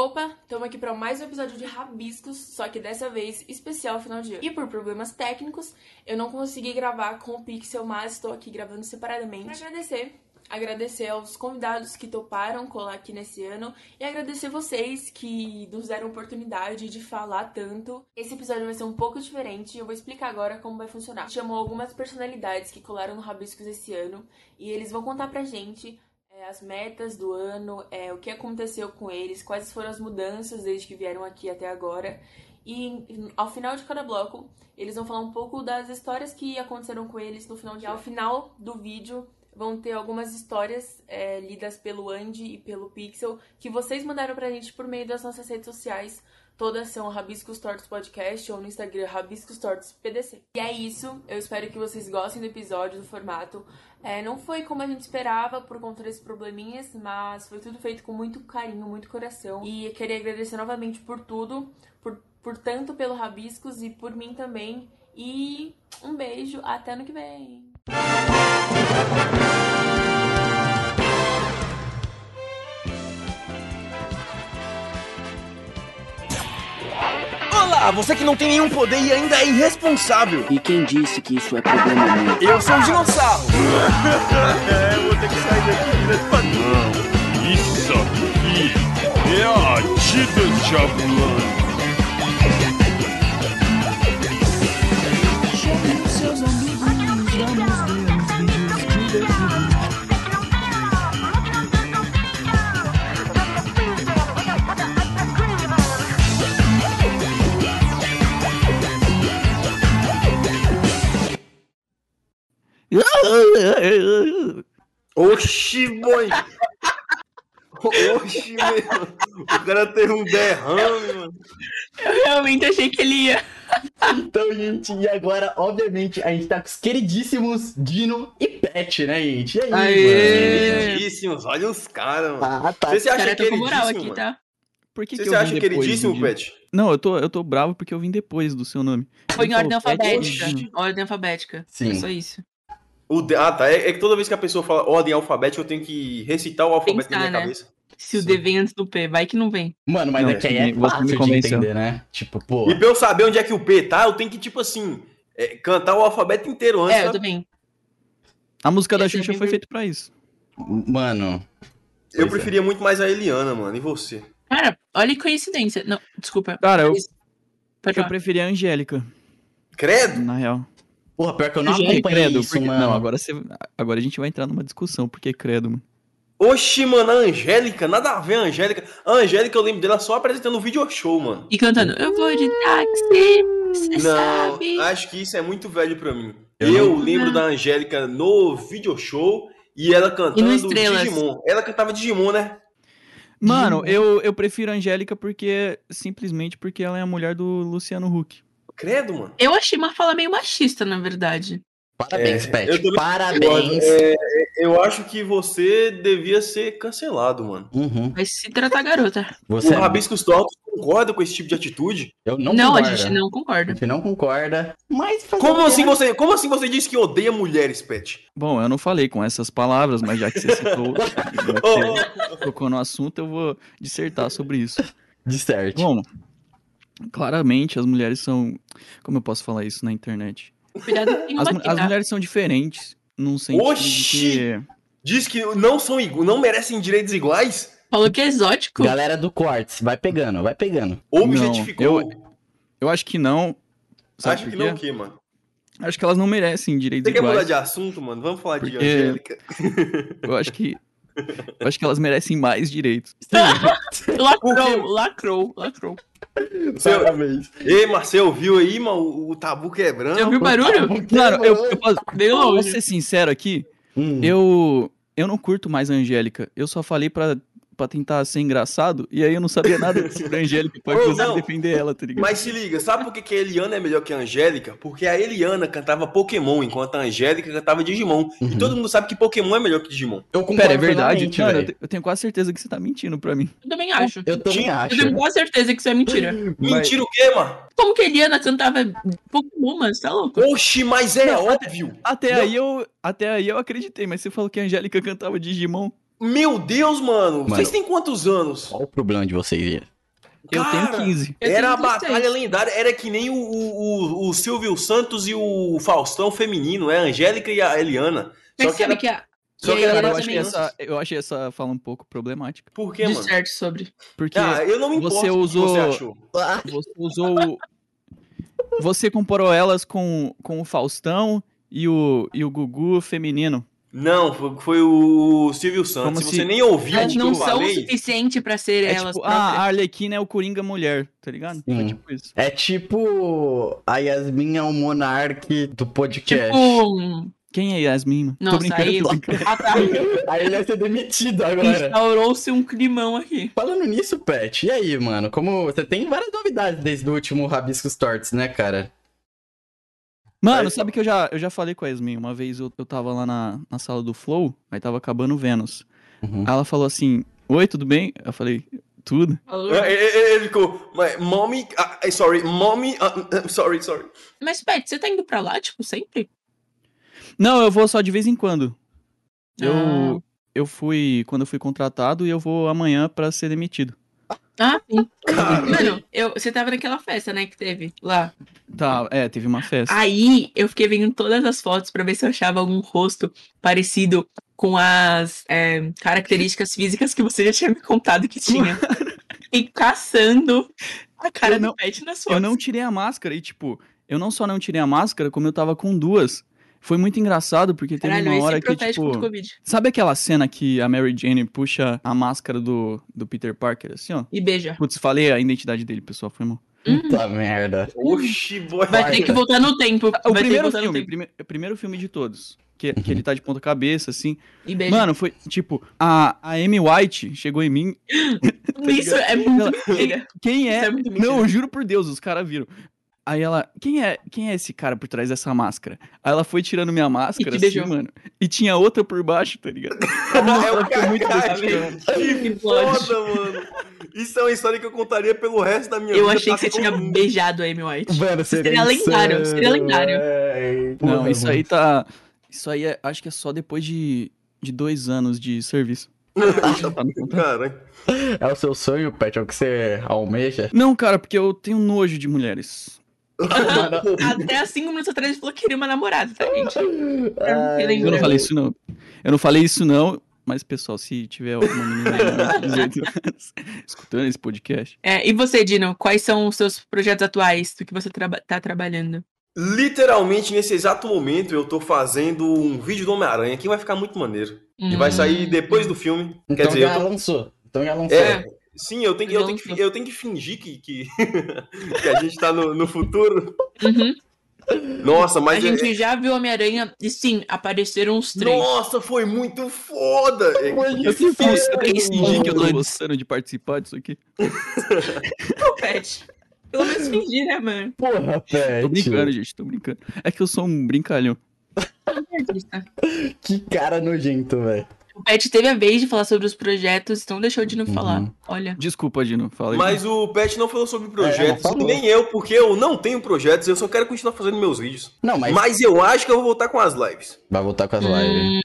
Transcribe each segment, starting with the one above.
Opa, estamos aqui para mais um episódio de Rabiscos, só que dessa vez especial final de ano. E por problemas técnicos, eu não consegui gravar com o Pixel, mas estou aqui gravando separadamente. Pra agradecer, agradecer aos convidados que toparam colar aqui nesse ano e agradecer vocês que nos deram oportunidade de falar tanto. Esse episódio vai ser um pouco diferente e eu vou explicar agora como vai funcionar. Chamou algumas personalidades que colaram no Rabiscos esse ano e eles vão contar pra gente as metas do ano, é, o que aconteceu com eles, quais foram as mudanças desde que vieram aqui até agora. E ao final de cada bloco, eles vão falar um pouco das histórias que aconteceram com eles no final de Ao final do vídeo, vão ter algumas histórias é, lidas pelo Andy e pelo Pixel que vocês mandaram pra gente por meio das nossas redes sociais. Todas são Rabiscos Tortos Podcast ou no Instagram Rabiscos Tortos PDC. E é isso. Eu espero que vocês gostem do episódio, do formato. É, não foi como a gente esperava por conta desses probleminhas, mas foi tudo feito com muito carinho, muito coração. E queria agradecer novamente por tudo, por, por tanto pelo Rabiscos e por mim também. E um beijo, até ano que vem! Olá, você que não tem nenhum poder e ainda é irresponsável. E quem disse que isso é problema meu? Eu sou um dinossauro. é, eu vou ter que sair daqui direto pra Não, isso aqui é a Tida Chabulana. Oxi, boy. Oxi, meu. O cara teve um derrame, mano. Eu realmente achei que ele ia. Então, gente, e agora, obviamente, a gente tá com os queridíssimos Dino e Pet, né, gente? E aí, Aê! Queridíssimos, olha os caras, mano. mano? Ah, tá. Você se acha cara moral queridíssimo, aqui, mano? tá? Por que, Você que se eu acha queridíssimo, Pet? Não, eu tô, eu tô bravo porque eu vim depois do seu nome. Foi em Ele ordem alfabética. Ordem alfabética. Sim. É só isso. O de- Ah, tá. É, é que toda vez que a pessoa fala ordem alfabética, eu tenho que recitar o alfabeto na Pensar, minha né? cabeça. Se o D vem antes do P, vai que não vem. Mano, mas Não, é que é me- você me fácil de convenceu. entender, né? Tipo, pô, E pra eu saber onde é que o P tá, eu tenho que, tipo assim, é, cantar o alfabeto inteiro antes. É, eu também. A música da Esse é Xuxa foi feita pra isso. mano. Eu Pois é. preferia muito mais a Eliana, mano. E você? Cara, olha que coincidência. Não, desculpa. Cara, eu, eu falar. preferia a Angélica, Credo? na real. Porra, pior que eu não Gente, acompanhei credo, isso, porque- mano. Não, agora, você, agora a gente vai entrar numa discussão, porque credo, mano. Oxi, mano, a Angélica, nada a ver a Angélica. A Angélica, eu lembro dela só apresentando o video show, mano. E cantando, eu vou de táxi, você Não, sabe. acho que isso é muito velho pra mim. Eu Eu, não- lembro da Angélica no video show e ela cantando Estrelas. Digimon. Ela cantava Digimon, né? Mano, eu, eu prefiro a Angélica porque. Simplesmente porque ela é a mulher do Luciano Huck. Credo, mano. Eu achei uma fala meio machista, na verdade. Parabéns, É, Pet. eu Parabéns. É, Eu acho que você devia ser cancelado, mano. Uhum. Vai se tratar garota. Você. O Rabiscos Tortos concorda com esse tipo de atitude? Eu não, Não, a concordo. gente não A concorda. gente não concorda. Mas Como assim né? você, como assim você disse que odeia mulheres, Pet? Bom, eu não falei com essas palavras, mas já que você citou, já que Ô, você tocou no assunto, eu vou dissertar sobre isso. De certo. Bom, claramente as mulheres são. Como eu posso falar isso na internet? Cuidado As, as mulheres são diferentes num sentido Oxi! de que. diz que não são igu- não merecem direitos iguais? Falou que é exótico. Galera do Quartz, vai pegando, vai pegando. Objetificou. eu- Eu acho que não. Sabe Acho por que não o quê, mano? Acho que elas não merecem direitos Você quer mudar iguais. de assunto, mano? Vamos falar de Porque- Angélica. Eu acho que. Eu acho que elas merecem mais direitos. Lacrou, lacrou, lacrou. Parabéns. Ei, Marcel, viu aí, mano, o, o tabu quebrando? Você ouviu o barulho? Mano, eu, eu posso. Bem Vou ser sincero aqui. Hum. Eu. Eu não curto mais a Angélica. Eu só falei pra, pra tentar ser engraçado. E aí eu não sabia nada sobre a Angélica pra não. defender ela, tá ligado? Mas se liga, sabe por que, que a Eliana é melhor que a Angélica? Porque a Eliana cantava Pokémon, enquanto a Angélica cantava Digimon. E Uhum. todo mundo sabe que Pokémon é melhor que Digimon. Eu concordo Pera, é verdade? Mano, eu, tenho quase certeza que você tá mentindo pra mim. Eu também acho. Eu também acho. Eu tenho quase certeza que isso é mentira. Mentira o quê, mano? Como que a Eliana cantava Pokémon, mano? Você tá louco? Oxi, mas é Não, óbvio. Até Não. aí eu. Até aí eu acreditei, mas você falou que a Angélica cantava Digimon. Meu Deus, mano. Mano. Vocês têm quantos anos? Qual o problema de vocês? Eu Cara, tenho 15. Eu Era tenho a 16. batalha lendária, era que nem o, o, o, Silvio Santos e o Faustão feminino, é a Angélica e a Eliana. Mas Só que sabe era... que a. só que era eu achei, essa, eu achei essa fala um pouco problemática. Por quê, mano? disserte sobre. Porque Ah, eu não me importo Você usou- você achou. você usou. Você comparou elas com, com o Faustão e o, e o Gugu feminino. Não, foi, foi o Silvio Santos. Como se se- você nem ouviu Elas o não são o falei... suficiente pra ser É elas tipo, ah, a Arlequina é o Coringa mulher, tá ligado? Sim. tipo isso. É tipo a Yasmin é o monarque do podcast. Tipo. Quem é Yasmin? mano? Tô brincando, aí. Ah, tá. Aí ele vai ser demitido agora. Instaurou-se um climão aqui. Falando nisso, Pet, e aí, mano? Como você tem várias novidades desde o último Rabiscos Torts, né, cara? Mano, Aí- sabe que eu já, eu já falei com a Yasmin. Uma vez eu, eu tava lá na, na sala do Flow, aí tava acabando o Vênus. Uhum. Aí ela falou assim: Oi, tudo bem? Eu falei: Tudo. É, é, é, Ele ficou, "My mommy, ah, eh, sorry, mommy, ah, ah, sorry, sorry. Mas, Pet, você tá indo pra lá, tipo, sempre? Não, eu vou só de vez em quando. Eu, Ah. eu fui, quando eu fui contratado, e eu vou amanhã pra ser demitido. Ah, sim. Cara. Mano, eu, você tava naquela festa, né, que teve lá. Tá, é, teve uma festa. Aí eu fiquei vendo todas as fotos pra ver se eu achava algum rosto parecido com as é, características físicas que você já tinha me contado que tinha. e caçando a cara Eu não- do Pet nas fotos. Eu não tirei a máscara e, tipo, eu não só não tirei a máscara, como eu tava com duas. Foi muito engraçado, porque teve Caralho, uma hora que, tipo... contra o Covid. Sabe aquela cena que a Mary Jane puxa a máscara do, do Peter Parker, assim, ó? E beija. Putz, falei a identidade dele, pessoal, foi mal. Puta merda. Oxi, boy. Vai ter que voltar no tempo. O Vai primeiro filme, prime- o primeiro filme de todos. Que, que ele tá de ponta cabeça, assim. E beija. Mano, foi, tipo, a, a Amy White chegou em mim. isso é muito Ela-. Quem é? É muito. Não, eu juro por Deus, os caras viram. Aí ela, quem é, quem é esse cara por trás dessa máscara? Aí ela foi tirando minha máscara, te assim, beijou. mano. E tinha outra por baixo, tá ligado? É o ficou muito Kaká, decepcionante. Que foda, mano. Isso é uma história que eu contaria pelo resto da minha Eu vida. achei pra que você tinha mundo. beijado a Amy White. Mano, Seria lendário, seria lendário. Não, isso aí tá. Isso aí é- acho que é só depois de, de dois anos de serviço. Tá. Caralho. É o seu sonho, Pet? É o que você almeja? Não, cara, porque eu tenho nojo de mulheres. Até há cinco minutos atrás ele falou que queria uma namorada, tá, gente? Ai, Eu não falei isso, não. Eu não falei isso, não. Mas, pessoal, se tiver alguma menina aí menor de 18 anos escutando esse podcast. É, e você, Dino, quais são os seus projetos atuais do que você traba tá trabalhando? Literalmente, nesse exato momento, eu tô fazendo um vídeo do Homem-Aranha que vai ficar muito maneiro. E vai sair depois do filme. Então Quer dizer, já eu tô... lançou. Então já lançou. É, sim, eu tenho que, eu tenho que, eu tenho que fingir que, que, que a gente tá no, no futuro. Uhum. Nossa, A mas... é- gente já viu Homem-Aranha e sim, apareceram os três. Nossa, foi muito foda! É, Eu tenho que, eu tenho que Esse fingir que eu tô gostando de participar disso aqui. Pô, Pet. Pelo menos fingir, né, mano? Porra, Pet. Tô brincando, gente, tô brincando. É que eu sou um brincalhão. Que cara nojento, velho. O Pet teve a vez de falar sobre os projetos, então deixou o Dino falar. Uhum. Olha. Desculpa, Dino, fala aí. Mas o Pet não falou sobre É, projetos, não falou. nem eu, porque eu não tenho projetos, eu só quero continuar fazendo meus vídeos. Não, mas, Mas eu acho que eu vou voltar com as lives. vai voltar com as Hum.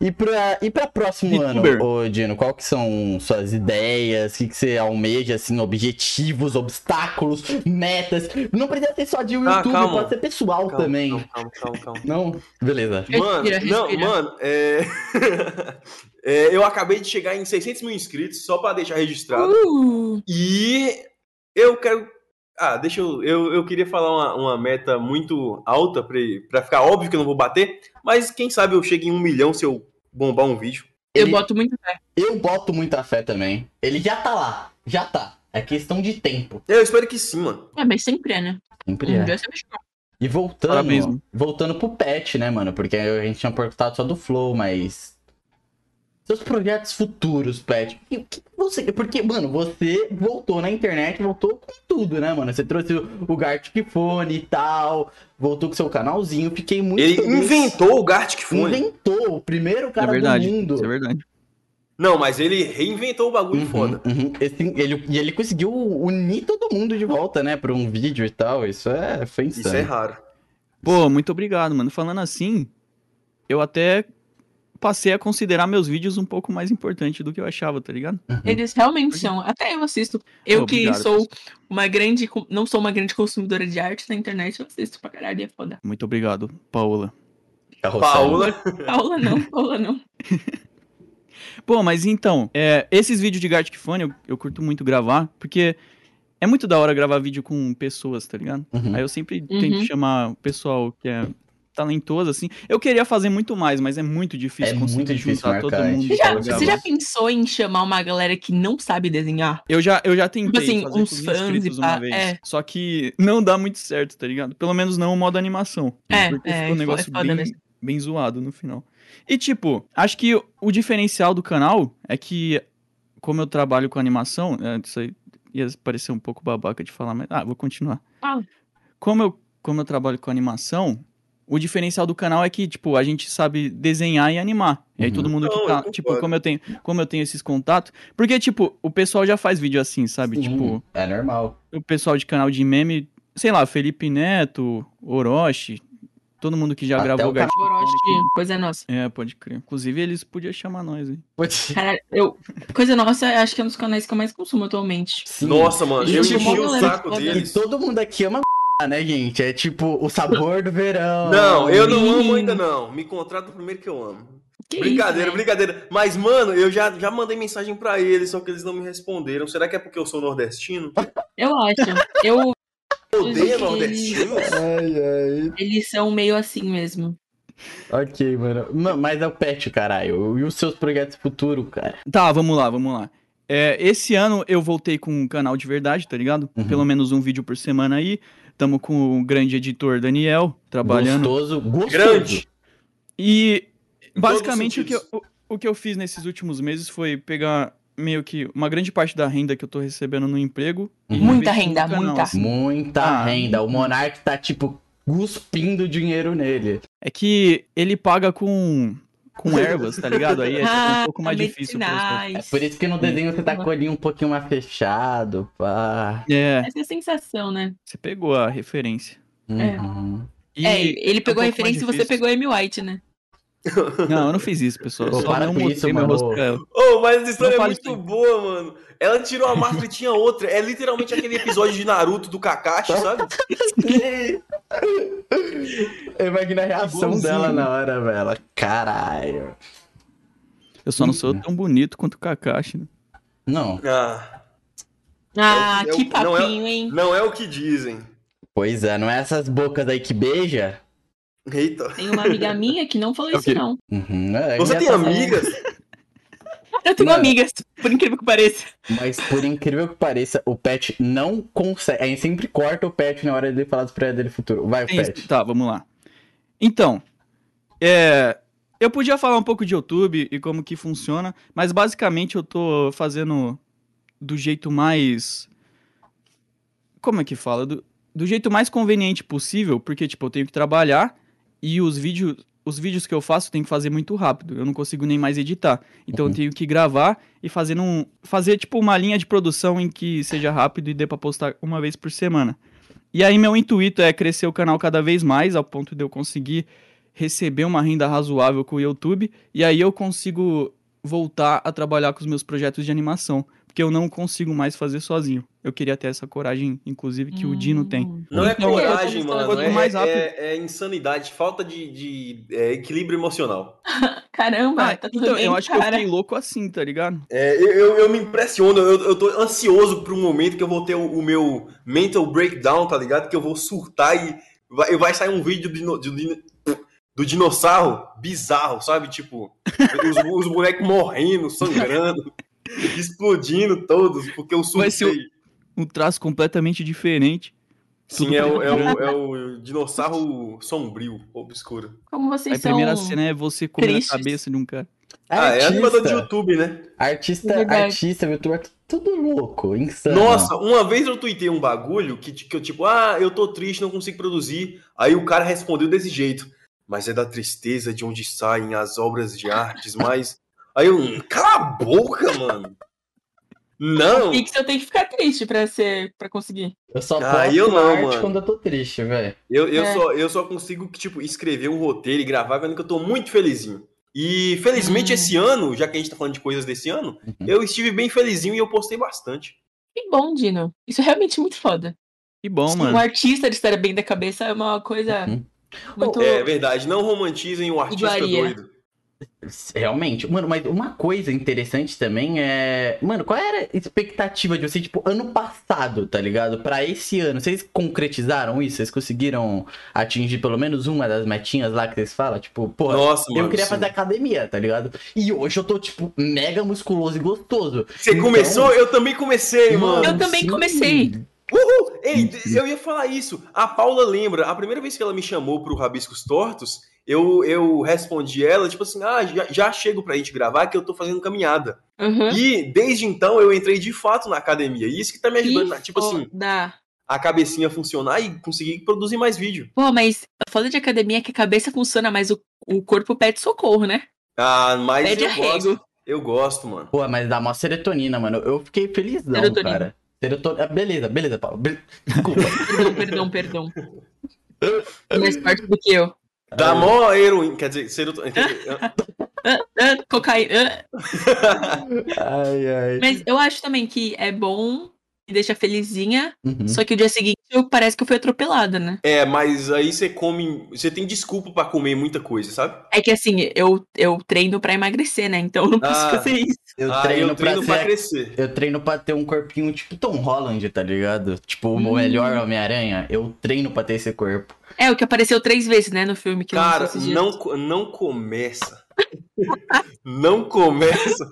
E pra, e pra próximo Youtuber. ano, ô Dino, qual que são suas ideias? O que, que você almeja, assim, objetivos, obstáculos, metas? Não precisa ser só de YouTube, Ah, calma. pode ser pessoal Calma, também. Calma, calma, calma, calma. Não? Beleza. Mano, Respira, não, respira. mano, é... é, Eu acabei de chegar em 600 mil inscritos, só pra deixar registrado. Uh, E eu quero. Ah, deixa eu. Eu, eu queria falar uma, uma meta muito alta pra, pra ficar óbvio que eu não vou bater, mas quem sabe eu chego em um milhão se eu bombar um vídeo. eu Ele- boto muito fé. Eu boto muita fé também. Ele já tá lá. Já tá. É questão de tempo. Eu espero que sim, mano. É, mas sempre é, né? Sempre Um é. dia chegar. E voltando, voltando pro pet, né, mano? Porque a gente tinha perguntado só do Flow, mas. Seus projetos futuros, pet. O que você. Porque, mano, você voltou na internet, voltou com tudo, né, mano? Você trouxe o, o Gartic Fone e tal, voltou com seu canalzinho. Fiquei muito. Ele feliz. inventou o Gartic Phone. Inventou, o primeiro é cara verdade. do mundo. Isso é verdade. Não, mas ele reinventou o bagulho Uhum, foda. uhum. Esse- ele, e ele conseguiu unir todo mundo de volta, né? Pra um vídeo e tal. Isso é. Foi insano. Isso é raro. Pô, muito obrigado, mano. Falando assim, eu até passei a considerar meus vídeos um pouco mais importante do que eu achava, tá ligado? Eles realmente são. Até eu assisto. Eu que sou uma grande. Não sou uma grande consumidora de arte na internet, eu assisto pra caralho, é foda. Muito obrigado, Paola. Carrossel. Paula. Paula não, Paula não. Pô, mas então, é, esses vídeos de Gartic Funny eu, eu curto muito gravar, porque é muito da hora gravar vídeo com pessoas, tá ligado? Uhum. Aí eu sempre Uhum. tento chamar o pessoal que é talentoso, assim. Eu queria fazer muito mais, mas é muito difícil É conseguir muito difícil juntar todo marcar, mundo. Você já, você já pensou em chamar uma galera que não sabe desenhar? Eu já, eu já tentei assim, fazer uns com os fãs e inscritos pá, uma vez. é. Só que não dá muito certo, tá ligado? Pelo menos não o modo animação. É, Porque é, ficou é um negócio foda bem, mesmo. bem zoado no final. E tipo, acho que o- o diferencial do canal é que, como eu trabalho com animação, é, isso aí ia parecer um pouco babaca de falar, mas. Ah, vou continuar. Fala. Como eu, como eu trabalho com animação, o diferencial do canal é que, tipo, a gente sabe desenhar e animar. E aí Uhum. todo mundo que Não, tá, concordo. tipo, como eu tenho, como eu tenho esses contatos, porque tipo, o pessoal já faz vídeo assim, sabe? Sim, Tipo, é normal. o pessoal de canal de meme, sei lá, Felipe Neto, Orochi, todo mundo que já Até gravou o Gartic Orochi, coisa é nossa. É, pode crer. Inclusive eles podiam chamar nós, hein? Putz, Caralho, eu. Coisa nossa, acho que é um dos canais que eu mais consumo atualmente. sim. Nossa, mano, eu enchi o saco foda. E deles. todo mundo aqui ama né, gente? É tipo o sabor do verão. Não, eu não Sim. amo ainda não. Me contrata primeiro que eu amo. Que brincadeira, isso, né? brincadeira. Mas, mano, eu já, já mandei mensagem pra eles, só que eles não me responderam. Será que é porque eu sou nordestino? Eu acho. Eu. Odeia Sim. nordestinos? Ai, ai. Eles são meio assim mesmo. Ok, mano. Não, mas é o pet, caralho. E os seus projetos futuros, cara? Tá, vamos lá, vamos lá. É, esse ano eu voltei com um canal de verdade, tá ligado? Uhum. Pelo menos um vídeo por semana aí. Tamo com o grande editor Daniel, trabalhando. Gostoso, gostoso. Grande. E basicamente o que, eu, o, o que eu fiz nesses últimos meses foi pegar meio que uma grande parte da renda que eu tô recebendo no emprego. Uhum. Muita renda, canal, muita. assim. Muita Ah, renda. O Monark tá, tipo, cuspindo dinheiro nele. É que ele paga com, com ervas, tá ligado? Aí é tipo, um pouco mais difícil. É por isso que no desenho você tá com o olhinho um pouquinho mais fechado, pá. É, Essa é a sensação, né? você pegou a referência. É. Uhum. E é, ele pegou um a referência e você pegou a Amy White, né? Não, eu não fiz isso, pessoal. Pô, Eu só para não com mostrei isso, meu rosto pra ela. Oh, mas essa história é Não fale muito boa, mano. Ela tirou a máscara e tinha outra. É literalmente aquele episódio de Naruto do Kakashi, sabe? Eu imagino a reação Igualzinho. dela na hora, velho. Caralho. Eu só não sou tão bonito quanto o Kakashi, né? Não, Ah, Ah, É o- que é o- não é- papinho, hein? não é o que dizem. pois é, não é essas bocas aí que beija? Eita. Tem uma amiga minha que não falou É o isso, não. Uhum, é, Você tem amigas? Eu tenho Mano. amigas, por incrível que pareça. Mas por incrível que pareça, o Pet não consegue. A gente sempre corta o Pet na hora de falar dos projetos dele futuro. Vai, Tem- Pet. Tá, vamos lá. Então, é, eu podia falar um pouco de YouTube e como que funciona, mas basicamente eu tô fazendo do jeito mais. Como é que fala? Do, do jeito mais conveniente possível, porque, tipo, eu tenho que trabalhar e os vídeos. Os vídeos que eu faço tenho que fazer muito rápido. Eu não consigo nem mais editar. Então Uhum. eu tenho que gravar e fazer um. Fazer, tipo, uma linha de produção em que seja rápido e dê pra postar uma vez por semana. E aí meu intuito é crescer o canal cada vez mais, ao ponto de eu conseguir receber uma renda razoável com o YouTube, e aí eu consigo voltar a trabalhar com os meus projetos de animação, porque eu não consigo mais fazer sozinho. Eu queria ter essa coragem, inclusive, que o Dino tem. Hum. Não é Então, coragem, mano. É, mais rápido- é- é insanidade, falta de, de, é, equilíbrio emocional. Caramba, Ah, tá tudo então, bem, eu acho que eu cara. fiquei louco assim, tá ligado? É, eu, eu, eu me impressiono, eu, eu tô ansioso pro momento que eu vou ter o, o meu mental breakdown, tá ligado? Que eu vou surtar e vai, vai sair um vídeo do, do, dino- do dinossauro bizarro, sabe? Tipo, os, os bonecos morrendo, sangrando, explodindo todos, porque eu Vai ser o- surtei. Um traço completamente diferente. Sim, é o, é, o, é o dinossauro sombrio, obscuro. Como vocês a primeira são... cena é você comendo tristes. a cabeça de um cara. Ah, é animador de YouTube, né? Artista, Verdade. artista, youtuber, tudo louco, insano. Nossa, uma vez eu tuitei um bagulho que, que eu, tipo, ah, eu tô triste, não consigo produzir. Aí o cara respondeu desse jeito. Mas é da tristeza de onde saem as obras de artes, mas. Aí eu, "Hum, cala a boca, mano. Não! Pixel tem que ficar triste pra, ser, pra conseguir. Eu só Ah, posto eu não, mano. quando eu tô triste, velho. Eu, eu, É. só, eu só consigo, tipo, escrever um roteiro e gravar quando que eu tô muito felizinho. E felizmente Hum. esse ano, já que a gente tá falando de coisas desse ano, Uhum. eu estive bem felizinho e eu postei bastante. Que bom, Dino. Isso é realmente muito foda. Que bom, Um mano. artista de estar bem da cabeça é uma coisa Uhum. muito. É verdade, não romantizem o artista Iguaria. doido. Realmente. Mano, mas uma coisa interessante também é. Mano, qual era a expectativa de você, tipo, ano passado, tá ligado? Pra esse ano. Vocês concretizaram isso? Vocês conseguiram atingir pelo menos uma das metinhas lá que vocês falam? Tipo, porra, Nossa, eu mano. queria sim. fazer academia, tá ligado? E hoje eu tô, tipo, mega musculoso e gostoso. Você Então, começou? Eu também comecei, mano. Eu também sim. comecei. Uhul! Ei, eu ia falar isso. A Paula lembra, a primeira vez que ela me chamou pro Rabiscos Tortos, eu, eu respondi ela, tipo assim, ah, já, já chego pra gente gravar que eu tô fazendo caminhada. Uhum. E desde então eu entrei de fato na academia. E isso que tá me ajudando, tipo assim, a cabecinha funcionar e conseguir produzir mais vídeo. Pô, mas a foda de academia é que a cabeça funciona, mas o, o corpo pede socorro, né? Ah, mas Pede eu arrego. gosto. Eu gosto, mano. Pô, mas dá mó serotonina, mano. Eu fiquei felizão, Serotonina. cara. Serotonina. Beleza, beleza, Paulo. Be- Desculpa. Perdão, perdão, perdão. Mais forte do que eu. Dá mó heroína, quer dizer, serotonina. quer dizer, Ah, ah, cocaína. ah. ai, ai. Mas eu acho também que é bom deixa felizinha, Uhum. só que o dia seguinte eu, parece que eu fui atropelada, né? É, mas aí você come. Você tem desculpa pra comer muita coisa, sabe? É que assim, eu, eu treino pra emagrecer, né? Então eu não posso Ah. fazer isso. Eu ah, treino, eu treino pra, pra, ser- crescer. Eu treino pra ter um corpinho tipo Tom Holland, tá ligado? Tipo, o Hum. melhor Homem-Aranha. Eu treino pra ter esse corpo. É, o que apareceu três vezes, né, no filme que eu Cara, não não, não começa. não começa.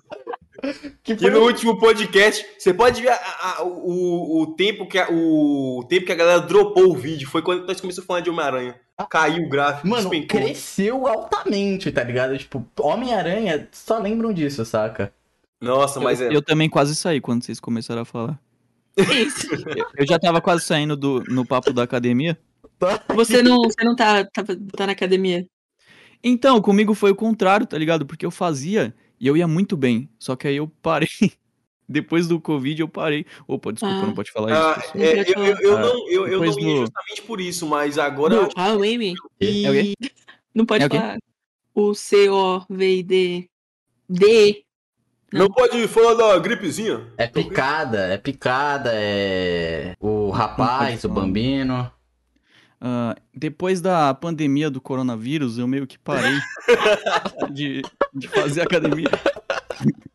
Que Que no último podcast, você pode ver a- a- o, o, tempo que a, o tempo que a galera dropou o vídeo. Foi quando nós começamos a falar de Homem-Aranha. Caiu o gráfico, Mano, despencou. cresceu altamente, tá ligado? Tipo, Homem-Aranha só lembram disso, saca? Nossa, mas eu, é. eu também quase saí quando vocês começaram a falar. Isso. Eu já tava quase saindo do, no papo da academia. Você não, você não tá, tá, tá na academia. Então, comigo foi o contrário, tá ligado? Porque eu fazia e eu ia muito bem. Só que aí eu parei. Depois do Covid eu parei. Opa, desculpa, Ah. não pode falar isso. Ah, pessoal. é, eu, eu, eu Ah, não, eu, eu não ia do- justamente por isso, mas agora. eu acho Ah, o Amy. É o quê? Não pode É o quê? falar o C-O-V-I-D. D. Não pode falar da gripezinha. É picada, é picada, é. O rapaz, o falar. bambino. Ah, depois da pandemia do coronavírus, eu meio que parei de, de fazer academia.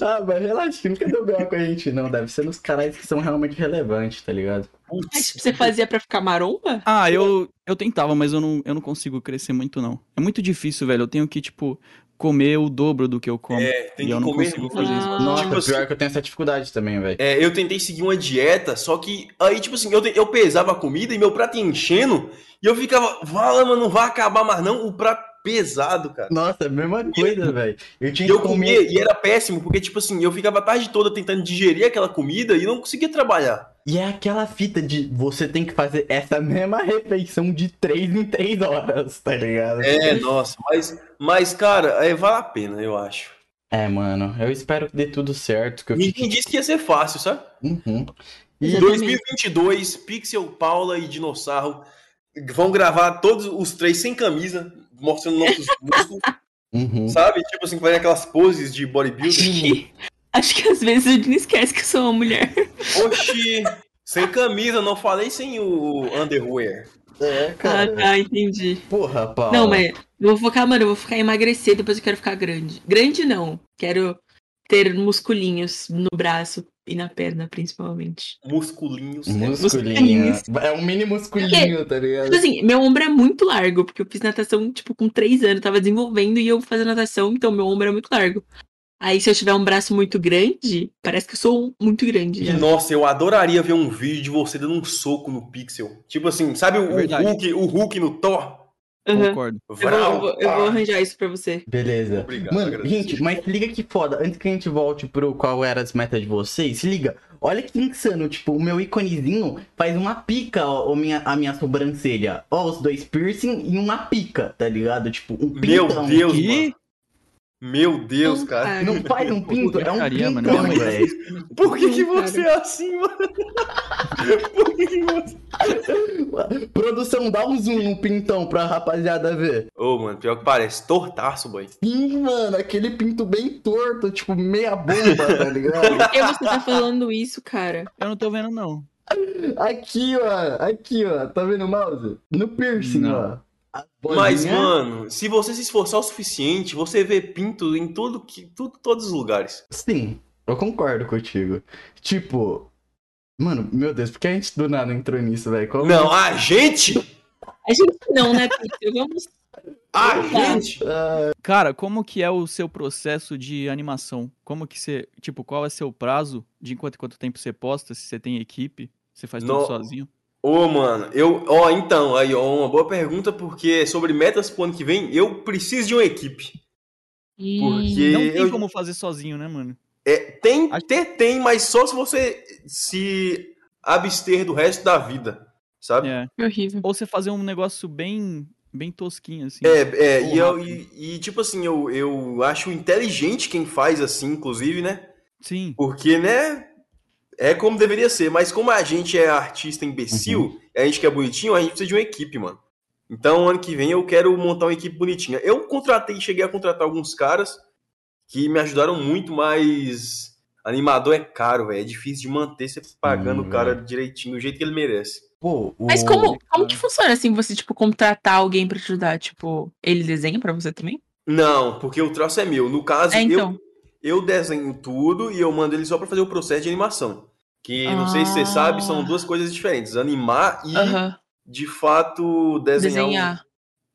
Ah, mas relaxa, nunca deu B.O. com a gente, não. Deve ser nos canais que são realmente relevantes, tá ligado? Mas tipo, você fazia pra ficar maromba? Ah, eu, eu tentava, mas eu não, eu não consigo crescer muito, não. É muito difícil, velho. Eu tenho que, tipo, comer o dobro do que eu como. É, tem e que eu não comer consigo muito. fazer isso. Nossa, Tipo assim- pior que eu tenho essa dificuldade também, velho. É, eu tentei seguir uma dieta, só que aí, tipo assim, eu, te- eu pesava a comida e meu prato ia enchendo, e eu ficava, vala, mano, não vai acabar mais não, o prato pesado, cara. Nossa, mesma coisa, velho. Eu tinha eu que comia, comer. e era péssimo, porque, tipo assim, eu ficava a tarde toda tentando digerir aquela comida e não conseguia trabalhar. E é aquela fita de você tem que fazer essa mesma refeição de 3 em 3 horas, tá ligado? É, nossa, mas, mas cara, é, vale a pena, eu acho. É, mano, eu espero que dê tudo certo. Que eu Ninguém fique... disse que ia ser fácil, sabe? Uhum. Em Exatamente. 2022, Pixel, Paula e Dinossauro vão gravar todos os três sem camisa, mostrando nossos músculos, Uhum. sabe? Tipo assim, fazendo aquelas poses de que, acho que às vezes a gente esquece que eu sou uma mulher. Oxi, sem camisa, não falei sem o underwear. É, Ah, cara. tá, entendi. Porra, Paulo. Não, mas eu vou focar, mano, eu vou ficar em emagrecer, depois eu quero ficar grande. Grande não. Quero ter musculinhos no braço e na perna, principalmente. Musculinhos. Musculinho. É um mini musculinho, tá ligado? Tipo assim, meu ombro é muito largo, porque eu fiz natação, tipo, com três anos, tava desenvolvendo e eu fazendo natação, então meu ombro é muito largo. Aí se eu tiver um braço muito grande, parece que eu sou muito grande. E, já. nossa, eu adoraria ver um vídeo de você dando um soco no Pixel. Tipo assim, sabe o, É. Hulk, o Hulk no Thor? Concordo. Eu, vou, eu, vou, eu vou arranjar isso pra você. Beleza. Obrigado, Mano, agradeço. gente, mas liga que foda. Antes que a gente volte pro qual era as metas de vocês, se liga. Olha que insano, tipo, o meu iconezinho faz uma pica, ó, minha, a minha sobrancelha. Ó, os dois piercing e uma pica, tá ligado? Tipo, um Meu pintão. Deus, Que? mano. Meu Deus, Não, cara. Não faz um pinto, é um mano. pintão, Por que- que, Não, você é assim, mano? Por que, que você. Produção, dá um zoom no pintão pra rapaziada ver. Ô, mano, pior que parece. Tortaço, boy. Sim, mano, aquele pinto bem torto, tipo meia bomba, tá ligado? Por que você tá falando isso, cara? Eu não tô vendo, não. Aqui, ó, aqui, ó, tá vendo o mouse? No piercing, Não. ó. Mas, mano, se você se esforçar o suficiente, você vê pinto em tudo que, tudo, todos os lugares. Sim, eu concordo contigo. Tipo, mano, meu Deus, por que a gente do nada entrou nisso, velho? Como- Não, a gente! A gente não, né, Peter? Vamos. A gente! Cara, como que é o seu processo de animação? Como que você, tipo, qual é seu prazo de quanto quanto tempo você posta? Se você tem equipe, você faz No- tudo sozinho? Ô, mano, eu. Ó, então, aí, ó, uma boa pergunta, porque sobre metas pro ano que vem, eu preciso de uma equipe. Porque Não tem eu. como fazer sozinho, né, mano? É, tem, Acho- ter tem, mas só se você se abster do resto da vida, sabe? É. Que horrível. Ou você fazer um negócio bem, bem tosquinho, assim. É, é, e, eu, e, e, tipo assim, eu, eu acho inteligente quem faz assim, inclusive, né? Sim. Porque, né? É como deveria ser, mas como a gente é artista imbecil, a gente que é bonitinho, a gente precisa de uma equipe, mano. Então, ano que vem eu quero montar uma equipe bonitinha. Eu contratei, cheguei a contratar alguns caras que me ajudaram muito, mas animador é caro, velho. É difícil de manter você pagando Hum, o cara direitinho, do jeito que ele merece. Pô, o... Mas como, como que funciona assim, você, tipo, contratar alguém pra te ajudar? Tipo, ele desenha pra você também? Não, porque o troço é meu. No caso, É, então. eu, eu desenho tudo e eu mando ele só pra fazer o processo de animação. Que, não sei se você Ah. sabe, são duas coisas diferentes. Animar e, de fato, desenhar. um- Desenhar.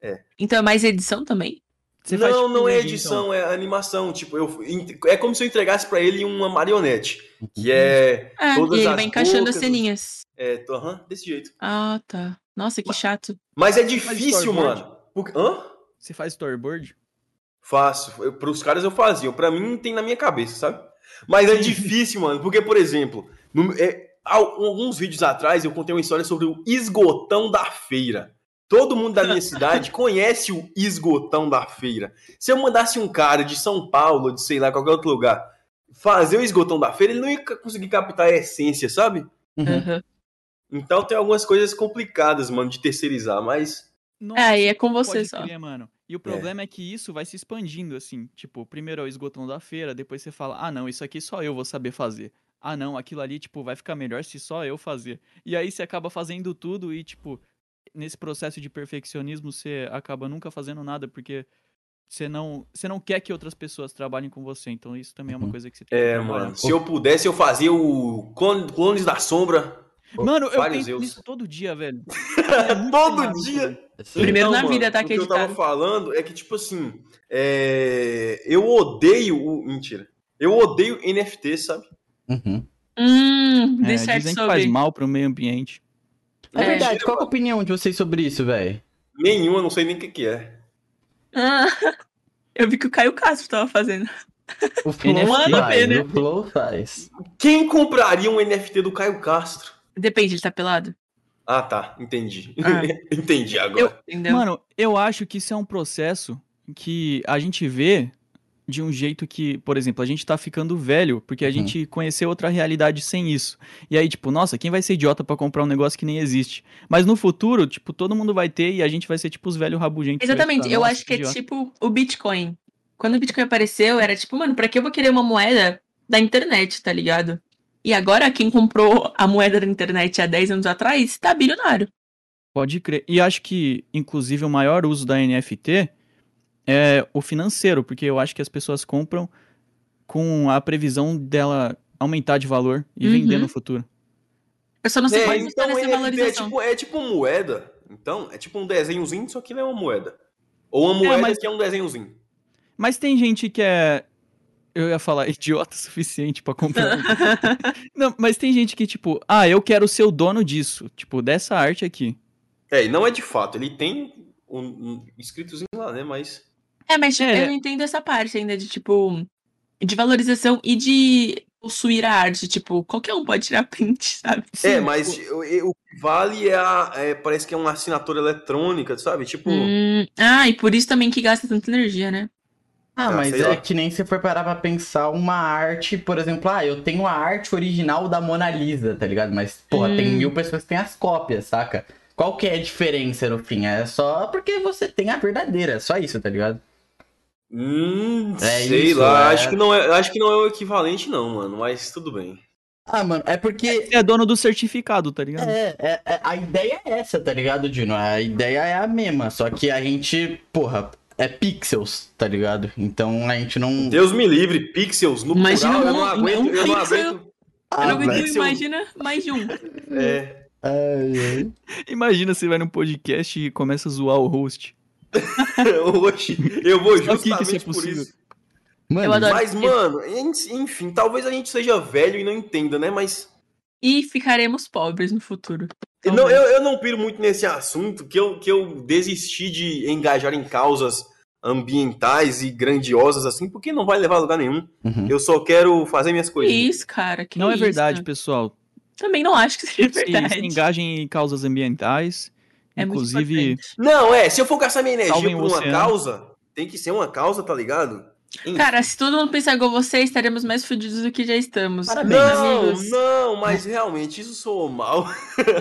É. Então é mais edição também? Você não, faz, tipo, não é edição, é animação. Tipo, eu, é como se eu entregasse pra ele uma marionete. Que é. É, Todas e ele as vai encaixando as ceninhas. é tô- aham, desse jeito. Ah, tá. Nossa, que chato. Mas é difícil, mano. Porque, hã? Você faz storyboard? Faço. Eu, pros caras eu fazia. Pra mim tem na minha cabeça, sabe? Mas é difícil, mano. Porque, por exemplo, no- é, há alguns vídeos atrás eu contei uma história sobre o esgotão da feira. Todo mundo da minha cidade conhece o esgotão da feira. Se eu mandasse um cara de São Paulo, de sei lá, qualquer outro lugar, fazer o esgotão da feira, ele não ia conseguir captar a essência, sabe? Uhum. Então tem algumas coisas complicadas, mano, de terceirizar, mas. Nossa, É, aí é com você só. crer, mano. E o problema é. que isso vai se expandindo, assim. Tipo, primeiro é o esgotão da feira, depois você fala, ah, não, isso aqui só eu vou saber fazer. Ah, não, aquilo ali, tipo, vai ficar melhor se só eu fazer. E aí você acaba fazendo tudo e, tipo, nesse processo de perfeccionismo, você acaba nunca fazendo nada, porque você não, você não quer que outras pessoas trabalhem com você. Então isso também é uma Uhum. coisa que você tem que É, trabalhar. mano. Se eu pudesse, eu fazia o Clone- Clones da Sombra. Mano, eu Vários penso nisso todo dia, velho. É Todo dia. velho. Primeiro na mano, vida, tá, O que que eu tava falando é que, tipo assim, é, eu odeio o. Mentira. Eu odeio NFT, sabe? Uhum. Hum, É, dizem que faz mal pro meio ambiente. É, É. verdade, qual que é a opinião de vocês sobre isso, velho? Nenhuma, não sei nem o que, que é. Ah, eu vi que o Caio Castro tava fazendo. O Flow NFT, faz, né? o Flow faz. Quem compraria um NFT do Caio Castro? Depende, ele tá pelado? Ah, tá. Entendi. Ah. entendi agora. Eu, entendeu? Mano, eu acho que isso é um processo que a gente vê de um jeito que, por exemplo, a gente tá ficando velho, porque a Uhum. gente conheceu outra realidade sem isso. E aí, tipo, nossa, quem vai ser idiota pra comprar um negócio que nem existe? Mas no futuro, tipo, todo mundo vai ter e a gente vai ser tipo os velhos rabugentos. Exatamente, eu "Nossa, acho que é idiota." tipo o Bitcoin. Quando o Bitcoin apareceu, era tipo, mano, pra que eu vou querer uma moeda da internet, tá ligado? E agora, quem comprou a moeda da internet há 10 anos atrás, tá bilionário. Pode crer. E acho que, inclusive, o maior uso da NFT é o financeiro, porque eu acho que as pessoas compram com a previsão dela aumentar de valor e Uhum. vender no futuro. Eu só não sei É, como então funciona essa NFT é valorização. tipo, é tipo moeda. Então, é tipo um desenhozinho, só que não é uma moeda. Ou uma moeda mas- que é um desenhozinho. Mas tem gente que é. Eu ia falar idiota o suficiente pra comprar. não, mas tem gente que, tipo, ah, eu quero ser o dono disso. Tipo, dessa arte aqui. É, e não é de fato. Ele tem um, um escritozinho lá, né? Mas. É, mas tipo, É. eu não entendo essa parte ainda de, tipo, de valorização e de possuir a arte. Tipo, qualquer um pode tirar print, sabe? é, mas o, o que vale é a. é, parece que é uma assinatura eletrônica, sabe? Tipo. Hum, ah, e por isso também que gasta tanta energia, né? Ah, Ah, mas é lá. que nem se for parar pra pensar uma arte, por exemplo, ah, eu tenho a arte original da Mona Lisa, tá ligado? Mas, porra, tem Hum. mil pessoas que têm as cópias, saca? Qual que é a diferença no fim? É só porque você tem a verdadeira, é só isso, tá ligado? Hum, É sei isso, lá. é. Acho, que não é, acho que não é o equivalente, não, mano. Mas tudo bem. Ah, mano, é porque Você é dono do certificado, tá ligado? É, é, é- a ideia é essa, tá ligado, Dino? A ideia é a mesma, só que a gente, porra, é pixels, tá ligado? Então a gente não. Deus me livre, pixels no Imagina plural, eu não um- aguento, um eu não aguento. Ah, eu não aguento, velho. imagina mais de um. É. Ai, ai. Imagina você vai num podcast e começa a zoar o host. Oxi, eu vou Só que que isso é justamente por possível. isso. Mano, Mas, mano, en- enfim, talvez a gente seja velho e não entenda, né? Mas. E ficaremos pobres no futuro. Eu não, eu, eu não piro muito nesse assunto, que eu, que eu desisti de engajar em causas ambientais e grandiosas assim, porque não vai levar a lugar nenhum. Uhum. Eu só quero fazer minhas Que coisinhas. isso, cara. Que não é isso? verdade, pessoal. Também não acho que seja Se, verdade. se engajem em causas ambientais. É muito inclusive, importante. Não, é, se eu for gastar minha energia por uma oceano. causa, tem que ser uma causa, tá ligado? Enfim. Cara, se todo mundo pensar igual você, estaremos mais fudidos do que já estamos. Parabéns. não, amigos. não, mas realmente isso soou mal.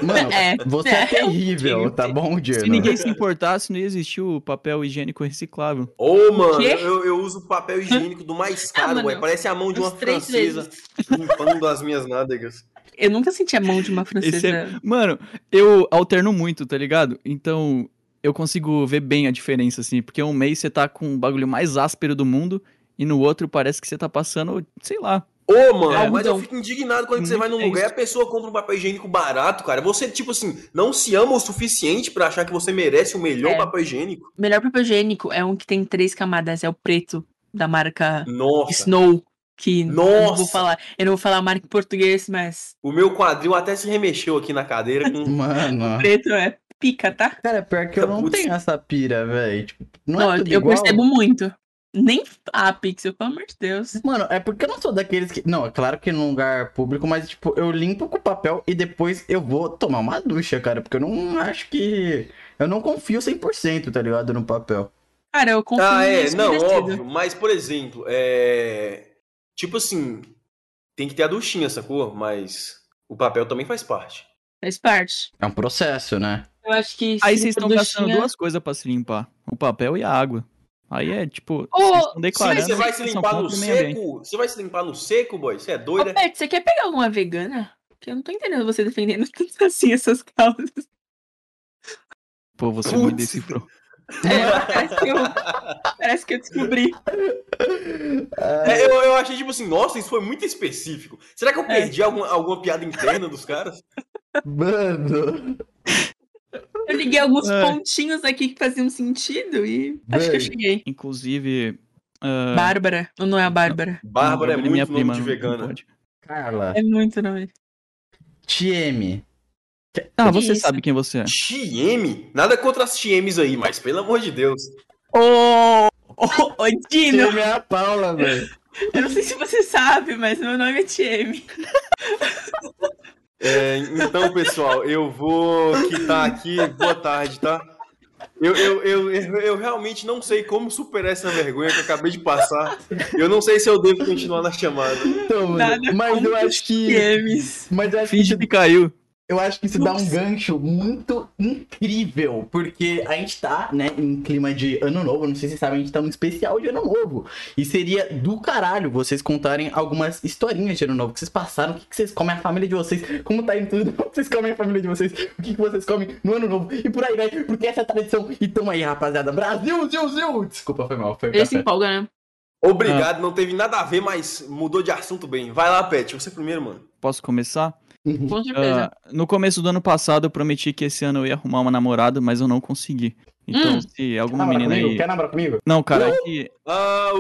mano, É, você é, é, terrível, eu- tá bom, Dino? se ninguém se importasse, não ia existir o papel higiênico reciclável. Ô, mano, quê? eu, eu uso papel higiênico do mais Ah, caro, mano, ué. Parece a mão de uma francesa vezes. limpando as minhas nádegas. Eu nunca senti a mão de uma Esse francesa. é- Mano, eu alterno muito, tá ligado? Então, eu consigo ver bem a diferença, assim. Porque um mês você tá com o bagulho mais áspero do mundo, e no outro parece que você tá passando, sei lá. Ô, mano, É, mas eu então. fico indignado quando você vai num É lugar e a pessoa compra um papel higiênico barato, cara. Você, tipo assim, não se ama o suficiente pra achar que você merece o melhor É. papel higiênico. O melhor papel higiênico é um que tem três camadas, é o preto da marca Nossa. Snow. Que eu não vou Nossa. falar. Eu não vou falar a marca em português, mas O meu quadril até se remexeu aqui na cadeira com. Mano. preto é pica, tá? Cara, pior que eu não Putz. tenho essa pira, velho. Tipo, não, Não, é tudo eu igual. percebo muito. Nem a Pixel, pelo amor de Deus. Mano, é porque eu não sou daqueles que. Não, é claro que num lugar público, mas, tipo, eu limpo com papel e depois eu vou tomar uma ducha, cara. Porque eu não acho que. Eu não confio 100%, tá ligado? No papel. Cara, eu confio Ah, é, não, vestido. óbvio. Mas, por exemplo, é. Tipo assim, tem que ter a duchinha, sacou? Mas o papel também faz parte. Faz parte. É um processo, né? Eu acho que. Aí vocês estão gastando duas coisas pra se limpar: o papel e a água. Aí é tipo, Ô, vocês estão Sim, declarando. você vai se limpar no seco? Você vai se limpar no seco, boy? Você é Ô, doido, né? Pet, você quer pegar alguma vegana? Porque eu não tô entendendo você defendendo tanto assim essas causas. Pô, você me Putz. decifrou. É, parece que eu. Parece que eu descobri. É, eu, eu achei tipo assim, nossa, isso foi muito específico. Será que eu É. perdi alguma, alguma piada interna dos caras? Mano. Eu liguei alguns É. pontinhos aqui que faziam sentido e acho que eu Bem. cheguei. Inclusive. ah, Bárbara. Ou não é a Bárbara? Bárbara é muito minha nome prima, de vegana. Carla. É muito nome. TM. Ah, você isso? sabe quem você é. TM? Nada contra as TMs aí, mas pelo amor de Deus. Ô, ô, ô, Dino, TM é a Paula, velho. eu não sei se você sabe, mas meu nome é TM. É, então, pessoal, eu vou quitar aqui. Boa tarde, tá? Eu, eu, eu, eu, realmente não sei como superar essa vergonha que eu acabei de passar. Eu não sei se eu devo continuar na chamada. Então, Nada mas eu acho que. TMs. Mas eu acho que Finge isso que caiu. Eu acho que isso dá um Nossa. gancho muito incrível, porque a gente tá, né, em clima de ano novo, não sei se vocês sabem, a gente tá num especial de ano novo. E seria do caralho vocês contarem algumas historinhas de ano novo que vocês passaram, o que, que vocês comem a família de vocês, como tá indo tudo, como vocês comem a família de vocês, o que, que vocês comem no ano novo, e por aí vai, porque essa é a tradição. E tamo aí, rapaziada. Brasil, Zil, Zil! Desculpa, foi mal, foi Ele se empolga, né? Obrigado, não teve nada a ver, mas mudou de assunto bem. Vai lá, Pet, você primeiro, mano. Posso começar? Com certeza. Ah, no começo do ano passado, eu prometi que esse ano eu ia arrumar uma namorada, mas eu não consegui. Então, Hum. se Quer alguma namorar menina comigo? aí. Quer namorar comigo? Não, cara, é que. Ah.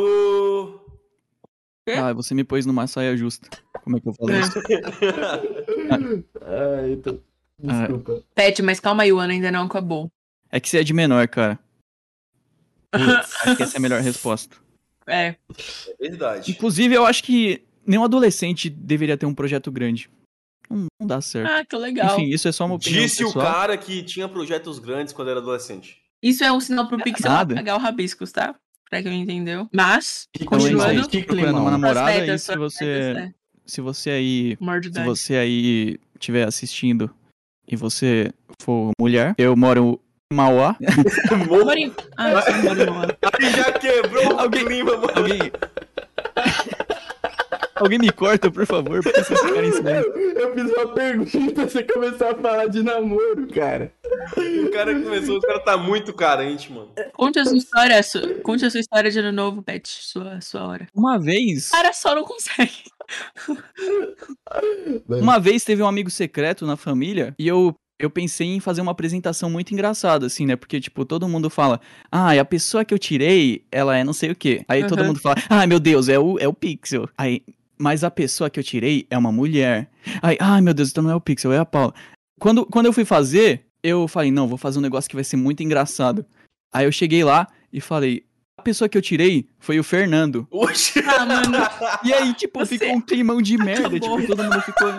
Quê? Ah, você me pôs numa saia justa. Como é que eu falo isso? Ah, então... Desculpa. Pet, mas calma aí, o ano ainda não acabou. É que você é de menor, cara. Acho que essa é a melhor resposta. É. É verdade. Inclusive, eu acho que nenhum adolescente deveria ter um projeto grande. Não, não dá certo. Ah, que legal. Enfim, isso é só uma opinião Disse o pessoal. cara que tinha projetos grandes quando era adolescente. Isso é um sinal pro Pixel Nada. pagar o rabiscos, tá? pra quem entendeu. Mas, Então, continuando. gente, que procurando uma namorada e se você, metas, é. se você aí, se você aí estiver assistindo e você for mulher, eu moro em Mauá. Moro em- Ah, eu sou moro em Mauá. Aí já quebrou o Alguém- clima, mano. Alguém Alguém me corta, por favor, porque vocês ficarem em silêncio. Eu fiz uma pergunta, você começou a falar de namoro, cara. O cara começou, o cara tá muito carente, mano. Conte a sua história, su- conte a sua história de ano novo, Pet. Sua, sua hora. Uma vez, O cara só não consegue. uma vez teve um amigo secreto na família e eu eu pensei em fazer uma apresentação muito engraçada, assim, né? Porque, tipo, todo mundo fala, ah, e a pessoa que eu tirei, ela é não sei o quê. Aí todo Aham. mundo fala, ah, meu Deus, é o, é o Pixel. Aí, mas a pessoa que eu tirei é uma mulher. Aí, ai, meu Deus, então não é o Pixel, é a Paula. Quando, quando eu fui fazer, eu falei, não, vou fazer um negócio que vai ser muito engraçado. Aí eu cheguei lá e falei, a pessoa que eu tirei foi o Fernando. Oxi. Ah, mano, E aí, tipo, Você ficou um climão de merda. acabou. Tipo, todo mundo ficou.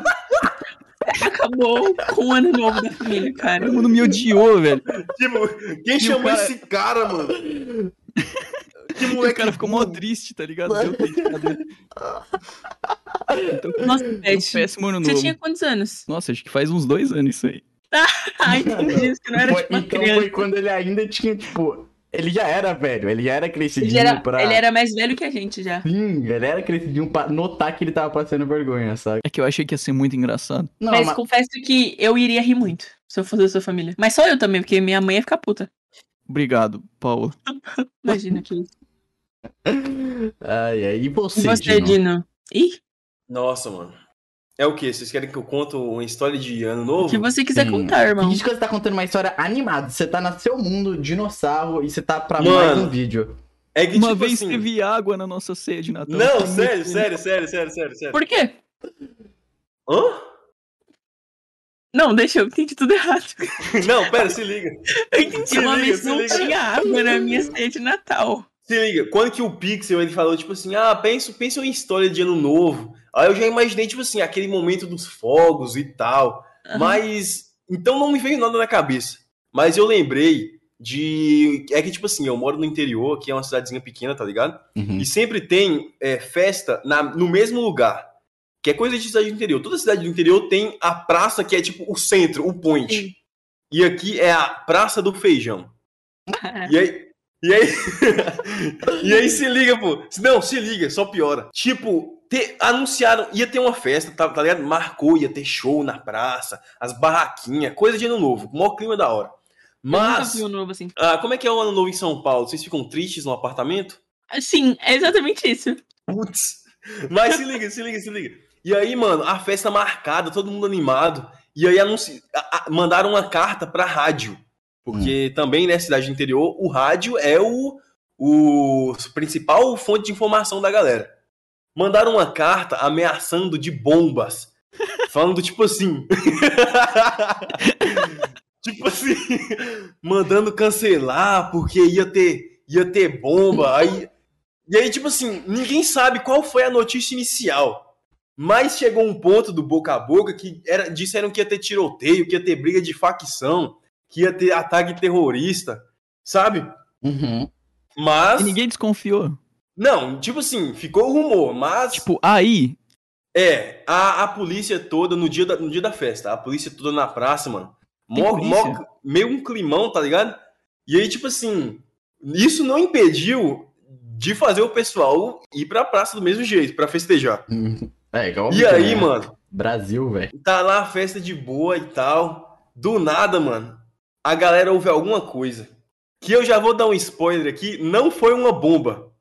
acabou com o ano novo da família, cara. Todo mundo me odiou, velho. Tipo, quem chamou cara- esse cara, mano? Que E o moleque cara ficou mó triste, tá ligado? Deu. Então, Nossa, um Pet. péssimo ano Você novo. tinha quantos anos? Nossa, acho que faz uns dois anos isso aí. Ah, entendi. Isso que não era Foi- tipo uma então criança. foi quando ele ainda tinha, tipo. Ele já era velho, ele já era crescidinho Ele era, pra. ele era mais velho que a gente já. Sim, ele era crescidinho pra notar que ele tava passando vergonha, sabe? É que eu achei que ia ser muito engraçado. Não, mas, mas- confesso que eu iria rir muito se eu fosse da sua família. Mas só eu também, porque minha mãe ia ficar puta. Obrigado, Paulo. Imagina que isso. Ai, ai. E E você, você, Dino? Dino? Ih, Nossa, mano. É o quê? Vocês querem que eu conte uma história de ano o novo? que você quiser Sim. contar, irmão. Finge que você tá contando uma história animada. Você tá no seu mundo, dinossauro, e você tá pra Mano. mais um vídeo. É que, Uma tipo vez assim... teve água na nossa ceia de Natal. Não, sério, sério, sério, sério, sério, sério. Por quê? Hã? Não, deixa eu entendi tudo errado. Não, pera, se liga. Eu entendi Se uma liga, vez não liga. tinha água na minha ceia de Natal. Se liga, quando que o Pixel ele falou, tipo assim, ah, pensa, pensa em história de ano novo. Aí eu já imaginei, tipo assim, aquele momento dos fogos e tal. Aham. Mas. Então não me veio nada na cabeça. Mas eu lembrei de. É que, tipo assim, eu moro no interior, que é uma cidadezinha pequena, tá ligado? Uhum. E sempre tem é, festa na, no mesmo lugar. Que é coisa de cidade do interior. Toda cidade do interior tem a praça que é tipo o centro, o point. Sim. E aqui é a Praça do Feijão. E aí. E aí. e aí se liga, pô. Não, se liga, só piora. Tipo, te- anunciaram, ia ter uma festa, tá, tá ligado? Marcou, ia ter show na praça, as barraquinhas, coisa de ano novo. Maior clima da hora. Eu Mas. um novo assim. ah, como é que é o ano novo em São Paulo? Vocês ficam tristes no apartamento? Sim, é exatamente isso. Putz. Mas se liga, se liga, se liga. E aí, mano, a festa marcada, todo mundo animado. E aí anunci... mandaram uma carta pra rádio. Porque também, né, cidade do interior, o rádio é o, o principal fonte de informação da galera. Mandaram uma carta ameaçando de bombas. Falando tipo assim. tipo assim. Mandando cancelar porque ia ter, ia ter bomba. Aí, e aí, tipo assim, ninguém sabe qual foi a notícia inicial. Mas chegou um ponto do boca a boca que era, disseram que ia ter tiroteio, que ia ter briga de facção, que ia ter ataque terrorista, sabe? Uhum. Mas. E ninguém desconfiou. Não, tipo assim, ficou o rumor, mas. Tipo, aí, É, a, a polícia toda no dia, da, no dia da festa, a polícia toda na praça, mano. Mó, mó- meio um climão, tá ligado? E aí, tipo assim, isso não impediu de fazer o pessoal ir pra praça do mesmo jeito, pra festejar. É, igual E aí, mano, Brasil, velho. tá lá a festa de boa e tal. Do nada, mano, a galera ouve alguma coisa. Que eu já vou dar um spoiler aqui, não foi uma bomba.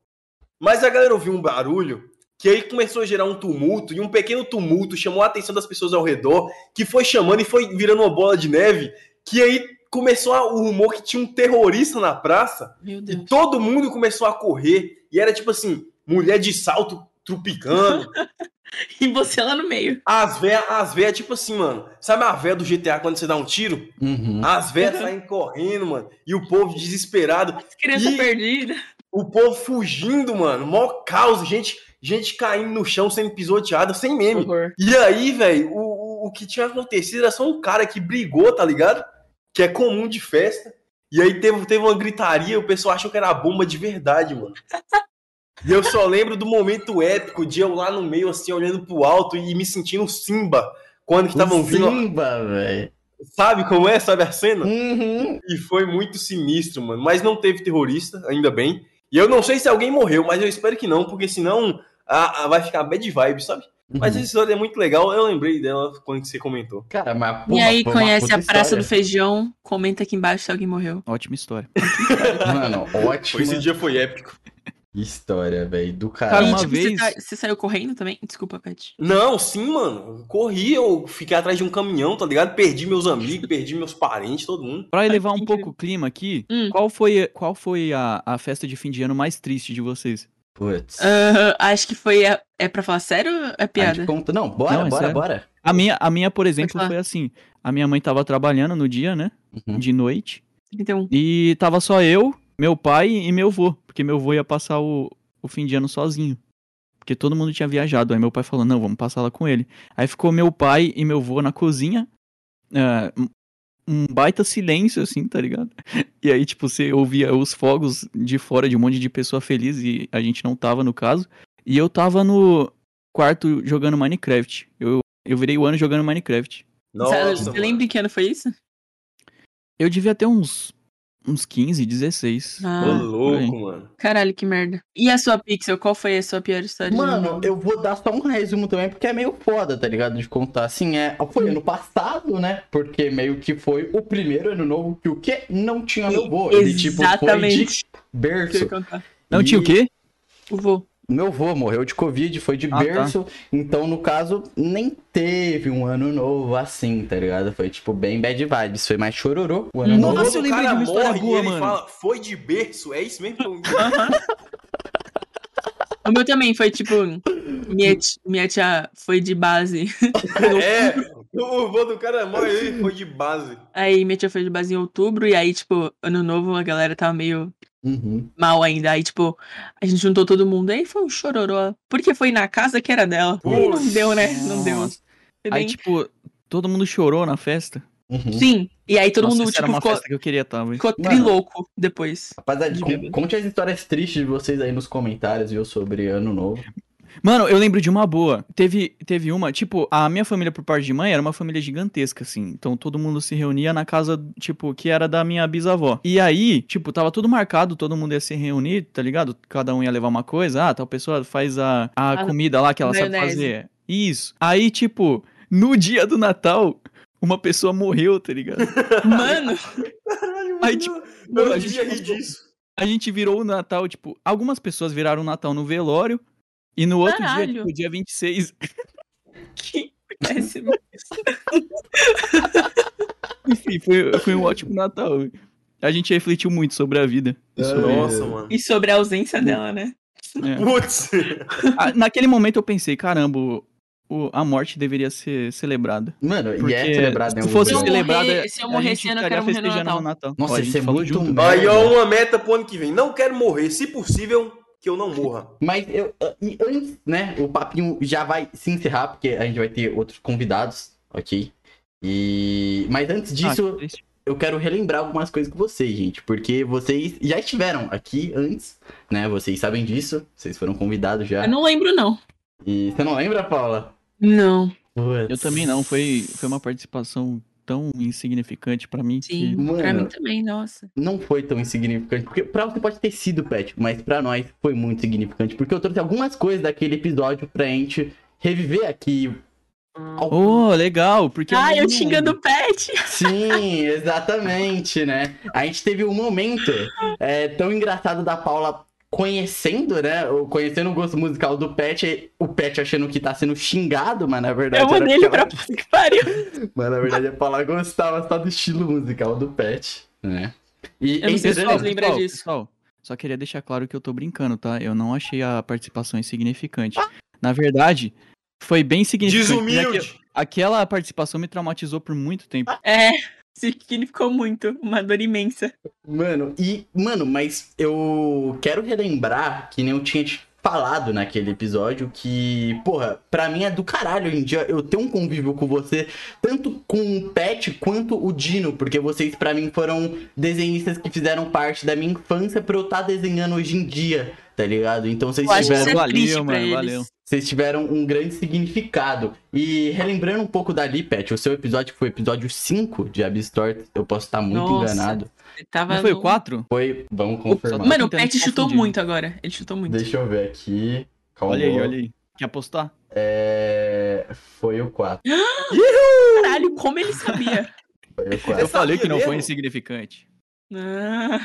Mas a galera ouviu um barulho que aí começou a gerar um tumulto, e um pequeno tumulto chamou a atenção das pessoas ao redor, que foi chamando e foi virando uma bola de neve, que aí começou a- o rumor que tinha um terrorista na praça, e todo mundo começou a correr, e era tipo assim, mulher de salto trupicando, E você lá no meio. as véias, as véias, tipo assim, mano, sabe a véia do GTA quando você dá um tiro? Uhum. As véias saem correndo, mano, e o povo desesperado, As crianças perdidas. o povo fugindo, mano, mó caos, gente, gente caindo no chão sendo pisoteada, sem meme. Horror. E aí, velho, o, o, o que tinha acontecido era só um cara que brigou, tá ligado? Que é comum de festa. E aí teve, teve uma gritaria, o pessoal achou que era bomba de verdade, mano. E eu só lembro do momento épico de eu lá no meio, assim, olhando pro alto e me sentindo Simba quando que estavam vindo. Simba, velho. Sabe como é? Sabe a cena? Uhum. E foi muito sinistro, mano. Mas não teve terrorista, ainda bem. E eu não sei se alguém morreu, mas eu espero que não, porque senão a, a- vai ficar bad vibe, sabe? Mas Uhum. essa história é muito legal, eu lembrei dela quando você comentou. Cara, mas E porra, aí, foi uma conhece a Praça história. do Feijão? Comenta aqui embaixo se alguém morreu. Ótima história. Mano, ótima Esse dia foi épico. História, velho. Do Cara, caralho. e, uma tipo, vez- você, tá- você saiu correndo também? Desculpa, Pet. Não, sim, mano. Corri, eu fiquei atrás de um caminhão, tá ligado? Perdi meus amigos, perdi meus parentes, todo mundo. Pra elevar um pouco o clima aqui, Hum. qual foi, qual foi a, a festa de fim de ano mais triste de vocês? Putz. Ah, acho que foi. A... É pra falar sério ou é piada? conta... Não, bora, Não, é bora, sério. bora. A minha, a minha, por exemplo, foi assim. A minha mãe tava trabalhando no dia, né? Uhum. De noite. 31. E tava só eu, meu pai e meu avô. Porque meu avô ia passar o, o fim de ano sozinho. Porque todo mundo tinha viajado. Aí meu pai falou, não, vamos passar lá com ele. Aí ficou meu pai e meu avô na cozinha. ah, um- baita silêncio, assim, tá ligado? E aí, tipo, você ouvia os fogos de fora de um monte de pessoa feliz e a gente não tava no caso. E eu tava no quarto jogando Minecraft. Eu, eu virei o ano jogando Minecraft. Nossa, você lembra em que ano foi isso? Eu devia ter uns, uns 15, 16. Ah. Ô, louco, mano. Caralho, que merda. E a sua Pixel? Qual foi a sua pior história? de Mano, ano? eu vou dar só um resumo também, porque é meio foda, tá ligado? De contar. Assim, é, foi ano passado, né? Porque meio que foi o primeiro ano novo que o quê? Não tinha meu vô. Ele, tipo, foi de berço. Não tinha o quê? O vô. Meu vô morreu de Covid, foi de Ah, tá. berço. Então, no caso, nem teve um ano novo assim, tá ligado? Foi, tipo, bem bad vibes. Foi mais chororô o ano Uhum. novo. Nossa, eu lembrei de cara uma história morre e boa, ele mano. fala, foi de berço, é isso mesmo. O meu também foi tipo. Minha, ti- minha tia foi de base. É, o vô do cara morre e foi de base. Aí minha tia foi de base em outubro. E aí, tipo, ano novo a galera tava meio Uhum. mal ainda. Aí, tipo, a gente juntou todo mundo. Aí foi um chororô. Porque foi na casa que era dela. Aí não deu, né? Não deu. Aí, tipo, todo mundo chorou na festa. Uhum. Sim. E aí todo Nossa, mundo, essa era tipo, uma ficou, festa que eu queria estar, ficou trilouco depois. Rapaziada, De conte as histórias tristes de vocês aí nos comentários, viu? Sobre ano novo. Mano, eu lembro de uma boa. Teve, teve uma, tipo, a minha família por parte de mãe era uma família gigantesca, assim. Então todo mundo se reunia na casa, tipo, que era da minha bisavó. E aí, tipo, tava tudo marcado, todo mundo ia se reunir, tá ligado? Cada um ia levar uma coisa. Ah, tal pessoa faz a, a Ah, comida lá que ela sabe maionese. fazer. Isso. Aí, tipo, no dia do Natal, uma pessoa morreu, tá ligado? Mano, Aí, tipo, Eu mano, não a gente devia rir disso. a gente virou o Natal, tipo, algumas pessoas viraram o Natal no velório. E no outro Caralho. dia, tipo, dia 26, que péssimo. Enfim, foi, foi um ótimo Natal. A gente refletiu muito sobre a vida. Sobre- Nossa, mano. E sobre a ausência dela, né? é. Putz. Naquele momento eu pensei, caramba, o- a morte deveria ser celebrada. Mano, e é celebrado em se fosse celebrada, se eu a morrer gente esse ano, eu quero morrer no Natal. Ó, Nossa, a gente isso é falou muito junto. Aí, ó, uma meta pro ano que vem. Não quero morrer, se possível, que eu não morra. Mas eu, e antes, né, o papinho já vai se encerrar, porque a gente vai ter outros convidados, ok? E... Mas antes Ah, disso, triste. eu quero relembrar algumas coisas com vocês, gente, porque vocês já estiveram aqui antes, né? Vocês sabem disso, vocês foram convidados já. Eu não lembro, não. E você não lembra, Paula? Não. Putz. eu também não, foi, foi uma participação tão insignificante pra mim. Sim. Que... Pra Mano. mim também, nossa. Não foi tão insignificante, porque pra você pode ter sido, Pet, mas pra nós foi muito significante, porque eu trouxe algumas coisas daquele episódio pra gente reviver aqui. Oh, legal, porque Ah, eu não xingando o pet. Sim, exatamente, né? A gente teve um momento é, tão engraçado da Paula conhecendo, né? Conhecendo o gosto musical do Pet, o Pet achando que tá sendo xingado, mas na verdade. Eu era mandei ele pra ela- puta que pariu. Mas na verdade a Paula gostava só do estilo musical do Pet, né? E Eu não sei se pessoal, disso. pessoal, só queria deixar claro que eu tô brincando, tá? Eu não achei a participação insignificante. Na verdade, foi bem significante. aque- Desumilde. Aquela participação me traumatizou por muito tempo. É, significou muito. Uma dor imensa. Mano, e, mano, mas eu quero relembrar que nem eu tinha te falado naquele episódio que, porra, pra mim é do caralho hoje em dia eu ter um convívio com você, tanto com o Pet quanto o Dino, porque vocês pra mim foram desenhistas que fizeram parte da minha infância pra eu estar desenhando hoje em dia, tá ligado? Então vocês Eu acho que tiveram isso é Valeu, mano, valeu. Vocês tiveram um grande significado. E relembrando um pouco dali, Pet, o seu episódio foi o episódio 5 de Abstort, eu posso estar muito Nossa. enganado. Tava Não foi no- o 4? Foi, vamos confirmar. Mano, o Pet chutou muito agora. Ele chutou muito. Deixa eu ver aqui. Calma. Olha aí, olha aí. Quer apostar? É... Foi o 4. Caralho, como ele sabia? Foi o Eu 4. falei que não foi insignificante. Ah,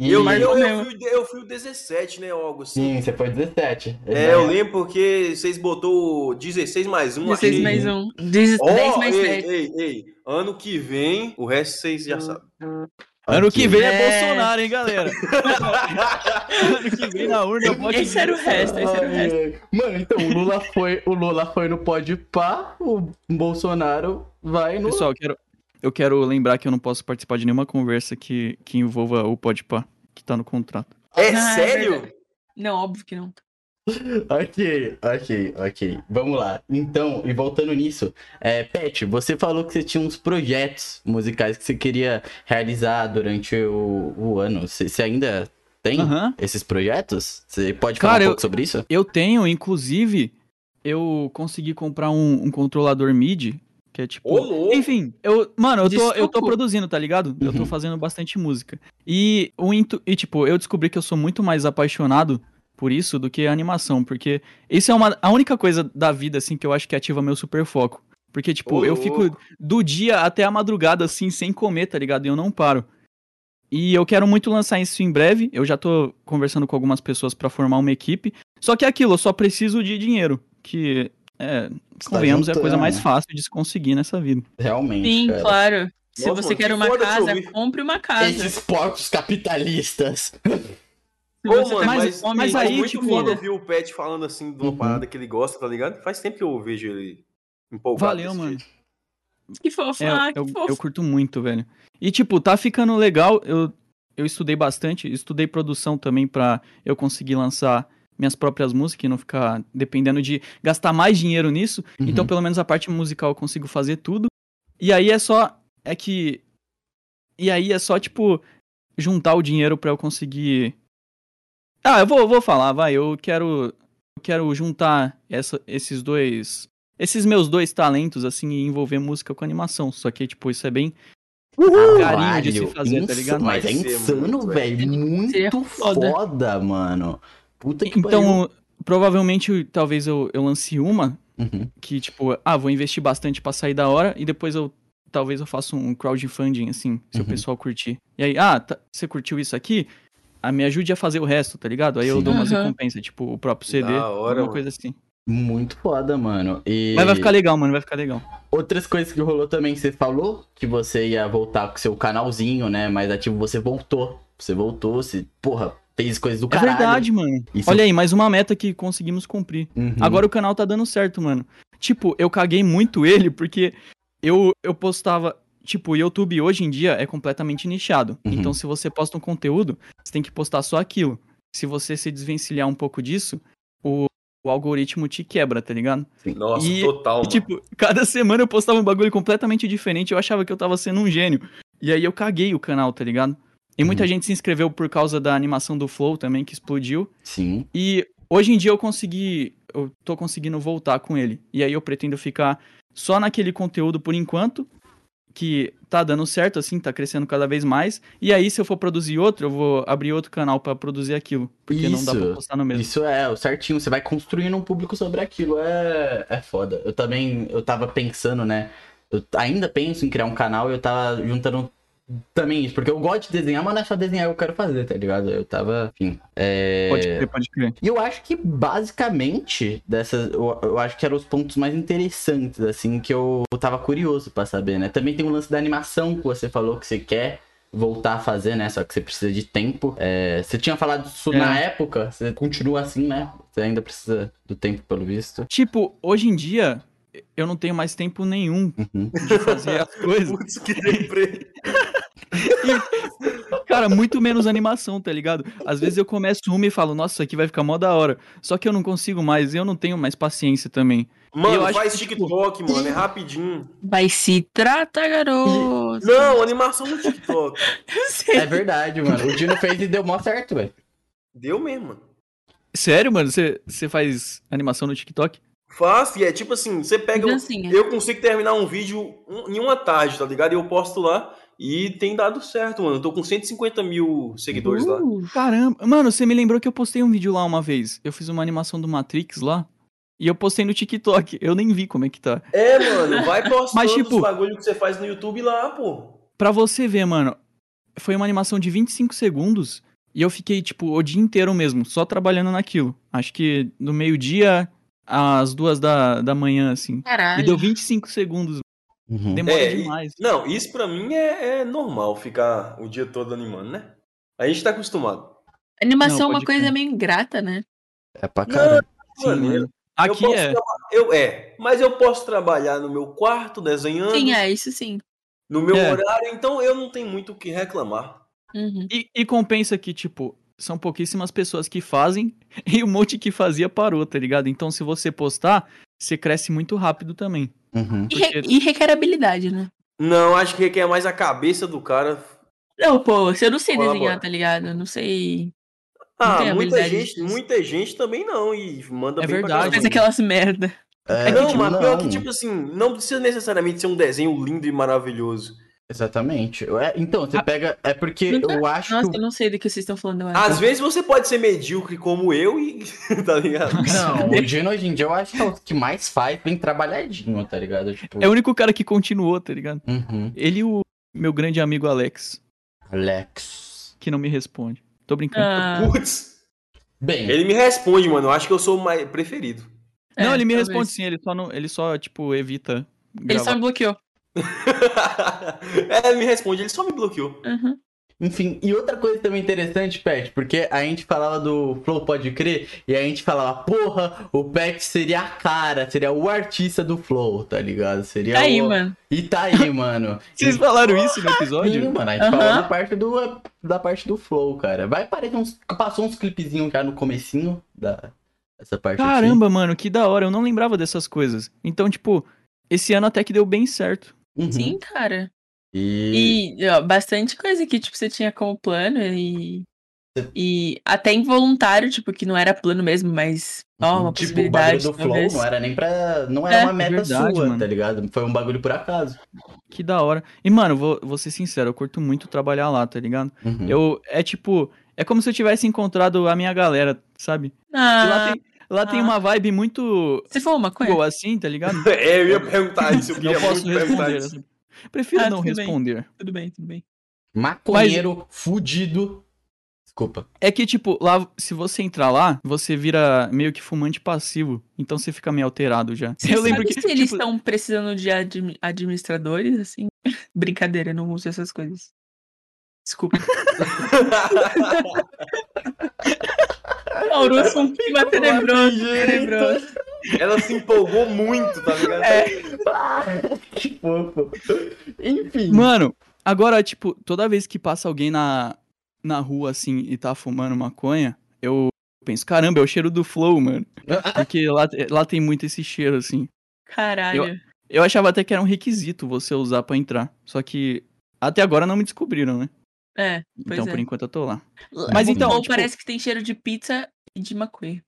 E... Eu, eu, eu, fui, eu fui o 17, né? Algo assim. Sim, você foi 17. É, eu lembro porque vocês botou 16 mais 1 16 aí. mais 1. 10 Ó, mais ei, 10. ei, ei. Ano que vem, o resto vocês já sabem. Ano que vem é, É. Bolsonaro, hein, galera? ano que vem na urna pode Esse era o resto, esse era o resto. Mano, então o Lula foi, o Lula foi no pode pá, o Bolsonaro vai no. Pessoal, eu quero, eu quero lembrar que eu não posso participar de nenhuma conversa que, que envolva o Podpah, que tá no contrato. É Ah, é sério? verdade. Não, óbvio que não. Ok, ok, ok. Vamos lá. Então, e voltando nisso, é, Pet, você falou que você tinha uns projetos musicais que você queria realizar durante o, o ano. Você, você ainda tem Aham. esses projetos? Você pode falar Cara, um eu- pouco sobre isso? Eu tenho, inclusive, eu consegui comprar um, um controlador MIDI, que é tipo. Ô, louco. Enfim, eu, mano, eu tô, eu tô produzindo, tá ligado? Eu tô Uhum. fazendo bastante música. E o intu... e tipo, eu descobri que eu sou muito mais apaixonado por isso do que a animação, porque isso é uma a única coisa da vida assim que eu acho que ativa meu super foco. Porque tipo, Ô, eu fico do dia até a madrugada assim sem comer, tá ligado? E eu não paro. E eu quero muito lançar isso em breve. Eu já tô conversando com algumas pessoas pra formar uma equipe. Só que é aquilo, eu só preciso de dinheiro, que é, tá convenhamos, é a coisa mais fácil de se conseguir nessa vida. Realmente. Sim, cara. claro. Se Nossa, você quer que uma casa, compre uma casa. Esses porcos capitalistas. Se Ô, você mano, tá mas- mas, mas mas aí, muito tipo, foda ouvir o Pet falando assim de uma Uhum. parada que ele gosta, tá ligado? Faz tempo que eu vejo ele empolgado. Valeu, mano. jeito. Que fofo, É, ah, eu, que eu fofo. curto muito, velho. E, tipo, tá ficando legal. Eu, eu estudei bastante, estudei produção também pra eu conseguir lançar minhas próprias músicas e não ficar dependendo de gastar mais dinheiro nisso. Uhum. Então, pelo menos a parte musical eu consigo fazer tudo. E aí é só. É que. E aí é só, tipo, juntar o dinheiro pra eu conseguir. Ah, eu vou, vou falar, vai. Eu quero. Eu quero juntar essa, esses dois. Esses meus dois talentos, assim, e envolver música com animação. Só que, tipo, isso é bem. carinho de se fazer, tá insa- ligado? Mas é insano, muito, velho. Muito foda. foda, mano. Puta que pariu. Então, provavelmente, talvez eu, eu lance uma Uhum. que, tipo, ah, vou investir bastante pra sair da hora e depois eu. Talvez eu faça um crowdfunding, assim, se Uhum. o pessoal curtir. E aí, ah, tá- você curtiu isso aqui? Ah, me ajude a fazer o resto, tá ligado? Aí eu Sim. dou umas Aham. recompensas, tipo, o próprio CD, Da hora, alguma mano. coisa assim. Muito foda, mano. E Mas vai ficar legal, mano, vai ficar legal. outras coisas que rolou também, você falou que você ia voltar com seu canalzinho, né? Mais ativo, você voltou. Você voltou, você, porra, fez coisas do É caralho. verdade, mano. Isso- Olha aí, mais uma meta que conseguimos cumprir. Uhum. Agora o canal tá dando certo, mano. Tipo, eu caguei muito ele porque eu, eu postava. Tipo, o YouTube hoje em dia é completamente nichado. Uhum. Então, se você posta um conteúdo, você tem que postar só aquilo. Se você se desvencilhar um pouco disso, o, o algoritmo te quebra, tá ligado? Nossa, E- total, E, mano. tipo, cada semana eu postava um bagulho completamente diferente. Eu achava que eu tava sendo um gênio. E aí eu caguei o canal, tá ligado? E muita Uhum. gente se inscreveu por causa da animação do Flow também, que explodiu. Sim. E hoje em dia eu consegui. Eu tô conseguindo voltar com ele. E aí eu pretendo ficar só naquele conteúdo por enquanto. Que tá dando certo, assim, tá crescendo cada vez mais. E aí, se eu for produzir outro, eu vou abrir outro canal pra produzir aquilo. Porque não dá pra Isso. postar no mesmo. Isso é certinho, você vai construindo um público sobre aquilo, é, é foda. Eu também, eu tava pensando, né, eu ainda penso em criar um canal e eu tava juntando também isso, porque eu gosto de desenhar, mas não é só desenhar que eu quero fazer, tá ligado? Eu tava, enfim, é... Pode crer, pode crer. E eu acho que basicamente dessas, eu, eu acho que eram os pontos mais interessantes, assim, que eu tava curioso pra saber, né? Também tem o lance da animação que você falou que você quer voltar a fazer, né? Só que você precisa de tempo. É, você tinha falado isso É. na época, você continua assim, né? Você ainda precisa do tempo, pelo visto. Tipo, hoje em dia, eu não tenho mais tempo nenhum Uhum. de fazer as coisas. Putz, que deprê. Cara, muito menos animação, tá ligado? Às vezes eu começo uma e falo, nossa, isso aqui vai ficar mó da hora. Só que eu não consigo mais, eu não tenho mais paciência também. Mano, Eu acho faz que, tipo, TikTok, mano, é rapidinho. Vai se tratar, garoto. Não, animação no TikTok. É verdade, mano. O Dino fez e deu mó certo, velho. Deu mesmo, mano. Sério, mano? Você você faz animação no TikTok? Faço, e é tipo assim, você pega. um-. Eu consigo terminar um vídeo um- em uma tarde, tá ligado? E eu posto lá e tem dado certo, mano. Eu tô com 150 mil seguidores lá. Uh, Caramba, mano, você me lembrou que eu postei um vídeo lá uma vez. Eu fiz uma animação do Matrix lá. E eu postei no TikTok. Eu nem vi como é que tá. É, mano, vai postando Mas, tipo- os bagulho que você faz no YouTube lá, pô. Pra você ver, mano, foi uma animação de 25 segundos. E eu fiquei, tipo, o dia inteiro mesmo, só trabalhando naquilo. Acho que no meio-dia às duas da, da manhã, assim. caralho. E deu 25 segundos. Uhum. Demora É, e- demais. Não, isso pra mim é, é normal, ficar o dia todo animando, né? A gente tá acostumado. Animação Não, é uma coisa meio ingrata, né? É pra caralho. Sim, Mano, mano. eu- Aqui eu é. Eu, é, mas eu posso trabalhar no meu quarto, desenhando, Sim, é, isso sim. no meu É. horário, então eu não tenho muito o que reclamar. Uhum. E, e compensa que, tipo, são pouquíssimas pessoas que fazem e um monte que fazia parou, tá ligado? Então, se você postar, você cresce muito rápido também. Uhum. E, re- e requer habilidade, né? Não, acho que requer mais a cabeça do cara. Não, pô, se eu não sei Colabora. desenhar, tá ligado? Eu não sei. Não Ah, tem muita gente, disso. muita gente também não, e manda É bem verdade. pra Faz aquelas merda. É, Não, tipo, mas pior não. que, tipo assim, não precisa necessariamente ser um desenho lindo e maravilhoso. Exatamente. É, então, você Ah. pega. É porque Nunca- eu acho Nossa, que. eu não sei do que vocês estão falando, acho. Às vezes você pode ser medíocre como eu e. tá ligado? Não, o Dino hoje em dia eu acho que é o que mais faz bem trabalhadinho, tá ligado? Tipo, É o único cara que continuou, tá ligado? uhum. Ele e o meu grande amigo Alex, Alex. que não me responde. Tô brincando. Ah, Putz. Bem, Ele me responde, mano. Eu acho que eu sou o mais preferido. não, é, ele me talvez. responde sim, ele só, não, ele só tipo, evita Ele só gravar. me bloqueou. é, me responde, ele só me bloqueou. Uhum. enfim, e outra coisa também interessante, Pet, porque a gente falava do Flow Pode Crer, e a gente falava, porra, o Pet seria a cara, seria o artista do Flow, tá ligado? Seria Tá aí, o... mano. E tá aí, mano. Vocês falaram isso no Sim, episódio? mano, a gente Aham. falou da parte, do, da parte do Flow, cara. Vai aparecer uns. Passou uns clipezinhos já no comecinho da, dessa parte aqui. Caramba, mano, que da hora. Eu não lembrava dessas coisas. Então, tipo, esse ano até que deu bem certo. Uhum. Sim, cara. E... E ó, bastante coisa que, tipo, você tinha como plano e. E até involuntário, tipo, que não era plano mesmo, mas. Ó, uma tipo, o bagulho possibilidade. do Flow talvez. não era nem pra. Não era É, uma meta verdade, sua, mano. tá ligado? Foi um bagulho por acaso. Que da hora. E, mano, vou, vou ser sincero, eu curto muito trabalhar lá, tá ligado? Uhum. Eu, é tipo, é como se eu tivesse encontrado a minha galera, sabe? E Ah, lá tem, lá tem ah. uma vibe muito Você falou maconha? boa assim, tá ligado? É, eu ia perguntar isso, eu Não posso responder. isso. assim. Prefiro Ah, não tudo bem. responder. Tudo bem, tudo bem. Maconheiro fudido. Desculpa. É que, tipo, lá, se você entrar lá, você vira meio que fumante passivo. Então você fica meio alterado já. Você eu lembro que. se eles tipo, estão precisando de admi- administradores, assim? Brincadeira, eu não uso essas coisas. Desculpa. Auroso um clima tenebroso, tenebroso. Ela se empolgou muito, tá ligado? É. que fofo. Enfim. Mano, agora, tipo, toda vez que passa alguém na, na rua, assim, e tá fumando maconha, eu penso, caramba, é o cheiro do flow, mano. Porque lá, lá tem muito esse cheiro, assim. Caralho. Eu achava até que era um requisito você usar pra entrar. Só que até agora não me descobriram, né? É, pois então, é. por enquanto, eu tô lá. Mas então, então. tipo- parece que tem cheiro de pizza e de maconha.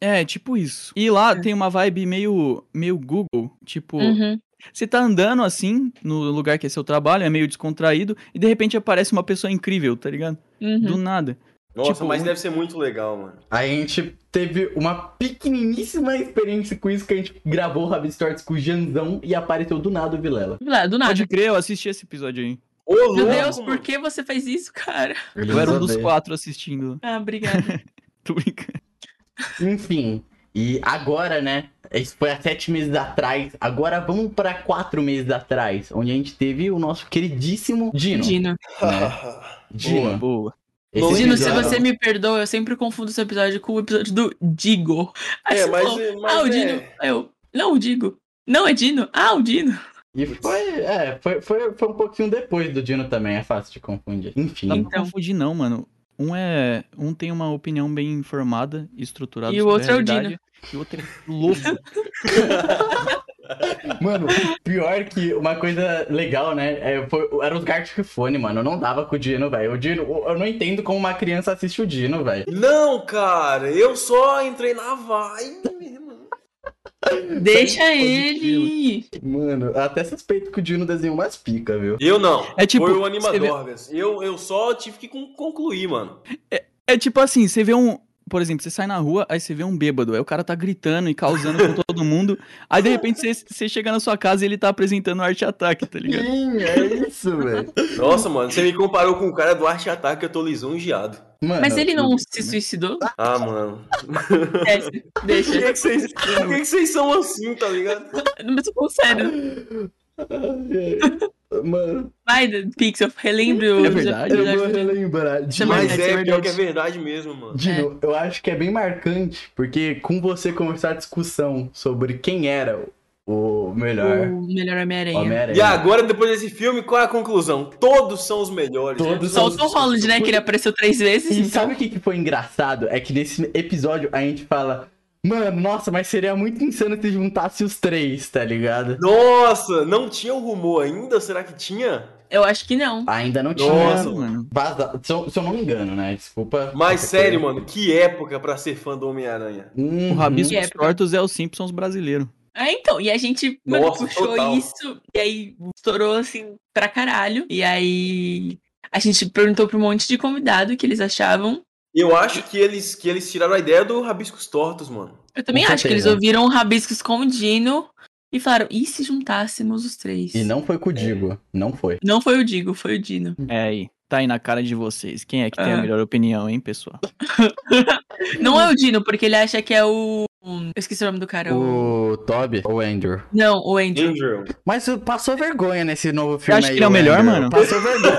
É, tipo isso. E lá É. tem uma vibe meio, meio Google. Tipo, Uhum. você tá andando assim, no lugar que é seu trabalho, é meio descontraído, e de repente aparece uma pessoa incrível, tá ligado? Uhum. Do nada. Nossa, Tipo, mas um- deve ser muito legal, mano. A gente teve uma pequeniníssima experiência com isso que a gente gravou o Rabbit Stories com o Janzão e apareceu do nada o Vilela. Do nada. Pode crer, eu assisti esse episódio aí. Ô, Meu louco, Deus, mano. por que você fez isso, cara? Eu era um dos quatro assistindo. Ah, obrigada. Tô brincando. Enfim, e agora, né? Isso foi há sete meses atrás. Agora vamos pra quatro meses atrás, onde a gente teve o nosso queridíssimo Dino. Dino. Né? Dino. Boa, boa. esse Dino, se episódio- você me perdoa, eu sempre confundo esse episódio com o episódio do Digo. Aí É, mas- falou, mas ah, o é- Dino. Aí eu, não, o Digo. Não, é Dino. Ah, o Dino. E foi, é, foi, foi, foi um pouquinho depois do Dino também, é fácil de confundir. Enfim. Então. confundir, não, mano. Um é. Um tem uma opinião bem informada e estruturada. E o outro é o Dino. E o outro é louco. Mano, pior que uma coisa legal, né? É, foi, era os Gartifone, mano. Não dava com o Dino, velho. O Dino, eu não entendo como uma criança assiste o Dino, velho. Não, cara, eu só entrei na vibe, mano. Deixa ele. Mano, até suspeito que o Dino desenhou umas picas, viu? Eu não. É tipo, Foi o você Animadorgas. Eu, eu só tive que con- concluir, mano. É tipo assim, você vê um. Por exemplo, você sai na rua, aí você vê um bêbado, aí o cara tá gritando e causando com todo mundo. Aí de repente você, você chega na sua casa e ele tá apresentando arte ataque, tá ligado? Sim, é isso, velho. Nossa, mano, você me comparou com o cara do Arte Ataque, eu tô lisonjeado. Mano, Mas ele não se suicidou? Ah, mano. Desce, Por que, deixa. que vocês, por que que vocês são assim, tá ligado? Mas sério. Mano, Vai, Pixel, relembre o É verdade? eu vou relembrar. É Dino, Mas verdade, é, é pior que é verdade. mesmo, mano. Dino, eu acho que é bem marcante, porque com você começar a discussão sobre quem era o melhor O melhor Homem-Aranha. Homem-Aranha. E agora, depois desse filme, qual é a conclusão? Todos são os melhores. Todos Só o são Tom Holland, né? Que ele apareceu três vezes. E então- sabe o que, que foi engraçado? É que nesse episódio a gente fala, mano, nossa, mas seria muito insano se juntasse os três, tá ligado? Nossa, não tinha o rumor ainda? Será que tinha? Eu acho que não. Ainda não tinha. Nossa, mano. vazado. Se eu, se eu não me engano, né? Desculpa. Mas sério, coisa. mano, que época pra ser fã do Homem-Aranha. Uhum. O dos. Tortos é o Simpsons brasileiro. Ah, então. E a gente, mano, Nossa, puxou total. isso. E aí estourou assim pra caralho. E aí a gente perguntou pra um monte de convidado o que eles achavam. Eu acho que eles, que eles tiraram a ideia do Rabiscos Tortos, mano. Eu também Com acho que eles certeza. ouviram o Rabiscos com o Dino e falaram: e se juntássemos os três? E não foi com o Digo. Não foi. Não foi o Digo, foi o Dino. É aí. Tá aí na cara de vocês. Quem é que tem Ah. a melhor opinião, hein, pessoal? Não é o Dino, porque ele acha que é o. Eu esqueci o nome do cara. O... O Toby ou o Andrew. Não, o Andrew. Andrew. Mas passou vergonha nesse novo filme acha aí, que ele é o melhor, Andrew. mano? Passou vergonha.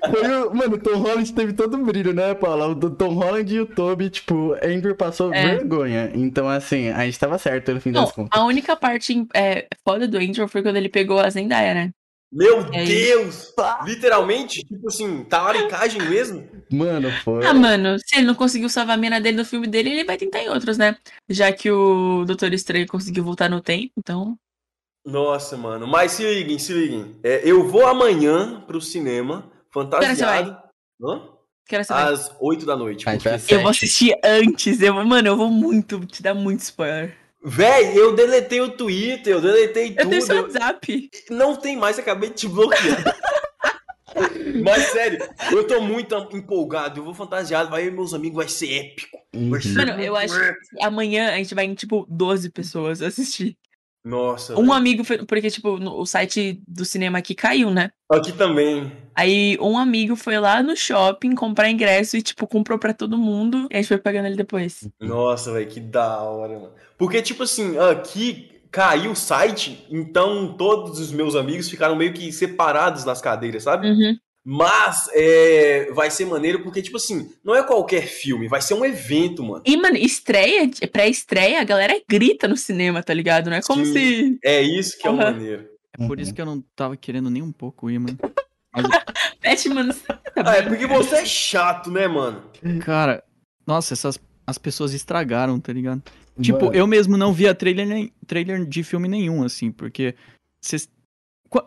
Foi o- mano, o Tom Holland teve todo o brilho, né, Paula? O Tom Holland e o Toby, tipo, Andrew passou É. vergonha. Então, assim, a gente tava certo no fim Não, das contas. a única parte é, foda do Andrew foi quando ele pegou a Zendaya, né? Meu É Deus! Literalmente, tipo assim, talaricagem mesmo? Mano, foi. Ah, mano, se ele não conseguiu salvar a mina dele no filme dele, ele vai tentar em outros, né? Já que o Doutor Estranho conseguiu voltar no tempo, então. Nossa, mano. Mas se liguem, se liguem. É, eu vou amanhã pro cinema, fantasiado. Hã? Quero saber. Às 8 da noite. Porque- vai eu vou assistir antes. Eu, mano, eu vou muito te dar muito spoiler. Véi, eu deletei o Twitter, eu deletei Eu tudo. tenho seu eu- WhatsApp. Não tem mais, acabei de te bloquear. Mas sério, eu tô muito empolgado, eu vou fantasiado, vai eu e meus amigos, vai ser épico. Vai ser Mano, eu acho que amanhã a gente vai em, tipo, 12 pessoas assistir. Nossa. Um véi. amigo foi. Porque, tipo, no- o site do cinema aqui caiu, né? Aqui também. Aí um amigo foi lá no shopping comprar ingresso e, tipo, comprou pra todo mundo. E a gente foi pagando ele depois. Nossa, velho, que da hora, mano. Porque, tipo assim, aqui caiu o site, então todos os meus amigos ficaram meio que separados nas cadeiras, sabe? Uhum. Mas é, vai ser maneiro porque, tipo assim, não é qualquer filme, vai ser um evento, mano. E, mano, estreia, pré-estreia, a galera grita no cinema, tá ligado? Não é como Sim. se. É isso que é o Uhum. maneiro. É por isso que eu não tava querendo nem um pouco ir, mano. Batman. Tá Ah, é porque você é chato, né, mano? Cara, nossa, essas as pessoas estragaram, tá ligado? Tipo, Mano. eu mesmo não via trailer, nem- trailer de filme nenhum, assim, porque. cês-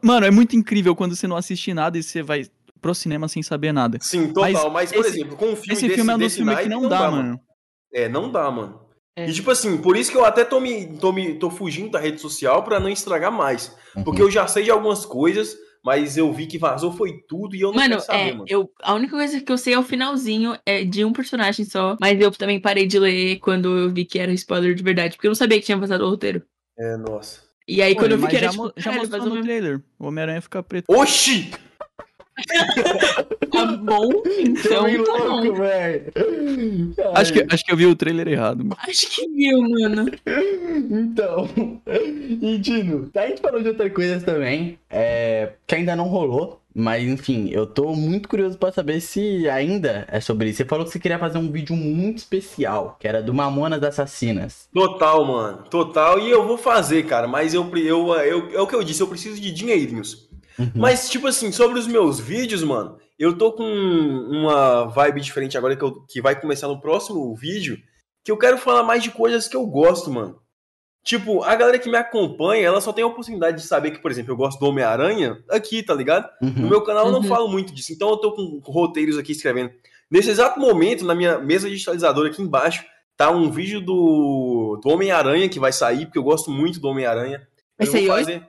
Mano, é muito incrível quando você não assiste nada e você vai pro cinema sem saber nada. Sim, total. Mas, por esse- exemplo, com um filme Esse desse, filme é um dos filmes que naipe, não, dá, mano. É, não dá, mano. É. E tipo assim, por isso que eu até tô me, tô me tô fugindo da rede social pra não estragar mais. Uhum. Porque eu já sei de algumas coisas, mas eu vi que vazou foi tudo e eu não Mano, quero saber, é, mano. eu, a única coisa que eu sei é o finalzinho é de um personagem só. Mas eu também parei de ler quando eu vi que era spoiler de verdade. Porque eu não sabia que tinha vazado o roteiro. É, nossa. E aí, Pô, quando eu vi mas que era, já, tipo, já mostrou no trailer. O Homem-Aranha fica preto. Oxi! Tá bom, então tá louco, bom. velho. Acho que, acho que eu vi o trailer errado. mano. Acho que viu, mano. Então, e Dino, a gente falou de outras coisas também, é, que ainda não rolou, mas enfim, eu tô muito curioso pra saber se ainda é sobre isso. Você falou que você queria fazer um vídeo muito especial, que era do Mamonas Assassinas. Total, mano. Total. E eu vou fazer, cara. Mas eu, eu, eu, é o que eu disse, eu preciso de dinheirinhos. Uhum. Mas, tipo assim, sobre os meus vídeos, mano, eu tô com uma vibe diferente agora que, eu- que vai começar no próximo vídeo, que eu quero falar mais de coisas que eu gosto, mano. Tipo, a galera que me acompanha, ela só tem a oportunidade de saber que, por exemplo, eu gosto do Homem-Aranha aqui, tá ligado? No Uhum. meu canal eu não Uhum. falo muito disso, então eu tô com roteiros aqui escrevendo. Nesse exato momento, na minha mesa digitalizadora aqui embaixo, tá um vídeo do, do Homem-Aranha que vai sair, porque eu gosto muito do Homem-Aranha. Vai sair vou hoje?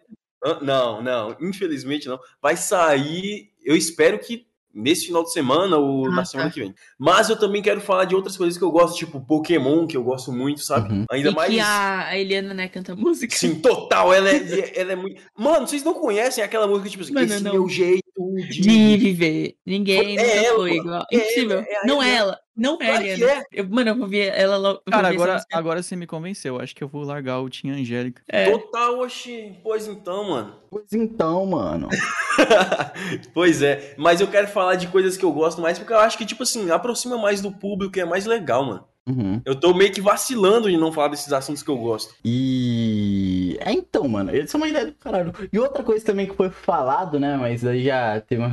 Não, não, infelizmente não. Vai sair, eu espero que nesse final de semana ou Ah, na tá. semana que vem. Mas eu também quero falar de outras coisas que eu gosto, tipo Pokémon, que eu gosto muito, sabe? Uhum. Ainda e mais. que a, a Eliana, né, canta música. Sim, total. Ela é, ela é muito. Mano, vocês não conhecem aquela música, tipo assim, Mano, esse não. meu jeito de. De viver. Ninguém É nunca ela, foi igual. É, Impossível. é a não é Eliana. ela. Não é é. Eu, mano, eu vou ver ela logo. Cara, agora, agora você me convenceu. Acho que eu vou largar o Tinha Angélica. É. Total, oxi. Pois então, mano. Pois então, mano. pois é. Mas eu quero falar de coisas que eu gosto mais, porque eu acho que, tipo assim, aproxima mais do público e é mais legal, mano. Uhum. Eu tô meio que vacilando de não falar desses assuntos que eu gosto. E. É então, mano, isso é uma ideia do caralho. E outra coisa também que foi falado, né? Mas aí já teve uma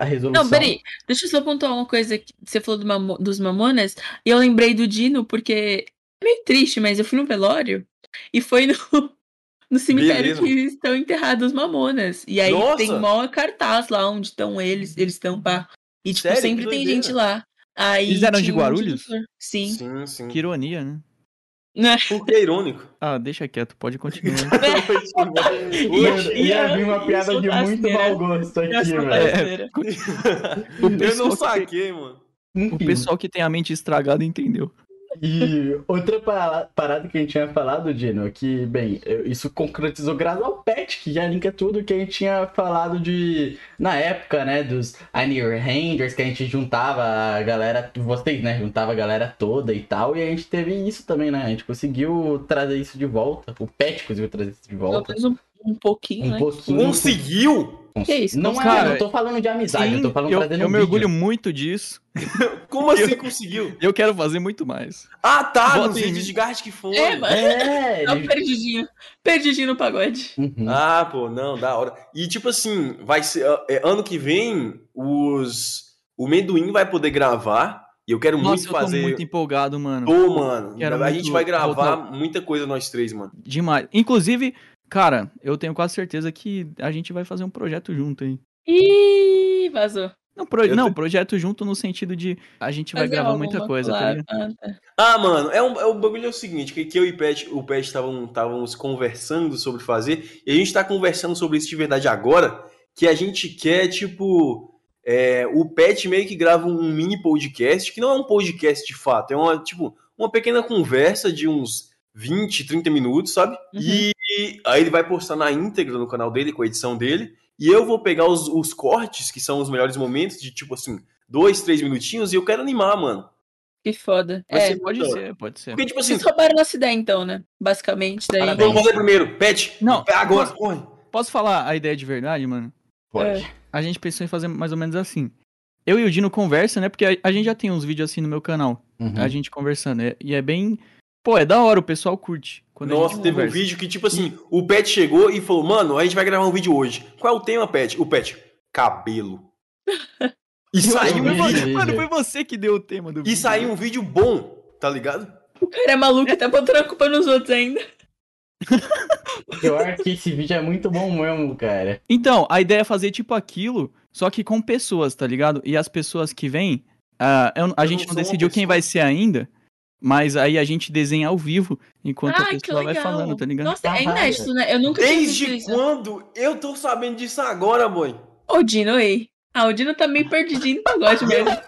resolução. Não, peraí. Deixa eu só pontuar uma coisa que você falou do Mamo- dos Mamonas. E eu lembrei do Dino, porque é meio triste, mas eu fui no velório e foi no, no cemitério Beleza. que estão enterrados os Mamonas. E aí Nossa! tem mó cartaz lá onde estão eles, eles estão pá. E, tipo, Sério? sempre tem gente lá. Aí Eles eram de tinha um Guarulhos? diretor. Sim. Sim, sim. Que ironia, né? Né? Porque é irônico. Ah, deixa quieto, pode continuar. Ia, ia vir uma piada de muito asneira. mau gosto aqui, Ia velho. asneira. O eu pessoal não que saquei, mano. O Enfim. pessoal que tem a mente estragada entendeu. E outra para- parada que a gente tinha falado, Dino, que, bem, isso concretizou graças ao Pet, que já linka tudo que a gente tinha falado de. Na época, né, dos Annie Rangers, que a gente juntava a galera. Vocês, né, juntava a galera toda e tal. E a gente teve isso também, né? A gente conseguiu trazer isso de volta. O Pet conseguiu trazer isso de Pelo volta. menos um, um pouquinho, Um né? pouquinho. Conseguiu? Que isso? Não, é, Cara, não tô falando de amizade, eu tô falando eu, trazendo eu um mergulho vídeo. muito disso. Como assim conseguiu? Eu quero fazer muito mais. Ah, tá, Bota de Garde que foi. É, mano. É, É perdidinho. Perdidinho no pagode. Uhum. Ah, pô, não, da hora. E tipo assim, vai ser é, ano que vem os o Mendoim vai poder gravar e eu quero Nossa, muito eu tô fazer. muito empolgado, mano. Pô, mano, Quero a muito gente vai gravar muita coisa nós três, mano. Demais. Inclusive, cara, eu tenho quase certeza que a gente vai fazer um projeto junto aí. Ih, vazou. Não, pro- não tô- projeto junto no sentido de a gente vai Fazer gravar alguma muita coisa, tá claro. ligado? Ah, tá. Ah, mano, é, um, é o bagulho é o seguinte, que, que eu e Pet, o Pet estavam estávamos conversando sobre fazer, e a gente tá conversando sobre isso de verdade agora, que a gente quer, tipo, é, o Pet meio que grava um mini podcast, que não é um podcast de fato, é uma, tipo, uma pequena conversa de uns 20, 30 minutos, sabe? Uhum. E aí ele vai postar na íntegra no canal dele, com a edição dele, e eu vou pegar os, os cortes, que são os melhores momentos, de tipo assim, dois, três minutinhos, e eu quero animar, mano. Que foda. Vai É, ser Pode ser, pode ser. Porque, tipo assim, vocês roubaram nossa ideia então, né? Basicamente, daí... Parabéns. Vamos fazer primeiro. Pet. Não, Agora, corre. Posso falar a ideia de verdade, mano? Pode. A gente pensou em fazer mais ou menos assim. Eu e o Dino conversa, né? Porque a, a gente já tem uns vídeos assim no meu canal. Uhum. A gente conversando. é- e é bem. Pô, é da hora, o pessoal curte. Quando a Nossa, gente teve um conversa. vídeo que, tipo assim, o Pet chegou e falou, mano, a gente vai gravar um vídeo hoje. Qual é o tema, Pet? O Pet, cabelo. E saiu eu um vídeo. Mano, foi você que deu o tema do E vídeo. saiu um vídeo bom, tá ligado? O cara é maluco, tá botando a culpa nos outros ainda. Pior que esse vídeo é muito bom mesmo, cara. Então, a ideia é fazer tipo aquilo, só que com pessoas, tá ligado? E as pessoas que vêm, ah, eu- a Eu gente não decidiu quem vai ser ainda, mas aí a gente desenha ao vivo enquanto a pessoa vai falando, tá ligado? Nossa, é inédito, né? Eu nunca tinha visto Desde isso. quando eu tô sabendo disso agora, boy? Ô, Dino, ei. Ah, o Dino tá meio perdidinho no pagode mesmo.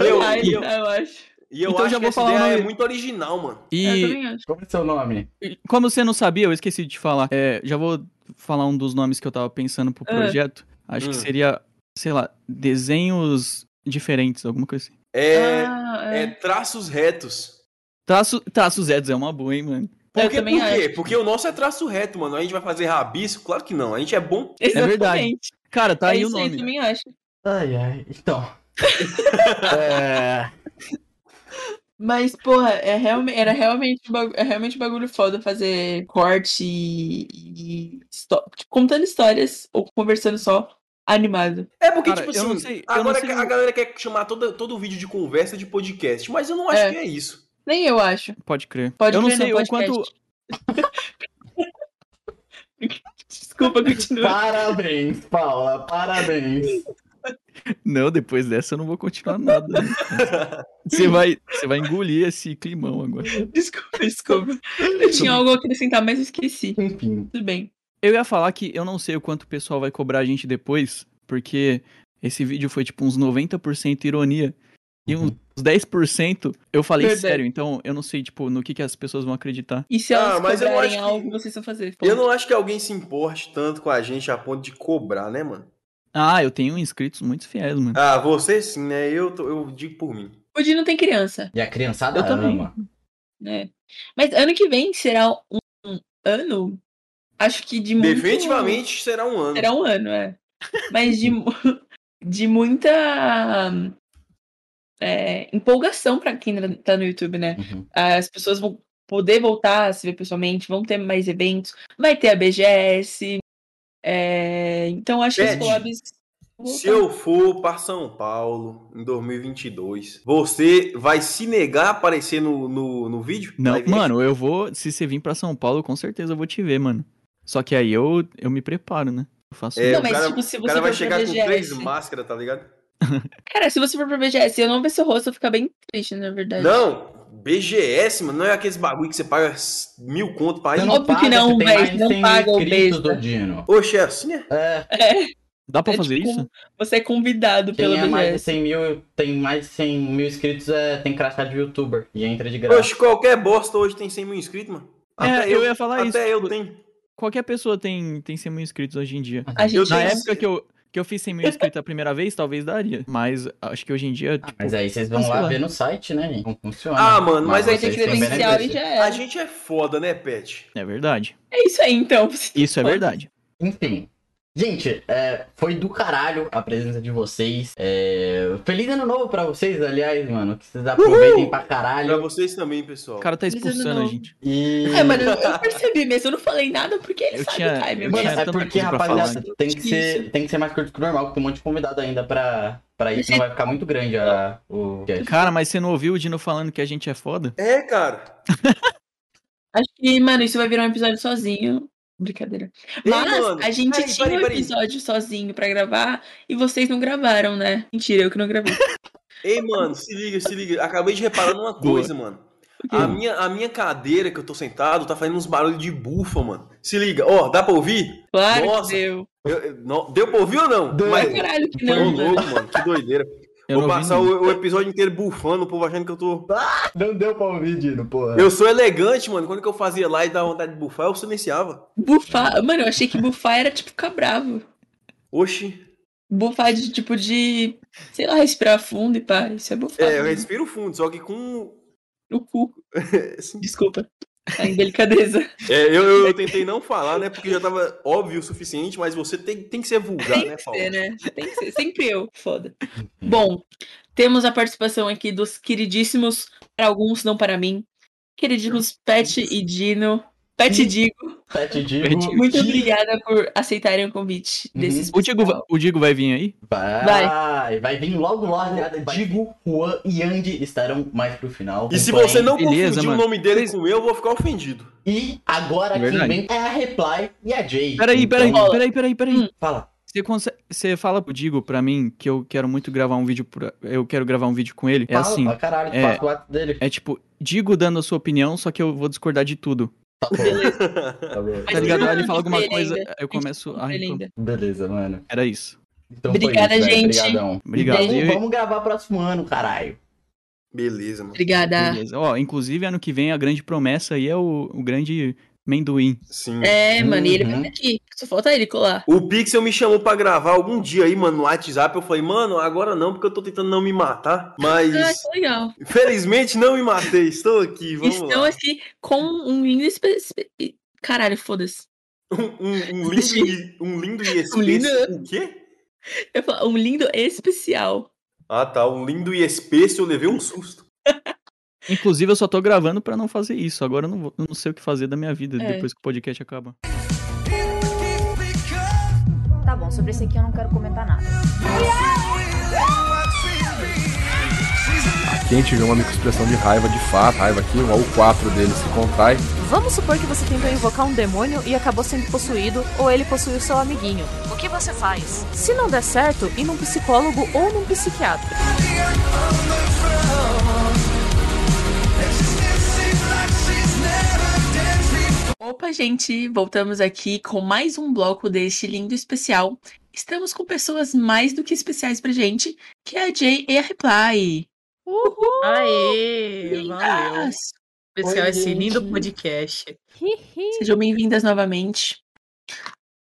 Eu, Ai, e eu, eu acho. e eu Então acho já que vou falar o ideia nome- é muito original, mano. Eu E também acho. Como é seu nome? como você não sabia, eu esqueci de te falar. É, já vou falar um dos nomes que eu tava pensando pro Ah. projeto. Acho Hum. que seria sei lá, desenhos diferentes, alguma coisa assim. É, Ah, é é. traços retos. Traço, traços retos é uma boa, hein, mano. Por, Eu quê? também Por quê? acho. Porque o nosso é traço reto, mano. A gente vai fazer rabisco? Claro que não. A gente é bom. É verdade. Exatamente. Cara, tá É aí o isso aí, nome. também acho. Ai, ai. Então. é... Mas, porra, é realme- era realmente, é realmente bagulho foda fazer corte e, e histó- tipo, contando histórias ou conversando só animado. É porque, Cara, tipo eu assim, não sei- eu não agora sei a galera quer chamar todo, todo vídeo de conversa de podcast, mas eu não acho É. que é isso. Nem eu acho. Pode crer. Pode eu não crer, sei não, o quanto. Desculpa, continua. Parabéns, Paula. Parabéns. Não, depois dessa eu não vou continuar nada. né? Você vai, você vai engolir esse climão agora. Desculpa, desculpa. Eu tinha algo a acrescentar, mas eu esqueci. Enfim. Tudo bem. Eu ia falar que eu não sei o quanto o pessoal vai cobrar a gente depois, porque esse vídeo foi tipo uns 90% ironia e uns 10% eu falei Verdade. sério. Então eu não sei, tipo, no que, que as pessoas vão acreditar. E se Ah, elas mas eu cobrarem acho que- algo, vocês vão fazer? Eu não acho que alguém se importe tanto com a gente a ponto de cobrar, né, mano? Ah, eu tenho inscritos muito fiéis, mano. Ah, você sim, né? Eu, tô- eu digo por mim. O Di não tem criança, E a criançada Eu também. ama. né? Mas ano que vem será um ano, acho que de muito... Definitivamente será um ano. Será um ano, é. Mas de, de muita é, empolgação pra quem tá no YouTube, né? Uhum. As pessoas vão poder voltar a se ver pessoalmente, vão ter mais eventos, vai ter a BGS. é, então acho que os Pede. collabs. Se eu for para São Paulo em 2022, você vai se negar a aparecer no, no, no vídeo? Não, mano, eu vou. Se você vir pra São Paulo, com certeza eu vou te ver, mano. Só que aí eu, eu me preparo, né? Eu faço. É, Não, o mas, cara, tipo, se o você cara vai chegar com BGS. três máscaras, tá ligado? Cara, se você for pra BGS e eu não ver seu rosto, eu vou ficar bem triste, na verdade. Não, BGS, mano, não é aqueles bagulho que você paga mil conto pra ir. Óbvio que paga, não, de não 100 mil paga o. Dodino. Oxe, é assim, é? É, É, Dá pra é fazer tipo, isso? Você é convidado quem pela é mais de BGS. 100 mil, tem mais de 100 mil inscritos, é, tem crachá de youtuber. E entra de graça. Oxe, qualquer bosta hoje tem 100 mil inscritos, mano. É, eu ia falar até isso. eu tenho. Qualquer pessoa tem, tem 100 mil inscritos hoje em dia. A Eu Na época que eu, que eu fiz 100 mil inscritos a primeira vez, talvez daria. Mas acho que hoje em dia, tipo, Mas aí vocês vão lá lá. ver no site, né, gente? Como funciona. Ah, mano, mas aí ter vocês têm credencial e já A é. gente é foda, né, Pet? é verdade. É isso aí, então. Isso é verdade. Enfim. Gente, é, foi do caralho a presença de vocês. É, feliz ano novo pra vocês, aliás, mano. Que vocês aproveitem pra Pra caralho. vocês também, pessoal. O cara tá expulsando a gente. E. É, mano, eu percebi mesmo, eu não falei nada porque ele Eu sabe tinha- o time. eu Mano, tinha é porque, pra rapaziada, falar. tem que, ser, tem que ser mais curto que o normal, porque tem um monte de convidado ainda pra, pra isso. Não vai ficar muito grande a, o cast. Cara, mas você não ouviu o Dino falando que a gente é foda? É, cara. Acho que, mano, isso vai virar um episódio sozinho. Brincadeira. Ei, Mas mano, a gente peraí, tinha peraí, um peraí. episódio sozinho pra gravar e vocês não gravaram, né? Mentira, eu que não gravei. Ei, mano, se liga, se liga. Acabei de reparar numa coisa, mano. A minha, a minha cadeira que eu tô sentado tá fazendo uns barulhos de bufa, mano. Se liga, ó, dá pra ouvir? Claro Nossa. que deu. Eu- eu- não- deu pra ouvir ou não? Deu. Mas, Caralho que não, mano. louco, mano, que doideira. Eu Vou passar o, o episódio inteiro bufando, o povo achando que eu tô. Não deu pra ouvir, Dino, porra. Eu sou elegante, mano. Quando que eu fazia live e dava vontade de bufar, eu silenciava. Bufar. Mano, eu achei que bufar era tipo ficar bravo. Oxi. Bufar de tipo de. Sei lá, respirar fundo e pá. Isso é bufar. É, eu né? respiro fundo, só que com. No cu. Desculpa. A indelicadeza. É, eu, eu tentei não falar, né? Porque já tava óbvio o suficiente, mas você tem, tem que ser vulgar, Tem né, Paulo? ser, né? Tem que ser. Sempre eu. Foda. Bom, temos a participação aqui dos queridíssimos, para alguns, não para mim, queridíssimos Pet e Dino. Pet Digo, Pet Digo. muito obrigada por aceitarem o convite Uhum. desse O Digo, o Digo vai vir aí? Vai, vai, vir logo logo. Digo, Juan e Andy estarão mais pro final. E se você não Beleza, confundir mano. o nome dele Vocês- com o meu, eu vou ficar ofendido. E agora É quem vem é a Reply e a Jay. Peraí, peraí, Então, peraí, peraí, peraí. Hum. Fala. Você, conse- você fala pro Digo pra mim que eu quero muito gravar um vídeo. Pra... Eu quero gravar um vídeo com ele. É fala, assim. pra caralho, é-. É tipo, Digo dando a sua opinião, só que eu vou discordar de tudo. Tá bom. Tá bom. Mas Tá ligado? ele fala alguma coisa, eu começo a reclamar. Beleza, mano. Era isso. Então Obrigada, isso, gente. Obrigadão. Obrigado. Vamos, E- vamos gravar próximo ano, caralho. Beleza, mano. Obrigada. Beleza. Ó, inclusive, ano que vem a grande promessa aí é o, o grande Mendoim. Sim. É, mano, e ele vai Uhum. estar aqui. Só falta ele colar. O Pixel me chamou pra gravar algum dia aí, mano, no WhatsApp. Eu falei, mano, agora não, porque eu tô tentando não me matar. Mas, Ah, que legal. felizmente, não me matei. Estou aqui, vamos Estão lá. aqui com um lindo. Espe... Caralho, foda-se. Um, um- um lindo, e- um lindo e espesso. lindo- O quê? Eu falo, um lindo especial. Ah, tá. Um lindo e espesso, eu levei um susto. Inclusive, eu só tô gravando pra não fazer isso. Agora eu não, vou- eu não sei o que fazer da minha vida É. depois que o podcast acaba. Sobre esse aqui eu não quero comentar nada. Aqui a gente vê uma microexpressão de raiva de fato, raiva aqui, o 4 dele se contrai. Vamos supor que você tentou invocar um demônio e acabou sendo possuído, ou ele possuiu seu amiguinho. O que você faz? Se não der certo, ir num psicólogo ou num psiquiatra. Opa, gente, voltamos aqui com mais um bloco deste lindo especial. Estamos com pessoas mais do que especiais pra gente, que é a Jay e a Reply. Uhul! Aê, valeu. Lindas! Especial Oi, esse lindo gente. podcast. Sejam bem-vindas novamente.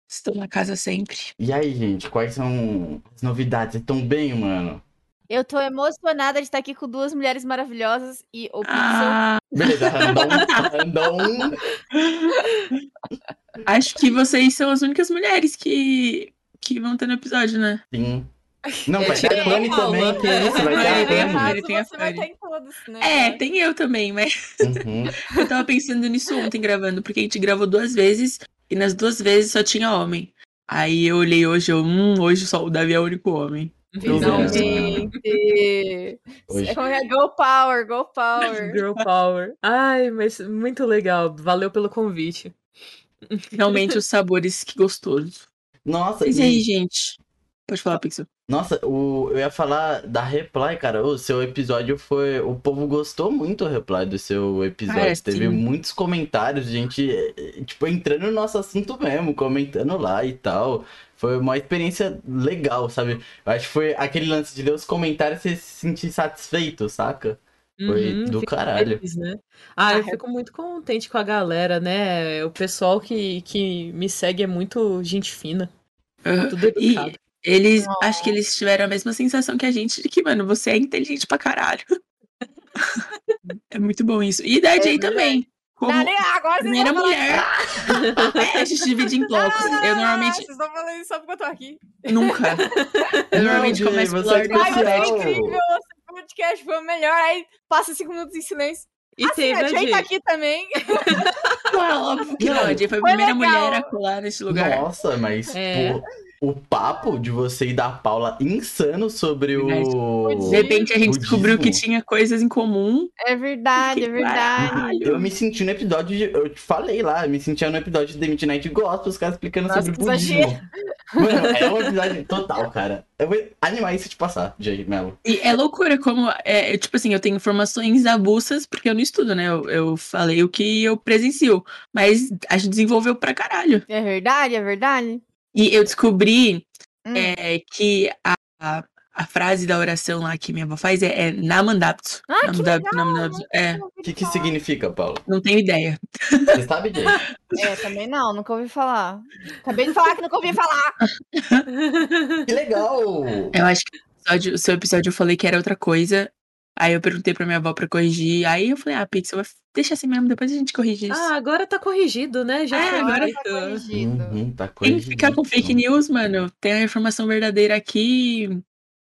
Estou na casa sempre. E aí, gente, quais são as novidades? Vocês estão bem, mano? Eu tô emocionada de estar aqui com duas mulheres maravilhosas e o Pixel. Ah, Beleza, random, random. acho que vocês são as únicas mulheres que, que vão ter no episódio, né? Sim. Não, vai ter a Fanny também, que isso, vai ter Vai a Fanny. Fanny. tem a você vai Fanny. estar em todos, né? É, tem eu também, mas Uhum. eu tava pensando nisso ontem gravando, porque a gente gravou duas vezes e nas duas vezes só tinha homem. Aí eu olhei hoje, eu, hum, hoje só o Davi é o único homem. Finalmente! Hoje. É como é Go Power, Go Power. Girl Power. Ai, mas muito legal. Valeu pelo convite. Realmente os sabores, que gostoso. Nossa, Mas e aí, gente? Pode falar, Pixel. nossa, o, eu ia falar da Reply, cara. O seu episódio foi. O povo gostou muito do Reply do seu episódio. Cara, Teve sim. muitos comentários, gente, eh, tipo, entrando no nosso assunto mesmo, comentando lá e tal. Foi uma experiência legal, sabe? Eu acho que foi aquele lance de ler os comentários e você se sentir satisfeito, saca? Foi Uhum, do caralho. feliz, né? Ah, eu fico muito contente com a galera, né? O pessoal que, que me segue é muito gente fina. Aham. Tudo E educado. eles, acho que eles tiveram a mesma sensação que a gente de que, mano, você é inteligente pra caralho. é muito bom isso. E da Jay também. Como Dali, agora vocês primeira mulher. É, a gente divide em blocos. Ah, Eu normalmente Vocês estão falando isso só porque eu tô aqui. nunca. Eu normalmente começo você pela é ordem Ai, mas foi especial. incrível. Esse podcast foi o melhor. Aí passa cinco minutos em silêncio. E Assim, teve a a Jay Jay. tá aqui também. óbvio que não. A Jay foi a primeira legal. mulher a colar nesse lugar. Nossa, mas É. pô, o papo de você e da Paula insano sobre o. De repente a gente descobriu que budismo. tinha coisas em comum. É verdade, é verdade. caralho. Eu me senti no episódio de. Eu te falei lá, eu me sentia no episódio de The Midnight Gospel, os caras explicando Nossa, sobre que budismo. Mano, é um episódio total, cara. Eu vou animar isso te passar, Jay Melo. E é loucura como, é, eu, tipo assim, eu tenho informações avulsas, porque eu não estudo, né? Eu, eu falei o que eu presencio. Mas a gente desenvolveu pra caralho. É verdade, é verdade. E eu descobri Hum. é, que a, a, a frase da oração lá que minha avó faz é, é Namandaptu. Ah, que Namandaptu, legal, Namandaptu. É, O que que significa, Paulo? não tenho ideia. Você sabe, Jay? É, também não, nunca ouvi falar. Acabei de falar que nunca ouvi falar. Que legal! Eu acho que o, episódio- o seu episódio eu falei que era outra coisa. Aí eu perguntei pra minha avó pra corrigir. Aí eu falei, ah, Pixel, vai- deixa assim mesmo, depois a gente corrige isso. Ah, agora tá corrigido, né? Já É, agora. Tá corrigido. Uhum, tá Tem que ficar com corrigido. fake news, mano. Tem a informação verdadeira aqui.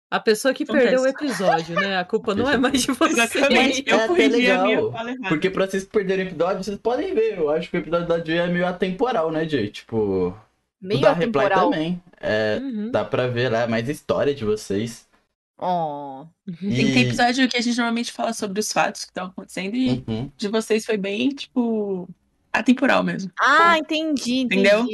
A pessoa que Acontece. perdeu o episódio, né? A culpa não é mais de você. Exatamente. É Eu até corrigi a minha legal, fala errada. Porque pra vocês perderem o episódio, vocês podem ver. Eu acho que o episódio da Jay é meio atemporal, né, Jay? Tipo. o Meio da Reply atemporal. também. É, Uhum. dá pra ver lá mais história de vocês. Oh. Tem, tem episódio que a gente normalmente fala sobre os fatos que estão acontecendo e Uhum. de vocês foi bem, tipo, atemporal mesmo. Ah, entendi, entendi. Entendeu?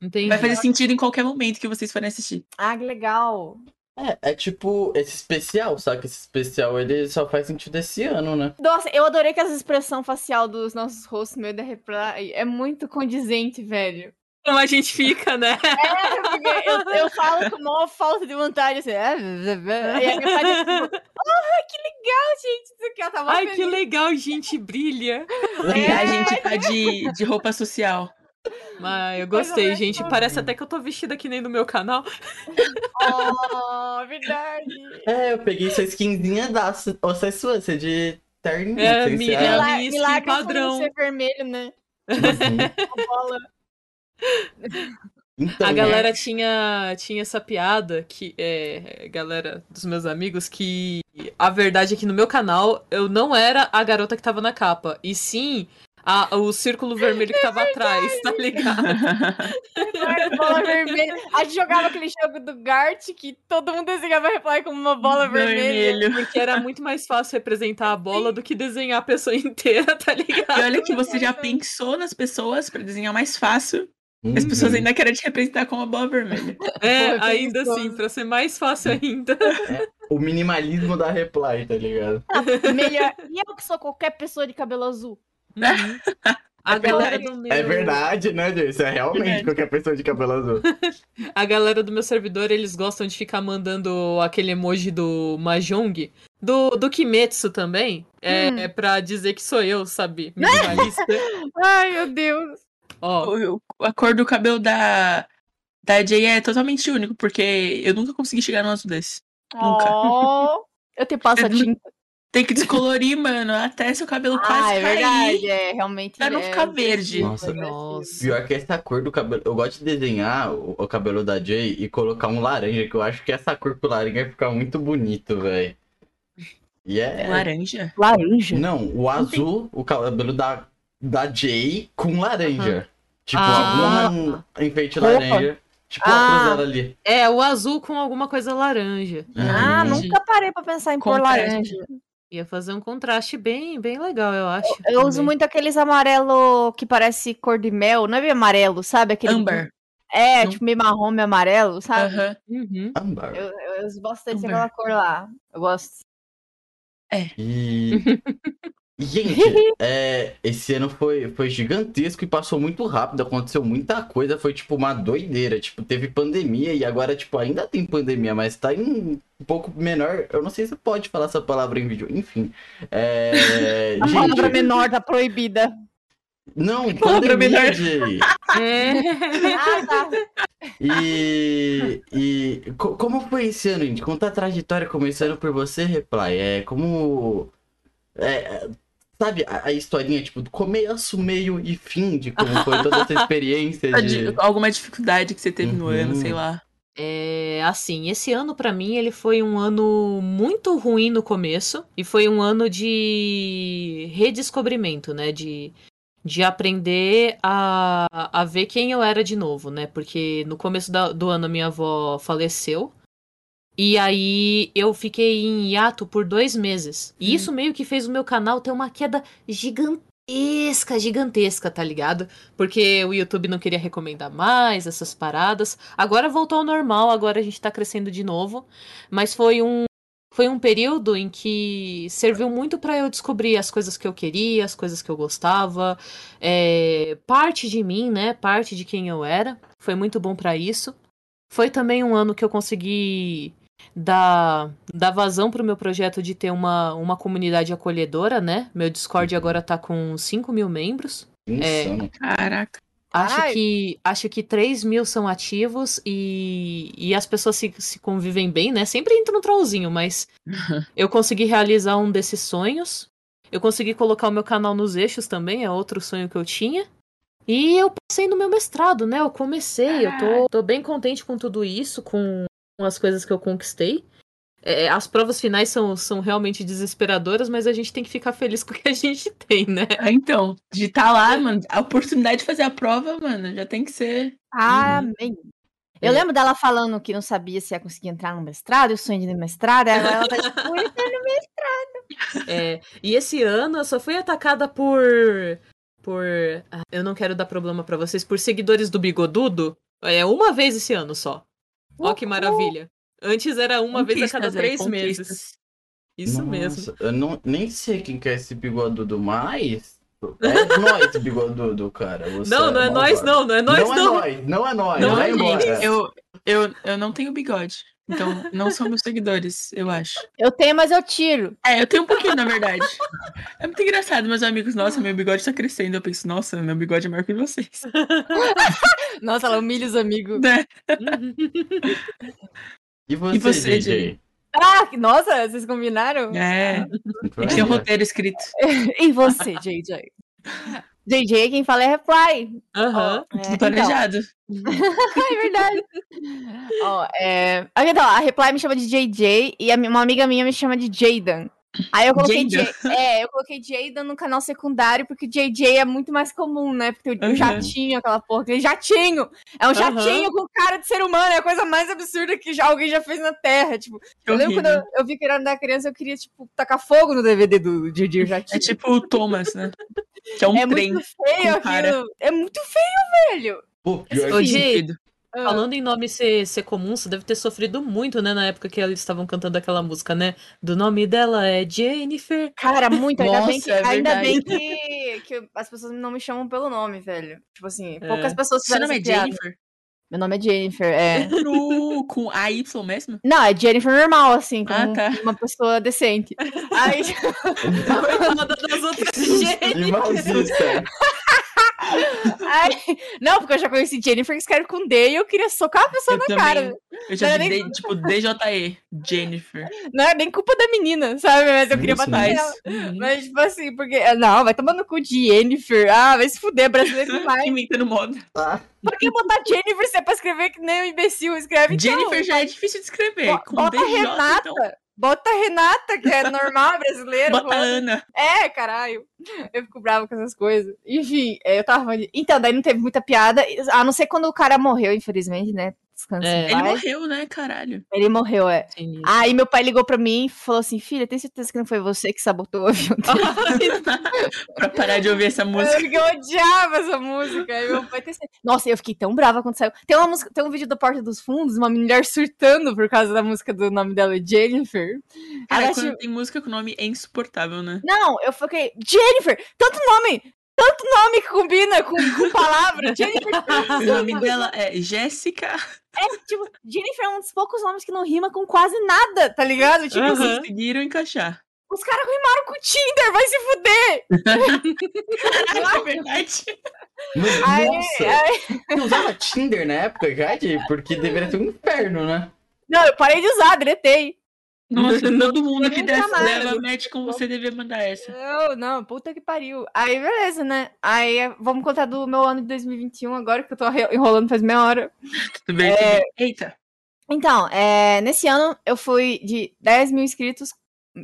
Entendi. Vai fazer sentido em qualquer momento que vocês forem assistir. Ah, que legal. É, é tipo esse especial, só que esse especial ele só faz sentido esse ano, né? Nossa, eu adorei que essa expressão facial dos nossos rostos meio da reply é muito condizente, velho. Como a gente fica, né? É, porque eu, eu falo com maior falta de vontade, assim. é, E a reply é tipo, ah, que legal, gente. Isso aqui, ela tava Ai, feliz. que legal, gente, brilha. E a gente tá de, de roupa social. Mas eu gostei, gente. Parece até que eu tô vestida que nem no meu canal. Oh, verdade. É, eu peguei sua skinzinha da. É é de terninho. É, sem mi- ser é Milagre minha skin milagre foi padrão. ser vermelho, né? Uhum. A bola. Então, A né? galera tinha, tinha essa piada que é, galera dos meus amigos, que a verdade é que no meu canal eu não era a garota que tava na capa, e sim a- o círculo vermelho que tava atrás, tá ligado? Bola vermelha. A gente jogava aquele jogo do Gart que todo mundo desenhava reply como uma bola vermelha. Porque era muito mais fácil representar a bola do que desenhar a pessoa inteira, tá ligado? E olha que você já pensou nas pessoas pra desenhar mais fácil. As Uhum. pessoas ainda querem te representar como a bola vermelha. É, Pô, ainda assim, pra ser mais fácil ainda. O minimalismo da reply, tá ligado? Melhor. E eu que sou qualquer pessoa de cabelo azul. A galera verdade. do meu. É verdade, né? Isso é realmente Verdade. qualquer pessoa de cabelo azul. A galera do meu servidor, eles gostam de ficar mandando aquele emoji do Mahjong. Do, do Kimetsu também. É, Hum. é pra dizer que sou eu, sabe? Minimalista. Ai, meu Deus. Ó, O- o- A cor do cabelo da, da Jay é totalmente único, porque eu nunca consegui chegar no azul desse. Nunca. Oh, eu te passo a tinta. Tem que descolorir, mano, até seu cabelo quase Ah, é cair. verdade. É, realmente. Pra não é, ficar verde. Nossa, nossa. Pior que essa cor do cabelo. Eu gosto de desenhar o, o cabelo da Jay e colocar um laranja, que eu acho que essa cor com laranja vai ficar muito bonito, velho. E é. Laranja? Laranja? Não, o azul, o cabelo da, da Jay com laranja. Tipo, Ah. algum enfeite Roupa. laranja. Tipo, Ah. a cruz dela ali. É, o azul com alguma coisa laranja. Ah, Uhum. nunca parei pra pensar em pôr Contraste. laranja. Ia fazer um contraste bem, bem legal, eu acho. Eu uso também. muito aqueles amarelo que parece cor de mel. Não é bem amarelo, sabe? Aquele Amber. É, Não. tipo meio marrom, meio amarelo, sabe? Aham. Uhum. Âmbar. Eu, eu uso bastante Amber. aquela cor lá. Eu gosto. E. E, Gente, é, esse ano foi, foi gigantesco e passou muito rápido, aconteceu muita coisa, foi tipo uma doideira, tipo, teve pandemia e agora, tipo, ainda tem pandemia, mas tá em um pouco menor, eu não sei se pode falar essa palavra em vídeo, enfim. É, A palavra gente, menor tá proibida. não, Palavra pandemia. Jay. É. Ah, tá. E, e co- como foi esse ano, gente? Conta a trajetória começando por você, Reply. É como. É, sabe, a, a historinha, tipo, do começo, meio e fim de como foi toda essa experiência A de. Alguma dificuldade que você teve no Uhum. ano, sei lá. É, assim, esse ano pra mim ele foi um ano muito ruim no começo e foi um ano de redescobrimento, né? De, de aprender a, a ver quem eu era de novo, né? Porque no começo da- do ano a minha avó faleceu e aí eu fiquei em hiato por dois meses. E Hum. isso meio que fez o meu canal ter uma queda gigantesca, gigantesca, tá ligado? Porque o YouTube não queria recomendar mais essas paradas. Agora voltou ao normal, agora a gente tá crescendo de novo. Mas foi um, foi um período em que serviu muito pra eu descobrir as coisas que eu queria, as coisas que eu gostava, é, parte de mim, né? Parte de quem eu era. Foi muito bom pra isso. Foi também um ano que eu consegui dar, dar vazão pro meu projeto de ter uma, uma comunidade acolhedora, né? Meu Discord agora tá com 5 mil membros. Insano. Caraca. Acho que, acho que 3 mil são ativos e, e as pessoas se, se convivem bem, né? Sempre entra um trollzinho, mas eu consegui realizar um desses sonhos. Eu consegui colocar o meu canal nos eixos também, é outro sonho que eu tinha. E eu passei no meu mestrado, né? Eu comecei, eu tô, tô bem contente com tudo isso, com, com as coisas que eu conquistei. É, as provas finais são, são realmente desesperadoras, mas a gente tem que ficar feliz com o que a gente tem, né? Ah, Então, de estar lá, mano, a oportunidade de fazer a prova, mano, já tem que ser. Amém. Eu É. lembro dela falando que não sabia se ia conseguir entrar no mestrado, e o sonho de ir no mestrado, aí agora ela tá tipo, "Ui, tá no mestrado. É, e esse ano eu só fui atacada por. Por. ah, Eu não quero dar problema pra vocês, por seguidores do Bigodudo. É uma vez esse ano só. Ó que maravilha. Antes era uma vez a cada é, três conquistas. meses. Isso mesmo. Nossa, Eu não, nem sei quem que é esse bigodudo mais. É nós, bigodudo, cara. Você Não, não é malvado. nós, não, não é nós, não. não. É nós, não é nós, Não vai é embora. Eu, eu, eu não tenho bigode. Então, não são meus seguidores, eu acho. Eu tenho, mas eu tiro. É, eu tenho um pouquinho, na verdade. É muito engraçado, meus amigos. Nossa, meu bigode tá crescendo. Eu penso, nossa, meu bigode é maior que vocês. Nossa, ela humilha os amigos. Né? E você, E você, DJ? Ah, nossa, vocês combinaram? É. A gente tem um roteiro escrito. e você, JJ? JJ, quem fala é Reply. Aham. Ó, é, Tudo planejado. é verdade. Ó, é... Então, a Reply me chama de JJ e uma amiga minha me chama de Jaden. Aí eu coloquei? J- é, eu coloquei Jaden no canal secundário porque JJ é muito mais comum, né? Porque o Uhum. jatinho, aquela porra, aquele jatinho. É um jatinho com cara de ser humano, é a coisa mais absurda que já, alguém já fez na Terra. Tipo, eu lembro quando eu, eu vi que era da criança, eu queria, tipo, tacar fogo no DVD do JJ o jatinho. É tipo o Thomas, né? Que é um É trem. muito feio cara. aquilo. É muito feio, velho. Pô, pior Ô, Ah. falando em nome ser, ser comum, você deve ter sofrido muito, né? Na época que eles estavam cantando aquela música, né? Do nome dela é Jennifer. Cara, muito. Ainda bem, Nossa, que, é ainda bem que, que as pessoas não me chamam pelo nome, velho. Tipo assim, poucas É. pessoas Seu fizeram nome é. Jennifer? Meu nome é Jennifer, é. No... Com AY mesmo? Não, é Jennifer normal, assim, como Ah, tá. uma pessoa decente. Aí, Coitada das outras gente. Aí- não, porque eu já conheci Jennifer que escreve com D e eu queria socar a pessoa Eu na também. cara. Eu já vi, nem- D- tipo, DJE. Jennifer. Não é nem culpa da menina, sabe? Mas eu queria Isso, bater Mas... nela. Uhum. Mas, tipo assim, porque. Não, vai tomando cu de Jennifer. Ah, vai se fuder, brasileiro demais. Inventando moda. Por que botar Jennifer se é pra escrever que nem o imbecil escreve? Então, Jennifer já é difícil de escrever. bota DJ, Renata. então. Bota Renata, que é normal, brasileiro. Bota Ana. É, caralho. Eu fico bravo com essas coisas. Enfim, é, eu tava falando. de- Então, daí não teve muita piada. A não ser quando o cara morreu, infelizmente, né? Descansa. É. Ele morreu, né, caralho? Ele morreu, é. Sim. Aí meu pai ligou pra mim e falou assim: Filha, tem certeza que não foi você que sabotou o avião dele?" pra parar de ouvir essa música. Porque eu odiava essa música. Aí meu pai tem certeza. Nossa, eu fiquei tão brava quando saiu. Tem, uma música, tem um vídeo do Porta dos Fundos, uma mulher surtando por causa da música do nome dela, Jennifer. Cara, Ela, quando tem música com nome é insuportável, né? Não, eu fiquei. Jennifer! Tanto nome! Tanto nome que combina com, com palavra. Jennifer. O nome dela é Jéssica. É, tipo, Jennifer é um dos poucos nomes que não rima com quase nada, tá ligado? Tipo, Aham. assim, Conseguiram encaixar. os caras rimaram com Tinder, vai se fuder! Caraca, é verdade. Mano, Aí, nossa. aí- Você usava Tinder na época, Gi? Porque deveria ser um inferno, né? Não, eu parei de usar, deletei. Nossa, todo mundo que mais. leva match com você devia mandar essa. Não, não, puta que pariu. Aí, beleza, né? Aí, vamos contar do meu ano de 2021 agora, que eu tô enrolando faz meia hora. Tudo bem, É. tudo bem. Eita. Então, é, nesse ano eu fui de 10 mil inscritos,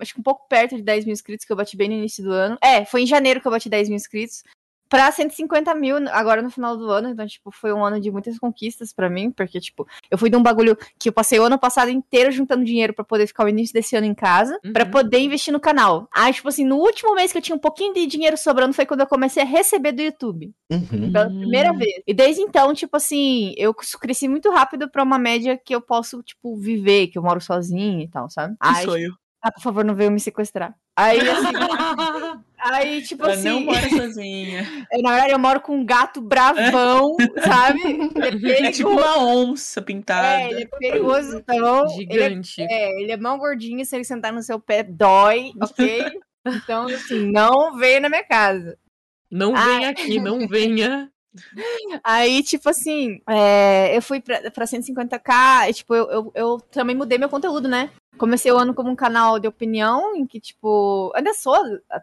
acho que um pouco perto de 10 mil inscritos, que eu bati bem no início do ano. É, foi em janeiro que eu bati 10 mil inscritos. Pra 150 mil agora no final do ano. Então, tipo, foi um ano de muitas conquistas pra mim. Porque, tipo, eu fui de um bagulho que eu passei o ano passado inteiro juntando dinheiro pra poder ficar o início desse ano em casa. Uhum. Pra poder investir no canal. Aí, tipo assim, no último mês que eu tinha um pouquinho de dinheiro sobrando foi quando eu comecei a receber do YouTube Uhum. pela primeira vez. E desde então, tipo assim, eu cresci muito rápido pra uma média que eu posso, tipo, viver, que eu moro sozinha e tal, sabe? Que Aí, sonho. Ah, por favor, não venham me sequestrar. Aí, assim, aí, tipo Ela assim, não mora sozinha. eu, na verdade, eu moro com um gato bravão, sabe? Ele é É tipo uma onça pintada. É, ele é perigoso, então. Ele é, Gigante. é, ele é mão gordinho, se ele sentar no seu pé, dói, ok? Então, assim, não veio na minha casa. Não Ah. venha aqui, não venha. Aí, tipo assim, é, eu fui pra, pra 150k, e, tipo, eu, eu, eu também mudei meu conteúdo, né? Comecei o ano como um canal de opinião, em que, tipo, ainda sou,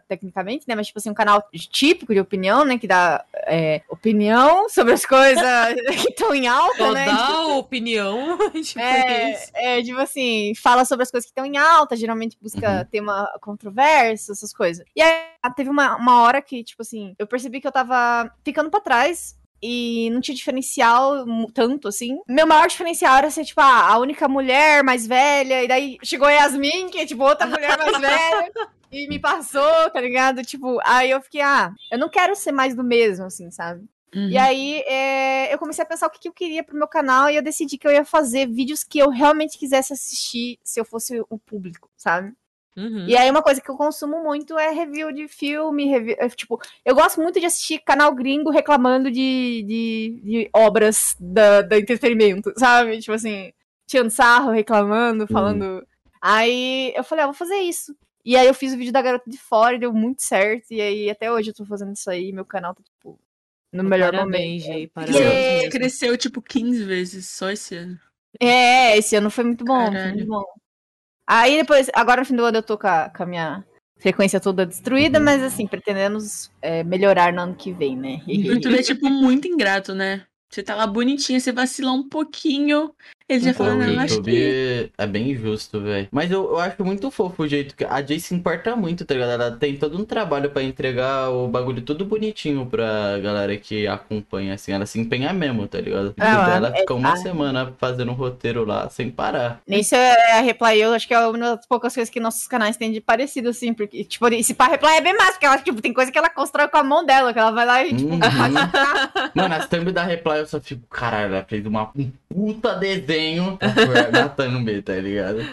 tecnicamente, né? Mas, tipo assim, um canal típico de opinião, né? Que dá é, opinião sobre as coisas que estão em alta, né? dá opinião. tipo É, isso. é, tipo assim, fala sobre as coisas que estão em alta, geralmente busca tema controverso, essas coisas. E aí, teve uma, uma hora que, tipo assim, eu percebi que eu tava ficando pra trás. E não tinha diferencial tanto, assim. Meu maior diferencial era ser, tipo, ah, a única mulher mais velha. E daí chegou a Yasmin, que é, tipo, outra mulher mais velha. E me passou, tá ligado? Tipo, aí eu fiquei, ah, eu não quero ser mais do mesmo, assim, sabe? Uhum. E aí, é, eu comecei a pensar o que, que eu queria pro meu canal e eu decidi que eu ia fazer vídeos que eu realmente quisesse assistir se eu fosse o público, sabe? Uhum. E aí, uma coisa que eu consumo muito é review de filme, review, é, tipo, eu gosto muito de assistir canal gringo reclamando de, de, de obras da, da entretenimento, sabe? Tipo assim, tirando sarro, reclamando, falando. Aí eu falei, ah, vou fazer isso. E aí eu fiz o vídeo da garota de fora e deu muito certo. E aí até hoje eu tô fazendo isso aí. Meu canal tá, tipo, no melhor Parabéns, momento. Jay, E parabéns. mesmo. cresceu, tipo, 15 vezes só esse ano. É, esse ano foi muito bom, foi Caralho. muito bom. Aí depois, agora no fim do ano eu tô com a, com a minha frequência toda destruída, mas assim, pretendemos é, melhorar no ano que vem, né? O YouTube é, tipo, muito ingrato, né? Você tá lá bonitinha, você vacilar um pouquinho, ele já fala, O não, acho que... YouTube é bem justo, velho. Mas eu, eu acho muito fofo o jeito que a Jay se importa muito, tá ligado? Ela tem todo um trabalho pra entregar o bagulho tudo bonitinho pra galera que acompanha, assim. Ela se empenha mesmo, tá ligado? Ah, ela é- fica uma ah. semana fazendo um roteiro lá, sem parar. Nisso é a Reply, eu acho que é uma das poucas coisas que nossos canais têm de parecido, assim, porque, tipo, esse pá Reply é bem massa, porque ela, tipo, tem coisa que ela constrói com a mão dela, que ela vai lá e, tipo, Uhum. Mano, as thumb da Reply eu só fico, caralho, ela fez uma, um puta desenho na thumb, tá ligado?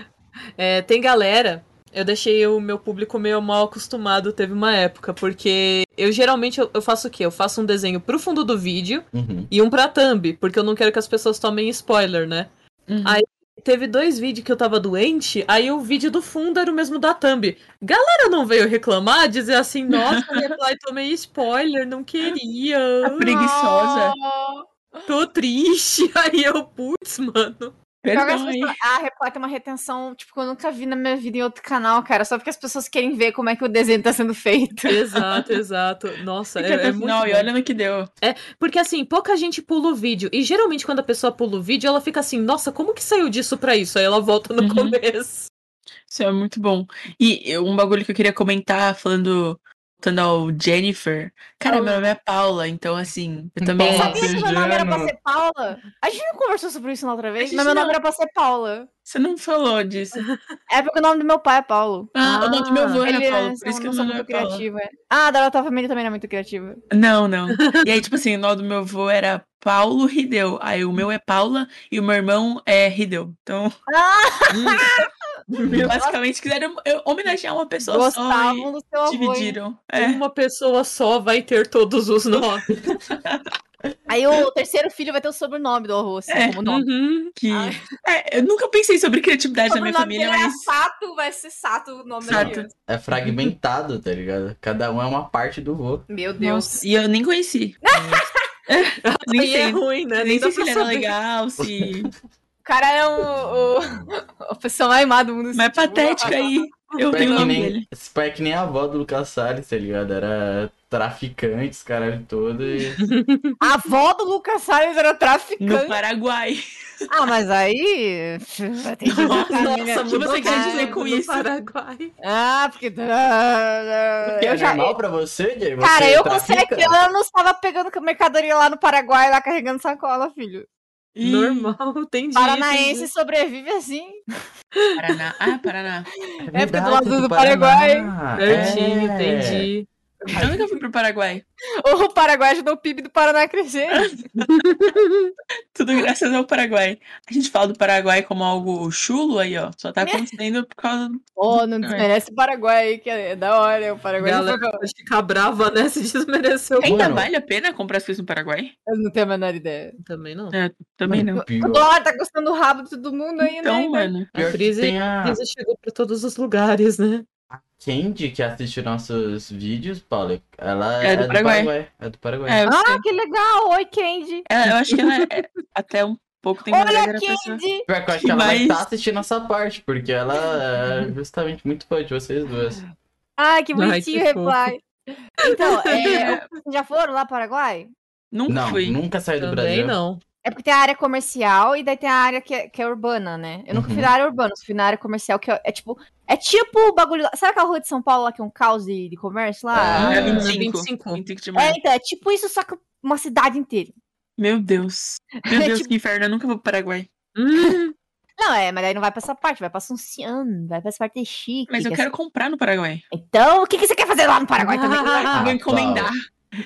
É, tem galera. Eu deixei o meu público meio mal acostumado, teve uma época, porque eu geralmente eu, eu faço o quê? Eu faço um desenho pro fundo do vídeo Uhum. e um pra thumb, porque eu não quero que as pessoas tomem spoiler, né? Uhum. Aí teve dois vídeos que eu tava doente, aí o vídeo do fundo era o mesmo da thumb. Galera não veio reclamar, dizer assim, nossa, Reply, tomei spoiler, não queria. A preguiçosa. Tô triste. Aí eu, putz, mano. Perdão pessoas- A Reply tem uma retenção, tipo, que eu nunca vi na minha vida em outro canal, cara. Só porque as pessoas querem ver como é que o desenho tá sendo feito. Exato, exato. Nossa, é, é muito final e olha no que deu. Porque assim, pouca gente pula o vídeo. E geralmente quando a pessoa pula o vídeo, ela fica assim, nossa, como que saiu disso pra isso? Aí ela volta no Uhum. começo. Isso é muito bom. E um bagulho que eu queria comentar, falando, voltando ao Jennifer. Cara, meu nome é Paula, então assim, eu também. Eu sabia que meu nome era pra ser Paula. A gente não conversou sobre isso na outra vez, mas meu nome não. era pra ser Paula. Você não falou disso. É porque o nome do meu pai é Paulo. Ah, o nome do meu avô era Ele Paulo, não, por isso que não o sou nome muito é Paula. criativa. é. Ah, a da tua família também não é muito criativa. Não, não. E aí, tipo assim, o nome do meu avô era Paulo Rideu. Aí o meu é Paula e o meu irmão é Rideu. Então, basicamente, quiseram eu- homenagear uma pessoa Gostavam só do seu avô. dividiram. É. Uma pessoa só vai ter todos os nomes. Aí o terceiro filho vai ter o sobrenome do avô, assim, É. como nome. Uhum. Que... Ai. É, eu nunca pensei sobre criatividade na minha sobrenome família, dele mas. é Sato, vai ser Sato o nome Sato. É fragmentado, tá ligado? Cada um é uma parte do vô. Meu Deus. Nossa, e eu nem conheci. nem é sei, ruim, né? nem Nem sei se ele era legal, se. O cara é o, o, a pessoa mais má do mundo. Mas é assim, tipo, patética aí. Eu tenho o é nome nem- dele. Esse pai é que nem a avó do Lucas Salles, tá ligado? Era traficante, os caralho todo. E... A avó do Lucas Salles era No traficante. Paraguai. Ah, mas aí. Nossa, O que você quer dizer com no isso? Paraguai. Ah, porque. Que Eu é já, normal pra você, Jay? Você cara, eu com? 7 anos tava pegando mercadoria lá no Paraguai, lá carregando sacola, filho. Ih, Normal, entendi. Paranaense entendi. sobrevive assim. Paraná. Ah, Paraná. É, porque do lado do Paraguai. Paraná. Pertinho, É. entendi. Eu nunca fui pro Paraguai. O Paraguai ajudou o PIB do Paraná a crescer. Tudo graças ao Paraguai. A gente fala do Paraguai como algo chulo aí, ó. Só tá acontecendo por causa do. Ô, não desmerece o Paraguai, que é da hora. O Paraguai já Galera, foi pra- pode ficar brava, né? Se desmereceu. Ainda Mano. vale a pena comprar as coisas no Paraguai? Eu não tenho a menor ideia. Também não. É, também não. O dólar tá custando o rabo de todo mundo aí, Então, né? mano. A crise, a a crise chegou pra todos os lugares, né? Candy que assiste nossos vídeos, Paulo. Ela É é, do do Paraguai. Paraguai. É do Paraguai. É. Ah, que legal! Oi, Candy! É, eu acho que ela é até um pouco tem Olha, pessoa. Candy! Eu acho que ela vai Mas- estar assistindo essa parte, porque ela é justamente muito fã de vocês duas. Ah, que bonitinho o reply. Então, é, vocês já foram lá para o Paraguai? Nunca Não, fui. nunca saí do Também Brasil. não. É porque tem a área comercial e daí tem a área que é, que é urbana, né? Eu nunca fui Uhum. na área urbana, eu fui na área comercial, que é, é tipo. É tipo o bagulho. lá- Sabe aquela rua de São Paulo lá que é um caos de, de comércio lá? Ah, É é 25. 25. 25 de É, então, é tipo isso, só que uma cidade inteira. Meu Deus. Meu É Deus, tipo- que inferno. Eu nunca vou pro Paraguai. Hum, Não, é, mas daí não vai pra essa parte, vai pra Assunção, vai pra essa parte chique. Mas eu que quero comprar no Paraguai. Então, o que, que você quer fazer lá no Paraguai também? Ah, vou encomendar. Vou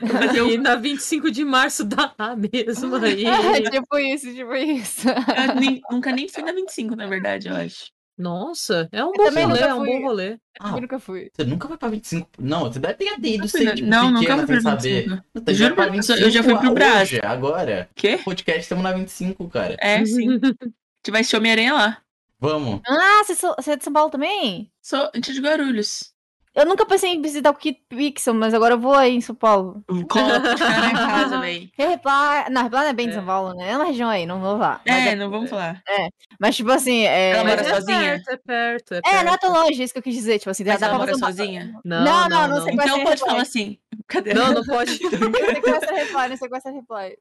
fazer um- E na 25 de março dá mesmo aí. tipo isso, tipo isso. Eu nem- nunca nem fui na 25, na verdade, eu acho. Nossa, é um Eu bom rolê, nunca é um fui. bom rolê. Ah, Eu nunca fui. você nunca vai pra 25. Não, você deve ter ido Nunca fui sem, na- tipo, não, nunca pequena, fui sem pra saber. 25. Você Juro já vai por Deus, eu já fui pro hoje, Brás. agora. Quê? Podcast estamos na 25, cara. É, sim. gente vai assistir Homem-Aranha lá. Vamos. Ah, você, é de São Paulo também? Sou a gente é de Guarulhos. Eu nunca pensei em visitar o Kit Pixel, mas agora eu vou aí em São Paulo. Ficar na casa, véi. Reply... Não, Reply não é bem de São Paulo, né? É uma região aí, não vou lá. Mas É, não vamos falar. É, mas tipo assim, é... Ela mora Mas é sozinha? perto, é perto, é É, não é tão longe, isso que eu quis dizer, tipo assim, Mas dá ela mora sozinha? Não, não, não, não, sequestra Então pode Reply. falar assim. Cadê? Não, não pode. Sequestra Reply, não sequestra Reply.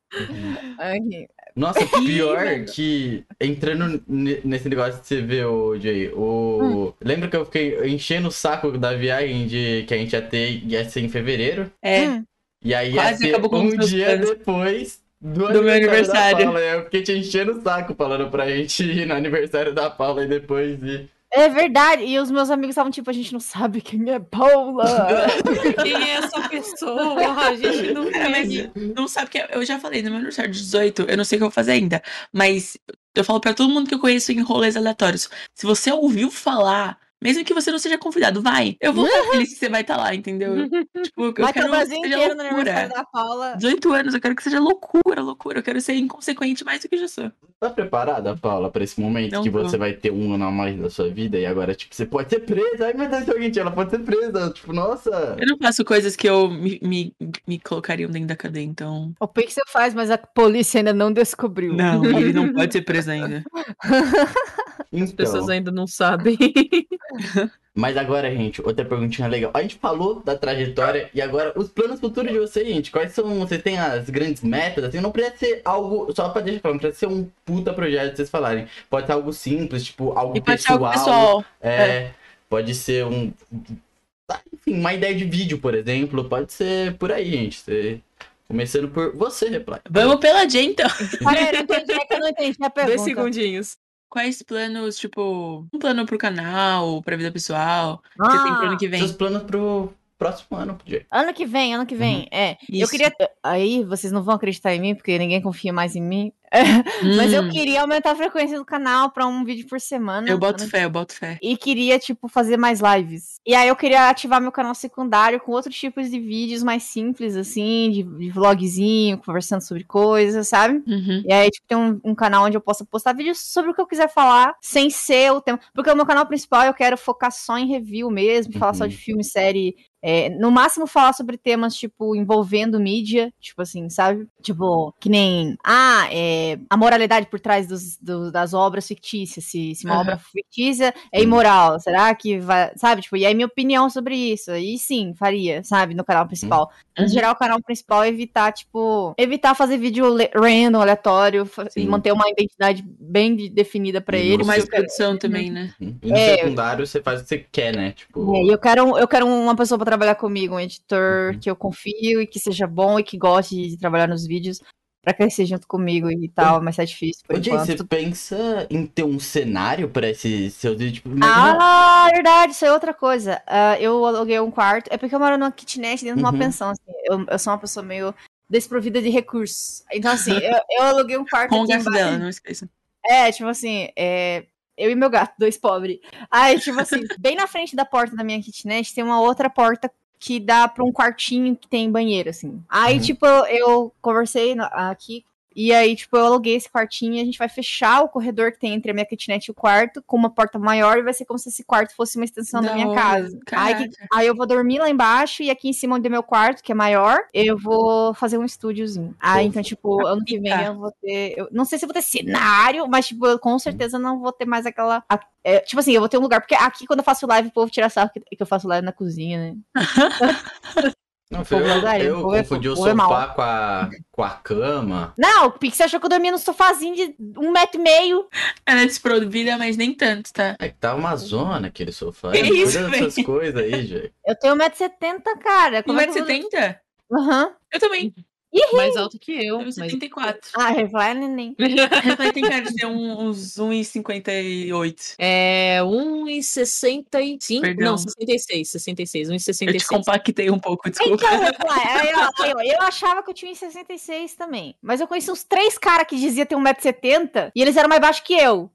Aqui. Nossa, pior que entrando ne- nesse negócio de você ver, o Jay, o... Hum. Lembra que eu fiquei enchendo o saco da viagem de que a gente ia ter, ia ser em fevereiro? É. Hum. E aí Quase ia ser acabou com um dia planos. depois do, Do meu aniversário. Paula. Eu fiquei te enchendo o saco falando pra gente ir no aniversário da Paula e depois ir. É verdade, e os meus amigos estavam tipo, a gente não sabe quem é Paula. Quem é essa pessoa? A gente não Cara, mas não sabe que eu já falei no meu aniversário de 18, eu não sei o que eu vou fazer ainda, mas eu falo pra todo mundo que eu conheço em rolês aleatórios. Se você ouviu falar, mesmo que você não seja convidado, vai. Eu vou ficar feliz que você vai estar lá, entendeu? Tipo, eu Vai quero que seja inteiro no aniversário loucura. da Paula. 18 anos, eu quero que seja loucura, loucura. Eu quero ser inconsequente mais do que já sou. Tá preparada, Paula, pra esse momento Não que tô. você vai ter um ano a mais da sua vida e agora, tipo, você pode ser presa? Ai, meu Deus, seguinte, ela pode ser presa. Tipo, nossa. Eu não faço coisas que eu me, me, me colocariam dentro da cadeia, então. O Pixel faz, mas a polícia ainda não descobriu. Não, ele não pode ser preso ainda. As pessoas Então, ainda não sabem. Mas agora, gente, outra perguntinha legal. A gente falou da trajetória e agora os planos futuros de vocês, gente. Quais são? Vocês têm as grandes metas? Assim, não precisa ser algo. Só pra deixar claro, não precisa ser um puta projeto que vocês falarem. Pode ser algo simples, tipo, algo E pode ser pessoal. algo pessoal. É, Pode ser um. Enfim, uma ideia de vídeo, por exemplo. Pode ser por aí, gente. Você- Começando por você, Reply. Vamos pela J, então. Peraí, eu não entendi, é que eu não entendi a pergunta. Dois segundinhos. Quais planos, tipo, um plano pro canal, pra vida pessoal, que você tem pro ano que vem? Seus planos pro próximo ano, podia. Ano que vem, ano que vem, é. Eu Isso. queria. Aí vocês não vão acreditar em mim, porque ninguém confia mais em mim. Mas eu Hum. queria aumentar a frequência do canal pra um vídeo por semana. Eu boto Ano- fé, eu boto fé. E queria, tipo, fazer mais lives. E aí eu queria ativar meu canal secundário com outros tipos de vídeos mais simples, assim, de, de vlogzinho, conversando sobre coisas, sabe? Uhum. E aí, tipo, tem um, um canal onde eu possa postar vídeos sobre o que eu quiser falar, sem ser o tema. Porque o meu canal principal eu quero focar só em review mesmo, falar só Uhum. de filme, série. É, no máximo falar sobre temas, tipo, envolvendo mídia, tipo assim, sabe? Tipo, que nem, ah, é, a moralidade por trás dos, do- das obras fictícias. Se, se uma Aham. obra fictícia é imoral, será que vai, sabe? Tipo, e aí minha opinião sobre isso. E sim, faria, sabe? No canal principal. Mas, Uhum. geral, o canal principal é evitar, tipo, evitar fazer vídeo random, aleatório, e Sim. manter uma identidade bem de- definida pra E ele. mais produção também, né? E no É. secundário você faz o que você quer, né? Tipo. É, e eu quero, eu quero uma pessoa pra trabalhar comigo, um editor Uhum. que eu confio e que seja bom e que goste de trabalhar nos vídeos pra crescer junto comigo e tal, mas tá difícil por Ô, Jay, enquanto. você pensa em ter um cenário pra esses seus vídeos? Tipo, imagina- Ah, verdade, isso é outra coisa. Ah, eu aluguei um quarto. É porque eu moro numa kitnet dentro de uma Uhum. pensão. assim. Eu, eu sou uma pessoa meio desprovida de recursos. Então, assim, eu, eu aluguei um quarto. Com dela, não esqueça. É, tipo assim, é, eu e meu gato, dois pobres. Aí, tipo assim, bem na frente da porta da minha kitnet tem uma outra porta que dá pra um quartinho que tem banheiro, assim. Aí, Uhum. tipo, eu, conversei aqui. E aí, tipo, eu aluguei esse quartinho e a gente vai fechar o corredor que tem entre a minha kitnet e o quarto com uma porta maior e vai ser como se esse quarto fosse uma extensão da, Da minha casa. Aí, aí eu vou dormir lá embaixo e aqui em cima onde é meu quarto, que é maior, eu vou fazer um estúdiozinho. Aí, então, tipo, ano que vem eu vou ter. eu não sei se eu vou ter cenário, mas, tipo, eu com certeza não vou ter mais aquela. é, tipo assim, eu vou ter um lugar. Porque aqui, quando eu faço live, o povo tira sarro que, que eu faço live na cozinha, né? Não, foi eu, eu confundi o sofá com a, com a cama. Não, o Pix achou que eu dormia no sofazinho de um metro e meio. Ela é desprovida, mas nem tanto, tá? É que tava uma zona aquele sofá. Que Cuida isso, dessas véi? coisas aí, gente. Eu tenho 1,70m, cara. Como é eu 1,70m? Aham. Eu também. Mais alto que eu. Eu Mas... 74. Ah, vai, neném. Ela tem cara de ter uns 1,58. É 1,65. Perdão. Não, 66. 66. Eu te 1,66. compactei um pouco, desculpa. Então, aí, ó, eu achava que eu tinha 1,66 também. Mas eu conheci uns três caras que diziam ter 1,70m e eles eram mais baixos que eu.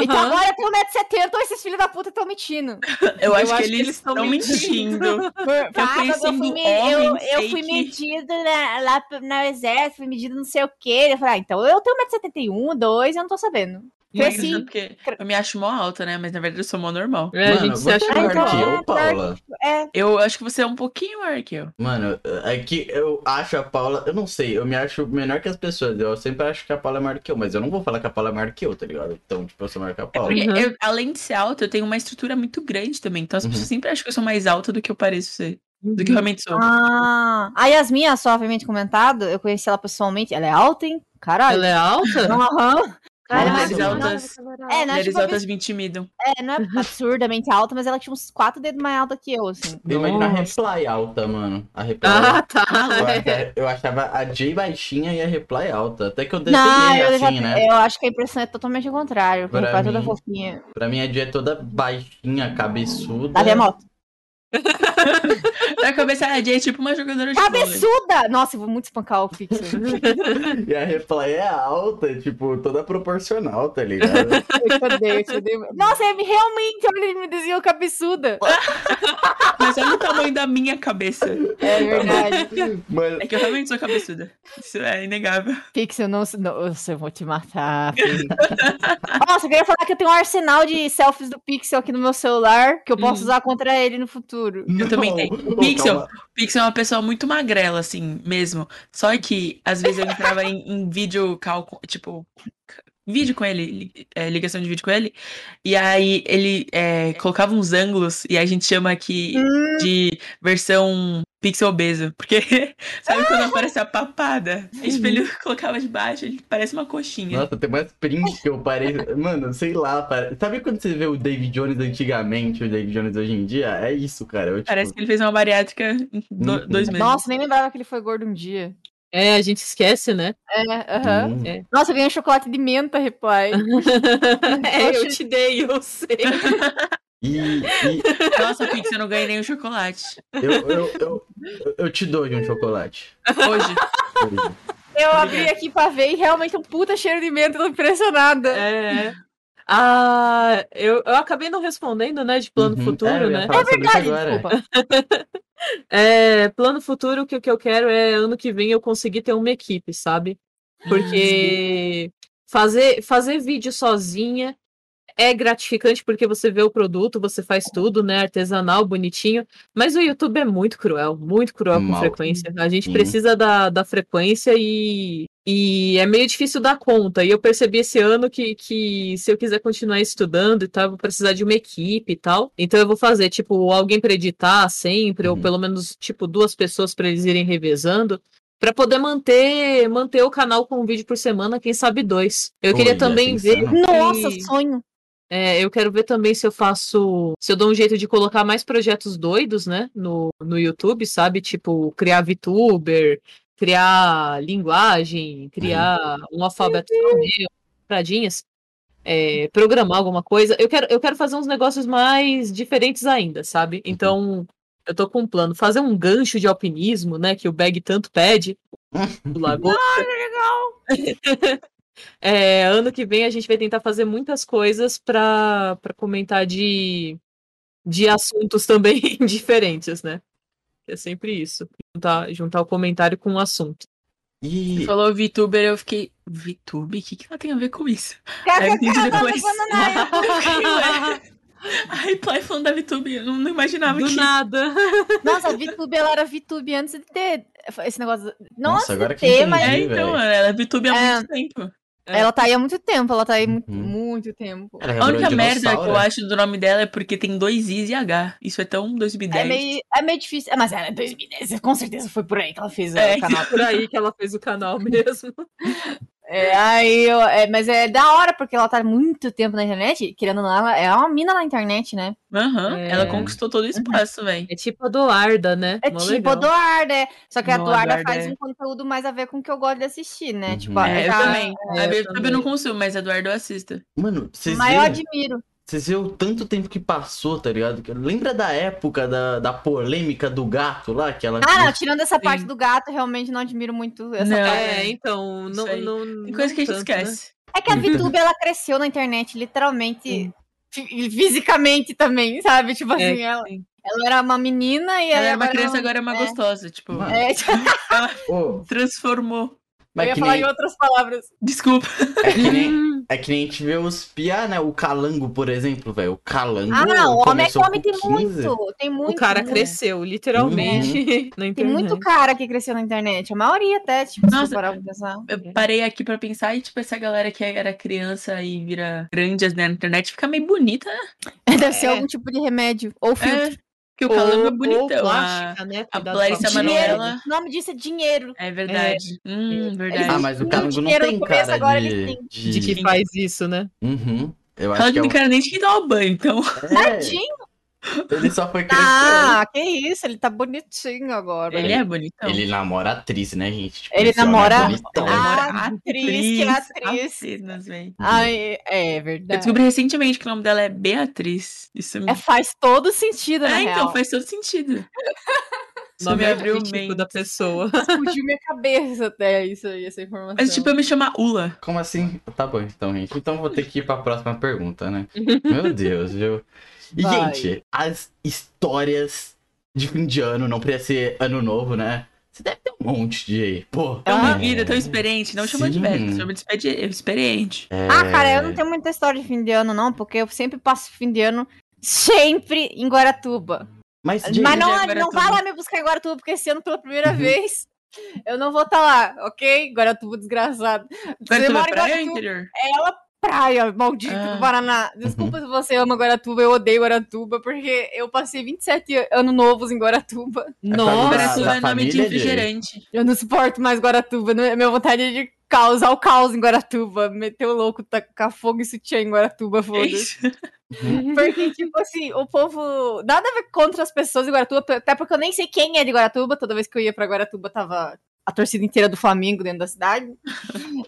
Então Aham. agora eu tenho 1,70m ou esses filhos da puta estão mentindo. Eu, acho, que acho que eles eles tão estão mentindo. Por- Tá Ah, mas eu fui, me- eu, eu fui medido na- lá no exército, fui medido não sei o quê. Eu falei, ah, então eu tenho 1,71m, 2 eu não tô sabendo. É Cresci. porque eu me acho mó alta, né? Mas na verdade eu sou mó normal. É, a Mano, gente se você acha é maior que eu, Paula? É, Eu acho que você é um pouquinho maior que eu. Mano, é que eu acho a Paula. Eu não sei, eu me acho menor que as pessoas. Eu sempre acho que a Paula é maior que eu, mas eu não vou falar que a Paula é maior que eu, tá ligado? Então, tipo, eu sou maior que a Paula. Porque Uhum. eu, além de ser alta, eu tenho uma estrutura muito grande também. Então as Uhum. pessoas sempre acham que eu sou mais alta do que eu pareço ser. Do que eu realmente sou. Ah, a Yasmin, a suavemente comentado, eu conheci ela pessoalmente. Ela é alta, hein? Caralho. Ela é alta? Aham. É Mulheres mano. altas, É, não é, tipo, altas me intimidam. é, não é absurdamente alta, mas ela tinha uns quatro dedos mais alta que eu, assim. Eu imagino a. Reply alta, mano. A Reply. Ah, tá. eu, achava, eu achava a Jay baixinha e a Reply alta. Até que eu Não, desenhei eu, já- assim, né? eu acho que a impressão é totalmente o contrário. Pra Pra toda mim- fofinha. Pra mim a Jay é toda baixinha, cabeçuda. Davi é Na cabeça, a Jay é tipo uma jogadora de vôlei. Cabeçuda! Nossa, eu vou muito espancar o Pixel. E a Reply é alta, tipo, toda proporcional, tá ligado? eu te odeio, eu te odeio. Nossa, é, realmente, olha, ele me desenhou cabeçuda. Mas olha o tamanho da minha cabeça. É verdade. Mas É que eu realmente sou cabeçuda. Isso é inegável. Pixel, não, não, Nossa, eu vou te matar. Nossa, eu queria falar que eu tenho um arsenal de selfies do Pixel aqui no meu celular que eu posso Hum. usar contra ele no futuro. Eu também tenho. Ô, Pixel. Pixel é uma pessoa muito magrela, assim, mesmo. Só que, às vezes, eu entrava em, em vídeo cálculo, tipo, vídeo com ele, é, ligação de vídeo com ele, e aí ele é, colocava uns ângulos, e a gente chama aqui Hum. de versão pixel obeso, porque sabe quando aparece a papada? E, tipo, ele colocava de baixo, ele parece uma coxinha. Nossa, tem mais print que eu parei. Mano, sei lá. pare- Sabe quando você vê o David Jones antigamente, o David Jones hoje em dia? É isso, cara. Eu, tipo, Parece que ele fez uma bariátrica em do- Uhum. dois meses. Nossa, nem lembrava que ele foi gordo um dia. É, a gente esquece, né? É, aham. hum. É. Nossa, eu ganhei um chocolate de menta, reply. é, eu te dei, eu sei. E, e Nossa, Pixel, eu não ganhei nenhum chocolate. eu, eu, eu, eu te dou de um chocolate. Hoje. Hoje. Eu abri aqui pra ver e realmente um puta cheiro de menta, tô impressionada. É. Ah, eu, eu acabei não respondendo, né, de plano Uhum. futuro, É, ia né? falar sobre isso Verdade, desculpa. É, plano futuro, que o que eu quero é ano que vem eu conseguir ter uma equipe, sabe? Porque fazer, fazer vídeo sozinha é gratificante porque você vê o produto, você faz tudo, né? Artesanal, bonitinho. Mas o YouTube é muito cruel, muito cruel com Mal. frequência. A gente Sim. precisa da, da frequência e, e é meio difícil dar conta. E eu percebi esse ano que, que se eu quiser continuar estudando e tal, eu vou precisar de uma equipe e tal. Então eu vou fazer, tipo, alguém para editar sempre, ou Uhum. pelo menos, tipo, duas pessoas para eles irem revezando. Pra poder manter manter o canal com um vídeo por semana, quem sabe dois. Eu queria também ver. Nossa, sonho. É, eu quero ver também se eu faço. Se eu dou um jeito de colocar mais projetos doidos, né? No, no YouTube, sabe? Tipo, criar VTuber, criar linguagem, criar um alfabeto meu, pradinhas. é, programar alguma coisa. Eu quero, eu quero fazer uns negócios mais diferentes ainda, sabe? Então, eu tô com um plano. Fazer um gancho de alpinismo, né? Que o Bag tanto pede. Do Lagoa. É, ano que vem a gente vai tentar fazer muitas coisas para comentar de, de assuntos também diferentes, né? É sempre isso. Juntar, juntar o comentário com o assunto. E Você falou VTuber, eu fiquei. VTube? O que, que ela tem a ver com isso? Aí eu entendi cara, depois. tá Ué, A Reply falando da VTube, eu não, imaginava Do que. nada. Nossa, a VTube, ela era VTube antes de ter esse negócio. Não Nossa, antes agora de que ter, entendi. mas É, então, ela é VTube há É. muito tempo. É. ela tá aí há muito tempo. Ela tá aí muito, Uhum. muito tempo. A única merda que eu dinossauro. acho do nome dela é porque tem dois Is e H. Isso é tão 2010. É meio, é meio difícil. É, mas ela é 2010, com certeza foi por aí que ela fez É, o canal. Por aí que ela fez o canal mesmo. É, aí eu, é, mas é da hora, porque ela tá muito tempo na internet, querendo ou não, ela é uma mina na internet, né? Aham, É. ela conquistou todo o espaço, velho. É tipo a Doarda, né? É Mó tipo legal. a Duarda, é. Só que a Não, a Duarda faz é. um conteúdo mais a ver com o que eu gosto de assistir, né? Uhum. Tipo, a- É, eu já- também. é, a eu eu também. não consumo, mas a Eduardo eu assisto. Mano, vocês Mas eu admiro. Vocês viram o tanto tempo que passou, tá ligado? Lembra da época da, da polêmica do gato lá? Que ela... Ah, não, tirando essa Sim. parte do gato, realmente não admiro muito essa Não, parte. É, então, não, aí. não, Tem coisa não que a gente tanto, né? esquece. É que a VTube, ela cresceu na internet, literalmente, fi- fisicamente também, sabe? Tipo assim, É, ela, sim. ela era uma menina e Ela aí é uma agora criança, ela- agora é uma é. gostosa. Tipo. É, Ô, transformou. Mas eu ia que falar nem- em outras palavras. Desculpa. É que, nem, é que nem a gente vê os piá, né? O calango, por exemplo, velho. O calango. Ah, o homem é homem tem 15. muito. Tem muito. O cara muito. cresceu, literalmente, na Tem muito cara que cresceu na internet. A maioria até, tipo, se Nossa. for parar pra pensar. Eu parei aqui pra pensar e, tipo, essa galera que era criança e vira grande né, na internet fica meio bonita, né? Deve ser algum tipo de remédio. Ou filtro. Que o calango é bonitão. ou plástica, a, né? a Clarissa com a Dinheiro. Manuela. O nome disso é dinheiro. É verdade. Hum, verdade. Ah, mas o calango não dinheiro no tem começo, cara agora de, ele tem. de... De que faz isso, né? Uhum. Eu acho Calango que é não o... quero nem de que dá o banho, então. É, Tadinho. Ele só foi crescendo. Ah, que isso. Ele tá bonitinho agora. Ele é bonitão. Ele namora atriz, né, gente? Tipo, Ele homem namora- É. Ah, atriz, que atriz. Apenas, véi. Ai, é Eu verdade. descobri recentemente que o nome dela é Beatriz. Isso me... É, faz todo sentido, na É, então, real. faz todo sentido. Isso Nome me abriu artístico bem. da pessoa. Explodiu minha cabeça até isso aí, essa informação. Mas, tipo, eu me chamo Ula. Como assim? Tá bom, então, gente. Então vou ter que ir pra próxima pergunta, né? Meu Deus, viu? E, Vai. gente, as histórias de fim de ano, não precisa ser ano novo, né? Você deve ter um monte de. Pô. Tão Ah, vivida, tão experiente. Não chama de velho, chama de experiente. É... Ah, cara, eu não tenho muita história de fim de ano, não, porque eu sempre passo fim de ano sempre em Guaratuba. Mas, Mas gente, não, é não vai lá me buscar em Guaratuba, porque esse ano, pela primeira Uhum. vez, eu não vou estar lá, ok? Guaratuba desgraçado. Você Guaratuba mora é em praia interior? ela praia, maldito Ah. do Paraná. Desculpa se você ama Guaratuba, eu odeio Guaratuba, porque eu passei 27 anos novos em Guaratuba. Nossa, Guaratuba é nome de de- refrigerante. Eu não suporto mais Guaratuba. não- Minha vontade é de causar o caos em Guaratuba. Meter o louco, tacar fogo e sutiã em Guaratuba, É foda-se. isso. Porque, tipo assim, o povo. Nada a ver contra as pessoas de Guaratuba, até porque eu nem sei quem é de Guaratuba. Toda vez que eu ia pra Guaratuba, tava a torcida inteira do Flamengo dentro da cidade.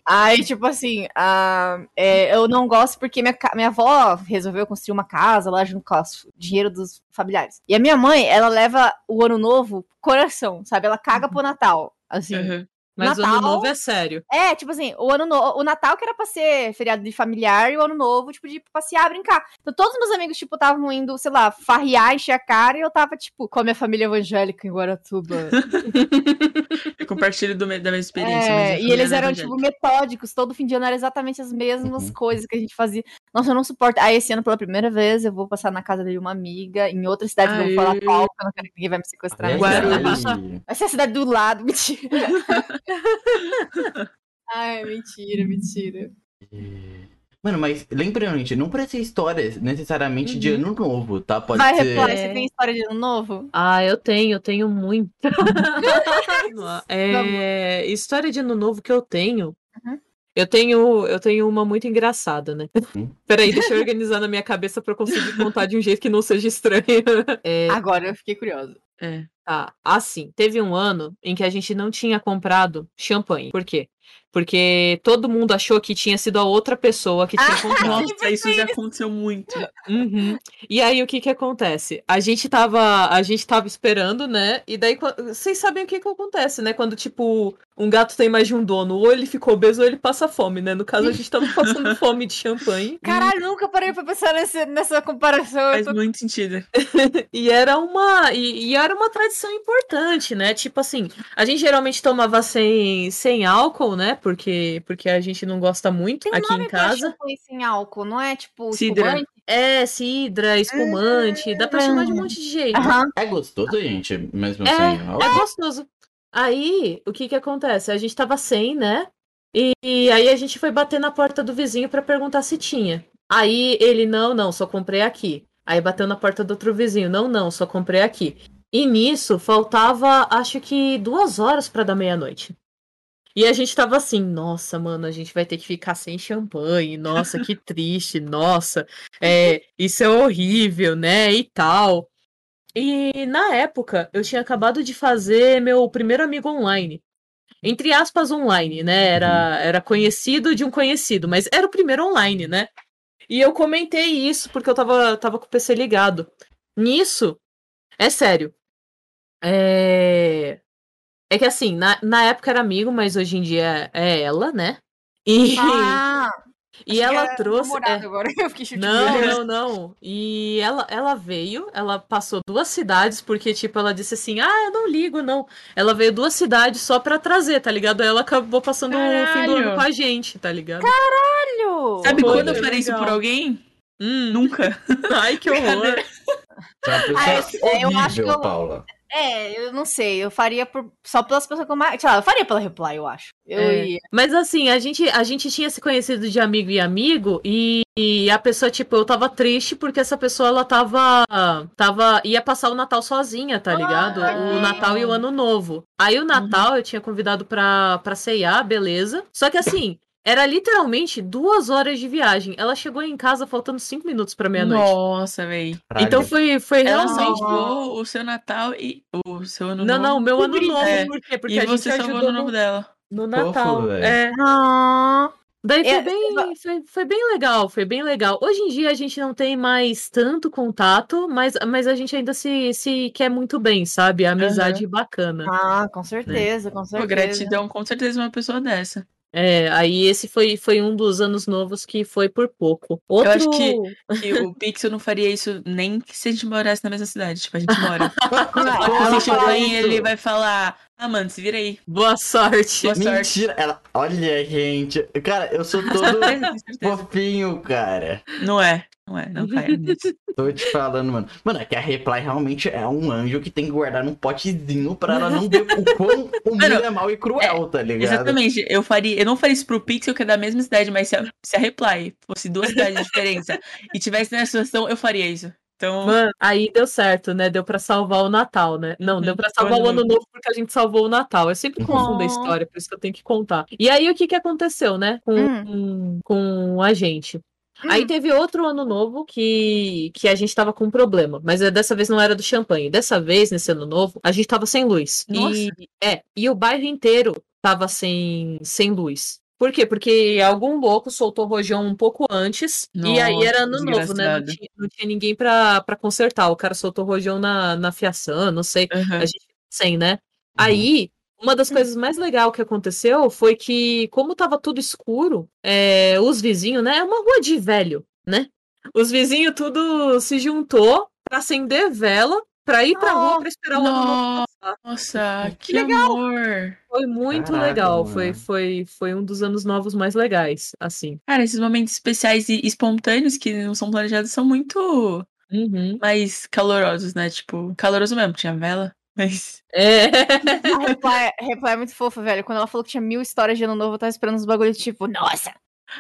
Aí, tipo assim, ah, é, eu não gosto porque minha, minha avó resolveu construir uma casa lá junto com o dinheiro dos familiares. E a minha mãe, ela leva o ano novo coração, sabe? Ela caga pro Natal. Assim. Uhum. Mas o Natal- ano novo é sério. É, tipo assim, o ano no... o Natal que era pra ser feriado de familiar e o ano novo, tipo, de passear, brincar. Então todos os meus amigos, tipo, estavam indo, sei lá, farrear, encher a cara, e eu tava, tipo, com a minha família evangélica em Guaratuba. Eu compartilho do da mesma experiência. É, e eles eram, evangélica. tipo, metódicos. Todo fim de ano era exatamente as mesmas Uhum. coisas que a gente fazia. Nossa, eu não suporto. Aí esse ano, pela primeira vez, eu vou passar na casa de uma amiga, em outra cidade, não vou falar qual, porque eu não quero que ninguém vai me sequestrar. Cidade. aí. Vai ser a cidade do lado, mentira. Ai, mentira, mentira. Mano, mas lembrando, gente, não precisa ser histórias necessariamente de Uhum. ano novo, tá? Pode Vai, ser. Reply, você tem história de ano novo? Ah, eu tenho, eu tenho muito. é, história de ano novo que eu tenho. Uhum. Eu tenho, eu tenho uma muito engraçada, né? Hum. Peraí, deixa eu organizar na minha cabeça pra eu conseguir contar de um jeito que não seja estranho. É, Agora eu fiquei curiosa. É. Tá, assim, teve um ano em que a gente não tinha comprado champanhe. Por quê? Porque todo mundo achou que tinha sido a outra pessoa que tinha comprado. Nossa, isso já aconteceu muito. Uhum. E aí o que que acontece? A gente tava, a gente tava esperando, né? E daí vocês sabem o que que acontece, né? Quando tipo um gato tem mais de um dono, ou ele ficou obeso ou ele passa fome, né? No caso a gente tava passando fome de champanhe. Caralho, nunca parei pra pensar nesse- nessa comparação. Faz tô- muito sentido. E era uma e, e era uma tradição importante, né? Tipo assim, a gente geralmente tomava sem, sem álcool, né? Porque porque a gente não gosta muito Tem aqui nome em pra casa. champanhe sem álcool, não é tipo Cidra. espumante? É, cidra, espumante, dá pra chamar de um monte de jeito. Aham. É gostoso, gente, mesmo É, sem álcool? É gostoso. Aí, o que que acontece? A gente tava sem, né? E, e aí a gente foi bater na porta do vizinho pra perguntar se tinha. Aí ele, não, não, só comprei aqui. Aí bateu na porta do outro vizinho, não, não, só comprei aqui. E nisso faltava, acho que duas horas pra dar meia-noite. E a gente tava assim, nossa, mano, a gente vai ter que ficar sem champanhe, nossa, que triste, nossa, é, isso é horrível, né, e tal. E na época, eu tinha acabado de fazer meu primeiro amigo online. Entre aspas, online, né? Era, era conhecido de um conhecido, mas era o primeiro online, né? E eu comentei isso porque eu tava, tava com o PC ligado. Nisso, é sério. É, é que assim, na, na época era amigo, mas hoje em dia é ela, né? E, Ah, E ela trouxe. é. agora. Eu fiquei Não, não, não. E ela, ela veio, ela passou duas cidades, porque, tipo, ela disse assim: ah, eu não ligo, não. Ela veio duas cidades só pra trazer, tá ligado? Aí ela acabou passando o fim do ano Caralho. com a gente, tá ligado? Caralho! Sabe Foi, quando eu faria isso por alguém? Hum, Nunca. ai, que horror. É pessoa Ah, eu- eu acho que eu- Paula. É, eu não sei. Eu faria por, só pelas pessoas que eu mais. Sei lá, eu faria pela reply, eu acho. Eu É. ia. Mas assim, a gente, a gente tinha se conhecido de amigo e amigo, e, e a pessoa, tipo, eu tava triste porque essa pessoa, ela tava, tava. ia passar o Natal sozinha, tá ligado? O Natal e o Ano Novo. Aí o Natal eu tinha convidado pra, pra ceiar, beleza. Só que assim. Era literalmente duas horas de viagem. Ela chegou em casa faltando cinco minutos pra meia-noite. Nossa, véi. Então foi, foi Ela realmente. salvou o seu Natal e o seu ano Não, novo. não, o meu ano novo. É. Por quê? Porque e a gente você salvou o ajudou ano novo no- dela. No Natal. é. Ah, Daí foi É, bem, foi, foi bem legal, foi bem legal. Hoje em dia a gente não tem mais tanto contato, mas, mas a gente ainda se, se quer muito bem, sabe? A amizade bacana. ah, com certeza, com Pô, certeza. gratidão com certeza uma pessoa dessa. É, aí esse foi, foi um dos anos novos que foi por pouco. Outro... Eu acho que, que o Pixel não faria isso nem se a gente morasse na mesma cidade. Tipo, a gente mora. Quando ela você chegou aí, ele vai falar: Ah, mano, se vira aí. Boa sorte. Boa sorte. Mentira, ela. Olha, gente. Cara, eu sou todo fofinho, cara. Não é, não é, não caia nisso. Tô te falando, mano. Mano, é que a Reply realmente é um anjo que tem que guardar num potezinho pra ela não ver o quão o mundo é mal e cruel, tá ligado? Exatamente. Eu faria, eu não faria isso pro Pixel, que é da mesma cidade, mas se a, se a Reply fosse duas cidades de diferença e tivesse nessa situação, eu faria isso. Então, Mano, aí deu certo, né? Deu pra salvar o Natal, né? Não, deu pra salvar o ano novo porque a gente salvou o Natal. Eu sempre confundo a Oh. história, por isso que eu tenho que contar. E aí, o que que aconteceu, né? Com, Hum. com a gente. Aí teve outro ano novo que, que a gente tava com um problema, mas eh, dessa vez não era do champanhe. Dessa vez, nesse ano novo, a gente tava sem luz. E, é, e o bairro inteiro tava sem, sem luz. Por quê? Porque algum louco soltou o rojão um pouco antes, e aí Nossa, era ano novo, né? Não tinha, não tinha ninguém pra, pra consertar. O cara soltou o rojão na, na fiação, não sei. Aham. A gente sem, né? Aí, uma das coisas mais legais que aconteceu foi que, como tava tudo escuro, é, os vizinhos, né? É uma rua de velho, né? Os vizinhos tudo se juntou pra acender vela, pra ir pra rua pra esperar o ano novo passar. Nossa, que, legal. amor. Foi muito Caraca, legal. mano. Foi, foi, foi um dos anos novos mais legais, assim. Cara, esses momentos especiais e espontâneos que não são planejados são muito Uhum. mais calorosos, né? Tipo, caloroso mesmo, tinha vela, mas. É. A reply, a reply é muito fofa, velho. Quando ela falou que tinha mil histórias de ano novo, eu tava esperando uns bagulhos tipo, nossa,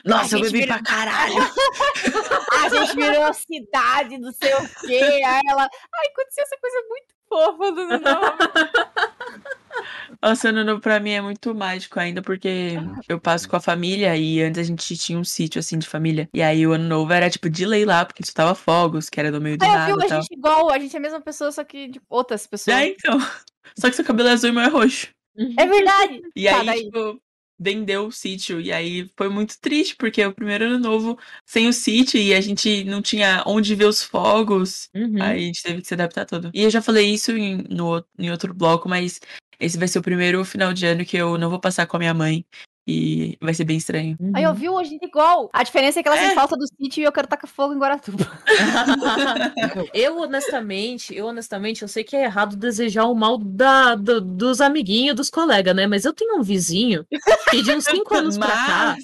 Nossa, eu bebi virou- pra caralho. a gente virou a cidade, não sei o quê. Aí ela, ai, aconteceu essa coisa muito fofa do ano novo. Nossa, ano novo pra mim é muito mágico ainda, porque eu passo com a família e antes a gente tinha um sítio assim de família. E aí o ano novo era tipo de lei lá, porque soltava fogos, que era do meio do eu nada vi e a tal. gente igual, a gente é a mesma pessoa, só que de outras pessoas. É, então. Só que seu cabelo é azul e meu é roxo. É verdade. E Tá, aí, daí. tipo, vendeu o sítio. E aí foi muito triste, porque é o primeiro ano novo sem o sítio e a gente não tinha onde ver os fogos. Uhum. Aí a gente teve que se adaptar todo. E eu já falei isso em, no, em outro bloco, mas esse vai ser o primeiro final de ano que eu não vou passar com a minha mãe. E vai ser bem estranho. Aí eu vi gente igual. A diferença é que ela sente falta do sítio e eu quero tacar fogo em Guaratuba. Eu, honestamente, eu honestamente, eu sei que é errado desejar o mal da, do- dos amiguinhos, dos colegas, né? Mas eu tenho um vizinho que de uns 5 anos pra cá.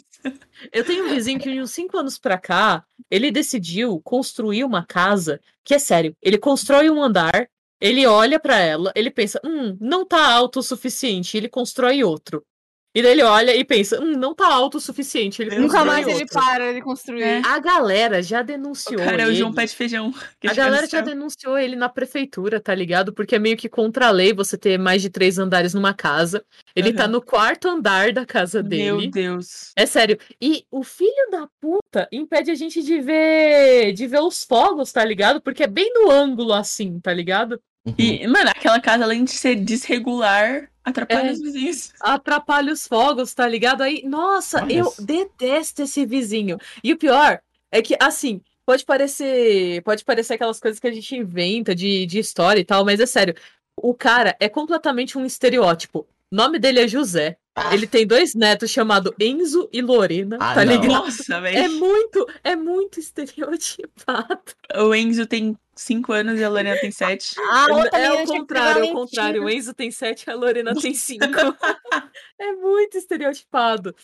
Eu tenho um vizinho que de uns 5 anos pra cá, ele decidiu construir uma casa que é sério. Ele constrói um andar, ele olha pra ela, ele pensa, hum, não tá alto o suficiente, ele constrói outro. E daí ele olha e pensa, hum, não tá alto o suficiente, ele Nunca constrói mais ele outro. para de construir. A galera já denunciou. O cara é o ele. João Pé de Feijão. que A galera já denunciou ele na prefeitura, tá ligado? Porque é meio que contra a lei você ter mais de três andares numa casa. Ele tá Aham. no quarto andar da casa Meu dele. Deus. É sério. E o filho da puta impede a gente de ver de ver os fogos, tá ligado? Porque é bem no ângulo assim, tá ligado? E, mano, aquela casa, além de ser desregular, atrapalha É. os vizinhos. Atrapalha os fogos, tá ligado? Aí, nossa, Olha eu só. detesto esse vizinho. E o pior é que, assim, pode parecer, pode parecer aquelas coisas que a gente inventa de, de história e tal, mas é sério. O cara é completamente um estereótipo. O nome dele é José. Ele tem dois netos chamados Enzo e Lorena, Ah, tá não. ligado? Nossa, velho. É muito, é muito estereotipado. O Enzo tem 5 anos e a Lorena tem 7. Ah, é menina o contrário, é o contrário. O. Enzo tem sete, a Lorena tem cinco. é muito estereotipado.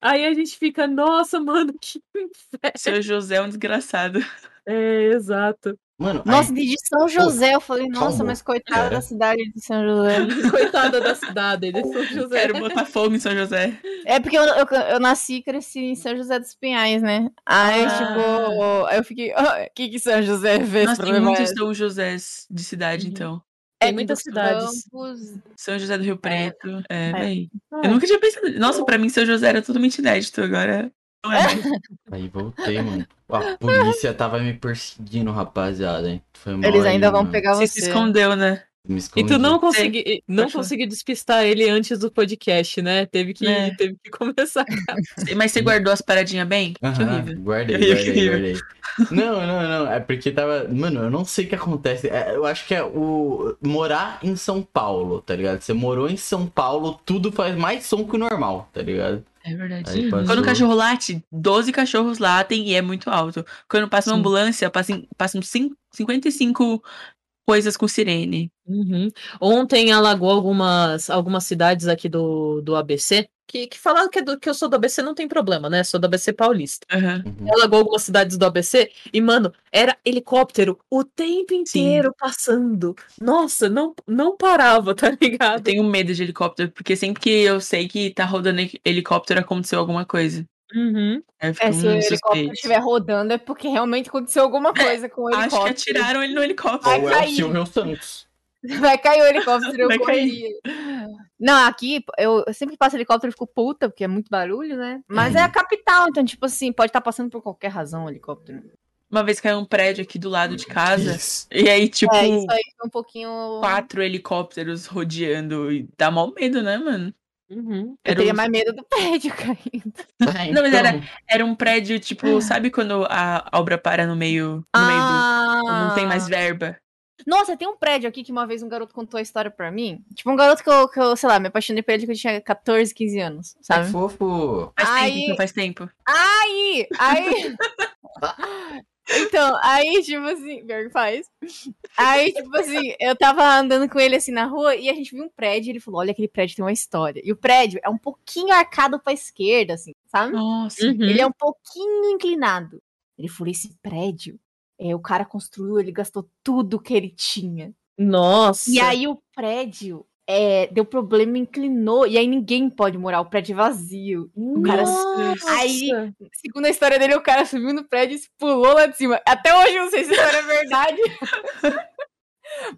Aí a gente fica, nossa, mano, que inferno. Seu José é um desgraçado. É, exato. Mano, Nossa, aí- de São José, eu falei, nossa, calma. mas coitada É. da cidade de São José. Coitada da cidade, é São José. Quero botar fogo em São José. É porque eu, eu, eu nasci e cresci em São José dos Pinhais, né? Aí, Ah. tipo, aí eu fiquei, o que que São José fez Nossa, tem muitos? São Josés de cidade, Uhum. Então. Tem É, muitas cidades. Campos. São José do Rio Preto. É, É. véi. Eu nunca tinha pensado. Nossa, pra mim São José era totalmente inédito. Agora. Não é. Aí voltei, mano. A polícia tava me perseguindo, rapaziada. hein? Foi mal Eles aí, ainda vão mano. pegar Você você. se escondeu, né? Me E tu não consegui, não consegui despistar ele antes do podcast, né? Teve que, É. teve que começar. Mas você guardou as paradinhas bem? Horrível. Guardei, Que horrível, guardei, que guardei. Não, não, não. É porque tava. Mano, eu não sei o que acontece. É, eu acho que é o. Morar em São Paulo, tá ligado? Você morou em São Paulo, tudo faz mais som que o normal, tá ligado? É verdade. Quando o cachorro late, 12 cachorros latem e é muito alto. Quando passa uma Sim. ambulância, passam, passam cin- 55 coisas com sirene. Uhum. Ontem alagou algumas, algumas cidades aqui do, do ABC. Que, que falaram que, é do- que eu sou do ABC não tem problema, né? Sou do ABC paulista. Uhum. Alagou algumas cidades do ABC e, mano, era helicóptero o tempo inteiro passando. Nossa, não, não parava, tá Eu ligado? tenho medo de helicóptero, porque sempre que eu sei que tá rodando he- helicóptero, aconteceu alguma coisa. Uhum. Fico É, se o helicóptero suspeito. estiver rodando é porque realmente aconteceu alguma coisa com o Acho helicóptero. que atiraram ele no helicóptero. Vai Ou é o cair. Silvio Santos. Vai cair o helicóptero, eu Vai correria. Não, aqui eu, eu sempre passo helicóptero e fico puta, porque é muito barulho, né? Mas Uhum. é a capital, então, tipo assim, pode estar passando por qualquer razão o helicóptero. Uma vez caiu um prédio aqui do lado de casa, Isso. e aí, tipo, É, isso aí foi um pouquinho. quatro helicópteros rodeando. E dá mal medo, né, mano? Uhum. Eu Era teria um- mais medo do prédio caindo. Ah, Não, mas então, era, era um prédio, tipo, sabe quando a obra para no meio, no meio do. Não tem mais verba? Nossa, tem um prédio aqui que uma vez um garoto contou a história pra mim. Tipo, um garoto que eu, que eu sei lá, me apaixonei por ele quando eu tinha 14, 15 anos, É sabe? fofo. Faz Aí- tempo, não faz tempo. Aí, aí. então, aí, tipo assim, pior que faz. Aí, tipo assim, eu tava andando com ele assim na rua e a gente viu um prédio e ele falou: Olha, aquele prédio tem uma história. E o prédio é um pouquinho arcado pra esquerda, assim, sabe? Nossa. Uhum. Ele é um pouquinho inclinado. Ele falou: Esse prédio, é, o cara construiu, ele gastou tudo que ele tinha. Nossa. E aí o prédio é, deu problema, inclinou, e aí ninguém pode morar, o prédio é vazio. O cara, aí, segundo a história dele, o cara subiu no prédio e se pulou lá de cima. Até hoje eu não sei se a história é verdade.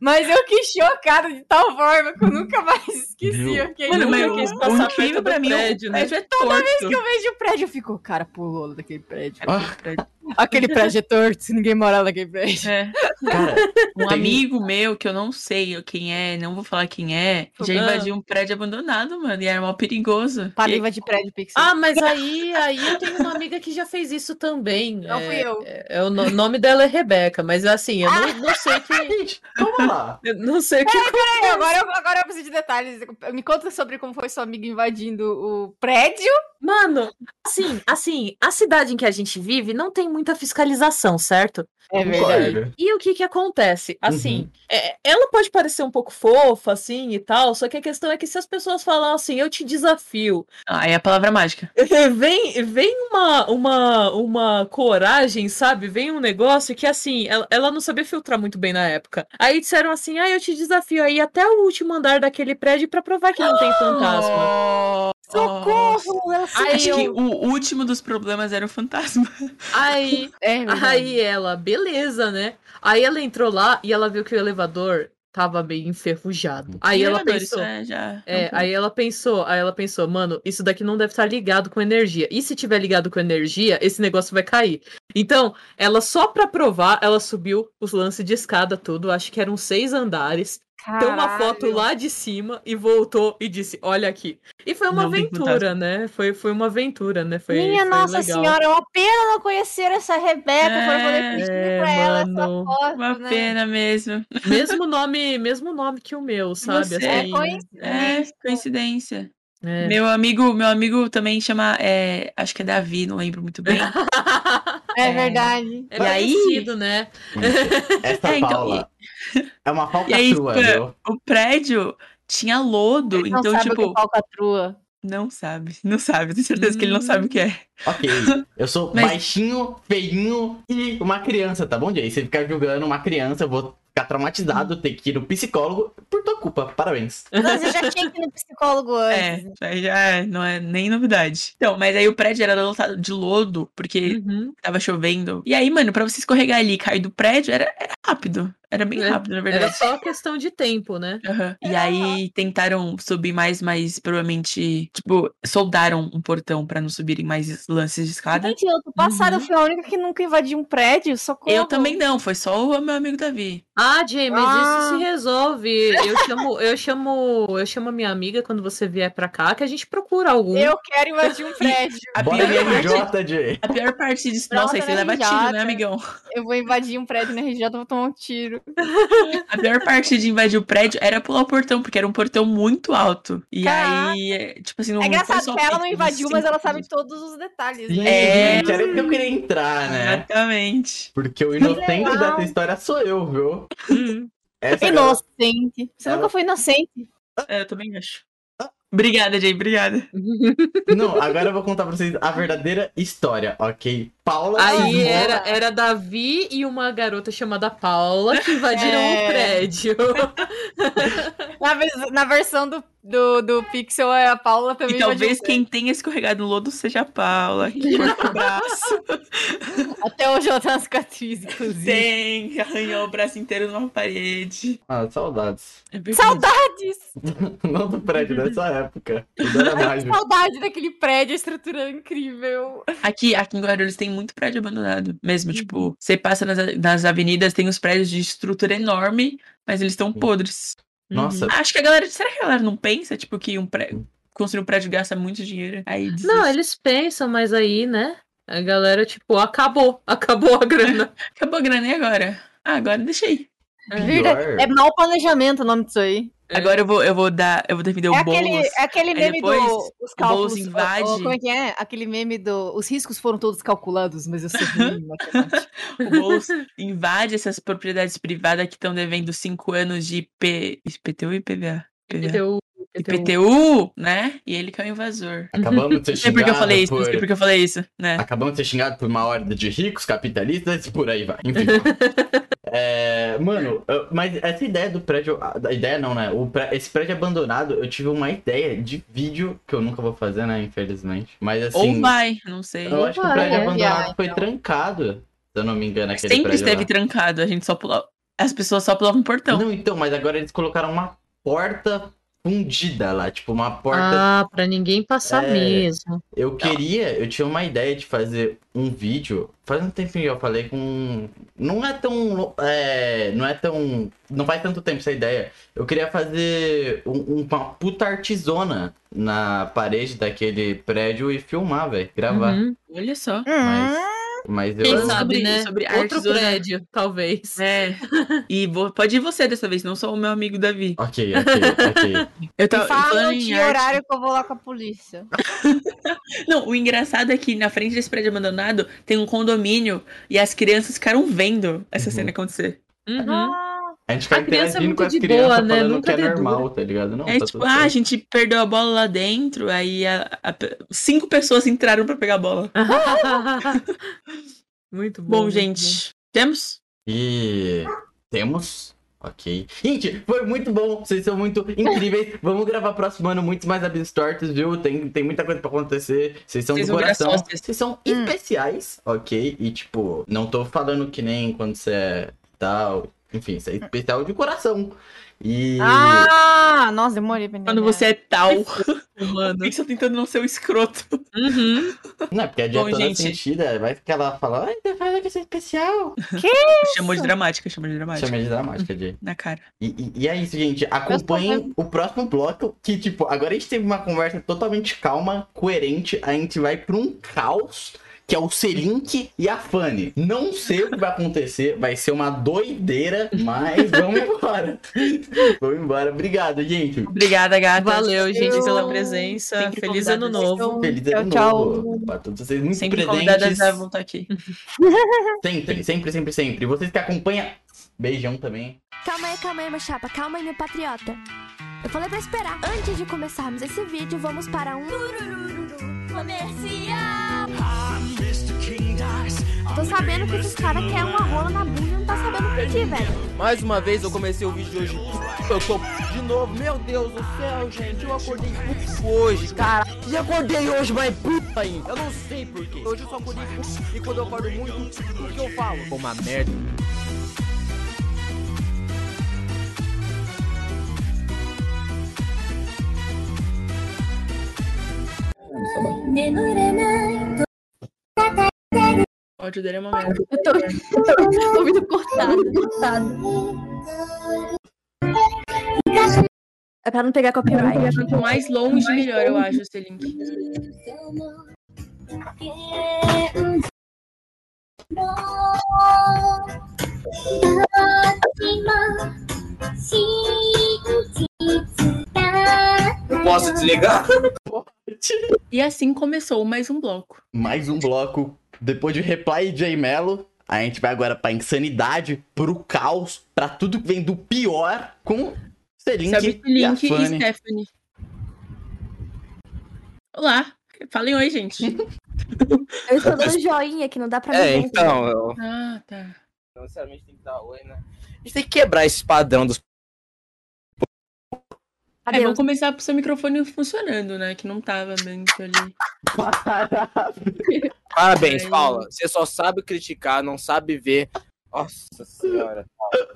Mas eu que chocada de tal forma que eu nunca mais esqueci. Eu fiquei Mano, mas o, quis passar perto pra do mim, prédio, o né? prédio é torto. que eu vejo o prédio, eu fico, o cara pulou daquele prédio. Ah, Aquele prédio é torto, se ninguém morar naquele prédio. É. cara, Um Tem- amigo meu, que eu não sei quem é, não vou falar quem é, já invadiu um prédio abandonado, mano, e era mal perigoso. Pariva de prédio, Pixel. Ah, mas aí, aí eu tenho uma amiga que já fez isso também. Não é, fui eu. É, é o no- nome dela é Rebeca, mas assim, eu não, não sei que. gente, calma lá. eu não sei o que. Peraí, agora, eu, agora eu preciso de detalhes. Me conta sobre como foi sua amiga invadindo o prédio. Mano, assim, assim, a cidade em que a gente vive não tem muita fiscalização, certo? É Concordo. E o que que acontece? Assim, é- ela pode parecer um pouco fofa, assim, e tal, só que a questão é que se as pessoas falam assim, eu te desafio, Ah, é a palavra mágica. vem, vem uma, uma, uma coragem, sabe? Vem um negócio que, assim, ela, ela não sabia filtrar muito bem na época. Aí disseram assim, ah, eu te desafio aí até o último andar daquele prédio pra provar que não tem fantasma. Socorro! Ela Aí Acho que eu- o último dos problemas era o fantasma. Aí, É, aí ela, beleza, né? Aí ela entrou lá e ela viu que o elevador tava meio enferrujado. Aí ela pensou, isso é já. É, aí ela pensou, aí ela pensou, mano, isso daqui não deve estar ligado com energia. E se tiver ligado com energia, esse negócio vai cair. Então, ela só pra provar, ela subiu os lances de escada tudo, acho que eram seis andares. Tem uma foto Caralho. lá de cima e voltou e disse, olha aqui. E foi uma Não aventura, né? Foi, foi uma aventura, né? Foi, Minha foi Nossa legal. Senhora, é uma pena não conhecer essa Rebeca para poder É, pedir é, pra ela essa foto, Uma né? pena mesmo. Mesmo nome, mesmo nome que o meu, sabe? Você- Assim, É coincidência. É, coincidência. É. Meu amigo, meu amigo também chama, é, acho que é Davi, não lembro muito bem. É verdade. É E aí- parecido, né? Essa É, então, Paula é uma falcatrua, aí, viu? tipo, o prédio tinha lodo, Ele não então, sabe o tipo, que é falcatrua. não sabe, não sabe, tenho certeza que ele não sabe o que é. Ok, eu sou Mas- baixinho, feinho e uma criança, tá bom, Jay? Você ficar julgando uma criança, eu vou ficar traumatizado, ter que ir no psicólogo por tua culpa. Parabéns. Não, você já tinha que ir no psicólogo antes. É, isso aí já é- não é nem novidade. Então, mas aí o prédio era lotado de lodo, porque Uhum. tava chovendo. E aí, mano, pra você escorregar ali e cair do prédio, era, era rápido. Era bem É, rápido, na Era verdade. só questão de tempo, né? Aham. E aí tentaram subir mais, mas provavelmente, tipo, soldaram um portão pra não subirem mais lances de escada. Gente, eu tô passada, eu fui a única que nunca invadiu um prédio, socorro. Eu também não, foi só o meu amigo Davi. Ah, Jay, mas Ah. isso se resolve. Eu chamo, eu chamo, eu chamo a minha amiga quando você vier pra cá, que a gente procura algum. Eu quero invadir um prédio. A pior, RJ, Jay. a pior parte disso. Nossa, aí você né, leva tiro, né, amigão? Eu vou invadir um prédio na RJ, vou tomar um tiro. A pior parte de invadir o prédio era pular o portão, porque era um portão muito alto. E Caraca. aí, é, tipo assim, não É engraçado foi só que ela não invadiu, mas ela sabe todos os detalhes. Né? É. gente, era isso que eu queria entrar, né? Exatamente. Porque o inocente legal. dessa história sou eu, viu? Hum. Inocente. Você Ela- nunca foi inocente. É, eu também acho. Obrigada, Jay, obrigada. Não, agora eu vou contar pra vocês a verdadeira história, ok? Paula Aí era, era Davi e uma garota chamada Paula que invadiram É. o prédio. Na, na versão do, do, do Pixel, é a Paula também E talvez um quem tenha escorregado no lodo seja a Paula, que o braço. Até hoje ela tem uma cicatriz, inclusive. Tem, arranhou o braço inteiro numa parede. Ah, saudades. É. Saudades! Não do prédio dessa época. Saudade daquele prédio, a estrutura é incrível. Aqui, aqui em Guarulhos tem muito prédio abandonado. Mesmo, tipo, você passa nas, nas avenidas, tem uns prédios de estrutura enorme, mas eles estão podres. Nossa, Acho que a galera. Será que a galera não pensa, tipo, que um prédio. Construir um prédio gasta muito dinheiro? Aí desiste. Não, eles pensam, mas aí, né? A galera, tipo, acabou. Acabou a grana. Acabou a grana e agora? Ah, agora deixa aí. Verdade. É mau planejamento o nome disso aí. Agora eu vou, eu vou dar. Eu vou defender É o aquele, Boulos. é aquele meme do. Os o cálculos. Boulos invade. ó, ó, como é que é? Aquele meme do. Os riscos foram todos calculados, mas eu sou ruim em matemática. O Boulos invade essas propriedades privadas que estão devendo 5 anos de IP, IPTU e IPVA? IPVA. IPTU, IPTU, né? E ele que é o invasor. acabamos de ser Não sei por que eu xingados falei isso, não por... sei por que eu falei isso, né? Acabamos de ser xingados por uma horda de ricos, capitalistas e por aí vai. Enfim. É, mano, eu- mas essa ideia do prédio. A ideia não, né? O pré- esse prédio abandonado, eu tive uma ideia de vídeo que eu nunca vou fazer, né? Infelizmente. Mas assim. Ou vai, não sei. Eu acho que o prédio é, abandonado foi então. trancado. Se eu não me engano, aquele Sempre prédio. esteve lá. trancado, a gente só pulava. As pessoas só pulavam o portão. Não, então, mas agora eles colocaram uma porta fundida lá. Tipo, uma porta. Ah, pra ninguém passar É. mesmo. Eu queria, eu tinha uma ideia de fazer um vídeo. Faz um tempinho que eu falei com. Não é tão. É, não é tão. Não faz tanto tempo essa ideia. Eu queria fazer um- uma puta artesona na parede daquele prédio e filmar, velho. Gravar. Uhum. Olha só. Mas, mas eu. Quem sabe, sobre- né? sobre Outro prédio, talvez. É. E vou- pode ir você dessa vez, não só o meu amigo Davi. Ok, ok, ok. Eu tava fala e arte. horário que eu vou lá com a polícia. Não, o engraçado é que na frente desse prédio abandonado tem um condomínio e as crianças ficaram vendo essa Uhum. cena acontecer. Uhum. Ah, A gente fica A criança é interagindo muito com as de crianças boa, né? falando Nunca que é normal, tá ligado? Não, é tá tipo, ah, a certo. gente perdeu a bola lá dentro, aí a- a- cinco pessoas entraram pra pegar a bola. muito bom. Bom, muito gente, temos? E temos. Ok. Gente, foi muito bom. Vocês são muito incríveis. Vamos gravar próximo ano muitos mais Abstortos, viu? Tem, tem muita coisa pra acontecer. Vocês são Vocês do coração. Vocês são especiais, ok? E tipo, não tô falando que nem quando você é tal. Enfim, você é especial de coração. E. Ah, nossa, demorei pra entender. Quando você é tal. Humano. Pixel tentando não ser o escroto. Uhum. Não, é porque a Bom, toda gente. sentida. Vai que ela fala, ai, você fala que você é especial. Chamou de dramática, chamou de dramática. Chama de dramática, Jay. Na cara. E, e- e é isso, gente. Acompanhem o próximo bloco. Que, tipo, agora a gente teve uma conversa totalmente calma, coerente. A gente vai pra um caos que é o Selink e a Fanny. Não sei o que vai acontecer, vai ser uma doideira, mas vamos embora. vamos embora. Obrigado, gente. Obrigada, gata. Valeu, gente, pela presença. Sempre Feliz ano novo. Feliz Tchau, ano tchau. novo pra todos vocês, muito Sempre presentes. a voltar aqui. Sempre, sempre, sempre, sempre. Vocês que acompanham, beijão também. Calma aí, calma aí, meu chapa. Calma aí, meu patriota. Eu falei pra esperar. Antes de começarmos esse vídeo, vamos para um... Comercial! Tô sabendo que esses caras querem uma rola na bunda e não tá sabendo pedir, velho. Mais uma vez eu comecei o vídeo de hoje. Eu tô de novo, meu Deus do céu, gente. Eu acordei puto hoje, cara. E acordei hoje, mas puta ainda. Eu não sei porquê. Hoje eu só acordei puto. E quando eu acordo muito, o que eu falo? Pô, uma merda. O áudio dele é uma merda. Eu tô, eu tô ouvindo cortado, cortado. É pra não pegar copyright. Quanto mais longe, melhor, eu acho, esse link. Não posso desligar? E assim começou mais um bloco. Mais um bloco. Depois de Reply J Mello, a gente vai agora pra insanidade, pro caos, pra tudo que vem do pior com Selink Sabe e a Link e Fanny. Stephanie. Olá. Falem oi, gente. Eu estou dando joinha que não dá pra me É, ver. então, eu. Ah, tá. Não necessariamente tem que dar oi, né? A gente tem que quebrar esse padrão dos. É, Adeus. vamos começar pro seu microfone funcionando, né? Que não tava muito ali. Parabéns. Paula. Você só sabe criticar, não sabe ver. Nossa senhora.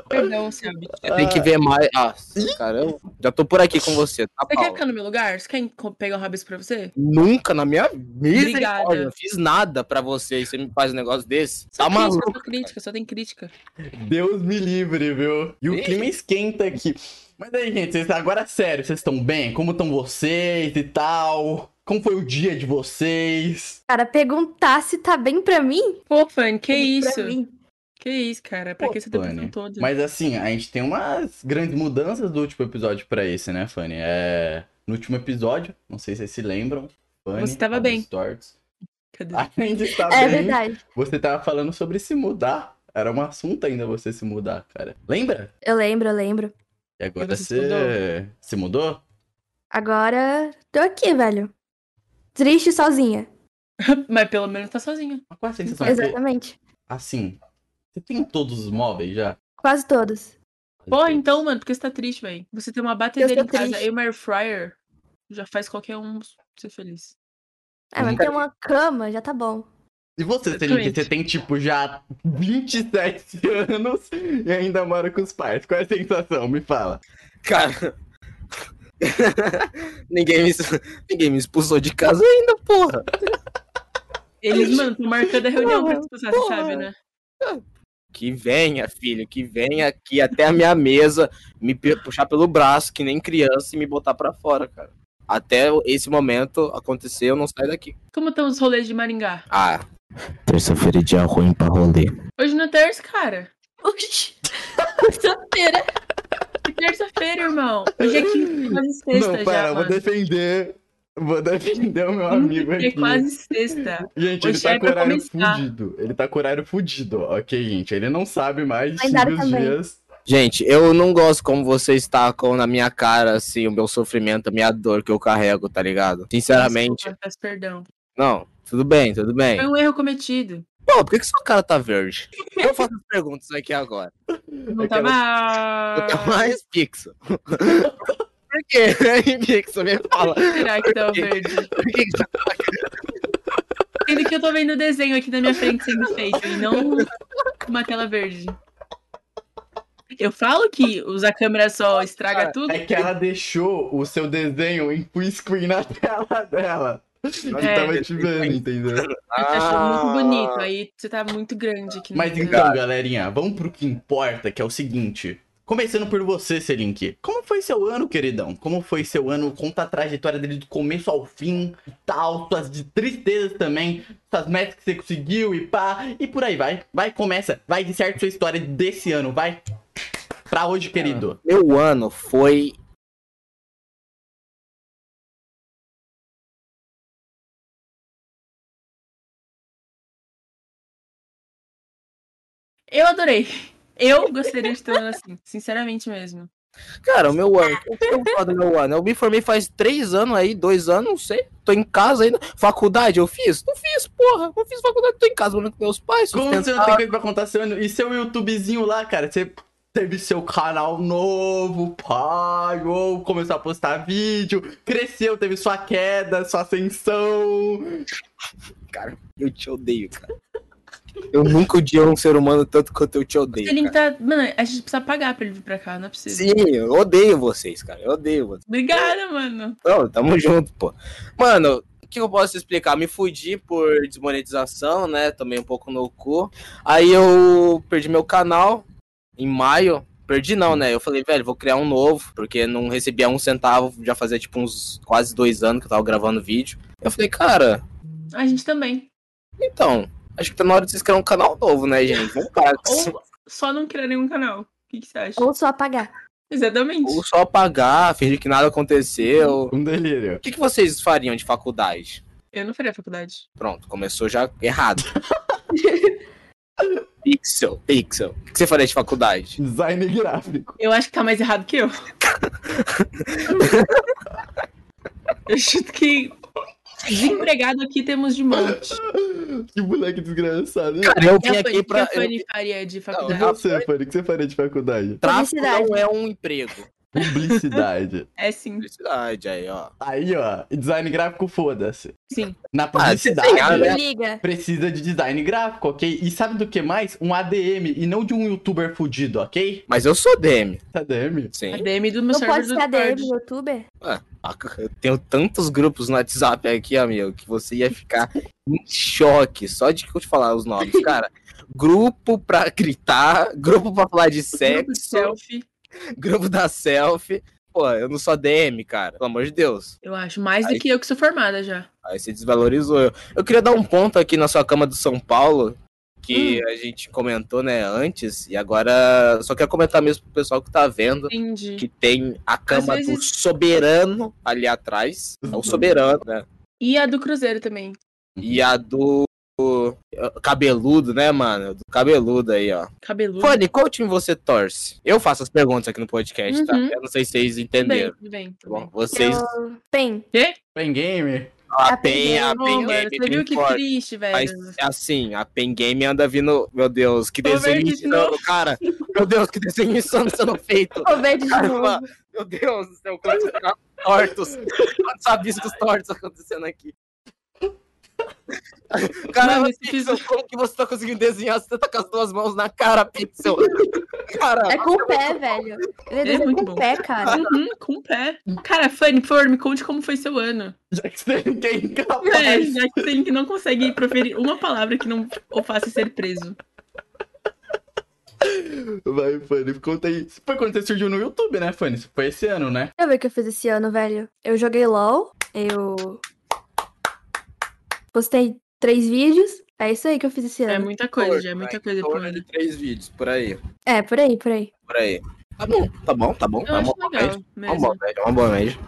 Perdão, Selby. Você tem que ver mais. Nossa, caramba. Já tô por aqui com você, tá, Você quer ficar no meu lugar? Você quer pegar um rabisco pra você? Nunca na minha vida. Obrigada. Eu fiz nada pra você e você me faz um negócio desse. Só Tá crítica, maluco? só crítica, só tem crítica. Deus me livre, viu? E o clima esquenta aqui. Mas aí, gente, vocês, agora sério, vocês estão bem? Como estão vocês e tal? Como foi o dia de vocês? Cara, perguntar se tá bem pra mim? Pô, Fanny, que Pra isso? mim. Que isso, cara? Pra Pô, que você deu Fanny. toda? Mas assim, a gente tem umas grandes mudanças do último episódio pra esse, né, Fanny? É... No último episódio, não sei se vocês se lembram. Fanny, Você tava bem. Storts, Cadê? De estar É bem, verdade. você tava falando sobre se mudar. Era um assunto ainda você se mudar, cara. Lembra? Eu lembro, eu lembro. E agora E você se mudou? Agora, tô aqui, velho. Triste sozinha. Mas pelo menos tá sozinha. Mas Qual a sensação? Porque, Exatamente. assim, você tem todos os móveis já? Quase todos. Pô, então, mano, por que você tá triste, velho? Você tem uma batedeira em casa triste. e uma air fryer, já faz qualquer um ser feliz. É, mas ter uma cama já tá bom. E você, Celink, Exatamente. você tem, tipo, já 27 anos e ainda mora com os pais. Qual é a sensação? Me fala. Cara. ninguém, me, ninguém me expulsou de casa ainda, porra. Eles, mano, estão marcando a reunião pra expulsar, você sabe, né? Que venha, filho, que venha aqui até a minha mesa, me puxar pelo braço, que nem criança, e me botar pra fora, cara. Até esse momento acontecer, eu não saio daqui. Como estão os rolês de Maringá? Ah, terça-feira é dia ruim pra rolê. Hoje não é terça, cara. Oxi. Terça-feira. Que terça-feira, irmão. Hoje é quinta, quase sexta não, já, pera, eu vou defender. Vou defender o meu amigo É aqui. quase sexta. Gente, ele Hoje tá é com horário começar. fudido. Ele tá com horário fudido, ok, gente? Ele não sabe mais sobre os também. dias. Gente, eu não gosto como vocês tacam na minha cara, assim, o meu sofrimento, a minha dor que eu carrego, tá ligado? Sinceramente, Desculpa, peço perdão. não. Tudo bem, tudo bem. Foi um erro cometido. Pô, por que, que sua cara tá verde? Eu faço as perguntas aqui agora. Não tá Eu tô mal. mais pixel. Por quê? Pixel, me fala. Será que tá verde? Por que que tá- Sendo que eu tô vendo o desenho aqui na minha frente sendo feito e não uma tela verde. Eu falo que usar câmera só estraga tudo. É que ela deixou o seu desenho em full screen na tela dela. Eu É. tava te vendo, entendeu? Eu tô achando muito Ah. bonito. Aí você tá muito grande aqui. no Mas então, galerinha, vamos pro que importa, que é o seguinte. Começando por você, Selink. Como foi seu ano, queridão? Como foi seu ano? Conta a trajetória dele do começo ao fim e tal, suas de tristezas também, suas metas que você conseguiu e pá, e por aí vai. Vai, começa. Vai, inserte sua história desse ano, vai. Pra hoje, querido. Meu ano foi. Eu adorei. Eu gostaria de ter um ano assim, sinceramente mesmo. Cara, o meu ano. O que eu falo do meu ano? Eu me formei faz três anos aí, dois anos, não sei. Tô em casa ainda. Faculdade eu fiz? Não fiz, porra. Não fiz faculdade, tô em casa morando com meus pais. Como você não tem coisa pra contar seu ano? E seu YouTubezinho lá, cara? Você teve seu canal novo, pai, ou começou a postar vídeo, cresceu, teve sua queda, sua ascensão. Cara, eu te odeio, cara. Eu nunca odiei um ser humano tanto quanto eu te odeio. Ele tá. Mano, a gente precisa pagar pra ele vir pra cá, não é possível. Sim, eu odeio vocês, cara. Eu odeio vocês. Obrigada, mano. Não, tamo junto, pô. Mano, o que eu posso explicar? Me fudi por desmonetização, né? Tomei um pouco no cu. Aí eu perdi meu canal em maio. Perdi não, né? Eu falei, velho, vou criar um novo, porque não recebia um centavo, já fazia tipo uns quase dois anos que eu tava gravando vídeo. Eu falei, cara, A gente também. então, acho que tá na hora de vocês criar um canal novo, né, gente? Vamos parar com isso. Ou só não criar nenhum canal. O que, que você acha? Ou só apagar. Exatamente. Ou só apagar, fingir que nada aconteceu. Um delírio. O que, que vocês fariam de faculdade? Eu não faria faculdade. Pronto, começou já errado. Pixel, Pixel. O que você faria de faculdade? Design gráfico. Eu acho que tá mais errado que eu. eu chuto que desempregado aqui temos de monte. Que moleque desgraçado. Cara, eu vim aqui o que pra. a Fanny faria de faculdade? você, Fanny, o que você faria de faculdade? Tráfico não é um emprego. Publicidade. É sim. Publicidade aí, ó. Aí, ó, e design gráfico, foda-se. Sim. Na Ah, publicidade, né? Liga. precisa de design gráfico, ok? E sabe do que mais? Um ADM, e não de um youtuber fudido, ok? Mas eu sou DM. ADM? Sim. A DM do meu Não server pode do ser ADM, youtuber? Eu tenho tantos grupos no WhatsApp aqui, amigo, que você ia ficar em choque só de que eu te falar os nomes. Cara, grupo pra gritar, grupo pra falar de Grupo de sexo, selfie, grupo da selfie. Pô, eu não sou DM, cara. Pelo amor de Deus. eu acho. Mais do Aí- que eu que sou formada já. Aí você desvalorizou eu. Eu queria dar um ponto aqui na sua cama do São Paulo, que a gente comentou, né, antes, e agora só quero comentar mesmo pro pessoal que tá vendo, Entendi. que tem a cama Às do vezes- soberano ali atrás. É o soberano, né? E a do Cruzeiro também. E a do cabeludo, né, mano? Do cabeludo aí, ó. Cabeludo. Fanny, qual time você torce? Eu faço as perguntas aqui no podcast, tá? Uhum. Eu não sei se vocês Tudo bem, entenderam. tudo bem. Tá Tudo bom, bem. vocês. Eu... Pen. Quê? Pen Game? A A PEN, a PEN mano, Game, você viu que importa. triste, velho. Mas assim, a Pen Game anda vindo. Meu Deus, que desenho insano, cara. Meu Deus, que desenho insano sendo feito. O verde de Caramba, novo. meu Deus do céu, quantos tortos. Quantos abiscos tortos acontecendo aqui. Mano, esse Pixel, como que você tá conseguindo desenhar? Você tá com as duas mãos na cara, Pixel. Cara, É com o pé, velho. Ele É desenha muito com bom. o pé, cara. Uhum, com o pé. Cara, Fanny, por favor, me conte como foi seu ano. Já que você tem É, incapaz. já que tem que não consegue proferir uma palavra que não o faça ser preso. Vai, Fanny, conta aí. Foi quando você surgiu no YouTube, né, Fanny? Foi esse ano, né? Deixa eu ver o que eu fiz esse ano, velho. Eu joguei LOL, eu postei três vídeos. É isso aí que eu fiz esse É ano. muita coisa, já é muita coisa pro torno de ano. três vídeos, por aí. É, por aí, por aí. Por aí. Tá bom, tá bom, tá bom. Eu é acho uma boa legal média. É uma mesmo. boa média, é uma boa média.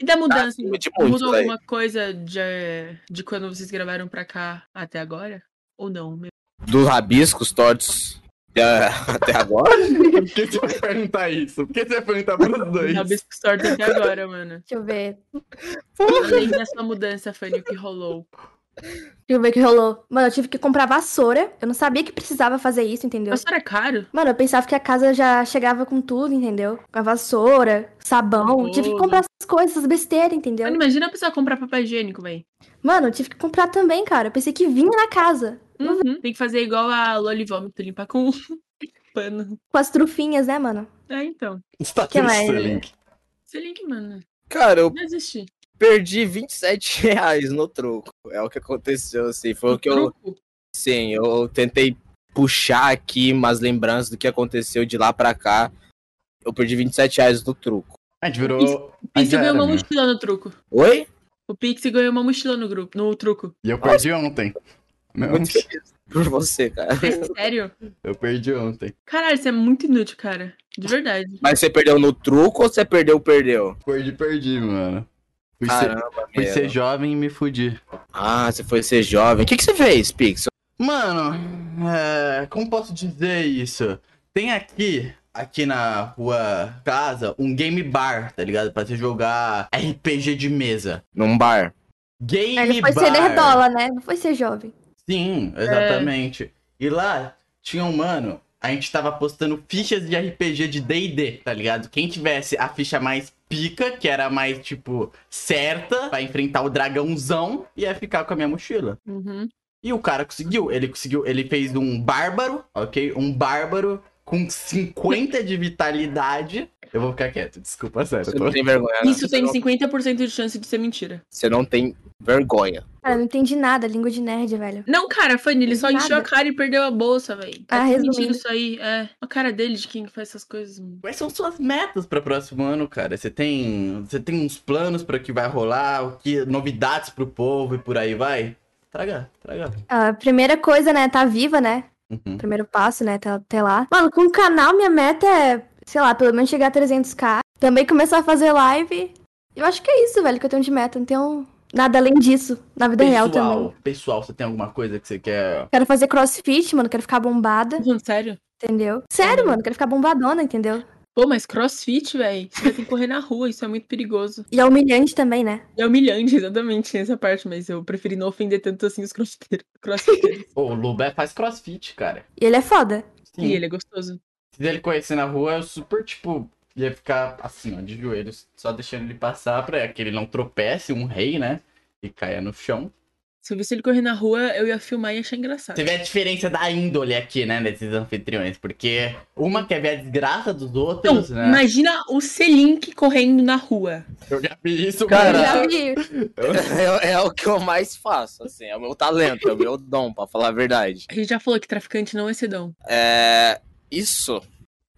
E da mudança, acima de muitos mudou alguma coisa de, de quando vocês gravaram pra cá até agora? Ou não? Dos rabiscos tortos é, até agora? Por que você vai perguntar isso? Por que você vai perguntar pros dois? Rabisco Store até agora, mano. Deixa eu ver. Além dessa mudança, Fanny, o que rolou? Deixa eu ver o que rolou. Mano, eu tive que comprar vassoura. Eu não sabia que precisava fazer isso, entendeu? Vassoura é caro? Mano, eu pensava que a casa já chegava com tudo, entendeu? Com a vassoura, sabão. Tive que comprar essas coisas, essas besteiras, entendeu? Mano, imagina a pessoa comprar papel higiênico, véi. Mano, eu tive que comprar também, cara. Eu pensei que vinha na casa. Uhum. Tem que fazer igual a Loli Vômito, limpar com pano. Com as trufinhas, né, mano? É, então. Está Que mais? Link. Link, mano. Cara, eu Não existe. perdi 27 reais no troco. É o que aconteceu, assim. Foi o que eu. Sim, eu tentei puxar aqui umas lembranças do que aconteceu de lá pra cá. Eu perdi 27 reais no truco. A gente virou. O Pixel ganhou uma mochila no truco. Oi? O Pixel ganhou uma mochila no grupo, no truco. E eu perdi ontem. Não, Muito feliz por você, cara. É sério? eu perdi ontem. Caralho, você é muito inútil, cara. De verdade. Mas você perdeu no truco ou você perdeu, perdeu? Perdi, perdi, mano. Fui, Caramba, ser, fui ser jovem e me fudi. Ah, você foi ser jovem. O que, que você fez, Pixel? Mano, é, como posso dizer isso? Tem aqui, aqui na rua casa, um game bar, tá ligado? Pra você jogar RPG de mesa. Num bar. Game Ele foi bar. ser nerdola, né? Não foi ser jovem. Sim, exatamente. E lá tinha um mano, a gente tava postando fichas de RPG de D&D, tá ligado? Quem tivesse a ficha mais pica, que era mais, tipo, certa, pra enfrentar o dragãozão, ia ficar com a minha mochila. Uhum. E o cara conseguiu, ele conseguiu, ele fez um bárbaro, ok? Um bárbaro com 50 de vitalidade. Eu vou ficar quieto, desculpa, sério. Você não tem vergonha, né? Isso tem não- 50% de chance de ser mentira. Você não tem vergonha. Cara, eu não entendi nada, língua de nerd, velho. Não, cara, Fanny, ele só Nada. encheu a cara e perdeu a bolsa, velho. Ah, Tá tudo resumindo. isso aí. É. A cara dele de quem faz essas coisas. mano. Quais são suas metas para próximo ano, cara? Você tem, você tem uns planos para que vai rolar, o que novidades pro povo e por aí vai? Traga, traga. A primeira coisa, né, tá viva, né? Uhum. Primeiro passo, né, tá até lá. Mano, com o canal, minha meta é, sei lá, pelo menos chegar a 300k. Também começar a fazer live. Eu acho que é isso, velho, que eu tenho de meta. Não tenho nada além disso na vida real também. Pessoal, pessoal, você tem alguma coisa que você quer? Quero fazer crossfit, mano, quero ficar bombada. Sério? Entendeu? Sério, mano, quero ficar bombadona, entendeu? Pô, mas crossfit, velho. Você vai ter que correr na rua, isso é muito perigoso. E é humilhante também, né? É humilhante, exatamente, essa parte, mas eu preferi não ofender tanto assim os crossfiteiros. crossfiteiros. Ô, o Lubé faz crossfit, cara. E ele é foda. Sim. e ele é gostoso. Se ele conhecer na rua, eu super, tipo, ia ficar assim, ó, de joelhos, só deixando ele passar pra que ele não tropece, um rei, né? E caia no chão. Se eu visse ele correr na rua, eu ia filmar e achar engraçado. Você vê a diferença da índole aqui, né, desses anfitriões, porque uma quer ver a desgraça dos Não, outros, né? imagina o Selink correndo na rua. Eu já vi isso, Cara, Já vi. É, é o que eu mais faço, assim. É o meu talento, é o meu dom, pra falar a verdade. A gente já falou que traficante não é sedão. É. Isso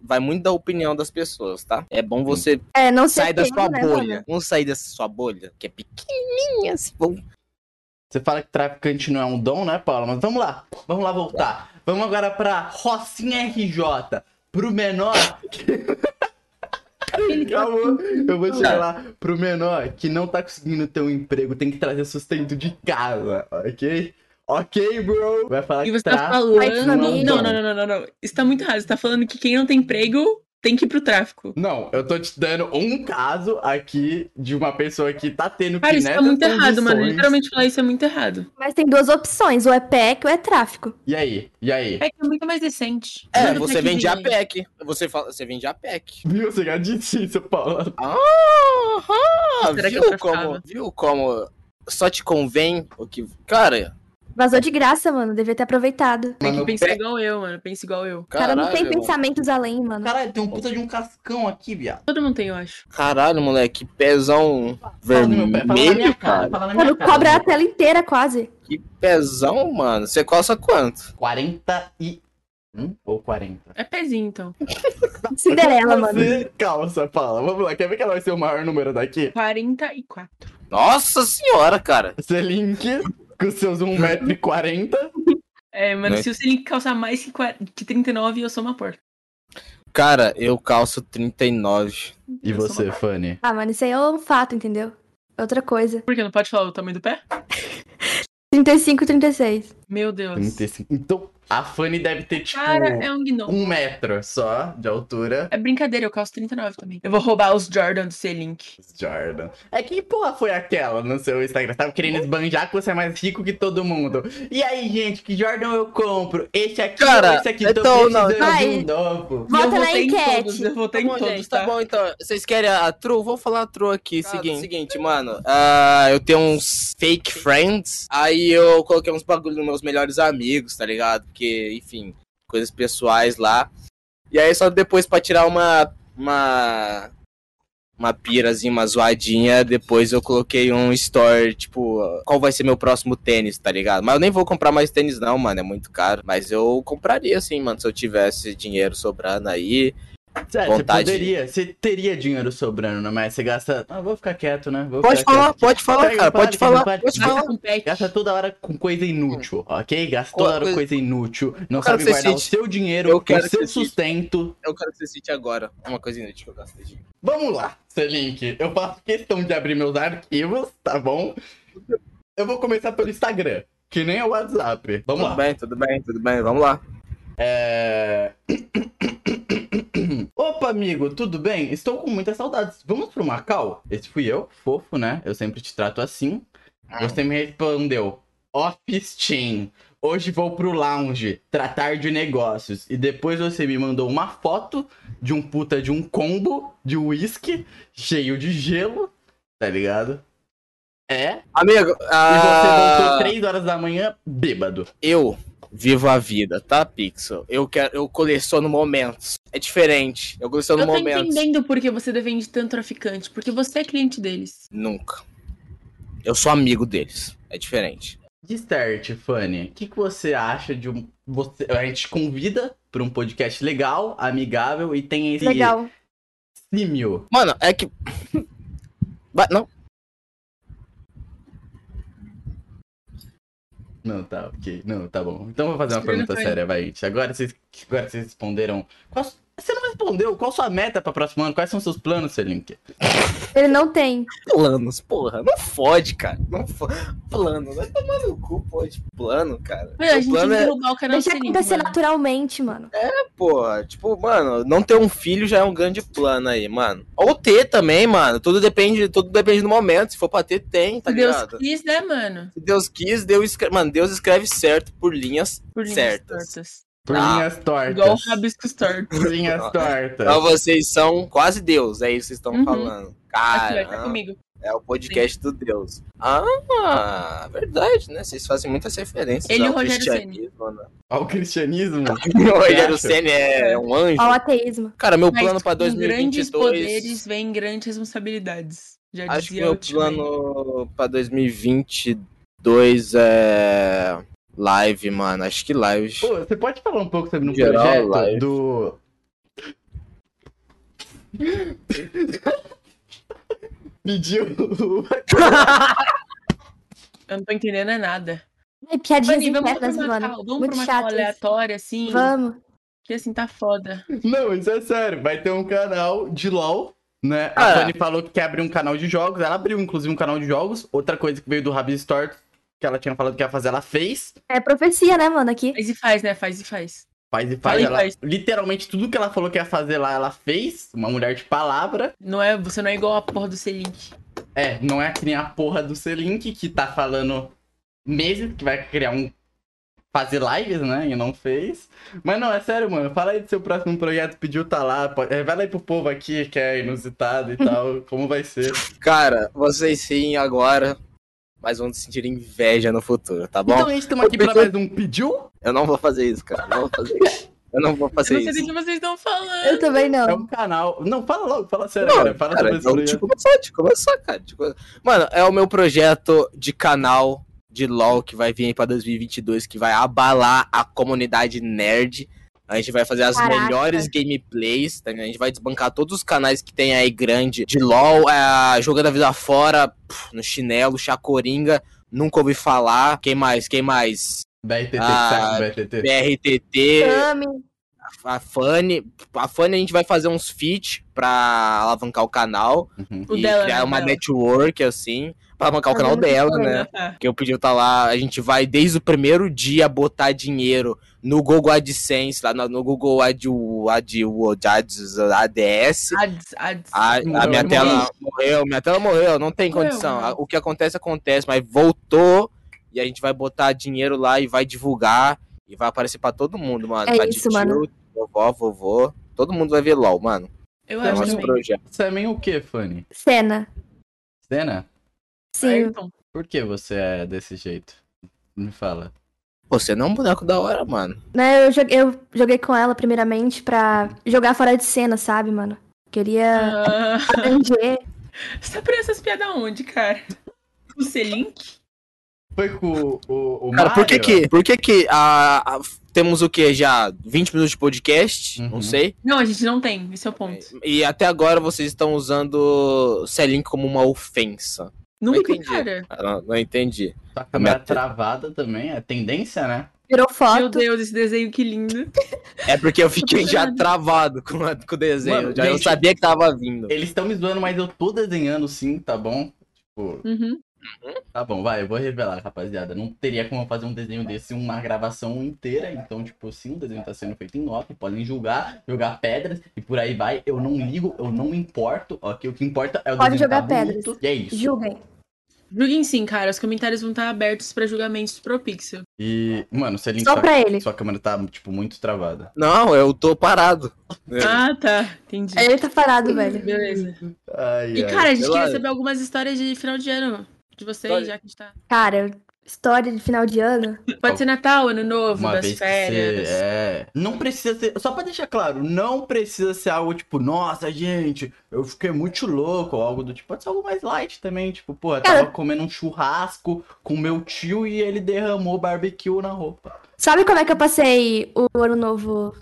vai muito da opinião das pessoas, tá? É bom você É, não sair da sua né, bolha. mano? Vamos sair dessa sua bolha, que é pequenininha, assim. Vamos... Você fala que traficante não é um dom, né, Paula? Mas vamos lá, vamos lá voltar. Vamos agora pra Rocinha RJ, pro menor. Calma, eu vou chegar lá pro menor que não tá conseguindo ter um emprego, tem que trazer sustento de casa, ok? Ok, bro? Vai falar E que você tá tráfico falando. não é Não, um não, não, não, não, não. Isso tá muito errado. Você tá falando que quem não tem emprego tem que ir pro tráfico. Não, eu tô te dando um caso aqui de uma pessoa que tá tendo Cara, que isso tá muito errado, mano. condições- Literalmente falar isso é muito errado. Mas tem duas opções, ou é PEC ou é tráfico. E aí? E aí? É que é muito mais decente. É, Manda o você vende a. PEC. Você, fala, você vende a PEC. Viu? Você já disse isso, Paula. Ah, Será que eu viu como, viu como só te convém o que... Cara, Vazou de graça, mano. Devia ter aproveitado. Tem que Mano, pensar igual eu, mano. Pensa igual eu. O cara não tem caralho, pensamentos além, mano. Caralho, tem um puta de um cascão aqui, viado. Todo mundo tem, eu acho. Caralho, moleque, pezão Fala no meu pé, fala na minha vermelho, cara, cara. fala na minha Mano, cara. cobra a tela inteira quase. Que pezão, mano. Você coça quanto? 40 e... Hum? Ou 40? É pezinho, então. Cinderela, mano. Você calça, Paula. Vamos lá, quer ver que ela vai ser o maior número daqui? 44. Nossa senhora, cara. Você link com seus 1,40m. É, mano, Né? se o Selink calçar mais que, 40 que 39, eu sou uma porta. Cara, eu calço 39. E você, Fanny? Ah, mano, isso aí é um fato, entendeu? Outra coisa. Por que? Não pode falar o tamanho do pé? 35, 36. Meu Deus. 35. Então, a Fanny deve ter, tipo, Cara, é um um metro só de altura. É brincadeira, eu calço 39 também. Eu vou roubar os Jordan do C-Link. Jordan. É que porra foi aquela no seu Instagram? Você tava querendo esbanjar que você é mais rico que todo mundo. E aí, gente, que Jordan eu compro? Esse aqui Cara, esse aqui? então, Tô não, precisando vai. um novo. Volta eu na enquete. todos, eu votei Tá em bom, todos, gente, tá tá? bom então. Vocês querem a true? Vou falar a true aqui. Seguinte, seguinte, mano. ah, eu tenho uns fake friends. Aí eu coloquei uns bagulho nos meus melhores amigos, tá ligado? Porque, enfim, coisas pessoais lá. E aí só depois pra tirar uma. Uma. Uma pirazinha, uma zoadinha. Depois eu coloquei um story, tipo, qual vai ser meu próximo tênis, tá ligado? Mas eu nem vou comprar mais tênis, não, mano. É muito caro. Mas eu compraria, assim, mano, se eu tivesse dinheiro sobrando aí. Sério, Vontade. Você poderia, você teria dinheiro sobrando, né? Mas você gasta. Ah, vou ficar quieto, né? Vou Pode ficar falar, quieto. pode falar, Pega, cara, pode falar, pode Gasta falar. com pet. Gasta toda hora com coisa inútil, ok? Gasta toda hora com coisa- inútil. Não sabe guardar o seu dinheiro, Eu o quero que seu sustento. Eu quero que você cite agora uma coisa inútil que eu gastei. Vamos lá, Selink. Eu faço questão de abrir meus arquivos, tá bom? Eu vou começar pelo Instagram, que nem é o WhatsApp. Vamos tudo lá. bem, tudo bem, tudo bem, vamos lá. É... Opa, amigo, tudo bem? Estou com muitas saudades. Vamos pro Macau? Esse fui eu, fofo, né? Eu sempre te trato assim. Você me respondeu, Office Team. Hoje vou pro lounge tratar de negócios. E depois você me mandou uma foto de um puta de um combo de uísque cheio de gelo, tá ligado? É. Amigo, E você ah, voltou 3 horas da manhã bêbado. eu vivo a vida, tá, Pixel? Eu quero, eu coleciono momentos. É diferente. Eu coleciono Eu tô momentos. entendendo por que você defende tanto traficante, porque você é cliente deles. Nunca. Eu sou amigo deles. É diferente. De start, Fanny, o que, que você acha de um. Você, a gente convida pra um podcast legal, amigável e tem esse Legal. símio. Mano, é que. Não. Não, tá, ok. Não, tá bom. Então vou fazer uma pergunta séria, vai. gente. Agora vocês, agora vocês responderam. Qual, você não respondeu? Qual sua meta pra próximo ano? Quais são seus planos, Selink? Ele não tem. Planos, porra. Não fode, cara. Não fode. Plano. Vai tomar no cu, pode. Plano, cara. Olha, a Meu gente plano tem que é. derrubar o canal Deixa Selim, acontecer mano. naturalmente, mano. Porra, tipo, mano, não ter um filho já é um grande plano aí, mano. Ou ter também, mano. Tudo depende, tudo depende do momento. Se for pra ter, tem, tá Se Deus ligado? quis, né, mano? Se Deus quis, Deus escreve. Mano, Deus escreve certo por linhas Por linhas certas. tortas. Por Ah, linhas tortas. Igual o rabiscos tortos. Por linhas tortas. Então vocês são quase Deus, é isso que vocês estão Uhum. falando. Aqui, Cara, ó, tá comigo. é o podcast do Deus. Ah, verdade, né? Vocês fazem muitas referências Ele e o ao Rogério cristianismo, né? Ao cristianismo. O Rogério? Senna é um anjo. Ao ateísmo. Cara, meu Mas plano pra com grandes 2022... poderes vem grandes responsabilidades. Já Acho que meu plano pra 2022 é live, mano. Acho que live. Pô, você pode falar um pouco sobre no Geral, projeto live. do. Pediu. Eu não tô entendendo é nada. Ai, piadinhas Fanny, vamos internas, pro mano. Vamos Muito Macau chato. aleatório, assim. Vamos. Que assim tá foda. Não, isso é sério. Vai ter um canal de LOL, né? Ah. A Fanny falou que quer abrir um canal de jogos. Ela abriu, inclusive, um canal de jogos. Outra coisa que veio do Rabis Store, que ela tinha falado que ia fazer, ela fez. É profecia, né, mano, aqui. Faz e faz, né? Faz e faz. Faz e faz. Fala e Ela, faz. Literalmente, tudo que ela falou que ia fazer lá, ela fez. Uma mulher de palavra. Não é, você não é igual a porra do Selink. É, não é que nem a porra do Selink, que tá falando meses que vai criar um. Fazer lives, né? E não fez. Mas não, é sério, mano. Fala aí do seu próximo projeto. Pediu tá lá. pode- Revela aí pro povo aqui que é inusitado e tal. como vai ser. Cara, vocês sim agora, mas vão sentir inveja no futuro, tá bom? Então a gente estamos aqui pra mais um pediu? Eu não vou fazer isso, cara. Não vou fazer isso. Eu não vou Eu fazer não sei do isso. que vocês estão falando. Eu também não. É um canal. Não, fala logo, fala sério, Não, cara. Fala cara, sobre então, de projeto. começar, de começar, cara. de come- Mano, é o meu projeto de canal de LoL que vai vir aí pra 2022, que vai abalar a comunidade nerd. A gente vai fazer as Caraca. melhores gameplays, tá? ligado? A gente vai desbancar todos os canais que tem aí grande de LoL, é, jogando a vida fora, pff, no chinelo, Chacoringa, nunca ouvi falar. Quem mais? Quem mais? BRTT, Ah, sabe, BRTT. BRTT, Tami. a Fanny. A Fanny a gente vai fazer uns feat pra alavancar o canal Uhum. O e dela, criar né, uma dela. network, assim, pra bancar o canal dela, né? Ah, Porque o pedido tá lá, a gente vai desde o primeiro dia botar dinheiro no Google AdSense, lá no, no Google Ad, Ad, Ads, ADS. Ads, ads. A, a minha morreu. tela morreu, minha tela morreu, não tem condição. O que acontece, acontece, mas voltou e a gente vai botar dinheiro lá e vai divulgar e vai aparecer pra todo mundo, mano. É pra isso, tio, mano. vovó, vovô, todo mundo vai ver LOL, mano. Eu É acho nosso também. projeto. Você é meio o que, Fanny? Cena. Cena? Sim. Ayrton. Por que você é desse jeito? Me fala. Você não é um boneco da hora, mano. Né, eu joguei, eu joguei com ela primeiramente pra jogar fora de cena, sabe, mano? Queria Ah, abranger. você aprendeu essas piadas onde, cara? O Selink? Foi com o, o Cara, por que Mario? que, por que, que a, a- temos o que? Já 20 minutos de podcast? Uhum. Não sei. Não, a gente não tem, esse é o ponto. E até agora vocês estão usando Selin como uma ofensa. Nunca, entendi. cara. Ah, Não, não entendi. A câmera Minha- travada também, é tendência, né? Virou Meu foto. Deus, esse desenho que lindo. É porque eu fiquei já travado com, a- com o desenho. Mano, já eu gente, sabia que tava vindo. Eles estão me zoando, mas eu tô desenhando sim, tá bom? Tipo, Uhum. tá bom, vai, eu vou revelar, rapaziada. Não teria como eu fazer um desenho desse, uma gravação inteira. Então, tipo, se um desenho tá sendo feito em nota, podem julgar, jogar pedras e por aí vai. Eu não ligo, eu não me importo, ok? O que importa é o Pode desenho jogar tá pedras. bonito, E é isso. Julguem. Julguem sim, cara. Os comentários vão estar abertos pra julgamentos pro Pixel. E, mano, Celine, Só sua, pra ele. sua câmera tá, tipo, muito travada. Não, eu tô parado. Ah, tá. Entendi. Ele tá parado, velho. Beleza. Ai, E, ai. cara, a gente sei lá. queria saber algumas histórias de final de ano de vocês, já que a gente tá. Cara, história de final de ano. Pode ser Natal, Ano Novo, Uma das vez férias. que você. É. Não precisa ser. Só pra deixar claro, não precisa ser algo tipo, nossa, gente, eu fiquei muito louco, ou algo do tipo. Pode ser algo mais light também. Tipo, pô, eu tava Cara- comendo um churrasco com meu tio e ele derramou barbecue na roupa. Sabe como é que eu passei o ano novo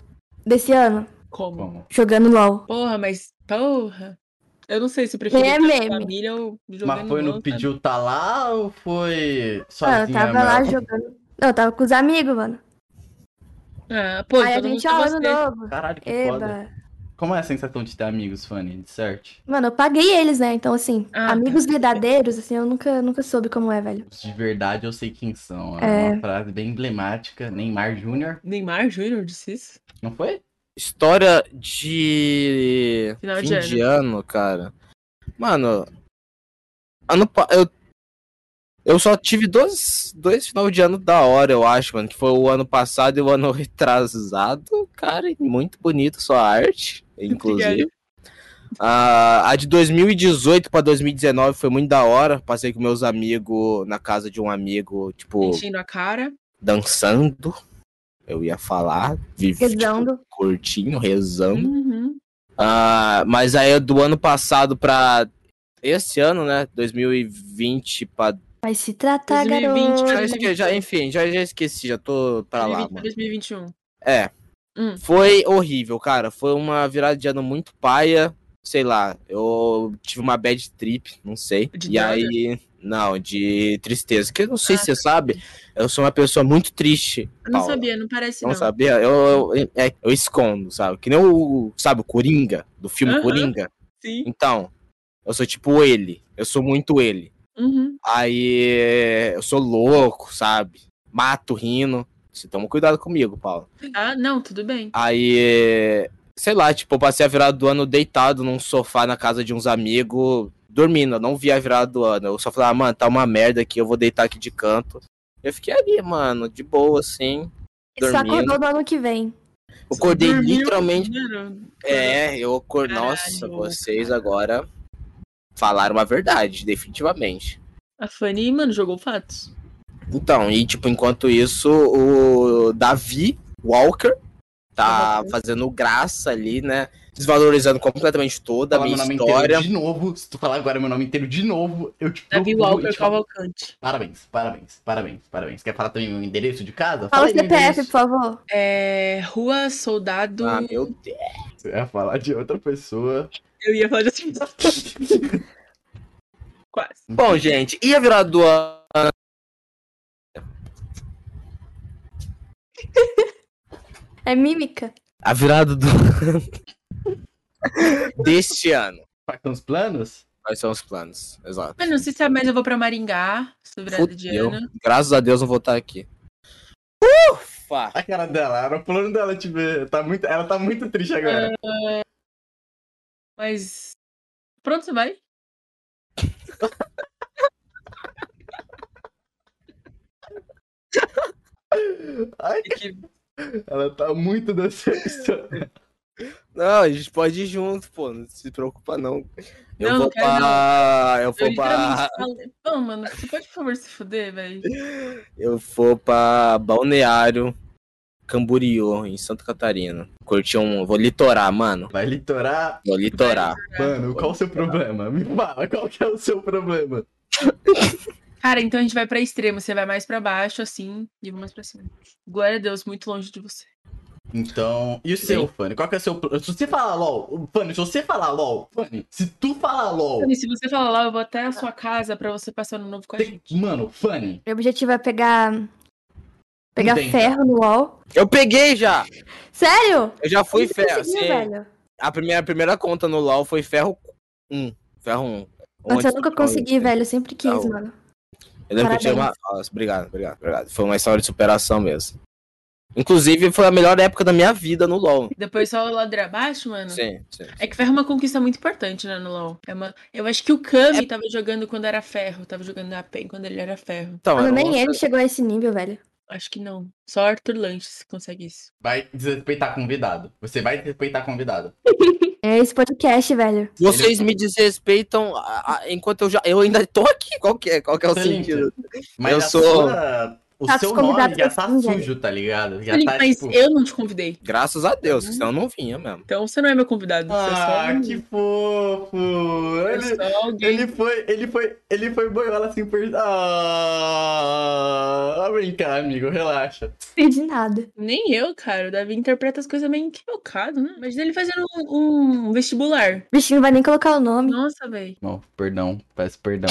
desse ano? Como? Como? Jogando LOL. Porra, mas. Porra. Eu não sei se eu prefiro É meme. família ou jogando Mas foi no pediu tá lá ou foi Mano, sozinha? eu tava lá jogando. Não, eu tava com os amigos, mano. Ah, pô, Aí a gente, ó, ano novo. Caralho, que Eba. foda. Como é a sensação de ter amigos, Fanny? De certo? Mano, eu paguei eles, né? Então, assim, Ah, tá. amigos verdadeiros, assim, eu nunca, nunca soube como é, velho. De verdade eu sei quem são. É, É. uma frase bem emblemática. Neymar Jr. Neymar Júnior disse isso? Não foi? História de Final de de ano, cara. Mano, ano pa- eu eu só tive dois, dois final de ano da hora, eu acho, mano, que foi o ano passado e o ano retrasado, cara, muito bonito sua arte, inclusive. Ah, a de 2018 pra 2019 foi muito da hora. Passei com meus amigos na casa de um amigo, tipo, Enchendo a cara. dançando. Eu ia falar, vive Rezando. curtinho, rezando. Uhum. Ah, mas aí do ano passado pra esse ano, né? 2020 pra. Vai se tratar, 2020, garoto. Já esque- já, enfim, já, já esqueci, já tô pra lá, 2020, mano. 2021. É. Hum. Foi horrível, cara. Foi uma virada de ano muito paia. Sei lá, eu tive uma bad trip, não sei. De e aí. Não, de tristeza. Que eu não sei Ah, se você sabe, eu sou uma pessoa muito triste. Eu não Paula. sabia, não parece Não, não. sabia? Eu, eu, é, eu escondo, sabe? Que nem o, sabe, o Coringa, do filme Aham. Coringa. Sim. Então, eu sou tipo ele. Eu sou muito ele. Uhum. Aí eu sou louco, sabe? Mato rindo. Você toma cuidado comigo, Paulo. Ah, não, tudo bem. Aí, sei lá, tipo, eu passei a virada do ano deitado num sofá na casa de uns amigos, dormindo. Eu não vi a virada do ano. Eu só falei, ah, mano, tá uma merda aqui, eu vou deitar aqui de canto. Eu fiquei ali, mano, de boa, assim. Só Dormindo. acordou no ano que vem. Eu acordei Dormiu literalmente. primeiro? É, eu acordei. Caralho. Nossa, vocês agora falaram a verdade, definitivamente. A Fanny, mano, jogou fatos. Então, e tipo, enquanto isso, o Davi Walker tá fazendo graça ali, né? Desvalorizando completamente toda a minha meu nome história. inteiro de novo. Se tu falar agora meu nome inteiro de novo, eu te Davi Walker te Cavalcante. Parabéns, parabéns, parabéns, parabéns. Quer falar também meu endereço de casa? Fala o aí meu CPF, por favor. É. Rua Soldado. Ah, meu Deus. Você ia falar de outra pessoa. Eu ia falar assim. Quase. Bom, gente, e a virada do ano? É mímica. A virada do deste ano. Quais são os planos? Quais são os planos? Exato. Mas não sei se amanhã eu vou pra Maringá. Sobre virada de ano. Graças a Deus não vou estar aqui. Ufa! A cara dela, era o plano dela te ver. Tá muito, ela tá muito triste agora. Mas. Pronto, você vai? Ai, Ela tá muito decepcionada. Não, a gente pode ir junto, pô. Não se preocupa, não. Eu Não, vou não quero pra. Eu Eu vou pra. falei. Não, mano, você pode, por favor, se fuder, velho? Eu vou pra Balneário Camboriú, em Santa Catarina. Curti um. Vou litorar, mano. Vai litorar. Vou litorar. Mano, qual o seu problema? Me fala, qual que é o seu problema? Cara, então a gente vai pra extremo. Você vai mais pra baixo, assim, e eu vou mais pra cima. Glória a Deus, muito longe de você. Então, e o seu, Fanny? Qual que é o seu. Se você falar LOL, Fanny, se você falar LOL, Fanny, se tu falar LOL. Fanny, se você falar lá, eu vou até a sua casa pra você passar no novo com a gente. Mano, Fanny. Meu objetivo é pegar. Pegar Entenda. ferro no UOL. Eu peguei já! Sério? Eu já fui você ferro. sim. velho? A primeira, a primeira conta no LoL foi ferro 1. Ferro 1. Nossa, eu nunca consegui, velho. Eu sempre quis, mano. Eu lembro que eu tinha uma. Parabéns. Nossa, obrigado, obrigado, obrigado. Foi uma história de superação mesmo. Inclusive, foi a melhor época da minha vida no LoL. Depois só o ladeira abaixo, mano. Sim, sim. É que ferro é uma conquista muito importante, né, no LoL. É uma... Eu acho que o Kami tava jogando quando era ferro, tava jogando AP quando ele era ferro. Então, Mano, nem ele chegou a esse nível, velho. Acho que não. Só Arthur Lanches consegue isso. Vai desrespeitar convidado. Você vai desrespeitar convidado. É esse podcast, velho. Vocês me desrespeitam a- a- enquanto eu já. Eu ainda tô aqui. Qual que é, qual que é o sentido? Mas eu a sou. sua- o Tá, seu nome já tá sujo, tá ligado? Já Felipe, tá, mas tipo... eu não te convidei. Graças a Deus, senão eu não vinha mesmo. Então você não é meu convidado. você é só Ah, que fofo! Ele, só alguém. ele foi, ele foi, ele foi boiola assim por. Ah, vem cá, amigo, relaxa. Não de nada. Nem eu, cara. O Davi interpreta as coisas meio equivocado, né? Imagina ele fazendo um, um vestibular. O não vai nem colocar o nome. Nossa, velho. Não, perdão, peço perdão.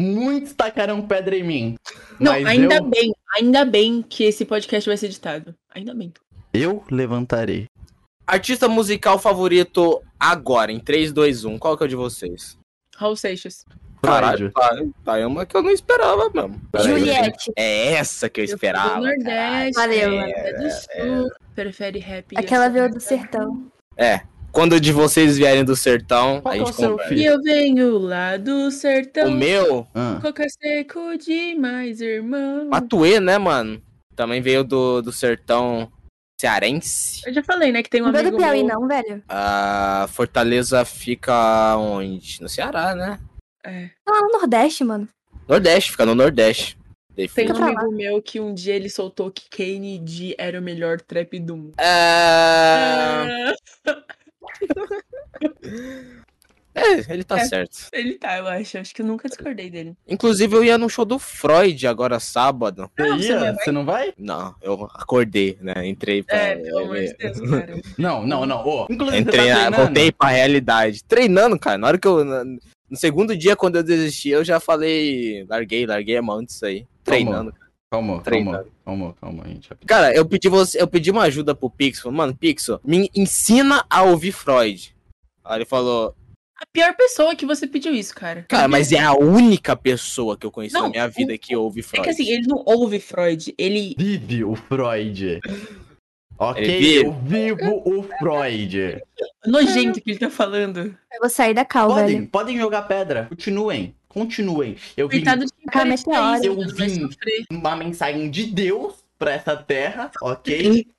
Muitos tacaram pedra em mim. Não, mas ainda eu, bem. Ainda bem que esse podcast vai ser editado. Ainda bem. eu levantarei. Artista musical favorito agora, em 3, 2, 1. Qual que é o de vocês? Raul Seixas. Caralho, tá, tá é uma que eu não esperava mesmo. Peraí, Juliette. É essa que eu Eu fui do esperava. Nordeste. Valeu, é, é do Sul. Prefere rap. Aquela sou veio do sertão. É. Quando de vocês vierem do sertão, Qual a é gente conversa. E eu venho lá do sertão. O meu, Ah, Coca seco demais, irmão. Matuê, né, mano? Também veio do, do sertão cearense. Eu já falei, né, que tem um Não veio amigo do Piauí, meu... não, velho. A Fortaleza fica onde? No Ceará, né? É. Tá lá no Nordeste, mano. Nordeste, fica no Nordeste. Tem um amigo meu que um dia ele soltou que Kennedy era o melhor trap do mundo. É... é, ele tá É. certo. Ele tá, eu acho. Acho que eu nunca discordei dele. Inclusive, eu ia no show do Freud agora sábado. você Não, você ia? vai? Você não vai? Não, eu acordei, né? Entrei pra. É, pelo amor de Deus, cara. Não, não, não. Ô, inclusive, Entrei, você tá na- treinando? voltei pra realidade. Treinando, cara. Na hora que eu. no segundo dia, quando eu desisti, eu já falei. Larguei, larguei a mão disso aí. Treinando. Calma, calma, calma, calma, gente. Cara, eu pedi, você, eu pedi uma ajuda pro Pixel. Falei, Mano, Pixel, me ensina a ouvir Freud. Aí ele falou, A pior pessoa que você pediu isso, cara. cara, mas é a única pessoa que eu conheci Não, na minha vida que ouve É Freud. que assim, ele não ouve Freud, ele. Vive o Freud. Ok, vive. eu vivo o Freud. Nojento que ele tá falando. Eu vou sair da cal, Podem, velho. podem jogar pedra. Continuem. Continuem. Eu vim, Coitado de meteoro. eu vim uma mensagem de Deus pra essa terra, ok?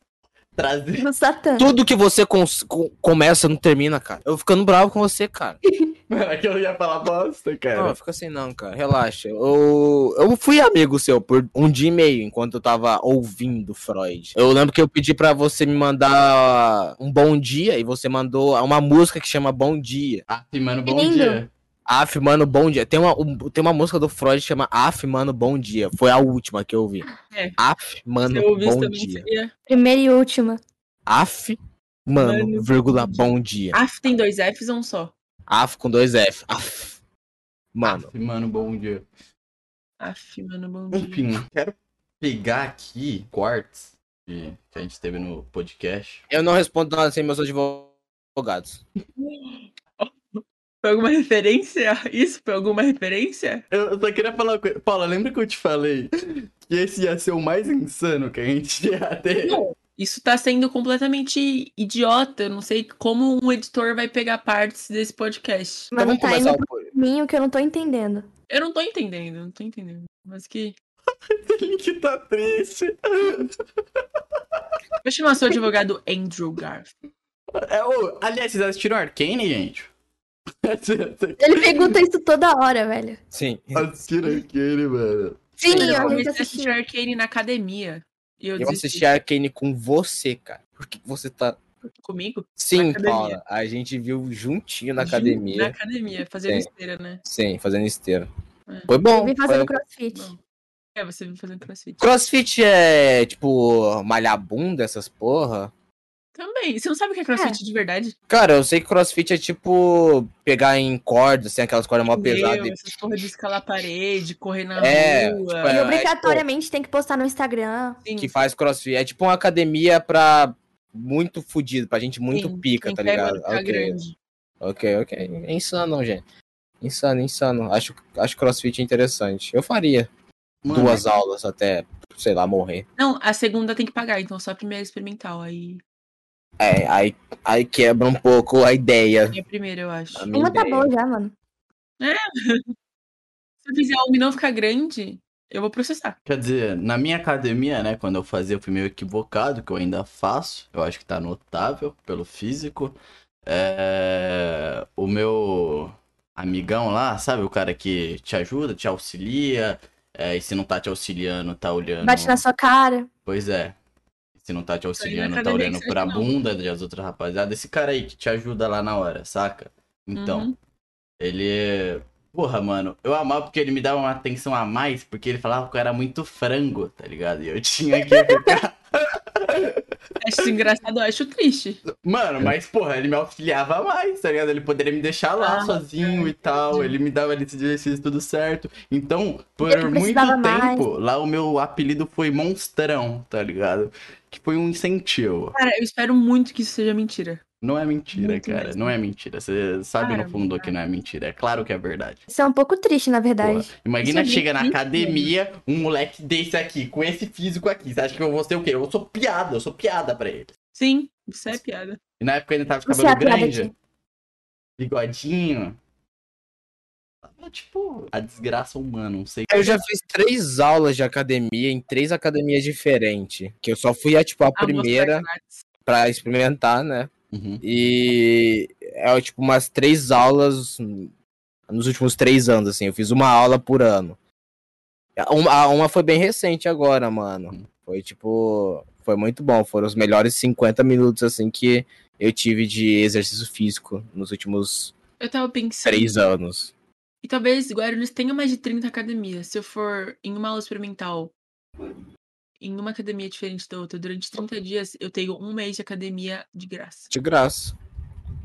Trazer. Satã. Tudo que você cons- co- começa não termina, cara. Eu ficando bravo com você, cara. Mano, é que eu ia falar bosta, Não, cara. fica assim não, cara. Relaxa. Eu, eu fui amigo seu por um dia e meio enquanto eu tava ouvindo Freud. Eu lembro que eu pedi pra você me mandar um bom dia e você mandou uma música que chama Bom Dia. Ah, mano, bom Lindo. dia. Af, mano, bom dia. Tem uma, um- tem uma música do Freud que chama Af, mano, bom dia. Foi a última que eu ouvi. É. Af, mano, bom dia. seria. Primeira e última. Af, mano, Mano, vírgula, bom dia. AF tem dois Fs ou um só? Af com dois F. Af. Mano, Ah, Mano, bom dia. AF, mano, bom dia. Enfim, quero pegar aqui quartos que que a gente teve no podcast. eu não respondo nada sem meus advogados. Foi alguma referência? Isso foi alguma referência? Eu eu só queria falar uma coisa. Paula, lembra que eu te falei que esse ia ser o mais insano que a gente ia ter? Não. Isso tá sendo completamente idiota. Eu não sei como um editor vai pegar partes desse podcast. Mas não vamos tá começar indo o pro caminho que eu não tô entendendo. Eu não tô entendendo, não tô entendendo. Mas que. Esse link tá triste. Vou chamar seu advogado Andrew Garth. É, ô, aliás, vocês assistiram Arcane, gente? Ele pergunta isso toda hora, velho. Sim. Assistiram Arcane, mano. Sim, eu a gente comecei a assistir Arcane na academia. E eu, Eu assisti Arcane com você, cara. Por que você tá. comigo? Sim. Paula. A gente viu juntinho na Junto, academia. Na academia, fazendo Sim. esteira, né? Sim, fazendo esteira. Foi bom. Eu vim fazendo foi- crossfit. É, você vem fazendo crossfit. Crossfit é, tipo, malhar bunda, essas porra? Também. Você não sabe o que é crossfit de verdade? Cara, eu sei que crossfit é tipo pegar em cordas, tem aquelas cordas mó pesadas. E- essas porra de escalar a parede, correr na É, rua. tipo, E é, obrigatoriamente tem que postar no Instagram. que faz crossfit. É tipo uma academia pra muito fudido, pra gente muito Sim, pica, tá ligado? mano, ficar Ok. grande. Ok, ok. É insano, gente. Insano, insano. Acho, acho crossfit interessante. Eu faria Mano, duas aulas até, sei lá, morrer. Não, a segunda tem que pagar, então só a primeira é experimental. Aí É, aí, aí quebra um pouco a ideia. é a primeira, eu acho. Uma tá ideia. bom já, mano. É. Se eu fizer uma e não ficar grande, eu vou processar. Quer dizer, na minha academia, né, quando eu fazia, eu fui meio equivocado, que eu ainda faço. Eu acho que tá notável pelo físico. É... O meu amigão lá, sabe? O cara que te ajuda, te auxilia. é, e se não tá te auxiliando, tá olhando. Bate na sua cara. Pois é. Se não tá te auxiliando, tá olhando que pra não. bunda das outras rapaziadas. Esse cara aí que te ajuda lá na hora, saca? Então, Uhum. ele. Porra, mano, eu amava porque ele me dava uma atenção a mais, porque ele falava que eu era muito frango, tá ligado? E eu tinha que ficar. Acho engraçado, eu acho triste. Mano, mas porra, ele me auxiliava mais, tá ligado? Ele poderia me deixar lá Ah, sozinho e tal. Ele me dava esse exercício tudo certo. Então, por muito tempo, mais. lá o meu apelido foi Monstrão, tá ligado? Que foi um incentivo. Cara, eu espero muito que isso seja mentira. Não é mentira, Muito cara. mesmo. Não é mentira. Você sabe Cara, no fundo que não é mentira. É claro que é verdade. Isso é um pouco triste, na verdade. Imagina Isso é chega na academia, um moleque desse aqui, com esse físico aqui. Você acha que eu vou ser o quê? Eu sou piada, eu sou piada pra ele. Sim, isso é piada. E na época ele tava Você é cabelo piada grande, bigodinho. Tava, Tipo, a desgraça humana, não sei. Eu já fiz três aulas de academia em três academias diferentes. Que eu só fui a, tipo, a Amostra primeira pra experimentar, né? Uhum. E é tipo umas três aulas nos últimos três anos, assim. Eu fiz uma aula por ano. Uma, uma foi bem recente agora, mano. Foi tipo. Foi muito bom. Foram os melhores 50 minutos, assim, que eu tive de exercício físico nos últimos Eu tava pensando. três anos. E talvez Guarulhos tenha mais de 30 academias. Se eu for em uma aula experimental, em uma academia diferente da outra, durante 30 dias, eu tenho um mês de academia de graça. De graça.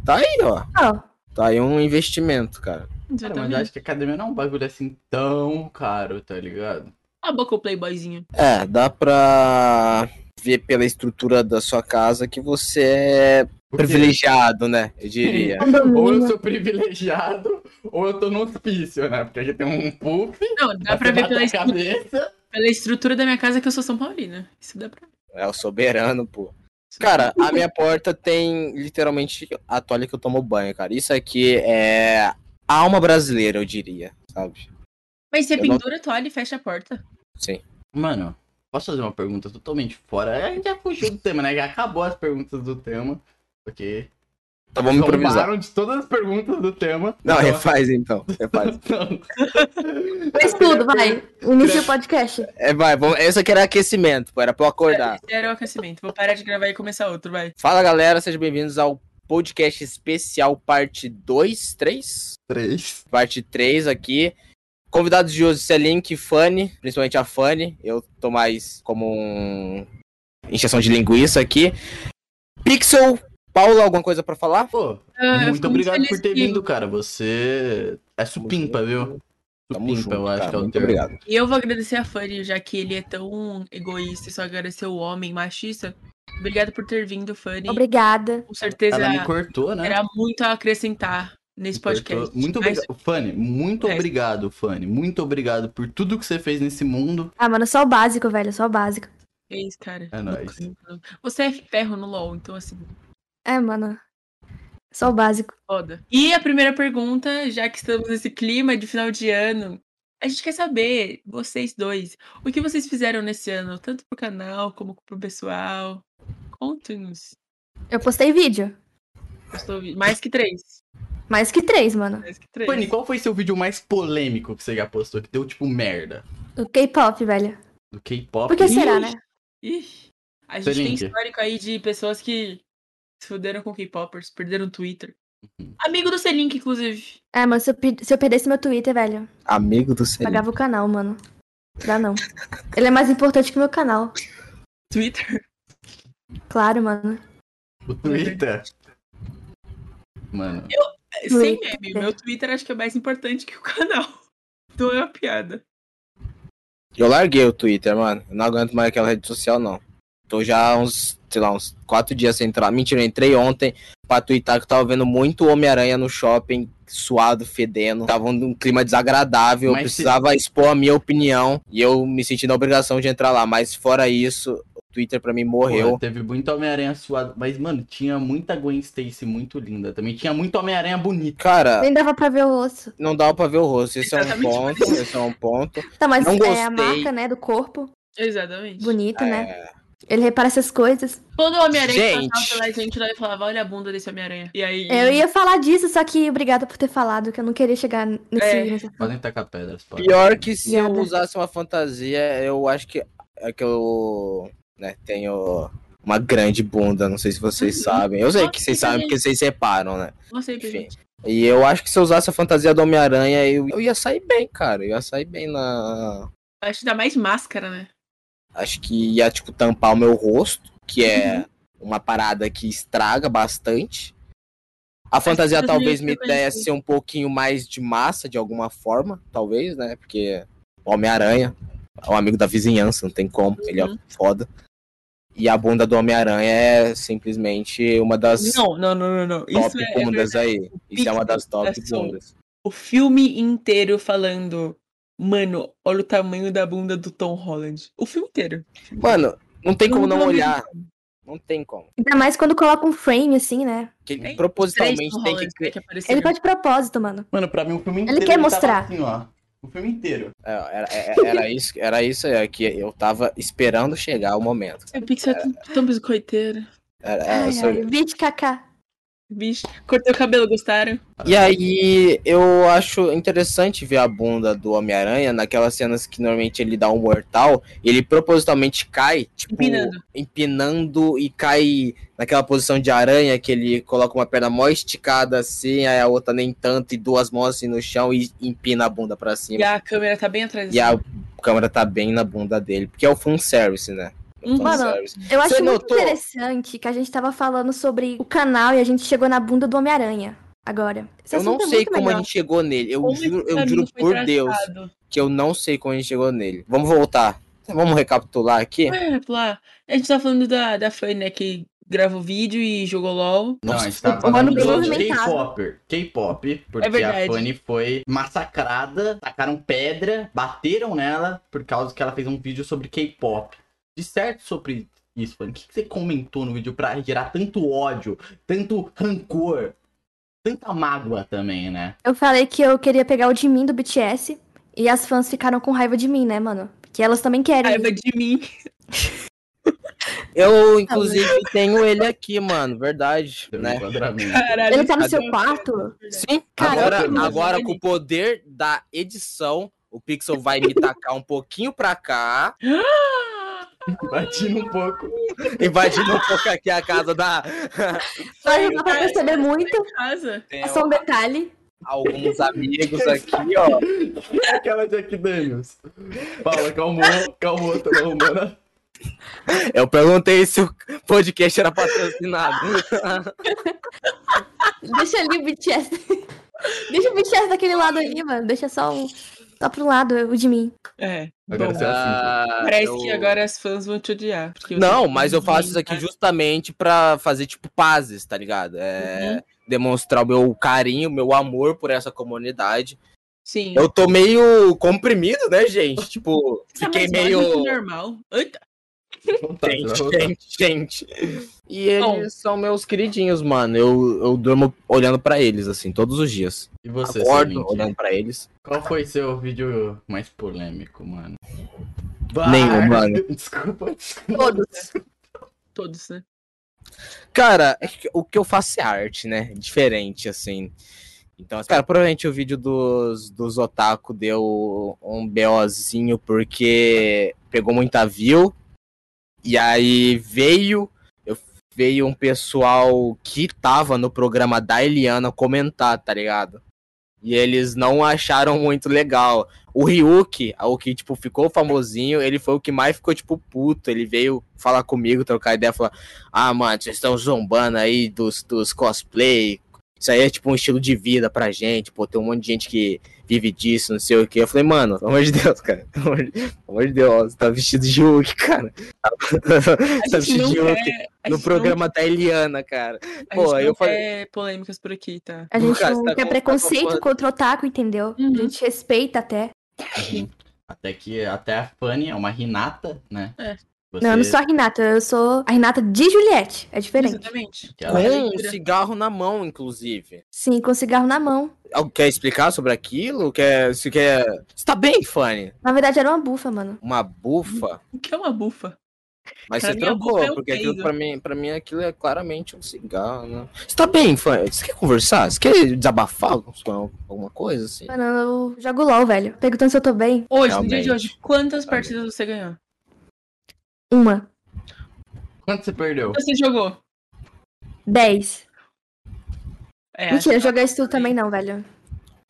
Tá aí, ó. Ó, Tá aí um investimento, cara. Cara, mas acho que a academia não é um bagulho assim tão caro, tá ligado? A boca o playboyzinho. É, dá pra ver pela estrutura da sua casa que você é privilegiado, né? Eu diria. Ou eu sou privilegiado, ou eu tô no hospício, né? Porque aqui tem um puff, Não, dá pra ver pela, a estru- cabeça. pela estrutura da minha casa que eu sou São Paulina. Isso dá pra ver. É o soberano, pô. Cara, a minha porta tem literalmente a toalha que eu tomo banho, cara. Isso aqui é a alma brasileira, eu diria, sabe? Mas você Eu não- pendura a toalha e fecha a porta. Sim. Mano, posso fazer uma pergunta totalmente fora? A gente já fugiu do tema, né? Já acabou as perguntas do tema. Porque. Então vamos improvisar. De todas as perguntas do tema. Não, Então, refaz então. Refaz. Faz tudo, vai. Inicia o podcast. É, vai, vamos... esse aqui era aquecimento, pô, era pra eu acordar. Esse era o aquecimento. Vou parar de gravar e começar outro, vai. Fala galera, sejam bem-vindos ao podcast especial parte 2, 3? Três. Parte 3 aqui. Convidados de hoje, Selink Fanny, principalmente a Fanny. Eu tô mais como um injeção de linguiça aqui. Pixel, Paulo, alguma coisa pra falar? Pô, Ah, muito obrigado por ter vindo, cara. Você é supimpa, viu? Tamo Supimpa, eu acho cara, que é o muito termo. obrigado. E eu vou agradecer a Fanny, já que ele é tão egoísta e só agradeceu o homem machista. Obrigado por ter vindo, Fanny. Obrigada. Com certeza Ela me cortou, né? terá muito a acrescentar nesse podcast. Muito Mas- obrigado. Fanny, muito É. obrigado, Fanny. Muito obrigado por tudo que você fez nesse mundo. Ah, mano, só o básico, velho. Só o básico. É isso, cara. É nóis. Você é ferro no LoL, então assim, É, mano. Só o básico. foda. E a primeira pergunta, já que estamos nesse clima de final de ano, a gente quer saber, vocês dois, o que vocês fizeram nesse ano, tanto pro canal como pro pessoal. Conte-nos. Eu postei vídeo. Postou vi- Mais que três. Mais que três, mano. Mais que três. Fanny, qual foi seu vídeo mais polêmico que você já postou? Que deu tipo merda? O K-pop, velho. Do K-pop? Por que será, né? Ih, a gente tem histórico aí de pessoas que se fuderam com K-popers, perderam o Twitter. Amigo do Selink, inclusive. É, mas se eu, se eu perdesse meu Twitter, velho, Amigo do Selim. pagava o canal, mano. Dá não. Ele é mais importante que o meu canal. Twitter? Claro, mano. O Twitter. Mano. Sem Twitter. meme, meu Twitter acho que é mais importante que o canal. Não é uma piada. Eu larguei o Twitter, mano. Eu não aguento mais aquela rede social, não. Tô já há uns, sei lá, uns quatro dias sem entrar. Mentira, eu entrei ontem pra twittar que eu tava vendo muito Homem-Aranha no shopping, suado, fedendo. Tava num clima desagradável, eu Mas precisava expor a minha opinião e eu me senti na obrigação de entrar lá. Mas fora isso, o Twitter pra mim morreu. Porra, teve muito Homem-Aranha suado. Mas, mano, tinha muita Gwen Stacy muito linda. Também tinha muito Homem-Aranha bonito. Cara, Nem dava pra ver o rosto. não dá pra ver o rosto. Esse é um Exatamente. ponto. Esse é um ponto. Tá, mas Não é a gostei. marca, né, do corpo. Exatamente. Bonito, É. né? Ele repara essas coisas. Todo Homem-Aranha Gente. passava pela gente lá e falava, olha a bunda desse Homem-Aranha. E aí. Eu ia falar disso, só que obrigada por ter falado, que eu não queria chegar nesse. É. nesse- Podem tacar pedras, pode. Pior que se eu usasse uma fantasia, eu acho que é que eu né, tenho uma grande bunda, não sei se vocês sabem. Eu sei Nossa, que vocês que sabem porque vocês separam, né? Não sei, Enfim. E eu acho que se eu usasse a fantasia do Homem-Aranha, eu, eu ia sair bem, cara. Eu ia sair bem na. Acho que dá mais máscara, né? Acho que ia, tipo, tampar o meu rosto, que é Uhum. uma parada que estraga bastante. A fantasia talvez me reconhecer. desse um pouquinho mais de massa, de alguma forma, talvez, né? Porque o Homem-Aranha é um amigo da vizinhança, não tem como, ele é Uhum. foda. E a bunda do Homem-Aranha é simplesmente uma das Não, não, não, não, não. top é, é bundas aí. Isso é uma das top é bundas. O filme inteiro falando, mano, olha o tamanho da bunda do Tom Holland. O filme inteiro. Mano, não tem como não Não, olhar. Não tem como. Ainda mais quando coloca um frame assim, né? Que ele Tem propositalmente tem que Hollands que, que apareceram. Ele faz de propósito, mano. Mano, pra mim o filme Ele inteiro. quer tava mostrar. Assim, ó. O filme inteiro. É, Era, era, era isso, era isso é, que eu tava esperando chegar o momento. O Pixel é tão, biscoiteiro. Era- era Ai, isso ai, aí. Vixe, Kaká. Bicho, cortei o cabelo, gostaram? E aí, eu acho interessante ver a bunda do Homem-Aranha naquelas cenas que normalmente ele dá um mortal, ele propositalmente cai, tipo, Empinando. empinando e cai naquela posição de aranha que ele coloca uma perna mó esticada assim, aí a outra nem tanto, e duas mãos assim no chão e empina a bunda pra E cima. a câmera tá bem atrás. E a câmera tá bem na bunda dele, porque é o fanservice, né? Uhum. Mano, eu acho Você muito notou? interessante que a gente tava falando sobre o canal e a gente chegou na bunda do Homem-Aranha agora. Esse Eu não é sei muito como a legal. gente chegou nele. Eu Como juro, eu juro por Deus traçado? que eu não sei como a gente chegou nele. Vamos voltar. Vamos recapitular aqui? É, lá. A gente tá falando da, da Fanny, né, que gravou vídeo e jogou LOL. Não, a gente tá ano falando movimentado. K-pop. K-pop, porque É a Fanny foi massacrada, tacaram pedra, bateram nela por causa que ela fez um vídeo sobre K-pop. De certo sobre isso, Fanny, o que que você comentou no vídeo pra gerar tanto ódio, tanto rancor, tanta mágoa também, né? Eu falei que eu queria pegar o de mim do BTS e as fãs ficaram com raiva de mim, né, mano? Porque elas também querem. Raiva de mim. Eu, inclusive, tenho ele aqui, mano. Verdade, né? Caralho. Ele tá no seu o- quarto? Sim, Caramba, agora, mano. agora com o poder da edição, o Pixel vai me tacar um pouquinho pra cá, Batindo um pouco. invadindo um pouco aqui a casa da. Mas não dá pra perceber muito. Casa. É só um detalhe. alguns amigos aqui, ó. Aquela Jack Daniels. Paula, calmou, calmou, tô arrumando. Eu perguntei se o podcast era patrocinado. Deixa ali o BTS. Deixa o BTS daquele lado ali, mano. Deixa só um. Só pro lado, o de mim. É. Agora bom, você é assim. Ah, parece eu- que agora as fãs vão te odiar. porque eu Não, mas eu faço isso aqui tá- justamente pra fazer, tipo, pazes, tá ligado? É. Demonstrar o meu carinho, o meu amor por essa comunidade. Sim. Eu tô meio comprimido, né, gente? Tipo, Tá fiquei meio. normal. Voltar, Gente, gente, gente. E eles Bom. são meus queridinhos, mano. Eu, eu durmo olhando pra eles, assim, todos os dias. E você, Acordo olhando pra eles. Qual foi seu vídeo mais polêmico, mano? Nenhum, mano. Desculpa, desculpa. Todos. Todos, né? Cara, é o que eu faço é arte, né? Diferente, assim. Então, cara, provavelmente o vídeo dos, dos otaku deu um BOzinho porque pegou muita view. E aí veio, veio um pessoal que tava no programa da Eliana comentar, tá ligado? E eles não acharam muito legal. O Ryuki, o que, tipo, ficou famosinho, ele foi o que mais ficou, tipo, puto. Ele veio falar comigo, trocar ideia, falar: Ah, mano, vocês estão zombando aí dos, dos cosplay. Isso aí é, tipo, um estilo de vida pra gente. Pô, tem um monte de gente que vive disso, não sei o que. Eu falei, mano, pelo amor de Deus, cara. Pelo amor de, pelo amor de Deus, tá vestido de Hulk, cara. tá gente vestido de não Hulk quer- a no gente programa da Eliana, cara. A Pô, gente não eu falei. quer polêmicas por aqui, tá? A gente Cara, não tá quer preconceito tá com- contra o otaku, entendeu? Uhum. A gente respeita até. Até que até a Fanny é uma Renata, né? É. Você... Não, eu não sou a Renata, eu sou a Renata de Juliette. É diferente. Exatamente. Com um cigarro na mão, inclusive. Sim, com cigarro na mão. Algo Quer explicar sobre aquilo? Quer, se quer. Você tá bem, Fanny? Na verdade, era uma bufa, mano. Uma bufa? O que é uma bufa? Mas Pra você trocou, é um porque aquilo pra mim, pra mim aquilo é claramente um cigarro, né? Você tá bem, Fanny? Você quer conversar? Você quer desabafar alguma coisa assim? Mano, eu jogo LOL, velho. Perguntando se eu tô bem. Hoje, no dia de Realmente. hoje, quantas partidas você ganhou? Uma. Quanto você perdeu? Você jogou? Dez. É, Mentira, que- jogar isso tudo também não, velho.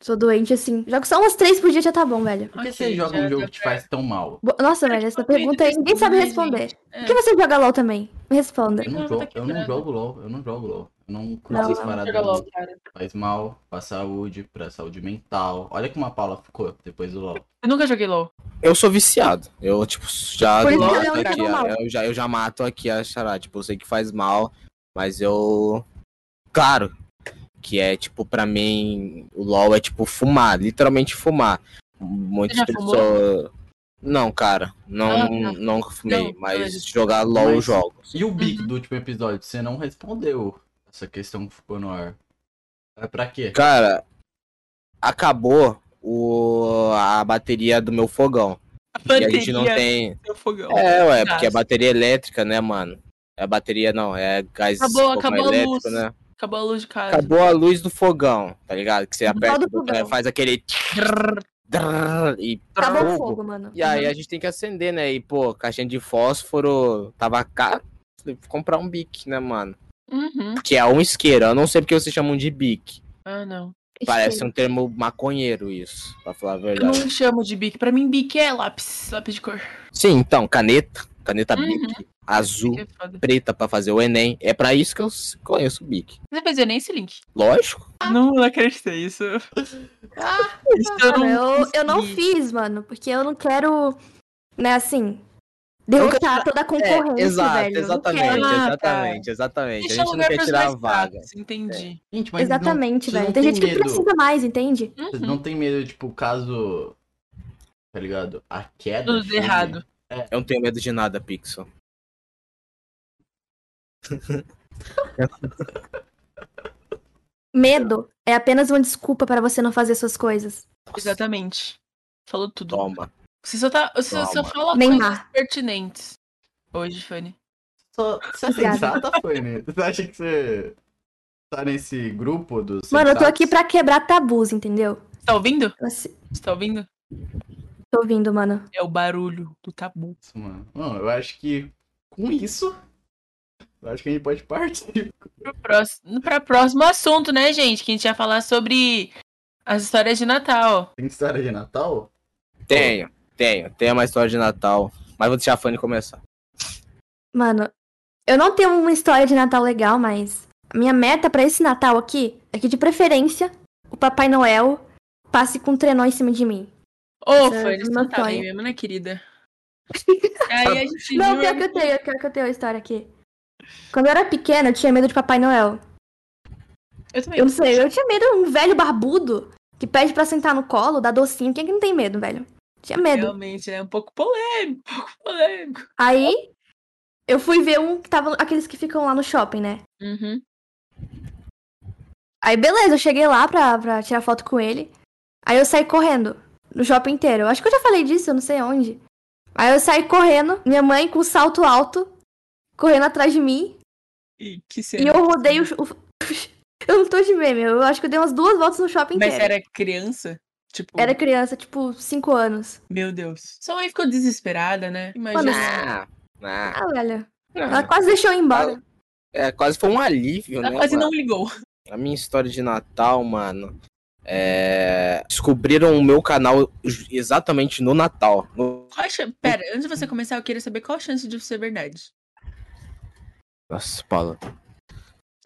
Sou doente assim. Jogo só umas três por dia já tá bom, velho. Por que você joga um jogo deu que te faz tão mal? Bo- Nossa, velho, essa pergunta aí ninguém sabe responder. Por que você joga LOL também? Me responda. Eu não, jogo, tá eu não jogo LOL, eu não jogo LOL. Eu não Não, não, não. LOL, cara. Faz mal pra saúde, pra saúde mental. Olha como a Paula ficou depois do LOL. Eu nunca joguei LOL. Eu sou viciado. Eu, tipo, já Por mato eu não aqui, jogo mal. eu já, eu já mato aqui a chará. Tipo, eu sei que faz mal, mas eu. Claro que é, tipo, pra mim, o LOL é tipo fumar, literalmente fumar. Muitas pessoas. Não, cara, não, Ah, tá. nunca fumei, Não, mas jogar LOL Mas- jogo. E o Big do último episódio? Você não respondeu essa questão que ficou no ar. É pra quê? Cara, acabou o, a bateria do meu fogão. A E a gente não bateria tem. É, ué, porque é bateria elétrica, né, mano? É bateria não, é gás Acabou, acabou elétrico, luz. né? Acabou a luz de casa. Acabou a luz do fogão, tá ligado? Que você aperta o botão e faz aquele. E, Acabou o fogo. mano. e aí a gente tem que acender, né? E, pô, caixinha de fósforo tava caro. Vou comprar um bic, né, mano? Uhum. Que é um isqueiro. Eu não sei porque vocês chamam de bic. Ah, não. Parece um termo maconheiro isso, pra falar a Eu verdade. não chamo de bic. Pra mim, bic é lápis. Lápis de cor. Sim, então, caneta. Caneta Uhum. bic. Azul, é preta pra fazer o Enem. É pra isso que eu conheço o bic. Você fez nem esse link. Lógico. Não acreditei isso. isso eu não, eu, eu não fiz, mano, porque eu não quero, né, assim, derrotar toda a concorrência, É, exato, velho. Exatamente. Ah, tá. exatamente, exatamente. Deixa a gente não lugar quer tirar a vaga. Entendi. Gente, mas Exatamente, não, velho. não Tem têm gente que medo, precisa mais, entende? Vocês não tem medo, tipo, caso. Tá ligado? A queda. Tudo chegue- errado. Eu não tenho medo de nada, Pixel. Medo é apenas uma desculpa para você não fazer suas coisas. Exatamente. Falou tudo. Toma. Você só, tá, você só fala Neymar. coisas pertinentes. Hoje, Fanny. Só, você é sensata, Fanny? Você acha que você tá nesse grupo dos. Mano, eu tô sensatos? aqui pra quebrar tabus, entendeu? Tá ouvindo? Assi- Você tá ouvindo? Tô ouvindo, mano. É o barulho do tabu. Isso, mano. Não, eu acho que com isso. Eu acho que a gente pode partir. Pro próximo, pra próximo assunto, né, gente? Que a gente ia falar sobre as histórias de Natal. Tem história de Natal? Tenho, tenho. Tenho uma história de Natal. Mas vou deixar a Fanny começar. Mano, eu não tenho uma história de Natal legal, mas a minha meta pra esse Natal aqui é que, de preferência, o Papai Noel passe com um trenó em cima de mim. Ô, é Fanny, o você tá bem mesmo, né, querida? Aí a gente Não, pior que eu tenho, pior que eu tenho a história aqui. Quando eu era pequena, eu tinha medo de Papai Noel. Eu também. Eu não sei, eu tinha medo de um velho barbudo que pede pra sentar no colo, dar docinho. Quem é que não tem medo, velho? Tinha medo. Realmente, é um pouco polêmico, um pouco polêmico. Aí, eu fui ver um que tava. Aqueles que ficam lá no shopping, né? Uhum. Aí, beleza, eu cheguei lá pra, pra tirar foto com ele. Aí eu saí correndo no shopping inteiro. Eu acho que eu já falei disso, eu não sei onde. Aí eu saí correndo, minha mãe com salto alto, correndo atrás de mim. E que E eu rodei o. o- eu não tô de meme, eu acho que eu dei umas duas voltas no shopping Mas inteiro. era criança? Tipo, Era criança, tipo, 5 anos. meu Deus. Sua mãe ficou desesperada, né? Imagina. Ah, ah. Ah, velho. Ela quase deixou eu ir embora. É, quase foi um alívio, Ela né? quase mano? não ligou. A minha história de Natal, mano. É... Descobriram o meu canal exatamente no Natal. No- Qual Pera, antes de você começar, eu queria saber qual a chance de ser verdade. Nossa, Paula.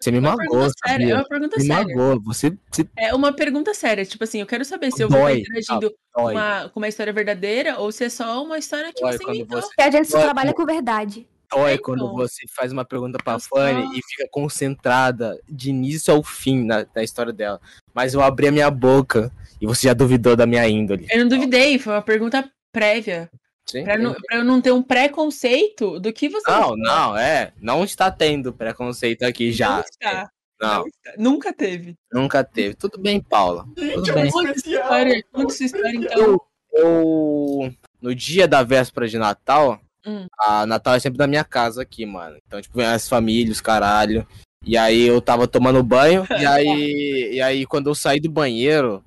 Você me Uma magoou, pergunta séria, sabia? é uma pergunta me séria. magoou. Você, você É uma pergunta séria, tipo assim, eu quero saber se eu vou Dói, estar interagindo ah, dói. uma, com uma história verdadeira ou se é só uma história que Dói você inventou. você- Porque a gente só trabalha quando- com verdade. dói É, quando então. você faz uma pergunta pra Eu Fanny só- e fica concentrada de início ao fim na, na história dela. Mas eu abri a minha boca e você já duvidou da minha índole. Eu não duvidei, foi uma pergunta prévia. Sim, Pra, não, sim. pra eu não ter um preconceito do que você. Não, não, é. Não está tendo preconceito aqui já. Não está. Não, Não está. Nunca teve. nunca teve. Tudo bem, Paula. Tudo bem. Conta essa história, conta essa história, então. Eu, eu, no dia da véspera de Natal, Hum. a Natal é sempre na minha casa aqui, mano. Então, tipo, vem as famílias, caralho. E aí eu tava tomando banho, e aí, e aí quando eu saí do banheiro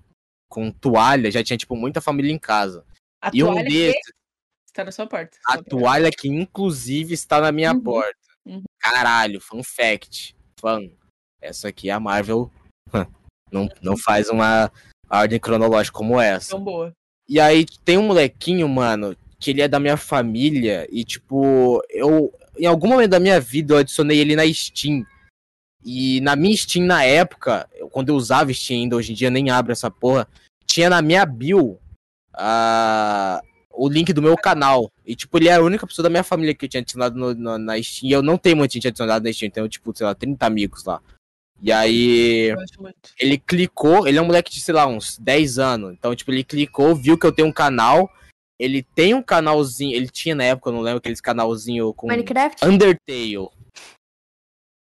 com toalha, já tinha, tipo, muita família em casa. A e um desses, está na sua porta. a toalha que inclusive está na minha Uhum. porta. Uhum. Caralho, fun fact. Fun. Essa aqui a Marvel não, não faz uma ordem cronológica como essa. Tão boa. E aí tem um molequinho, mano, que ele é da minha família e tipo, eu em algum momento da minha vida eu adicionei ele na Steam. E na minha Steam na época, quando eu usava Steam ainda, hoje em dia nem abre essa porra, tinha na minha bio a o link do meu canal. E tipo, ele era a única pessoa da minha família que eu tinha adicionado no- no- na Steam. E eu não tenho muita gente adicionada na Steam, tenho tipo, sei lá, 30 amigos lá. E aí ele clicou, ele é um moleque de, sei lá, uns 10 anos. Então, tipo, ele clicou, viu que eu tenho um canal. Ele tem um canalzinho, ele tinha na época, eu não lembro, aqueles canalzinho com Minecraft? Undertale.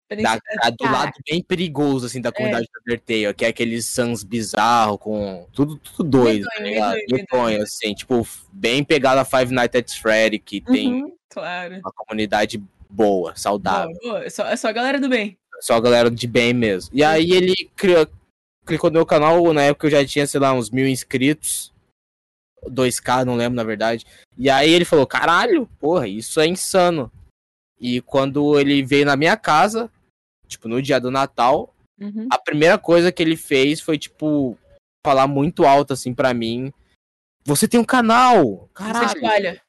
Da, da- do lado bem perigoso, assim, da comunidade do Undertale, que é aqueles Sans bizarro com tudo, tudo doido, tá Medonho, ligado? medonho, assim, tipo, bem pegado a Five Nights at Freddy, que tem Uhum, claro. uma comunidade boa, saudável. Boa, boa. É só, é só a galera do bem. Só a galera de bem mesmo. E aí ele criou, clicou no meu canal, na época eu já tinha, sei lá, uns mil inscritos. 2k, não lembro, na verdade. E aí ele falou, caralho, porra, isso é insano. E quando ele veio na minha casa, tipo, no dia do Natal, Uhum. a primeira coisa que ele fez foi, tipo, falar muito alto, assim, pra mim. Você tem um canal! Você de Caralho! toalha.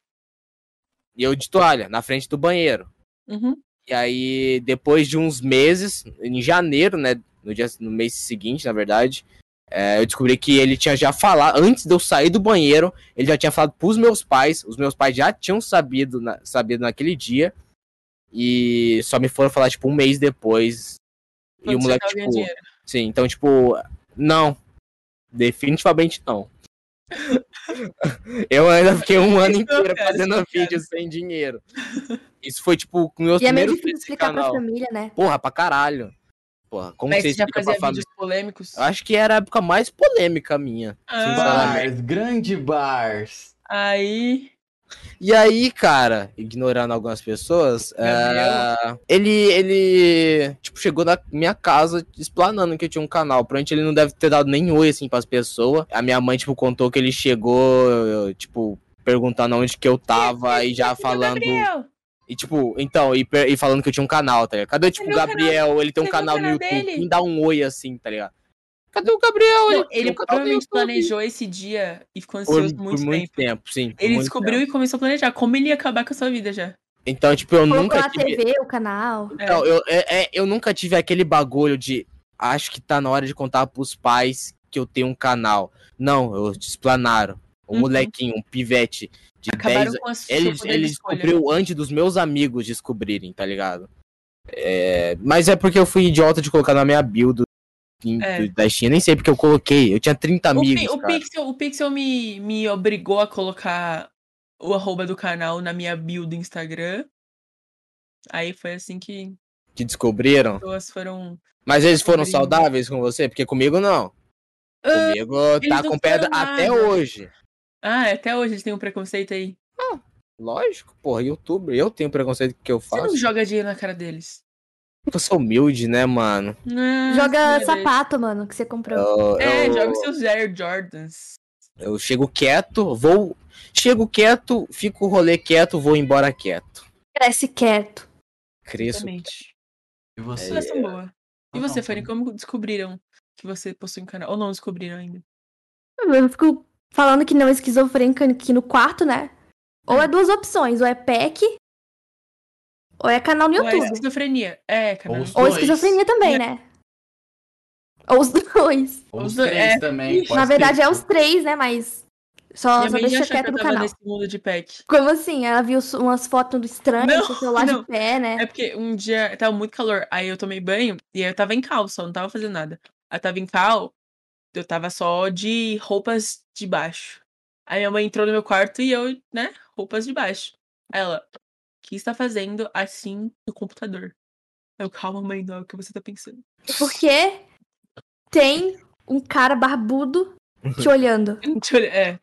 E eu de toalha, na frente do banheiro. Uhum. E aí, depois de uns meses, em janeiro, né? No, dia, no mês seguinte, na verdade, é, eu descobri que ele tinha já falado, antes de eu sair do banheiro, ele já tinha falado pros meus pais. Os meus pais já tinham sabido, na- sabido naquele dia. E só me foram falar, tipo, um mês depois. e Quando o você moleque, tipo. dinheiro. Sim, então, tipo, não. Definitivamente não. eu ainda fiquei um ano inteiro fazendo cara. vídeo sem dinheiro. Isso foi, tipo, com meus E é meio primeiros difícil vídeos de explicar pra canal. família, né? Porra, pra caralho. Porra, como Mas você já fazia pra família? vídeos polêmicos? Eu acho que era a época mais polêmica minha, Ah. Bars, grande bars. Aí. E aí, cara, ignorando algumas pessoas, é, ele, ele, tipo, chegou na minha casa explanando que eu tinha um canal. Provavelmente ele não deve ter dado nem oi, assim, pras pessoas. A minha mãe, tipo, contou que ele chegou, tipo, perguntando onde que eu tava e já falando... E tipo, então, e, e falando que eu tinha um canal, tá ligado? Cadê, tipo, o Gabriel? Ele tem um o canal no canal YouTube. dele? Quem dá um oi assim, tá ligado? Cadê o Gabriel? Não, ele provavelmente planejou esse dia e ficou por, ansioso por muito, muito tempo. tempo. sim. por Ele muito descobriu tempo. e começou a planejar como ele ia acabar com a sua vida já. Então, tipo, eu Colocou nunca tive. TV o canal. Então, eu, é- é, eu nunca tive aquele bagulho de acho que tá na hora de contar pros pais que eu tenho um canal. Não, eu explanaram. Um Uhum. molequinho, um pivete de Acabaram 10 com a sua ele, descobriu antes dos meus amigos descobrirem, tá ligado? É, mas é porque eu fui idiota de colocar na minha build É. da Steam. Nem sei porque eu coloquei. Eu tinha 30 O, Pi- amigos. o. Pixel, o Pixel me, me obrigou a colocar o arroba do canal na minha bio do Instagram. Aí foi assim que Que descobriram. as pessoas foram. Mas eles foram Descobrindo. saudáveis com você? Porque comigo não. Ah, Comigo tá com pedra até nada. hoje. Ah, até hoje eles têm um preconceito aí. Lógico, porra, youtuber. Eu tenho preconceito que eu Você faço. não joga dinheiro na cara deles. Eu sou humilde, né, mano? Joga sapato, mano, que você comprou. Eu, É, eu- joga seus Air Jordans. eu chego quieto, vou. Chego quieto, fico o rolê quieto, vou embora quieto. Cresce quieto. Cresço. Exatamente. E você? São boas. E Ah, você, não, Fanny, como descobriram que você possui um canal? Ou não descobriram ainda? Eu fico falando que não é esquizofrênica aqui no quarto, né? Ou é duas opções, ou é PEC, ou é canal no Ou é YouTube. esquizofrenia? É, canal. Ou esquizofrenia também, né? Ou os dois. Ou os três é. também. Na verdade é os três, né? Mas só, Minha só deixa quieto tava canal. nesse mundo de pack. Como assim? Ela viu umas fotos estranhas, Não, com o celular não. de pé, né? É porque um dia tava muito calor, aí eu tomei banho e aí eu tava em calça, eu não tava fazendo nada. Aí eu tava em cal, eu tava só de roupas de baixo. Aí minha mãe entrou no meu quarto e eu, né, roupas de baixo. Aí ela, que está fazendo assim no computador? Eu, calma, mãe, não é o que você tá pensando. Porque tem um cara barbudo te olhando. Eu olhar, É.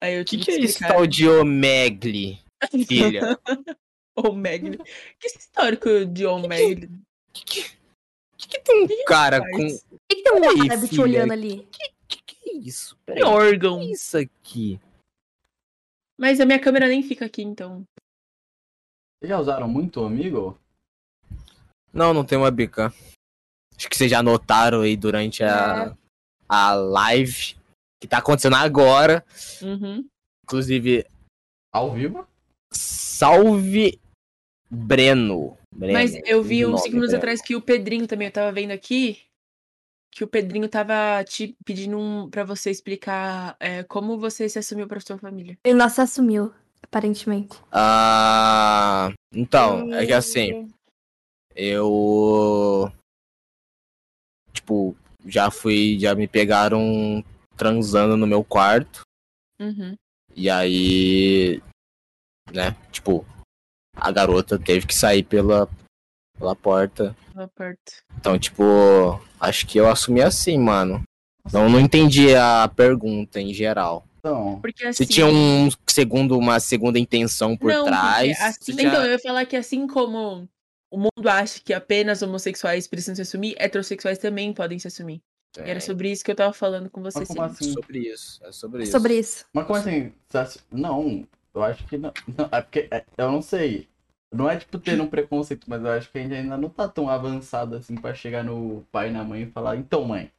Aí eu O que, tive que é esse tal de Omegle, filha? Omegle. Que esse histórico de Omegle? que tem um cara com. Por que, que tem um árabe te filha, olhando ali? Que isso? Que Peraí. órgão. Que é isso aqui? Mas a minha câmera nem fica aqui, então. Vocês já usaram muito o amigo? Não, não tem webcam. Acho que vocês já notaram aí durante a, a live que tá acontecendo agora. Uhum. Inclusive, Ao vivo? salve Breno. Breno, Mas eu vi uns nome, 5 minutos Breno. atrás que o Pedrinho também, eu tava vendo aqui, que o Pedrinho tava te pedindo um, pra você explicar é, como você se assumiu pra sua família. Ele não se assumiu, aparentemente. Ah, então, é que assim, eu tipo, já fui, já me pegaram transando no meu quarto. Uhum. E aí, né, tipo, a garota teve que sair pela, pela porta. Boa parte. Então, tipo, acho que eu assumi assim, mano. Não, não entendi a pergunta em geral. Então, Porque Se assim. tinha um segundo, uma segunda intenção por não, trás. assim- se já- Então, eu ia falar que assim como o mundo acha que apenas homossexuais precisam se assumir, heterossexuais também podem se assumir. E era É. sobre isso que eu tava falando com você, Mas como sim. assim? Sobre isso, é sobre isso. Sobre isso. Mas como assim? Não, eu acho que não. não, é porque é, eu não sei. Não é tipo ter um preconceito, mas eu acho que a gente ainda não tá tão avançado assim pra chegar no pai e na mãe e falar, então mãe.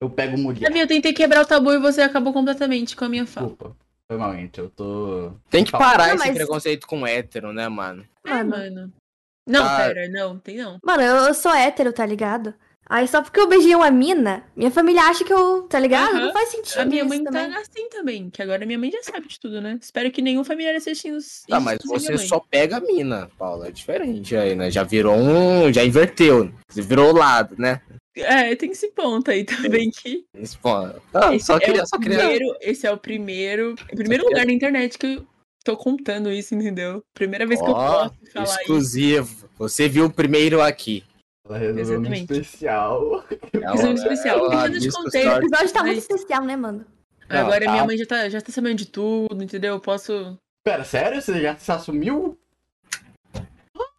Eu pego mulher. Sabia, eu tentei quebrar o tabu e você acabou completamente com a minha fala. Desculpa. Foi mal, gente. Eu tô. Tem que parar Não, esse mas- preconceito com hétero, né, mano? É, Mano. mano. Não, Ah. pera, não, tem não. Mano, eu, eu sou hétero, tá ligado? Aí só porque eu beijei uma mina, minha família acha que eu, tá ligado? Não faz sentido A minha isso mãe também. tá assim também, que agora minha mãe já sabe de tudo, né? Espero que nenhum familiar assistindo isso. Tá, mas você só pega a mina, Paula. É diferente aí, né? Já virou um. Já inverteu. Você virou o lado, né? É, tem esse ponto aí também que. Esse, pô, não, esse só é queria, o só queria. primeiro, Esse é o primeiro. Primeiro lugar na internet que eu tô contando isso, entendeu? Primeira vez que eu posso falar isso. exclusivo. Você viu o primeiro aqui. Ela resolveu um Exatamente. especial. Um especial. É o Eu já te Rabisco contei. O episódio tá muito especial, né, mano? Agora tá. minha mãe já tá, já tá sabendo de tudo, entendeu? Eu posso. Pera, sério? Você já se assumiu?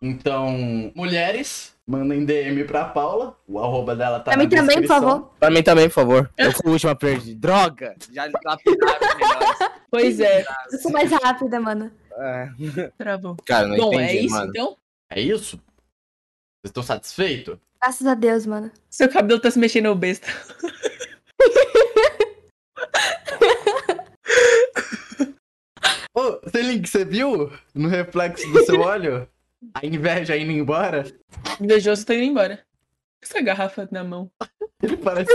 Então, mulheres, mandem DM pra Paula. O arroba dela tá Pra mim também, por favor. Pra mim também, por favor. Eu fui o último a perder. Droga! Já lapidaram. Pois é, Eu sou mais rápida, mano. É. travou. Cara, não Bom, entendi, é isso mano. então? É isso? Vocês estão satisfeitos? Graças a Deus, mano. Seu cabelo tá se mexendo besta. Ô, Selink, você viu? No reflexo do seu olho? A inveja indo embora? Invejoso tá indo embora. Essa garrafa na mão. Ele parece.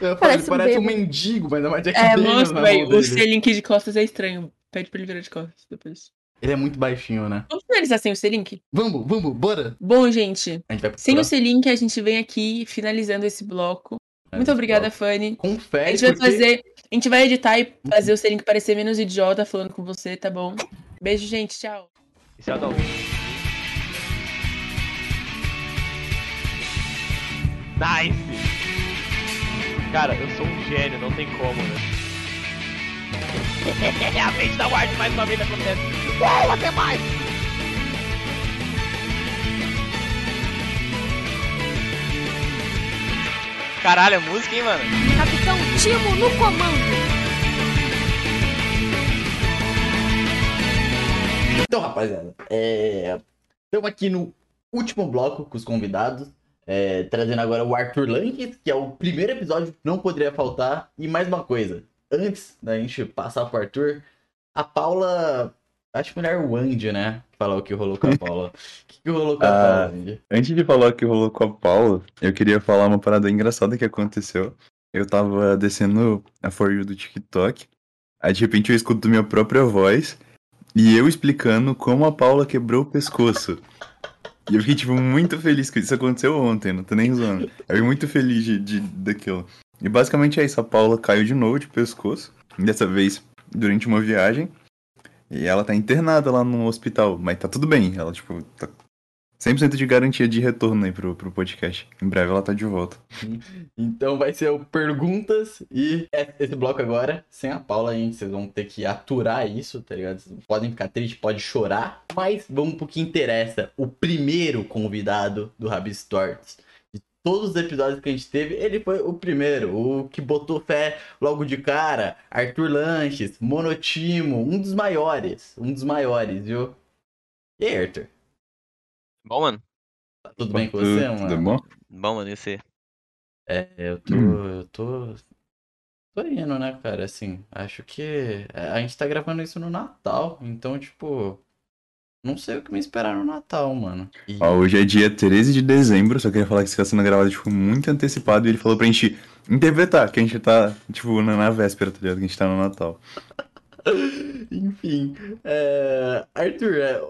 Eu falo, Parece ele um parece um bêbado. mendigo, mas é uma Jack É, Daniels velho. mão O. Selink de costas é estranho. Pede pra ele virar de costas depois. Ele é muito baixinho, né? Vamos finalizar sem o Selink? Vamos, vamos, bora! Bom, gente, A gente sem o. Selink, a gente vem aqui finalizando esse bloco. Muito obrigada, Fanny. A Confere, gente vai porque... fazer. A gente vai editar e fazer o Selink parecer menos idiota falando com você, tá bom? Beijo, gente. Tchau. Esse é o Adão. Nice! Cara, eu sou um gênio, não tem como, né? a mente da Ward mais uma vez acontece. Uau, até mais! Caralho, é música, hein, mano? Capitão Timo no comando. Então, rapaziada, estamos aqui no último bloco com os convidados. é, trazendo agora o Arthur Langes, que é o primeiro episódio, não poderia faltar. E mais uma coisa, antes da gente passar pro Arthur, a Paula. Acho melhor o Andy, né? Falar o que rolou com a Paula. O que, que rolou com a Ah, Paula, Andy? antes de falar o que rolou com a Paula, eu queria falar uma parada engraçada que aconteceu. Eu tava descendo a For You do TikTok, aí de repente eu escuto minha própria voz e eu explicando como a Paula quebrou o pescoço. E eu fiquei, tipo, muito feliz que isso aconteceu ontem, não tô nem zoando. Eu fiquei muito feliz de, de, daquilo. E basicamente é isso, a Paula caiu de novo de pescoço, dessa vez durante uma viagem. E ela tá internada lá no hospital, mas tá tudo bem. Ela, tipo, tá 100% de garantia de retorno aí pro, pro podcast. Em breve ela tá de volta. Então vai ser o perguntas e é- esse bloco agora, sem a Paula, gente, vocês vão ter que aturar isso, tá ligado? Vocês podem ficar tristes, pode chorar, mas vamos pro que interessa. O primeiro convidado do Rabis Tortos. De todos os episódios que a gente teve, ele foi o primeiro, o que botou fé logo de cara. Arthur Lanches, Monotimo, um dos maiores, um dos maiores, viu? E aí, Arthur? Bom, mano. Tá tudo bem com você, mano? Tudo bom? Bom, mano, e você? É, eu tô. Hum. Eu tô. Tô indo, né, cara? Assim, acho que. é, A gente tá gravando isso no Natal, então, tipo. Não sei o que me esperar no Natal, mano. E- Ó, hoje é dia 13 de dezembro, só queria falar que isso tá sendo gravado, tipo, muito antecipado. E ele falou pra gente interpretar, que a gente tá, tipo, na, na véspera, tá ligado? Que a gente tá no Natal. Enfim, é, Arthur, é,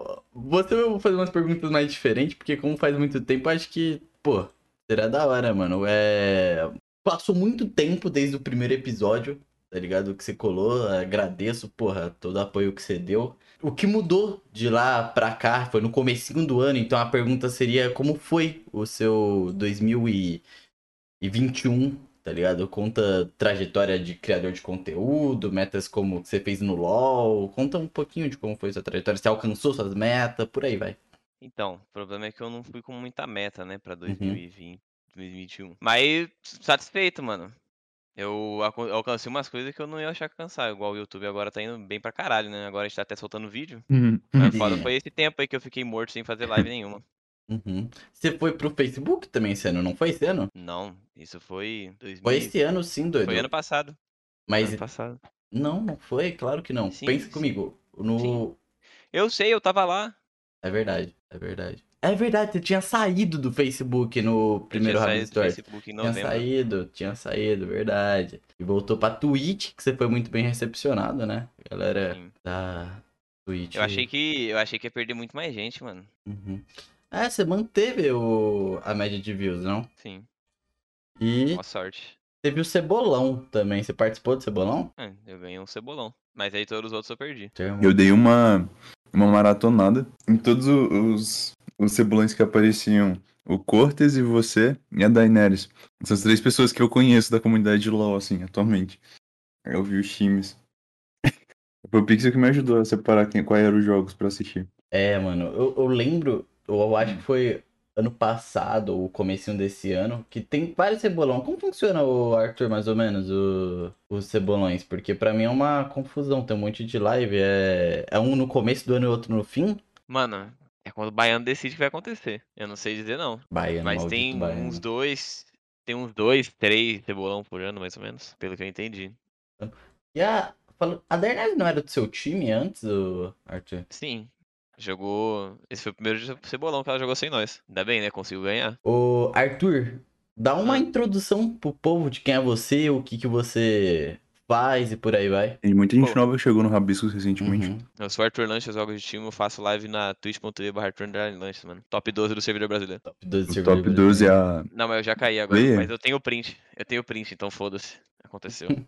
você eu vou fazer umas perguntas mais diferentes, porque como faz muito tempo, acho que, pô, será da hora, mano. É, passou muito tempo desde o primeiro episódio, tá ligado? Que você colou, agradeço, porra, todo o apoio que você deu. O que mudou de lá pra cá foi no comecinho do ano, então a pergunta seria como foi o seu 2021, tá ligado? Conta trajetória de criador de conteúdo, metas como que você fez no LoL, conta um pouquinho de como foi sua trajetória, você alcançou suas metas, por aí vai. Então, o problema é que eu não fui com muita meta, né, Uhum. pra 2020, 2021. Mas satisfeito, mano. Eu alcancei umas coisas que eu não ia achar que alcançar. Igual o YouTube agora tá indo bem pra caralho, né? Agora a gente tá até soltando vídeo. Uhum. Mas foda Sim. foi esse tempo aí que eu fiquei morto sem fazer live nenhuma. Uhum. Você foi pro Facebook também esse ano, não foi esse ano? Não, isso foi 2000... Foi esse ano sim, doido. Foi ano passado. Mas Ano passado. não, não foi, claro que não. Sim, Pensa sim. comigo. No Eu sei, eu tava lá. É verdade, é verdade. É verdade, você tinha saído do Facebook no primeiro do Stories. Facebook em Tinha saído, tinha saído, verdade. E voltou pra Twitch, que você foi muito bem recepcionado, né? Galera da Twitch. Eu achei que. Eu achei que ia perder muito mais gente, mano. Uhum. É, você manteve o... a média de views, não? Sim. E Boa sorte. teve o Cebolão também. Você participou do Cebolão? É, eu ganhei um cebolão. Mas aí todos os outros eu perdi. Eu dei uma, uma maratonada em todos os, os cebolões que apareciam. O Cortes e você e a Daenerys. São as três pessoas que eu conheço da comunidade de LoL, assim, atualmente. Eu vi os times. Foi o Pixel que me ajudou a separar quem, quais eram os jogos pra assistir. É, mano, eu, eu lembro, eu acho que foi ano passado, ou comecinho desse ano, que tem vários cebolão. Como funciona o Arthur, mais ou menos, o, os cebolões? Porque pra mim é uma confusão, tem um monte de live, é, é um no começo do ano e outro no fim? Mano, é quando o baiano decide que vai acontecer. Eu não sei dizer não. Baiano, Mas tem baiano. uns dois. Tem uns dois, três cebolão por ano, mais ou menos. Pelo que eu entendi. E a, a Daenerys não era do seu time antes, o Arthur? Sim. Jogou. Esse foi o primeiro cebolão que ela jogou sem nós. Ainda bem, né? Conseguiu ganhar. Ô, Arthur, dá uma introdução pro povo de quem é você, o que que você faz e por aí vai. E muita gente nova chegou no Rabiscos recentemente. Eu sou o Arthur Lanches, jogo de time, eu faço live na twitch.tv barra Arthur Lanches, mano. Top 12 do servidor brasileiro. Top 12 O top 12 é a. Não, mas eu já caí agora. Mas eu tenho o print. Eu tenho o print, então foda-se. Aconteceu.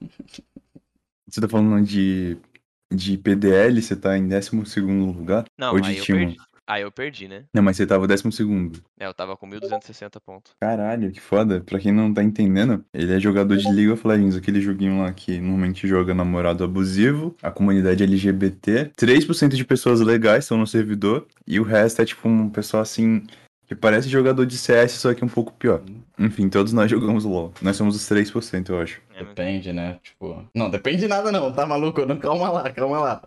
Você tá falando de, de PDL, você tá em 12 lugar? Não, Ou de aí eu perdi. Aí eu perdi, né? Não, mas você tava 12. É, eu tava com 1260 pontos. Caralho, que foda. Pra quem não tá entendendo, ele é jogador de League of Legends, aquele joguinho lá que normalmente joga namorado abusivo, a comunidade LGBT. 3% de pessoas legais estão no servidor, e o resto é tipo um pessoal assim, Que parece jogador de CS, só que um pouco pior. Enfim, todos nós jogamos LoL. Nós somos os 3%, eu acho. Depende, né? Tipo. Não, depende de nada, não, tá maluco? Não, calma lá, calma lá.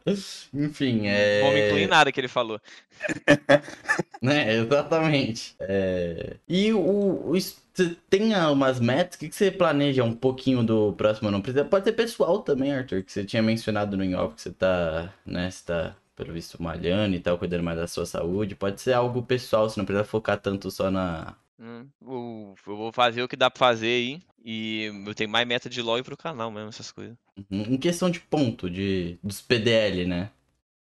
Enfim, é. Não me nada que ele falou. né, exatamente. É... E o, o- Você tem umas metas? O que, que você planeja um pouquinho do próximo ano? Precisa- Pode ser pessoal também, Arthur, que você tinha mencionado no in-off que você tá, né, você tá, pelo visto, malhando e tal, cuidando mais da sua saúde. Pode ser algo pessoal, você não precisa focar tanto só na. Hum, eu vou fazer o que dá pra fazer aí. E eu tenho mais meta de LoL e pro canal mesmo, essas coisas. Uhum. Em questão de ponto, de, dos PDL, né?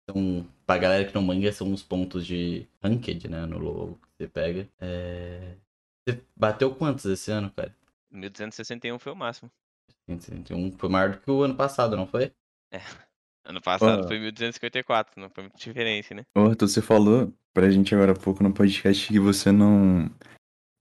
Então, pra galera que não manga, são os pontos de ranked, né? No LoL que você pega. É... Você bateu quantos esse ano, cara? 1261 foi o máximo. 161 foi maior do que o ano passado, não foi? É. Ano passado Ah. foi 1254, não foi muita diferença, né? Ô, Arthur, você falou pra gente agora há pouco no podcast que você não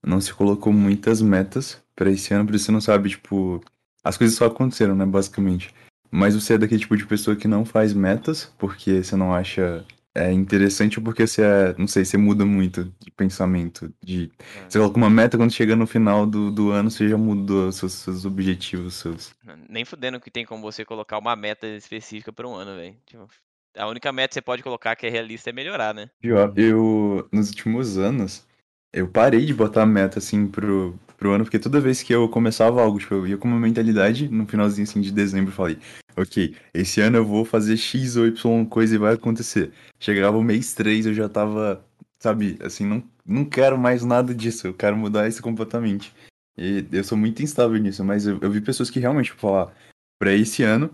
não se colocou muitas metas pra esse ano, por isso você não sabe, tipo, as coisas só aconteceram, né, basicamente. Mas você é daquele tipo de pessoa que não faz metas porque você não acha é interessante porque você é, não sei, você muda muito de pensamento, de você coloca uma meta quando chega no final do, do ano, você já mudou seus, seus objetivos, seus Nem fudendo que tem como você colocar uma meta específica pra um ano, velho. Tipo, a única meta que você pode colocar que é realista é melhorar, né? Pior, eu, nos últimos anos, eu parei de botar meta, assim, pro, pro ano, porque toda vez que eu começava algo, tipo, eu ia com uma mentalidade, no finalzinho, assim, de dezembro, eu falei, ok, esse ano eu vou fazer X ou Y coisa e vai acontecer. Chegava o mês 3, eu já tava, sabe, assim, não, não quero mais nada disso, eu quero mudar isso completamente. E eu sou muito instável nisso, mas eu, eu vi pessoas que realmente, tipo, falar, pra esse ano,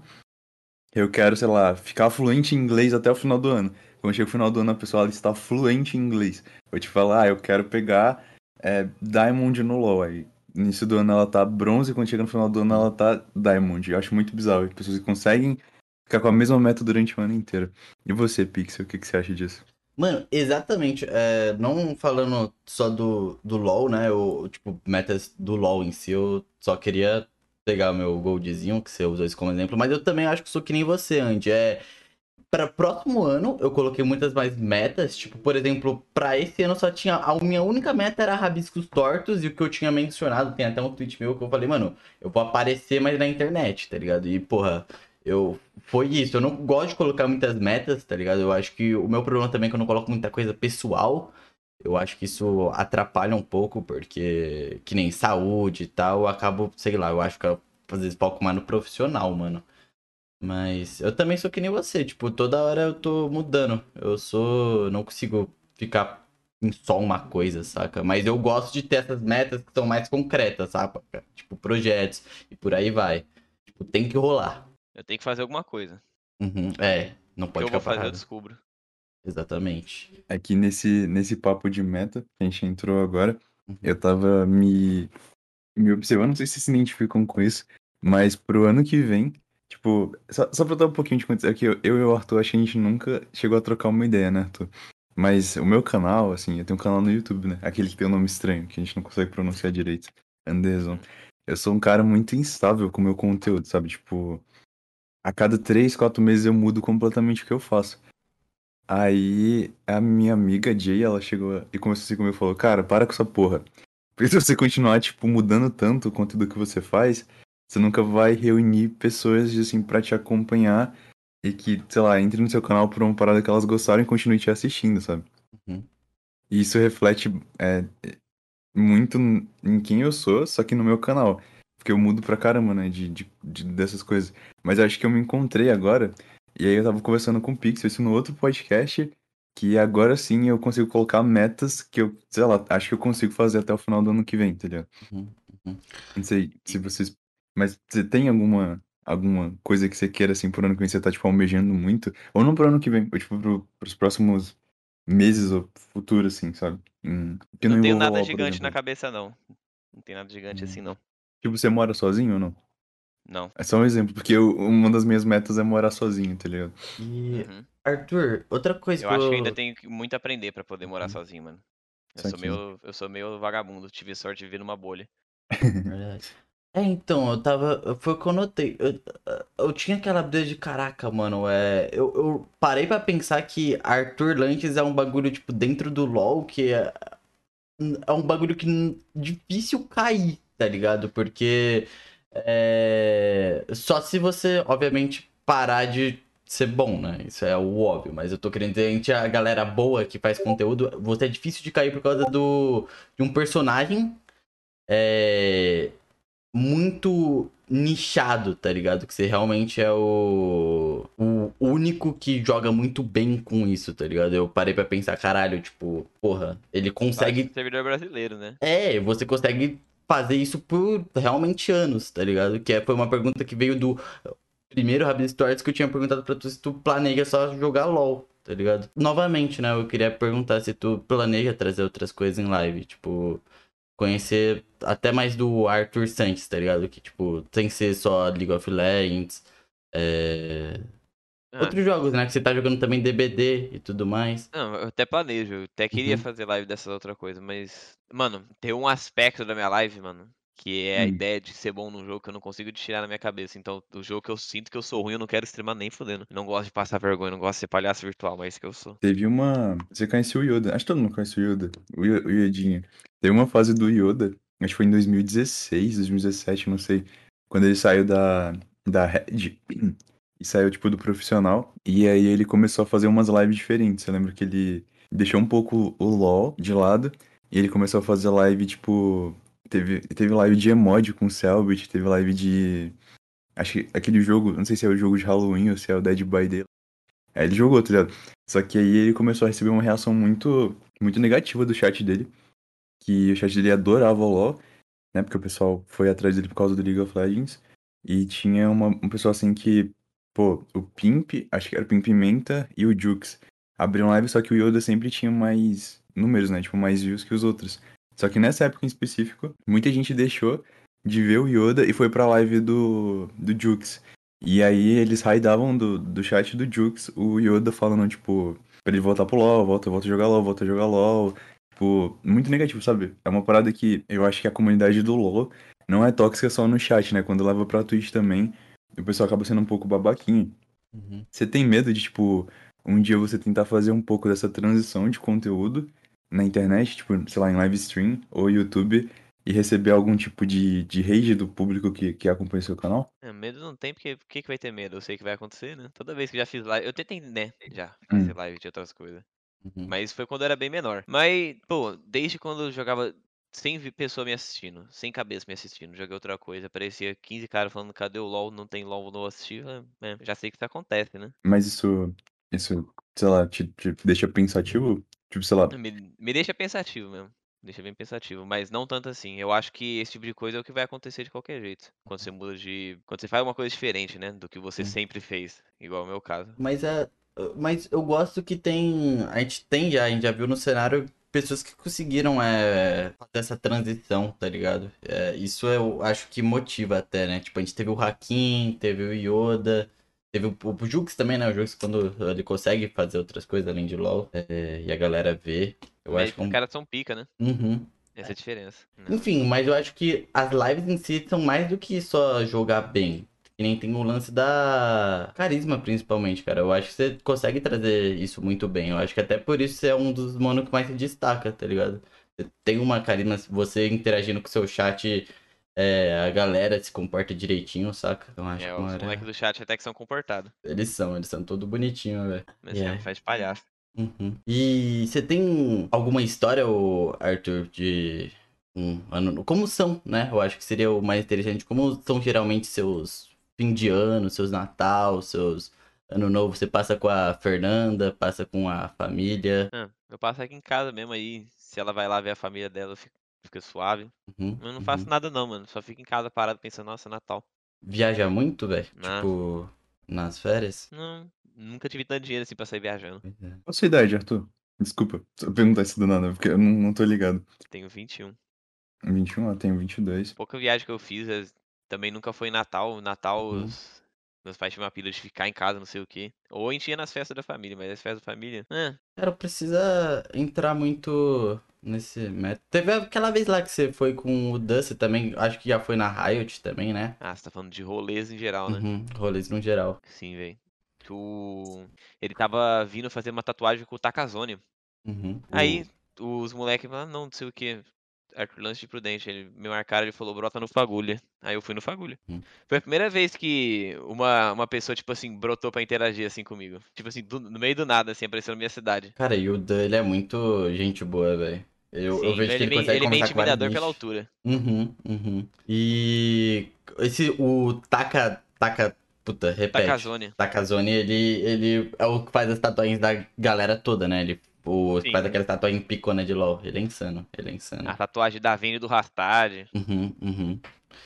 eu quero, sei lá, ficar fluente em inglês até o final do ano. Quando chega o final do ano, a pessoa está fluente em inglês. Eu te falar, ah, eu quero pegar é, Diamond no LoL. Aí, no início do ano ela tá bronze, quando chega no final do ano ela tá Diamond. Eu acho muito bizarro. As pessoas conseguem ficar com a mesma meta durante o ano inteiro. E você, Pixel, o que, que você acha disso? Mano, exatamente. É, não falando só do, do LoL, né? Eu, tipo, metas do LoL em si, eu só queria pegar meu goldzinho, que você usou isso como exemplo, mas eu também acho que sou que nem você, Andy. É, para próximo ano, eu coloquei muitas mais metas. Tipo, por exemplo, pra esse ano só tinha. A minha única meta era rabiscos tortos, e o que eu tinha mencionado, tem até um tweet meu que eu falei, mano, eu vou aparecer mais na internet, tá ligado? E, porra, eu. Foi isso. Eu não gosto de colocar muitas metas, tá ligado? Eu acho que o meu problema também é que eu não coloco muita coisa pessoal. Eu acho que isso atrapalha um pouco, porque que nem saúde e tal, eu acabo, sei lá, eu acho que eu às vezes foco mais no profissional, mano. Mas eu também sou que nem você, tipo, toda hora eu tô mudando. Eu sou. Não consigo ficar em só uma coisa, saca? Mas eu gosto de ter essas metas que são mais concretas, saca? Tipo, projetos e por aí vai. Tipo, tem que rolar. Eu tenho que fazer alguma coisa. Uhum, É, não O que pode eu ficar vou fazer, eu descubro. Exatamente. É que nesse, nesse papo de meta que a gente entrou agora, eu tava me, me observando, não sei se vocês se identificam com isso, mas pro ano que vem, tipo, só, só pra dar um pouquinho de contexto, é que eu, eu e o Arthur, acho que a gente nunca chegou a trocar uma ideia, né, Arthur? Mas o meu canal, assim, eu tenho um canal no YouTube, né? Aquele que tem um nome estranho, que a gente não consegue pronunciar direito. Anderson. Eu sou um cara muito instável com o meu conteúdo, sabe? Tipo, a cada três, quatro meses eu mudo completamente o que eu faço. Aí a minha amiga Jay, ela chegou e começou assim comigo e falou, cara, para com essa porra. Porque se você continuar, tipo, mudando tanto o conteúdo que você faz, você nunca vai reunir pessoas, assim, pra te acompanhar e que, sei lá, entre no seu canal por uma parada que elas gostaram e continuem te assistindo, sabe? Uhum. E isso reflete é, muito em quem eu sou, só que no meu canal. Porque eu mudo pra caramba, né, de, de, de- dessas coisas. Mas acho que eu me encontrei agora, e aí eu tava conversando com o Pixel, isso no outro podcast, que agora sim eu consigo colocar metas que eu, sei lá, acho que eu consigo fazer até o final do ano que vem, entendeu? Uhum, uhum. Não sei se vocês. Mas você tem alguma, alguma coisa que você queira, assim, pro ano que vem, você tá, tipo, almejando muito? Ou não pro ano que vem, ou, tipo, pro, pros próximos meses ou futuro, assim, sabe? Hum, que Não tenho envolva nada gigante exemplo. na cabeça, não. Não tem nada gigante assim, não. Tipo, você mora sozinho ou não? Não. É só um exemplo, porque eu- uma das minhas metas é morar sozinho, tá ligado? E, Uhum. Arthur, outra coisa Eu que acho eu... que ainda tenho muito a aprender pra poder morar Uhum. sozinho, mano. Eu sou meio, eu sou meio vagabundo, tive sorte de viver numa bolha. Verdade. É, então, eu tava. Foi o que eu notei. Eu, eu tinha aquela brisa de caraca, mano. É, eu, eu parei pra pensar que Arthur Lanches é um bagulho, tipo, dentro do LoL, que é. é um bagulho que difícil cair, tá ligado? Porque é, só se você, obviamente, parar de ser bom, né? Isso é o óbvio, mas eu tô querendo dizer, entre a galera boa que faz conteúdo, você é difícil de cair por causa do, de um personagem é, muito nichado, tá ligado? Que você realmente é o, o único que joga muito bem com isso, tá ligado? Eu parei pra pensar, caralho, tipo, porra, ele consegue Faz servidor brasileiro, né? é, você consegue fazer isso por realmente anos, tá ligado? Que é- foi uma pergunta que veio do primeiro Rabbit Stories que eu tinha perguntado pra tu se tu planeja só jogar LOL, tá ligado? Novamente, né? Eu queria perguntar se tu planeja trazer outras coisas em live, tipo, conhecer até mais do Arthur Santos, tá ligado? Que, tipo, sem ser só League of Legends, é... Ah. Outros jogos, né? Que você tá jogando também DBD e tudo mais. Não, eu até planejo, eu até queria Uhum. fazer live dessas outras coisas, mas. Mano, tem um aspecto da minha live, mano, que é a Hum. ideia de ser bom num jogo que eu não consigo tirar na minha cabeça. Então, o jogo que eu sinto que eu sou ruim, eu não quero streamar nem fudendo. Não gosto de passar vergonha, não gosto de ser palhaço virtual, mas é isso que eu sou. Teve uma. Você conhece o Yoda? Acho que todo mundo conhece o Yoda. O Yo- o Yodinha. Teve uma fase do Yoda, acho que foi em 2016, 2017, não sei. Quando ele saiu da, da Red e saiu, tipo, do profissional. E aí ele começou a fazer umas lives diferentes. Eu lembro que ele deixou um pouco o LoL de lado. E ele começou a fazer live, tipo. Teve, teve live de emoji com o Selbit, teve live de. Acho que aquele jogo, não sei se é o jogo de Halloween ou se é o Dead by Daylight. Aí ele jogou, tá ligado? Só que aí ele começou a receber uma reação muito, muito negativa do chat dele. Que o chat dele adorava o LoL, né? Porque o pessoal foi atrás dele por causa do League of Legends. E tinha uma, um pessoal assim que, pô, o Pimp, acho que era o Pimp Menta e o Jux. Abriram live, só que o Yoda sempre tinha mais números, né? Tipo, mais views que os outros. Só que nessa época em específico, muita gente deixou de ver o Yoda e foi pra live do, do Jux. E aí eles raidavam do, do chat do Jux o Yoda falando, tipo, pra ele voltar pro LoL, volta, volta a jogar LoL, volta a jogar LoL. Tipo, muito negativo, sabe? É uma parada que eu acho que a comunidade do LoL não é tóxica só no chat, né? Quando leva pra Twitch também, o pessoal acaba sendo um pouco babaquinho. Uhum. Você tem medo de, tipo, um dia você tentar fazer um pouco dessa transição de conteúdo na internet, tipo, sei lá, em live stream ou YouTube, e receber algum tipo de, de rage do público que, que acompanha o seu canal? É, medo não tem, porque por que que vai ter medo? Eu sei que vai acontecer, né? Toda vez que eu já fiz live, eu tentei, né, já Hum. fazer live de outras coisas. Uhum. Mas foi quando eu era bem menor. Mas, pô, desde quando eu jogava sem pessoa me assistindo, sem cabeça me assistindo, joguei outra coisa, aparecia 15 caras falando, cadê o LoL? Não tem LoL, não assisti. É, já sei que isso acontece, né? Mas isso, isso, sei lá, te, te deixa pensativo? Tipo, sei lá, Me, me deixa pensativo mesmo. Deixa bem pensativo, mas não tanto assim. Eu acho que esse tipo de coisa é o que vai acontecer de qualquer jeito. Quando você muda de. Quando você faz uma coisa diferente, né? Do que você sempre fez. Igual o meu caso. Mas é. Mas eu gosto que tem. A gente tem já, a gente já viu no cenário pessoas que conseguiram é, fazer essa transição, tá ligado? É, isso eu acho que motiva até, né? Tipo, a gente teve o Hakim, teve o Yoda, teve o, o Jux também, né? O Jux quando ele consegue fazer outras coisas além de LoL é, e a galera vê. Eu Mas acho que os um... caras são pica, né? Uhum. Essa é a diferença. né? Enfim, mas eu acho que as lives em si são mais do que só jogar bem. Que nem tem o lance da carisma, principalmente, cara. Eu acho que você consegue trazer isso muito bem. Eu acho que até por isso você é um dos monos que mais se destaca, tá ligado? Você tem uma carisma, você interagindo com o seu chat, é, a galera se comporta direitinho, saca? Então acho É, que os uma- moleques do chat até que são comportados. eles são, eles são todo bonitinho, velho. Mas E é, é. faz palhaço. Uhum. E você tem alguma história, Arthur, de um ano. Como são, né? Eu acho que seria o mais interessante. Como são geralmente seus fim de ano, seus Natal, seus Ano Novo? Você passa com a Fernanda, passa com a família. Ah, eu passo aqui em casa mesmo aí. Se ela vai lá ver a família dela, fica, fica suave. Uhum, Eu não faço nada não, mano. Só fico em casa parado pensando, nossa, Natal. Viaja muito, velho? Tipo, nas férias? Não, nunca tive tanto dinheiro assim pra sair viajando. é. Qual a sua idade, Arthur? Desculpa, só perguntar isso do nada, porque eu não, não tô ligado. Tenho 21. 21, eu tenho 22. Pouca viagem que eu fiz, eh, também nunca foi Natal. Natal, Uhum. os- meus pais tinham uma pilha de ficar em casa, não sei o quê. Ou a gente ia nas festas da família, mas as festas da família. É, Cara, precisa entrar muito nesse método. Teve aquela vez lá que você foi com o Dusty também, acho que já foi na Riot também, né? Ah, você tá falando de rolês em geral, né? Uhum, rolês no geral. Sim, velho. O... Ele tava vindo fazer uma tatuagem com o Takazone. Uhum. Aí, os moleques falaram, não, não sei o que. Arthur lance de prudente. Ele me marcaram, ele falou, brota no fagulha. Aí eu fui no fagulha. Hum. Foi a primeira vez que uma, uma pessoa, tipo assim, brotou pra interagir assim comigo. Tipo assim, do- no meio do nada, assim, apareceu na minha cidade. Cara, e o Dan, ele é muito gente boa, velho. Eu, eu Sim, vejo que ele, ele consegue ele é vários intimidador pela altura. Uhum, uhum. E esse, o Taka, Taka, puta, repete. Takazone. Takazone, ele, ele é o que faz as tatuagens da galera toda, né? Ele o, Sim. faz aquela tatuagem picona de LOL. Ele é insano, ele é insano. A tatuagem da Vini do Rastad. Uhum, uhum.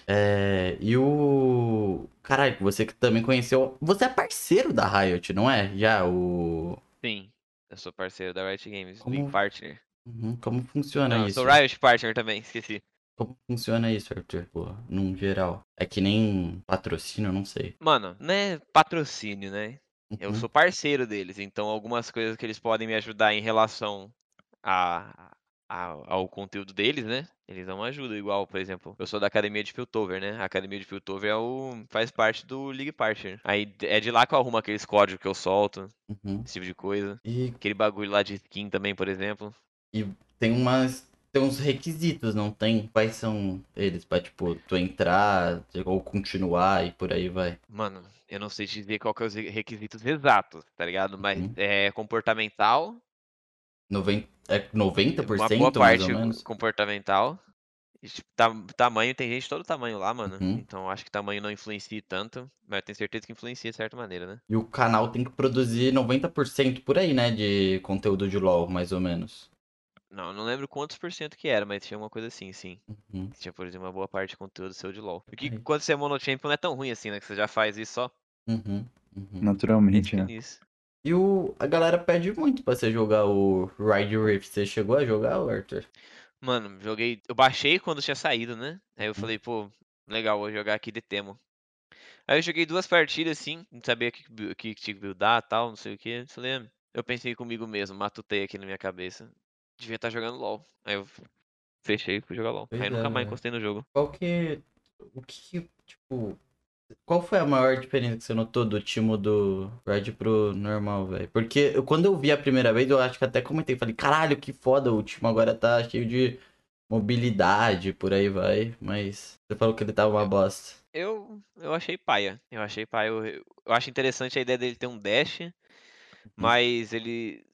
É, e o... Caralho, você que também conheceu... Você é parceiro da Riot, não é? Já, o... Sim, eu sou parceiro da Riot Games, Como- Big Partner. Uhum, Como funciona Não, eu isso? sou Riot Partner também, esqueci. Como funciona isso, Arthur? Pô, num geral. É que nem patrocínio, eu não sei. Mano, não é patrocínio, né? Eu Uhum. sou parceiro deles, então algumas coisas que eles podem me ajudar em relação a, a- ao conteúdo deles, né? Eles dão uma ajuda, igual, por exemplo, eu sou da academia de Piltover, né? A academia de Piltover é o, faz parte do League Partner. Aí é de lá que eu arrumo aqueles códigos que eu solto, Uhum. esse tipo de coisa. E, Aquele bagulho lá de skin também, por exemplo. E tem umas... Tem uns requisitos, não tem? Quais são eles? Pra, tipo, tu entrar ou continuar e por aí vai. Mano, eu não sei te dizer qual que é os re- requisitos exatos, tá ligado? Mas Uhum. é comportamental, Noven... É 90% uma boa parte comportamental. Tipo, ta- tamanho, tem gente de todo tamanho lá, mano. Uhum. Então acho que tamanho não influencia tanto, mas eu tenho certeza que influencia de certa maneira, né? E o canal tem que produzir 90% por aí, né? De conteúdo de LoL, mais ou menos. Não, eu não lembro quantos por cento que era, mas tinha uma coisa assim, sim. Uhum. Tinha, por exemplo, uma boa parte de conteúdo seu de LoL. Porque quando você é monochampion não é tão ruim assim, né? Que você já faz isso só. Uhum. Uhum. Naturalmente, né? Isso. E o... a galera pede muito pra você jogar o Ride Rift. Você chegou a jogar, Arthur? Mano, joguei. Eu baixei quando tinha saído, né? Aí eu falei, pô, legal, vou jogar aqui de demo. Aí eu joguei duas partidas assim, não sabia o que, bu- que tinha que buildar e tal, não sei o que. Falei, ah, eu pensei comigo mesmo, matutei aqui na minha cabeça. Devia estar jogando LOL. Aí eu fechei e fui jogar LOL. Pois Aí nunca é, mais né? encostei no jogo. Qual que... O que, tipo... Qual foi a maior diferença que você notou do time do Ride pro normal, velho? Porque eu- quando eu vi a primeira vez, eu acho que até comentei. Falei, caralho, que foda, o time agora tá cheio de mobilidade, por aí vai. Mas você falou que ele tava uma bosta. Eu, eu achei paia. Eu achei paia. Eu, eu acho interessante a ideia dele ter um dash, Uhum. mas ele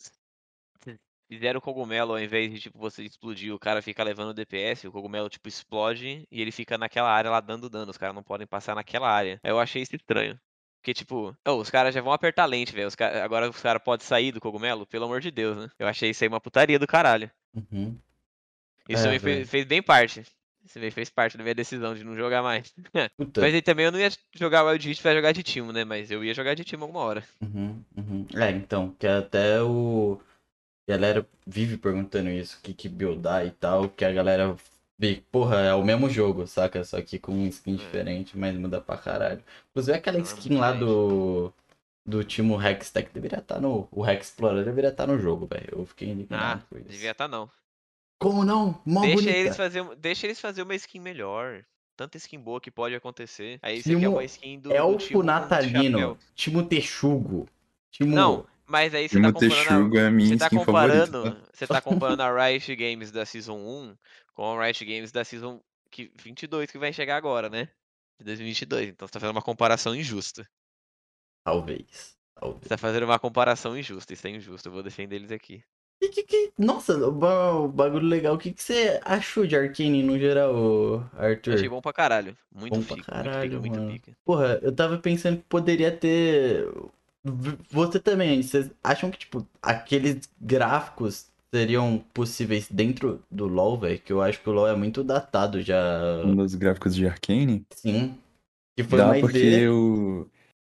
fizeram o cogumelo ao invés de tipo você explodir, o cara fica levando DPS, o cogumelo tipo explode e ele fica naquela área lá dando dano. Os caras não podem passar naquela área. Eu achei isso estranho. Porque, tipo, oh, os caras já vão apertar lente, velho. Os cara- Agora os caras podem sair do cogumelo, pelo amor de Deus, né? Eu achei isso aí uma putaria do caralho. Uhum. Isso É, velho. fez, fez bem parte. Isso também fez parte da minha decisão de não jogar mais. Mas aí também eu não ia jogar Wild Rift pra jogar de time, né? Mas eu ia jogar de time alguma hora. Uhum, uhum. É, então, que até o. A galera vive perguntando isso, o que que buildar e tal, que a galera vê, porra, é o mesmo jogo, saca? Só que com um skin diferente, mas muda pra caralho. Inclusive aquela é skin lá do. Do time Hextech deveria estar no. O Hex Explorer deveria estar no jogo, velho. Eu fiquei Ah, indignado com isso. devia estar não. Como não? Mó Deixa bonita. eles, fazer, deixa eles fazer uma skin melhor. Tanta skin boa que pode acontecer. Aí você quer Timo uma skin do, do Elfo Timo Natalino. Timo Texugo. Timo. Não, mas aí você Timo tá comparando. É a você tá comparando. tá? Você tá comparando a Riot Games da Season 1 com a Riot Games da Season que, 22 que vai chegar agora, né? De 2022. Então você tá fazendo uma comparação injusta. Talvez. Talvez. Você tá fazendo uma comparação injusta. Isso é injusto. Eu vou defender eles aqui. E que, que- Nossa, o ba- o bagulho legal. O que, que você achou de Arkane no geral, Arthur? Achei bom pra caralho. Muito Bom pra pica, caralho, muito pica, mano. muito pica. Porra, eu tava pensando que poderia ter. Você também, vocês acham que, tipo, aqueles gráficos seriam possíveis dentro do LoL, velho? Que eu acho que o LoL é muito datado já. Um dos gráficos de Arcane. Sim. Que foi Dá uma porque ideia. o.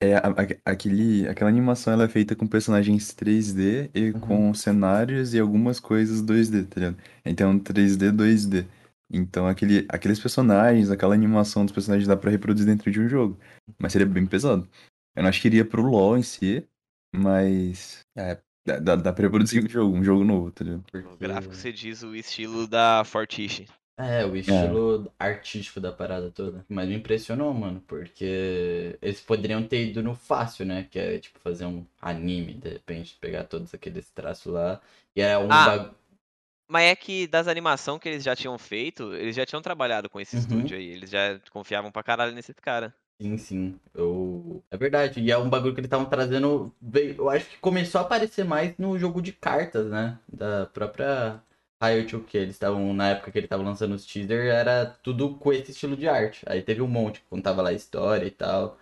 É, a- a- aquele, aquela animação ela é feita com personagens 3D e Uhum. com cenários e algumas coisas 2D, tá ligado? Então 3D, 2D. Então aquele, aqueles personagens, aquela animação dos personagens dá pra reproduzir dentro de um jogo. Mas seria bem pesado. Eu não acho que iria pro LoL em si, mas. É, dá, dá, pra reproduzir um jogo, um jogo novo, tá ligado? O gráfico você diz o estilo da Fortiche. É, o estilo artístico da parada toda. Mas me impressionou, mano, porque eles poderiam ter ido no fácil, né? Que é, tipo, fazer um anime, de repente, pegar todos aqueles traços lá. E é um Ah. bagulho. Mas é que das animação que eles já tinham feito, eles já tinham trabalhado com esse Uhum. estúdio aí. Eles já confiavam pra caralho nesse cara. Sim, sim. Eu... É verdade. E é um bagulho que eles estavam trazendo. Eu acho que começou a aparecer mais no jogo de cartas, né? Da própria Riot, que eles estavam. Na época que ele tava lançando os teaser, era tudo com esse estilo de arte. Aí teve um monte contava lá a história e tal.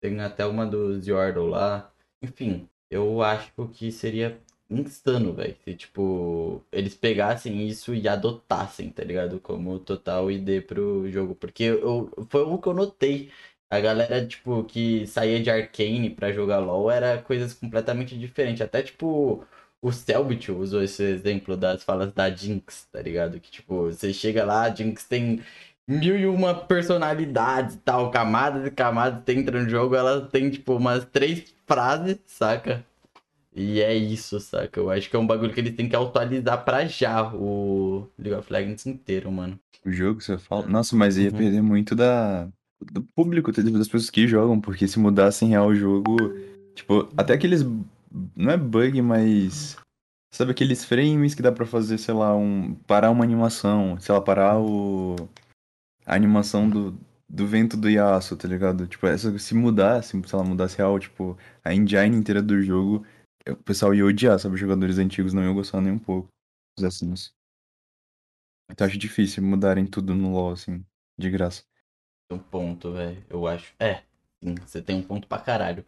Tem até uma dos Yordle lá. Enfim, eu acho que seria insano, velho. Se, tipo, eles pegassem isso e adotassem, tá ligado? Como total ID pro jogo. Porque eu, foi o que eu notei. A galera, tipo, que saía de Arcane pra jogar LoL era coisas completamente diferentes. Até, tipo, o Selbit usou esse exemplo das falas da Jinx, tá ligado? Que, tipo, você chega lá, a Jinx tem mil e uma personalidades e tal, camadas e camadas, você entra no jogo, ela tem, tipo, umas três frases, saca? E é isso, saca? Eu acho que é um bagulho que eles têm que atualizar pra já o League of Legends inteiro, mano. O jogo, você fala. Nossa, mas ia Uhum. perder muito da, do público, das pessoas que jogam, porque se mudassem real o jogo, tipo, até aqueles. Não é bug, mas. Sabe aqueles frames que dá pra fazer, sei lá, um. Parar uma animação, sei lá, parar o. A animação do, do vento do Yasuo, tá ligado? Tipo, essa, se mudasse, sei lá, mudasse real, tipo, a engine inteira do jogo, o pessoal ia odiar, sabe? Os jogadores antigos não iam gostar nem um pouco. Se fizessem isso. Então acho difícil mudarem tudo no LoL, assim, de graça. Um ponto, velho. Eu acho. É, sim, você tem um ponto pra caralho.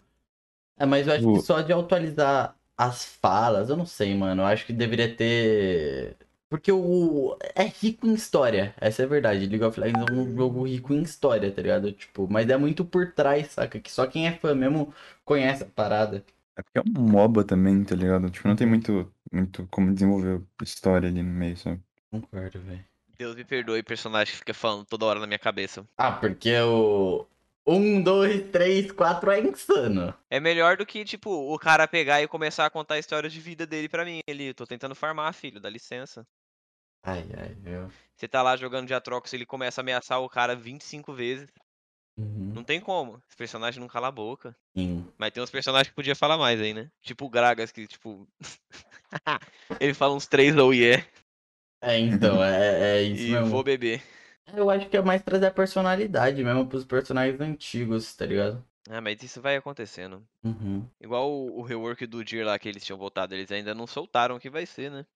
É, mas eu acho que só de atualizar as falas, eu não sei, mano. Eu acho que deveria ter. Porque o. É rico em história. Essa é a verdade. League of Legends é um jogo rico em história, tá ligado? Tipo, mas é muito por trás, saca? Que só quem é fã mesmo conhece a parada. É porque é um MOBA também, tá ligado? Tipo, não tem muito, muito como desenvolver história ali no meio, sabe? Concordo, velho. Deus me perdoe, personagem que fica falando toda hora na minha cabeça. Ah, porque o. Um, dois, três, quatro é insano. É melhor do que, tipo, o cara pegar e começar a contar a história de vida dele pra mim. Ele, tô tentando farmar, filho, dá licença. Ai, ai, eu. Você tá lá jogando de Atrox, ele começa a ameaçar o cara 25 vezes. Uhum. Não tem como. Esse personagem não cala a boca. Sim. Mas tem uns personagens que podia falar mais aí, né? Tipo o Gragas, que, tipo. ele fala uns três ou yeah. É, então, é, é isso E mesmo. vou beber. Eu acho que é mais trazer a personalidade mesmo pros personagens antigos, tá ligado? Ah, mas isso vai acontecendo. Uhum. Igual o, o rework do Deer lá que eles tinham voltado, eles ainda não soltaram o que vai ser, né?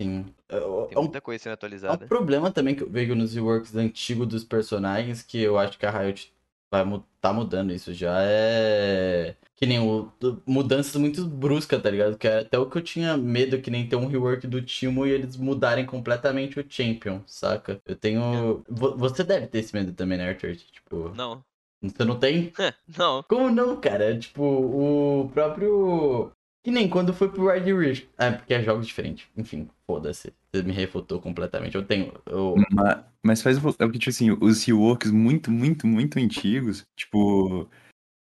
Sim. Eu- Tem é um- muita coisa sendo É um atualizada. problema também que eu vejo nos reworks antigos dos personagens, que eu acho que a Riot vai tá mudando isso já. É. Que nem o. Mudanças muito bruscas, tá ligado? Que é até o que eu tinha medo que nem ter um rework do Timo e eles mudarem completamente o Champion, saca? Eu tenho. Vo- Você deve ter esse medo também, né, Arthur? Tipo. Não. Você não tem? Não. Como não, cara? Tipo, o próprio. Que nem quando foi pro Red Rift. É, porque é jogos diferentes. Enfim, foda-se. Você me refutou completamente. Eu tenho. Eu... Mas, mas faz um pouco. É porque, tipo assim, os reworks muito, muito, muito antigos, tipo.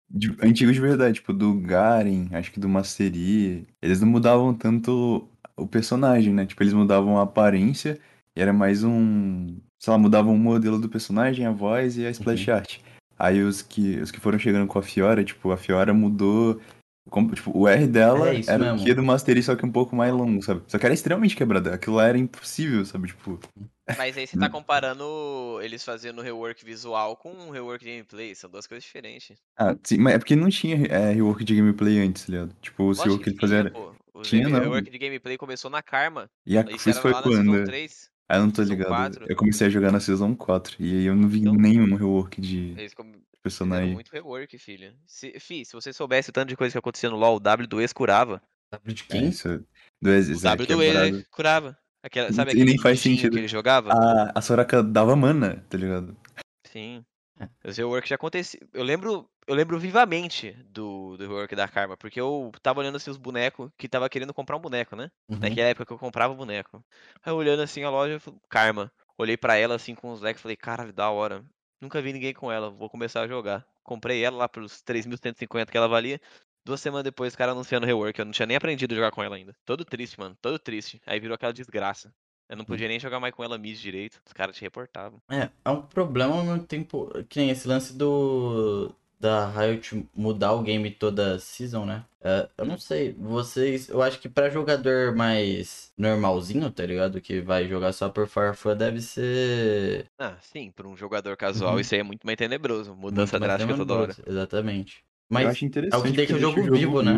de- antigos de verdade, tipo, do Garen, acho que do Mastery, eles não mudavam tanto o personagem, né? Tipo, eles mudavam a aparência e era mais um. Sei lá, mudavam o modelo do personagem, a voz e a splash art. Aí os que, os que foram chegando com a Fiora, tipo, a Fiora mudou. Como- Tipo, o R dela É era o mesmo. que do Mastery, só que um pouco mais longo, sabe? Só que era extremamente quebrado. Aquilo lá era impossível, sabe? Tipo. Mas aí você tá comparando eles fazendo rework visual com um rework de gameplay, são duas coisas diferentes. Ah, sim, mas é porque não tinha é, rework de gameplay antes, tá ligado? Tipo, o rework que ele fazia era. pô. O Tinha, não. rework de gameplay começou na Karma. E a, Isso foi lá na quando? Season 3. Ah, eu não tô ligado. 4. Eu comecei a jogar na Season 4. E aí eu não vi Então nenhum rework de Eles com- personagem. muito rework, filho. Se, fi, se você soubesse o tanto de coisa que acontecia no LoL, o W do ex curava. W de É, isso. Do ex, O é W do ex curava. Aquela, sabe E nem aquele faz sentido. que ele jogava? A, a Soraka dava mana, tá ligado? Sim. Os reworks já aconteciam. Eu lembro, eu lembro vivamente do, do rework da Karma, porque eu tava olhando assim os bonecos, que tava querendo comprar um boneco, né? Uhum. Naquela época que eu comprava boneco. Aí eu olhando assim a loja, eu falei, Karma. Olhei pra ela assim com os leques e falei, caralho, da hora. Nunca vi ninguém com ela, vou começar a jogar. Comprei ela lá pelos 3.150 que ela valia. Duas semanas depois, o cara anunciando rework. Eu não tinha nem aprendido a jogar com ela ainda. Todo triste, mano. Todo triste. Aí virou aquela desgraça. Eu não podia nem jogar mais com ela mid direito. Os caras te reportavam. É, é um problema ao mesmo tempo. Que nem esse lance do. da Riot mudar o game toda season, né? É, eu não sei, vocês. Eu acho que pra jogador mais normalzinho, tá ligado? Que vai jogar só por farfã, deve ser. Ah, sim, pra um jogador casual Uhum. isso aí é muito mais tenebroso. Mudança muito drástica toda hora. Exatamente. eu Mas acho interessante. é o que deixa o jogo vivo, né?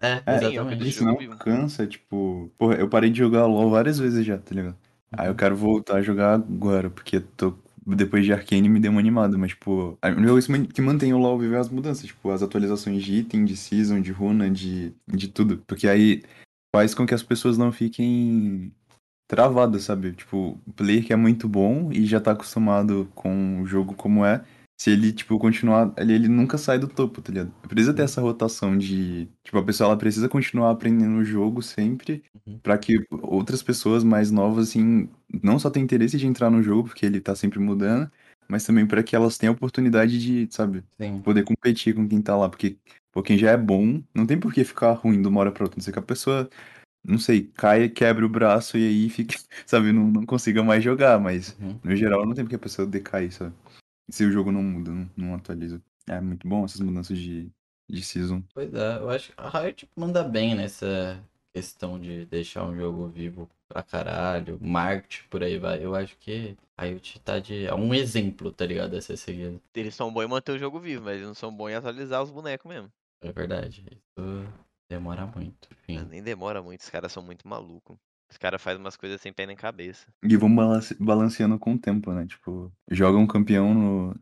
É, É, exatamente. isso não cansa, tipo. Porra, eu parei de jogar LOL várias vezes já, tá ligado? Aí Uhum. eu quero voltar a jogar agora, porque tô. Depois de Arcane me deu uma animada, mas, tipo, é um jogo isso que mantém o LoL viver as mudanças, tipo, as atualizações de item, de season, de runa, de, de tudo. Porque aí faz com que as pessoas não fiquem travadas, sabe? Tipo, o player que é muito bom e já tá acostumado com o jogo como é, se ele, tipo, continuar, ele, ele nunca sai do topo, tá ligado? Precisa ter essa rotação de, tipo, a pessoa ela precisa continuar aprendendo o jogo sempre pra que outras pessoas mais novas, assim, não só tenham interesse de entrar no jogo, porque ele tá sempre mudando, mas também pra que elas tenham a oportunidade de, sabe, Sim. poder competir com quem tá lá, porque, pô, quem já é bom, não tem por que ficar ruim de uma hora pra outra, não sei que a pessoa não sei, cai, quebra o braço e aí fica, sabe, não, não consiga mais jogar, mas no geral não tem porque a pessoa decair, sabe? Se o jogo não muda, não, não atualiza. É muito bom essas mudanças de, de season. Pois é, eu acho que a Riot manda bem nessa questão de deixar um jogo vivo pra caralho, marketing, por aí vai. Eu acho que a Riot tá de. É um exemplo, tá ligado? A ser seguido. Eles são bons em manter o jogo vivo, mas eles não são bons em atualizar os bonecos mesmo. É verdade. Isso demora muito. Enfim. Nem demora muito, os caras são muito malucos. Os caras fazem umas coisas sem pé nem cabeça. E vão balance- balanceando com o tempo, né? Tipo, joga um campeão no.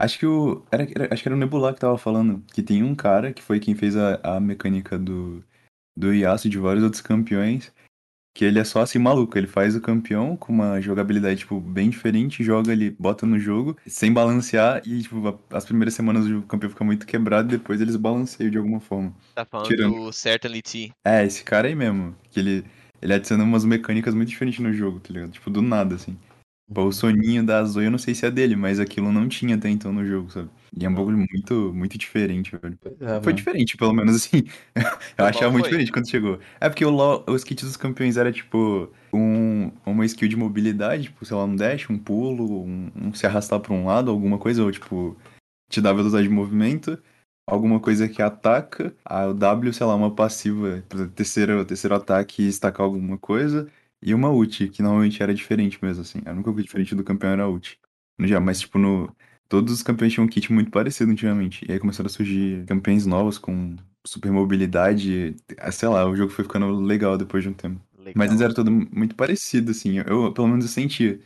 Acho que o. Era, era- acho que era o Nebular que tava falando. Que tem um cara que foi quem fez a, a mecânica do, do Yasuo e de vários outros campeões. Que ele é só assim maluco. Ele faz o campeão com uma jogabilidade, tipo, bem diferente, joga ele, bota no jogo, sem balancear, e, tipo, a- as primeiras semanas o campeão fica muito quebrado, depois eles balanceiam de alguma forma. Tá falando Tirando- do Certainly T. É, esse cara aí mesmo. Que ele, ele adiciona umas mecânicas muito diferentes no jogo, tá ligado? Tipo, do nada, assim. Pô, o soninho da Zoe, eu não sei se é dele, mas aquilo não tinha até então no jogo, sabe? E é um bagulho muito, muito diferente, velho. é, Foi diferente, pelo menos, assim. Eu LoL achava muito foi. diferente quando chegou. É porque o LoL, os kits dos campeões era, tipo, um, uma skill de mobilidade, tipo, sei lá, um dash, um pulo, um, um se arrastar pra um lado, alguma coisa, ou, tipo, te dá velocidade de movimento alguma coisa que ataca, a o W, sei lá, uma passiva, terceiro, terceiro ataque e estacar alguma coisa, e uma ult, que normalmente era diferente mesmo, assim. A única coisa diferente do campeão era a ult. Geral, mas, tipo, no... Todos os campeões tinham um kit muito parecido antigamente. E aí começaram a surgir campeões novos com super mobilidade. ah, Sei lá, o jogo foi ficando legal depois de um tempo. Mas antes era tudo muito parecido, assim. Eu, pelo menos, eu sentia.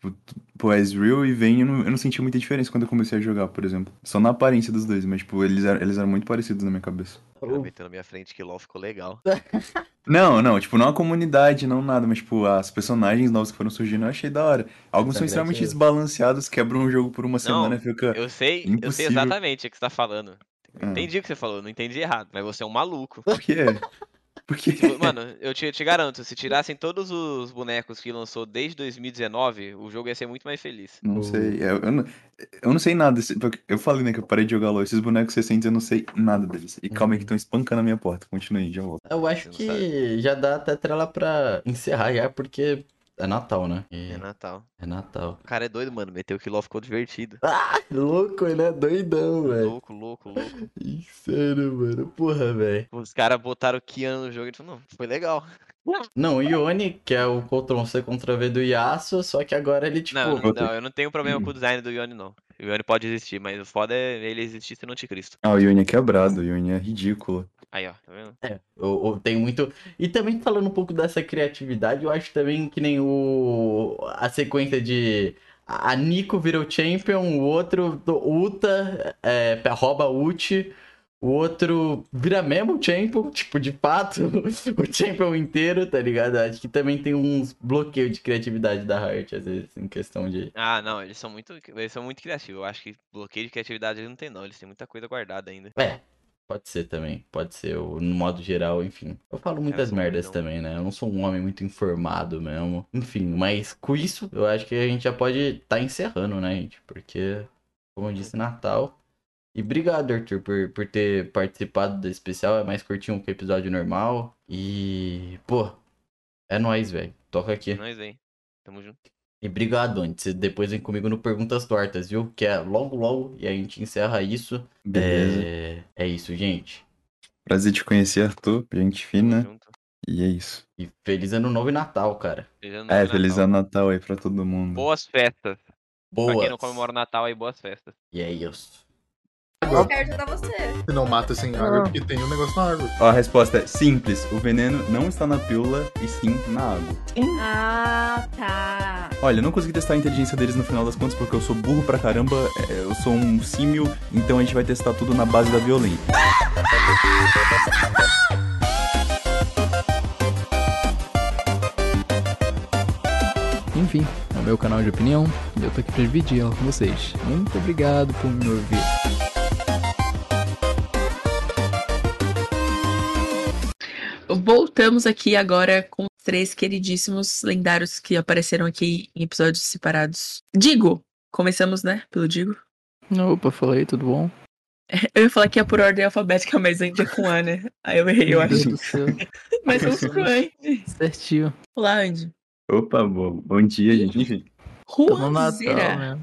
Tipo, Pô, Ezreal e Vayne, eu não, eu não sentia muita diferença quando eu comecei a jogar, por exemplo. Só na aparência dos dois, mas, tipo, eles eram, eles eram muito parecidos na minha cabeça. O cara meteu na minha frente que LOL ficou legal. Não, não, tipo, não a comunidade, não nada, mas, tipo, as personagens novas que foram surgindo eu achei da hora. Alguns são São extremamente desbalanceados, quebram o jogo por uma semana e fica. Eu sei, eu sei impossível. exatamente o que você tá falando. Ah. Entendi o que você falou, não entendi errado, mas você é um maluco. Por quê? Por quê? Tipo, Mano, eu te, te garanto, se tirassem todos os bonecos que lançou desde 2019, o jogo ia ser muito mais feliz. Não sei, eu, eu não, eu não sei nada. porque Eu falei, né, que eu parei de jogar LoL. Esses bonecos recentes eu não sei nada deles. E calma aí que estão espancando a minha porta. Continue aí, já volto. Eu acho que já dá até trela pra encerrar já, porque é Natal, né? E É Natal. É Natal. O cara é doido, mano. Meteu que LOL ficou divertido. Ah, louco, ele é doidão, velho. Louco, louco, louco. Sério, mano. Porra, velho. Os caras botaram o Kian no jogo e falou, não, foi legal. Não, o Ione, que é o Ctrl C Ctrl V do Yasuo, só que agora ele, tipo. Não, não, eu não tenho problema com o design do Yone, não. O Yone pode existir, mas o foda é ele existir sendo anticristo. Ah, o Yone é quebrado, o Yone é ridículo. Aí, ó, tá vendo? É, eu, eu tenho muito. E também falando um pouco dessa criatividade, eu acho também que nem o. A sequência de. A Nico vira o champion, o outro Uta é, rouba ult, o outro vira mesmo o champion, tipo, de fato, o champion inteiro, tá ligado? Acho que também tem uns bloqueios de criatividade da Riot, às vezes, em questão de. Ah, não, eles são muito, eles são muito criativos. Eu acho que bloqueio de criatividade eles não tem, não. Eles têm muita coisa guardada ainda. É, pode ser também. Pode ser, o- no modo geral, enfim. Eu falo muitas merdas também, né? Eu não sou um homem muito informado mesmo. Enfim, mas com isso, eu acho que a gente já pode estar encerrando, né, gente? Porque, como eu disse, Natal. E obrigado, Arthur, por, por ter participado desse especial. É mais curtinho que o episódio normal. E, pô, é nóis, velho. Toca aqui. É nóis, hein? Tamo junto. E obrigado, antes. Você depois vem comigo no Perguntas Tortas, viu? Que é logo, logo. E a gente encerra isso. Beleza. É, é isso, gente. Prazer te conhecer, Arthur. Gente fina. E é isso. E feliz ano novo e Natal, cara. Feliz ano É, novo e feliz Natal. ano Natal aí pra todo mundo. Boas festas. Pra quem Boas. não comemora o Natal aí, boas festas. E é isso. Eu quero ajudar você. Se não mata sem água, é porque tem um negócio na água. Ó, a resposta é simples. O veneno não está na pílula e sim na água. Ah, tá. Olha, eu não consegui testar a inteligência deles no final das contas porque eu sou burro pra caramba, é, eu sou um símio, então a gente vai testar tudo na base da violência. Enfim, é o meu canal de opinião e eu tô aqui pra dividir ela com vocês. Muito obrigado por me ouvir. Voltamos aqui agora com três queridíssimos lendários que apareceram aqui em episódios separados. Digo, começamos, né? Pelo Digo. Opa, falei, tudo bom? Eu ia falar que é por ordem alfabética, mas ainda é com A, né? Aí eu errei, eu Meu acho. Deus do céu. Mas vamos pro Andy. Certinho. Olá, Andy. Opa, bom, bom dia, gente. Enfim. Ruazeira.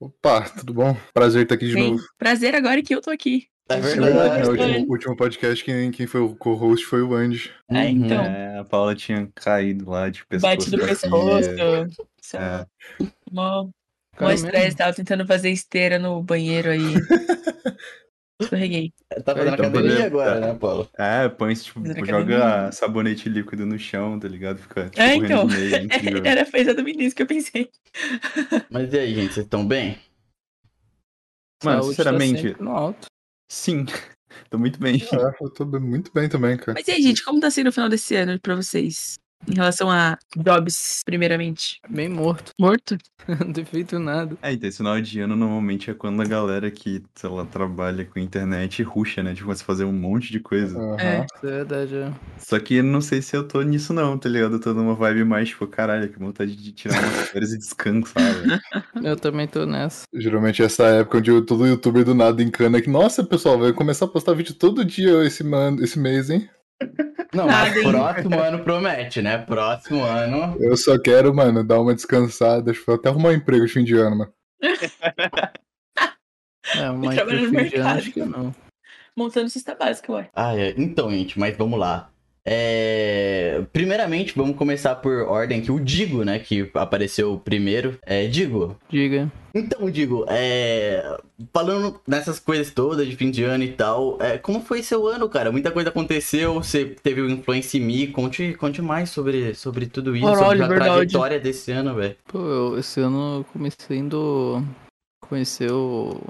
Opa, tudo bom? Prazer estar aqui de Bem, novo. prazer agora que eu tô aqui. É É verdade, o último, o último podcast, quem, quem foi o co-host foi o Andy. É, então. É, a Paula tinha caído lá de pescoço. Bate do pescoço. cima. É. Mó, estresse, tava tentando fazer esteira no banheiro aí. Escorreguei. Tá fazendo Então, academia beleza. agora, né, Paulo? É, põe, tipo, Fazendo joga academia. sabonete líquido no chão, tá ligado? Fica tipo, É, então. de meia, é. Era foi exatamente isso que eu pensei. Mas e aí, gente, vocês estão bem? Mano, Saúde tá sinceramente, sempre no alto. Sim. Tô muito bem. É, eu tô muito bem também, cara. Mas e aí, gente, como tá sendo o final desse ano pra vocês? Em relação a jobs, primeiramente. Bem morto. Morto? Não tem feito nada. É, então, esse final de ano normalmente é quando a galera que, sei lá, trabalha com internet ruxa, né? Tipo, começa a fazer um monte de coisa. É. Isso é verdade, é. Só que não sei se eu tô nisso não, tá ligado? Eu tô numa vibe mais, tipo, caralho, que vontade de tirar umas férias e descansar, velho. Eu também tô nessa. Geralmente essa época onde eu- todo youtuber do nada encana que, nossa, pessoal, vai começar a postar vídeo todo dia esse, man, esse mês, hein? Não, mas próximo ano promete, né? Próximo ano. Eu só quero, mano, dar uma descansada. Acho que vou até arrumar um emprego de fim de ano, mano. É, mas trabalhar pro no fim de ano mercado. acho que não. Montando cesta básica, ué. Ah, é. Então, gente, mas vamos lá. É, Primeiramente, vamos começar por ordem que o Digo, né, que apareceu primeiro. É, Digo. Diga. Então, Digo, é... falando nessas coisas todas de fim de ano e tal, é, como foi seu ano, cara? Muita coisa aconteceu, você teve influência em mim. Conte, conte mais sobre, sobre tudo isso, Caralho, sobre a verdade. trajetória desse ano, velho. Pô, eu, esse ano eu comecei indo conhecer o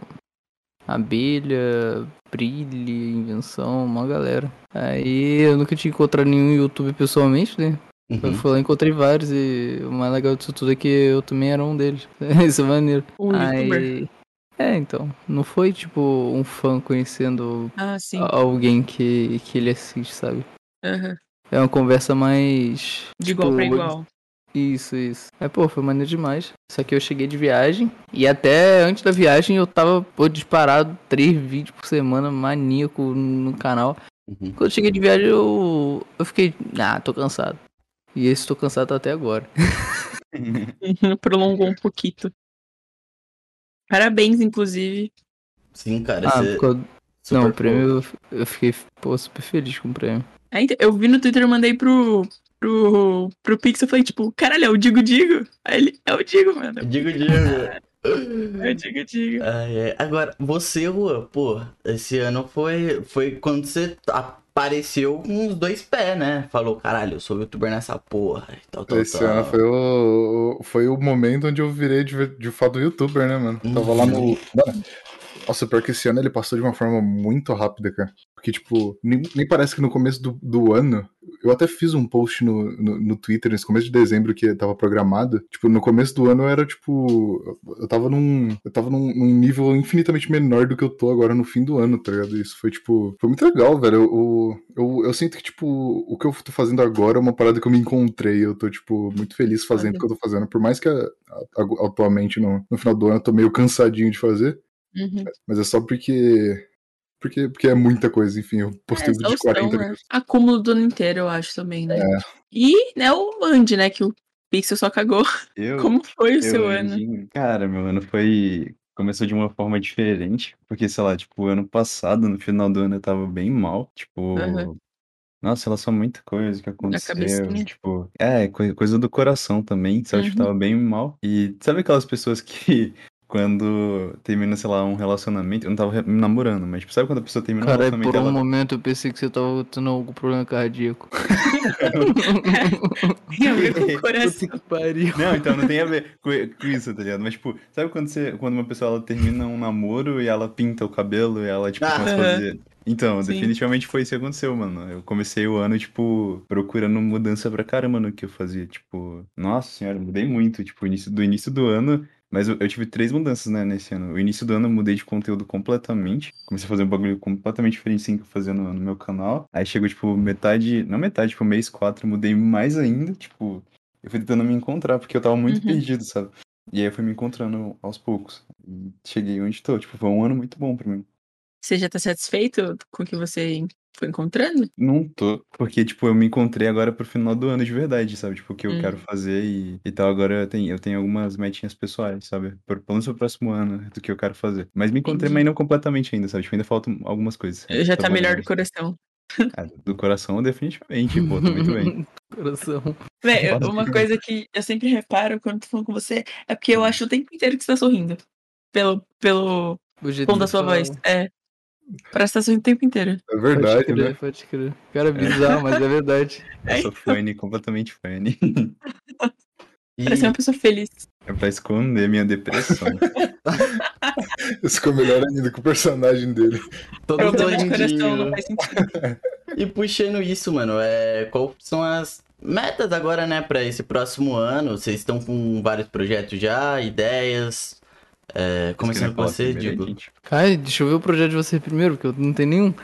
Abelha, Brilhe, Invenção, uma galera. Aí eu nunca tinha encontrado nenhum YouTube pessoalmente, né? Eu Uhum. fui lá e encontrei vários e o mais legal disso tudo é que eu também era um deles. Isso é maneiro. Um youtuber. É, então. Não foi tipo um fã conhecendo Ah, alguém que, que ele assiste, sabe? Aham. É uma conversa mais. De igual pra tipo, igual. Isso, isso. É, pô, foi maneiro demais. Só que eu cheguei de viagem e até antes da viagem eu tava, pô, disparado três vídeos por semana, maníaco no canal. Uhum. Quando eu cheguei de viagem eu, eu fiquei, ah, tô cansado. E esse tô cansado até agora. Prolongou um pouquinho. Parabéns, inclusive. Sim, cara. Ah, você- super Não, o prêmio eu, eu fiquei, pô, super feliz com o prêmio. Eu vi no Twitter, eu mandei pro, pro, pro Pix, eu falei, tipo, caralho, é o Digo Digo? Aí ele, é o Digo, mano. Digo, digo. É o Digo Digo. Ai, ai. Agora, você, Rua, pô, esse ano foi, foi quando você apareceu com os dois pés, né? Falou, caralho, eu sou youtuber nessa porra e tal, tal, Esse tal. ano foi o, o- foi o momento onde eu virei de, de fato youtuber, né, mano? Tava lá no. Nossa, pior que esse ano ele passou de uma forma muito rápida, cara. Porque, tipo, nem, nem parece que no começo do, do ano. Eu até fiz um post no, no, no Twitter nesse começo de dezembro que tava programado. Tipo, no começo do ano era, tipo. Eu tava num. Eu tava num, num nível infinitamente menor do que eu tô agora no fim do ano, tá ligado? Isso foi, tipo. Foi muito legal, velho. Eu, eu, eu, eu sinto que, tipo, o que eu tô fazendo agora é uma parada que eu me encontrei. Eu tô, tipo, muito feliz fazendo o que eu tô fazendo. Por mais que a- a- atualmente, no, no final do ano, eu tô meio cansadinho de fazer. Uhum. Mas é só porque. Porque, porque é muita coisa, enfim. Eu postei É, um vídeo de exaustão, 40 né? Acúmulo do ano inteiro, eu acho também, né? É. E, né, o Andy, né, que o Pixel só cagou. Eu, Como foi o eu, seu ano? Anjinho, Cara, meu ano foi. Começou de uma forma diferente, porque, sei lá, tipo, ano passado, no final do ano, eu tava bem mal. Tipo, Aham. nossa, ela só muita coisa que aconteceu. Tipo, é, coi- coisa do coração também, sabe? Tipo, Uhum. tava bem mal. E sabe aquelas pessoas que. Quando termina, sei lá, um relacionamento. Eu não tava re- namorando, mas tipo, sabe quando a pessoa termina um Caralho, relacionamento por um ela- momento eu pensei que você tava tendo algum problema cardíaco. Tem a ver com o coração. Que pariu. Não, então não tem a ver com, com isso, tá ligado? Mas, tipo, sabe quando, você, quando uma pessoa ela termina um namoro e ela pinta o cabelo e ela, tipo, Ah. começa a Aham. fazer. Então, Sim. definitivamente foi isso que aconteceu, mano. Eu comecei o ano, tipo, procurando mudança pra caramba no que eu fazia. Tipo, nossa senhora, mudei muito, tipo, início, do início do ano. Mas eu, eu tive três mudanças, né, nesse ano. O início do ano eu mudei de conteúdo completamente. Comecei a fazer um bagulho completamente diferente, assim, que eu fazia no, no meu canal. Aí chegou, tipo, metade, não metade, tipo, mês quatro, eu mudei mais ainda, tipo... Eu fui tentando me encontrar, porque eu tava muito Uhum. perdido, sabe? E aí eu fui me encontrando aos poucos. E cheguei onde tô. Tipo, foi um ano muito bom pra mim. Você já tá satisfeito com o que você foi encontrando? Não tô. Porque, tipo, eu me encontrei agora pro final do ano de verdade, sabe? Tipo, o que eu Uhum. quero fazer e, e tal. Agora eu tenho, eu tenho algumas metinhas pessoais, sabe? Pelo menos pro próximo ano do que eu quero fazer. Mas me encontrei, Entendi. mas não completamente ainda, sabe? Tipo, ainda faltam algumas coisas. Já tá melhor do coração. Ah, do coração, definitivamente, pô, tô muito bem. Coração. Véi, eu- uma coisa que eu sempre reparo quando tô falando com você é porque eu acho o tempo inteiro que você tá sorrindo. Pelo, pelo O jeito tom da sua falar. voz. É. Parece que tá sorrindo o tempo inteiro. É verdade, pode crer, né? Pode crer. Cara, é bizarro, mas é verdade. Eu sou fane, completamente fane. Parece uma pessoa feliz. É pra esconder minha depressão. Isso ficou melhor ainda com o personagem dele. Todo Problema de sorridinho. coração, não faz sentido. E puxando isso, mano, é... qual são as metas agora, né, pra esse próximo ano? Vocês estão com vários projetos já, ideias? É, começando com você, Digo. Cara, deixa eu ver o projeto de você primeiro, porque eu não tenho nenhum.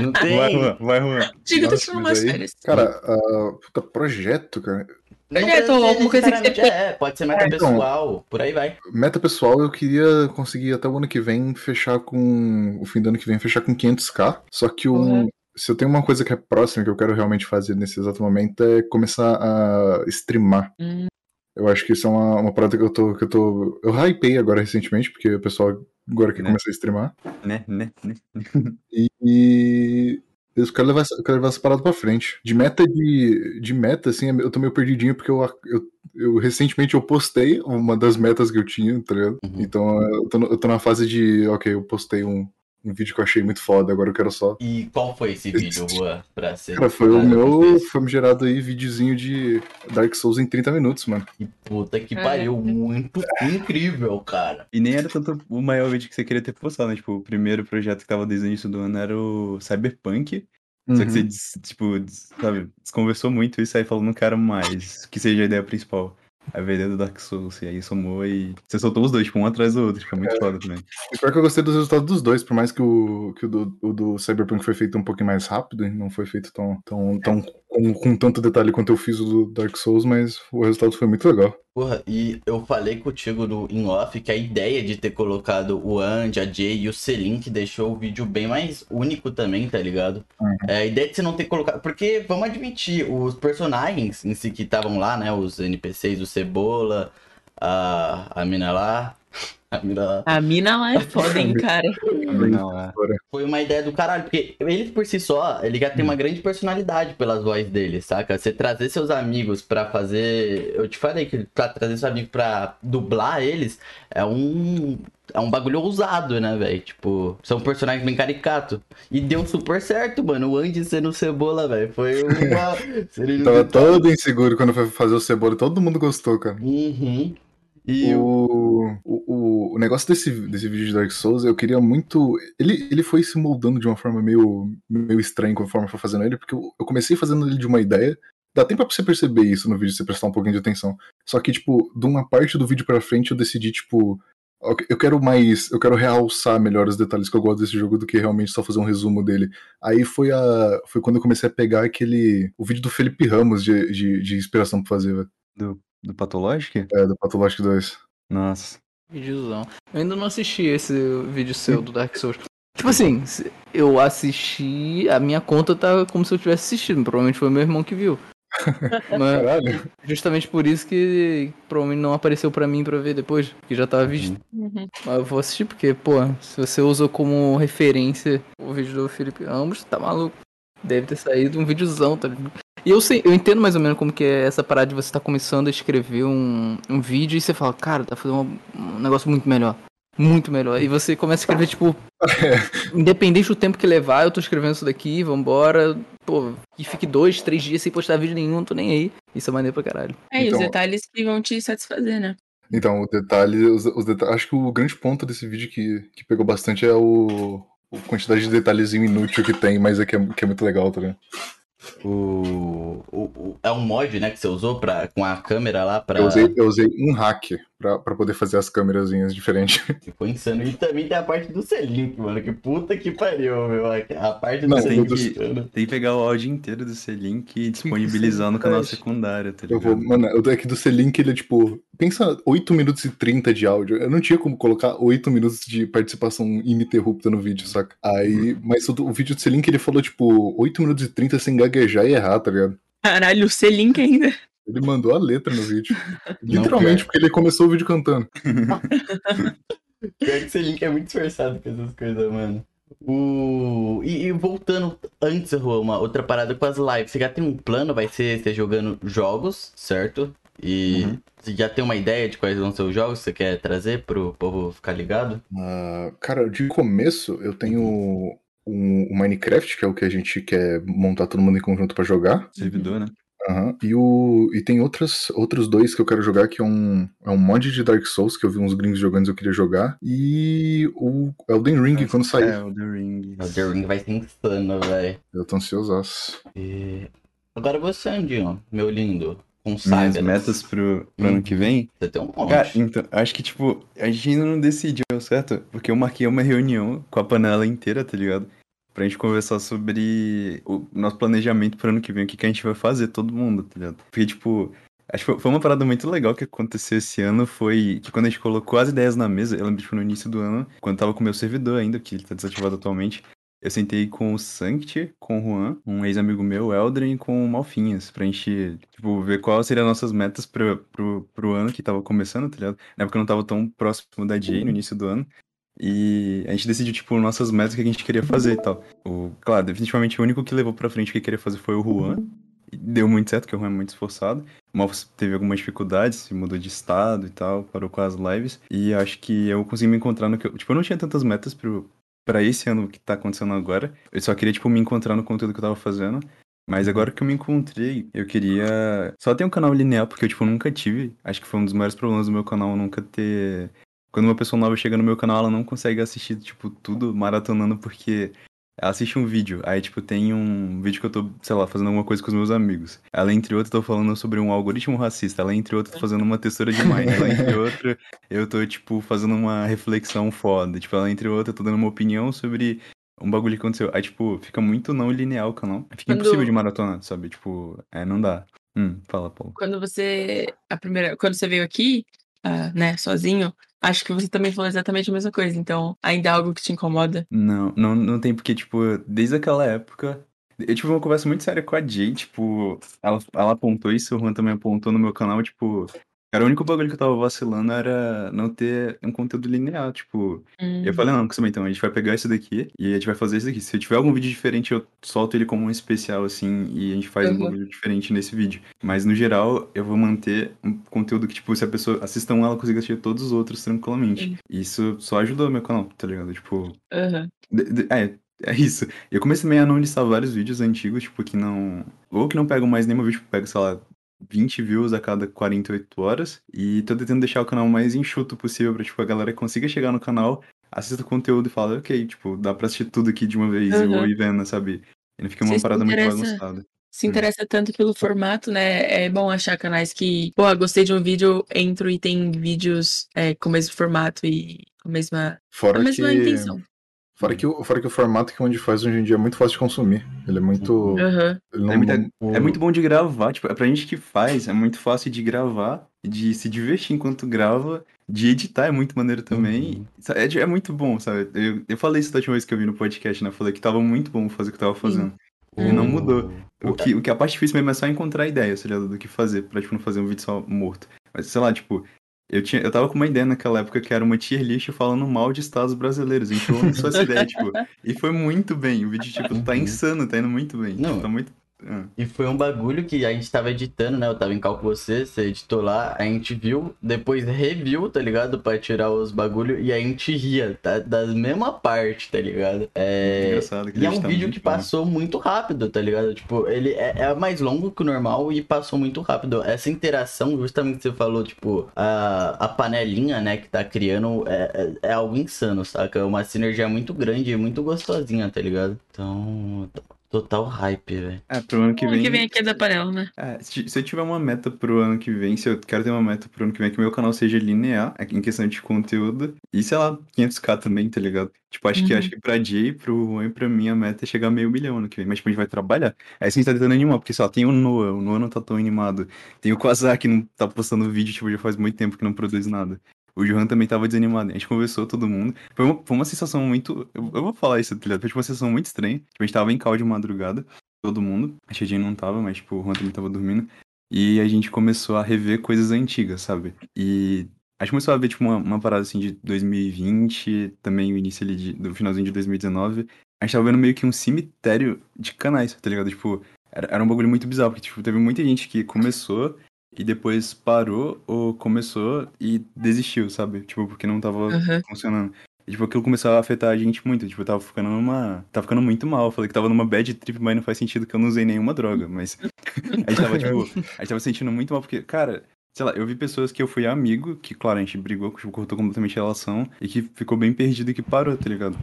Não tem? Vai, Juan, vai, Juan. Digo, tô tirando mas umas férias. Cara, ah, puta, projeto, cara. Projeto, ser alguma coisa que você É, pode ser meta É, então. pessoal, por aí vai. Meta pessoal, eu queria conseguir até o ano que vem fechar com. O fim do ano que vem fechar com 500k. Só que um, Uhum. se eu tenho uma coisa que é próxima, que eu quero realmente fazer nesse exato momento, é começar a streamar. Hum. Eu acho que isso é uma, uma parada que eu tô. Que eu tô. Eu hypei agora recentemente, porque o pessoal agora quer Né? começar a streamar. Né, né, né. E, e eu quero levar, essa- eu quero levar essa parada pra frente. De meta de, de meta, assim, eu tô meio perdidinho, porque eu, eu, eu recentemente eu postei uma das metas que eu tinha, tá ligado? Uhum. Então eu tô, eu tô na fase de, ok, eu postei um, um vídeo que eu achei muito foda, agora eu quero só. E qual foi esse vídeo, Juan, pra ser... Cara, foi o meu famigerado aí, videozinho de Dark Souls em 30 minutos, mano. Puta que pariu, muito incrível, cara. E nem era tanto o maior vídeo que você queria ter postado, né? Tipo, o primeiro projeto que tava desde o início do ano era o Cyberpunk. Só que Uhum. você, des- tipo, sabe, desconversou muito isso aí falou, não quero mais que seja a ideia principal. Veio a ideia do Dark Souls, e aí somou e você soltou os dois, tipo, um atrás do outro, fica muito foda também. E pior que eu gostei dos resultados dos dois, por mais que o, que o, do, o do Cyberpunk foi feito um pouquinho mais rápido, e não foi feito tão, tão, tão com, com tanto detalhe quanto eu fiz o do Dark Souls, mas o resultado foi muito legal. Porra, e eu falei contigo no in off que a ideia de ter colocado o Andy, a Jay e o Selim que deixou o vídeo bem mais único também, tá ligado? É, a ideia de você não ter colocado. Porque, vamos admitir, os personagens em si que estavam lá, né? Os NPCs, o Cebola, a, a mina lá. A mina lá. A mina lá é foda, hein, cara. Não, é. Foi uma ideia do caralho, porque ele por si só, ele já tem uma grande personalidade pelas vozes dele, saca? Você trazer seus amigos pra fazer. Eu te falei que pra trazer seus amigos pra dublar eles é um. É um bagulho ousado, né, velho? Tipo, são personagens bem caricatos. E deu super certo, mano. O Andy sendo cebola, velho. Foi uma. Tava todo inseguro quando foi fazer o cebola, todo mundo gostou, cara. Uhum. E o, o, o, o negócio desse, desse vídeo de Dark Souls, eu queria muito. Ele, ele foi se moldando de uma forma meio, meio estranha conforme eu fui fazendo ele, porque eu, eu comecei fazendo ele de uma ideia. Dá tempo pra você perceber isso no vídeo, se você prestar um pouquinho de atenção. Só que, tipo, de uma parte do vídeo pra frente eu decidi, tipo. Eu quero mais. Eu quero realçar melhor os detalhes que eu gosto desse jogo do que realmente só fazer um resumo dele. Aí foi a. Foi quando eu comecei a pegar aquele. O vídeo do Felipe Ramos de, de, de inspiração pra fazer, velho. Do, do Pathologic? É, do Pathologic 2. Nossa. Videozão. Eu ainda não assisti esse vídeo seu do Dark Souls. Tipo assim, eu assisti. A minha conta tá como se eu tivesse assistido. Provavelmente foi meu irmão que viu. Mas justamente por isso que provavelmente não apareceu pra mim pra ver depois, que já tava visto. Uhum. Mas eu vou assistir porque, pô, se você usou como referência o vídeo do Felipe Ramos, tá maluco. Deve ter saído um videozão, tá ligado? E eu sei, eu entendo mais ou menos como que é essa parada de você estar começando a escrever um, um vídeo e você fala, cara, tá fazendo um, um negócio muito melhor. Muito melhor. E você começa a escrever, tipo, independente do tempo que levar, eu tô escrevendo isso daqui, vambora. Pô, que fique dois, três dias sem postar vídeo nenhum, não tô nem aí. Isso é maneiro pra caralho. É, e Então- os detalhes que vão te satisfazer, né? Então, o detalhe, os, os deta- acho que o grande ponto desse vídeo que, que pegou bastante é o a quantidade de detalhezinho inútil que tem, mas é que é, que é muito legal, tá ligado? O, o, o- é um mod, né, que você usou pra, com a câmera lá pra. Eu usei, eu usei um hack pra, pra poder fazer as câmerazinhas diferentes. Ficou insano. E também tem a parte do C-Link, mano. Que puta que pariu, meu. A parte do Não, tem que, tem que pegar o áudio inteiro do C-Link e disponibilizar no canal secundário, tá Eu ligado? vou, mano, o deck do C-Link, ele é tipo. Pensa 8 minutos e 30 de áudio. Eu não tinha como colocar 8 minutos de participação ininterrupta no vídeo, saca? Aí. Mas o, o vídeo do C-Link ele falou, tipo, 8 minutos e 30 sem gaguejar e errar, tá ligado? Caralho, o C-Link ainda. Ele mandou a letra no vídeo. Literalmente, porque ele começou o vídeo cantando. Pior que esse link é muito esforçado com essas coisas, mano. O... E, e voltando antes, Rô, uma outra parada com as lives. Você já tem um plano? Vai ser você jogando jogos, certo? E você já tem uma ideia de quais vão ser os jogos que você quer trazer pro povo ficar ligado? Ah, cara, de começo eu tenho o, o Minecraft, que é o que a gente quer montar todo mundo em conjunto pra jogar. Servidor, né? Aham. E, o, e tem outras, outros dois que eu quero jogar, que é um, é um mod de Dark Souls, que eu vi uns gringos jogando e eu queria jogar. E o Elden Ring, quando sair. É, o The Ring. Elden Ring vai ser insano, velho. Eu tô ansiosaço. E... Agora você, Andinho, meu lindo. Com Minhas metas pro, pro ano que vem? Você tem um monte. Cara, então, acho que, tipo, a gente ainda não decidiu, certo? Porque eu marquei uma reunião com a panela inteira, tá ligado? Pra gente conversar sobre o nosso planejamento pro ano que vem, o que, que a gente vai fazer, todo mundo, tá ligado? Porque, tipo, acho que foi- uma parada muito legal que aconteceu esse ano, foi que quando a gente colocou as ideias na mesa, eu lembro, tipo, no início do ano, quando tava com o meu servidor ainda, que ele tá desativado atualmente, eu sentei com o Sanct, com o Juan, um ex-amigo meu, o Eldrin, e com o Malfinhas, pra gente, tipo, ver quais seriam as nossas metas pro, pro, pro ano que tava começando, tá ligado? Na época eu não tava tão próximo da Jay, no início do ano. E a gente decidiu, tipo, nossas metas que a gente queria fazer e tal. O, claro, definitivamente o único que levou pra frente o que queria fazer foi o Juan. Deu muito certo, porque o Juan é muito esforçado. Malfus teve algumas dificuldades, se mudou de estado e tal, parou com as lives. E acho que eu consegui me encontrar no que eu... Tipo, eu não tinha tantas metas pro, pra esse ano que tá acontecendo agora. Eu só queria, tipo, me encontrar no conteúdo que eu tava fazendo. Mas agora que eu me encontrei, eu queria só ter um canal linear, porque eu, tipo, nunca tive. Acho que foi um dos maiores problemas do meu canal, nunca ter... Quando uma pessoa nova chega no meu canal, ela não consegue assistir, tipo, tudo maratonando, porque ela assiste um vídeo, aí, tipo, tem um vídeo que eu tô, sei lá, fazendo alguma coisa com os meus amigos. Ela, entre outros, tô falando sobre um algoritmo racista. Ela, entre outros, tô fazendo uma textura de Mine. Ela, entre outros, eu tô, tipo, fazendo uma reflexão foda. Tipo, ela, entre outros, eu tô dando uma opinião sobre um bagulho que aconteceu. Aí, tipo, fica muito não linear o canal. Fica Quando- impossível de maratonar, sabe? Tipo, é, não dá. Hum, fala, Paulo. Quando você. A primeira. Quando você veio aqui, ah, né, sozinho, acho que você também falou exatamente a mesma coisa. Então, ainda é algo que te incomoda. Não, não, não tem porque, tipo, desde aquela época. Eu tive uma conversa muito séria com a Jay, tipo, ela, ela apontou isso, o Juan também apontou no meu canal, tipo, cara, o único bagulho que eu tava vacilando era não ter um conteúdo linear, tipo. Hum. Eu falei, não, Kusama, então, a gente vai pegar isso daqui e a gente vai fazer isso aqui. Se eu tiver algum vídeo diferente, eu solto ele como um especial, assim, e a gente faz um Uhum. bagulho diferente nesse vídeo. Mas, no geral, eu vou manter um conteúdo que, tipo, se a pessoa assista um, ela consiga assistir todos os outros tranquilamente. Isso só ajudou meu canal, tá ligado? Tipo, de- É, é isso. Eu comecei também a não listar vários vídeos antigos, tipo, que não. Ou que não pegam mais nenhum vídeo, tipo, pego, sei lá, 20 views a cada 48 horas. E tô tentando deixar o canal mais enxuto possível pra, tipo, a galera consiga chegar no canal, assista o conteúdo e fala, ok, tipo, dá pra assistir tudo aqui de uma vez e eu vou ir vendo, sabe? E não fica uma Você parada muito bagunçada. Se interessa tanto pelo formato, né? É bom achar canais que, pô, gostei de um vídeo, entro e tem vídeos é, com o mesmo formato e com a mesma, Fora a mesma que- intenção. Fora que, o, fora que o formato que o Onde faz hoje em dia é muito fácil de consumir. Ele é muito. Aham. Ele não, É, muita- não- é muito bom de gravar, tipo, é pra gente que faz, é muito fácil de gravar, de se divertir enquanto grava, de editar é muito maneiro também. Sa- É, é muito bom, sabe? Eu, eu falei isso da última vez que eu vi no podcast, né? Eu falei que tava muito bom fazer o que eu tava fazendo. Ele não mudou. O que, o que é a parte difícil mesmo é só encontrar ideia, tá ligado? Do que fazer, pra, tipo, não fazer um vídeo só morto. Mas, sei lá, tipo, eu, tinha, eu tava com uma ideia naquela época que era uma tier list falando mal de estados brasileiros. Então lançou essa ideia, tipo, e foi muito bem. O vídeo, tipo, tá insano, tá indo muito bem. Não. Tipo, tá muito. Ah. E foi um bagulho que a gente tava editando, né? Eu tava em cal com você, você editou lá, a gente viu, depois reviu, tá ligado? Pra tirar os bagulho e a gente ria, tá? Da mesma parte, tá ligado? É... Engraçado, que E é um tá vídeo que bom. passou muito rápido, tá ligado? Tipo, ele é, é mais longo que o normal e passou muito rápido. Essa interação, justamente que você falou, tipo, a, a panelinha, né, que tá criando é, é, é algo insano, saca? É uma sinergia muito grande e muito gostosinha, tá ligado? Então, total hype, velho. É, pro ano que O vem. que vem aqui é da panela, né? É, se, se eu tiver uma meta pro ano que vem, se eu quero ter uma meta pro ano que vem, que o meu canal seja linear, é, em questão de conteúdo, e sei lá, 500k também, tá ligado? Tipo, acho que Uhum. acho que pra Jay, pro Juan e pra mim, a meta é chegar a meio milhão ano que vem. Mas, tipo, a gente vai trabalhar. É isso que a gente tá tentando animar, porque, sei lá, tem o Noah, o Noah não tá tão animado. Tem o Quasar, que não tá postando vídeo, tipo, já faz muito tempo que não produz nada. O Johan também tava desanimado. A gente conversou, todo mundo. Foi uma, foi uma sensação muito. Eu, eu vou falar isso, tá ligado? Foi tipo, uma sensação muito estranha. Tipo, a gente tava em call de madrugada, todo mundo. A Shadinha não tava, mas, tipo, o Juan também tava dormindo. E a gente começou a rever coisas antigas, sabe? E a gente começou a ver, tipo, uma, uma parada assim de 2020, também o início ali de- do finalzinho de 2019. A gente tava vendo meio que um cemitério de canais, tá ligado? Tipo, era, era um bagulho muito bizarro, porque, tipo, teve muita gente que começou e depois parou ou começou e desistiu, sabe? Tipo, porque não tava Uhum. funcionando. E, tipo, aquilo começou a afetar a gente muito. Tipo, eu tava ficando numa. Tava ficando muito mal. Eu falei que tava numa bad trip, mas não faz sentido que eu não usei nenhuma droga. Mas a gente tava, tipo, a gente tava sentindo muito mal, porque, cara, sei lá, eu vi pessoas que eu fui amigo, que, claro, a gente brigou, tipo, cortou completamente a relação, e que ficou bem perdido e que parou, tá ligado?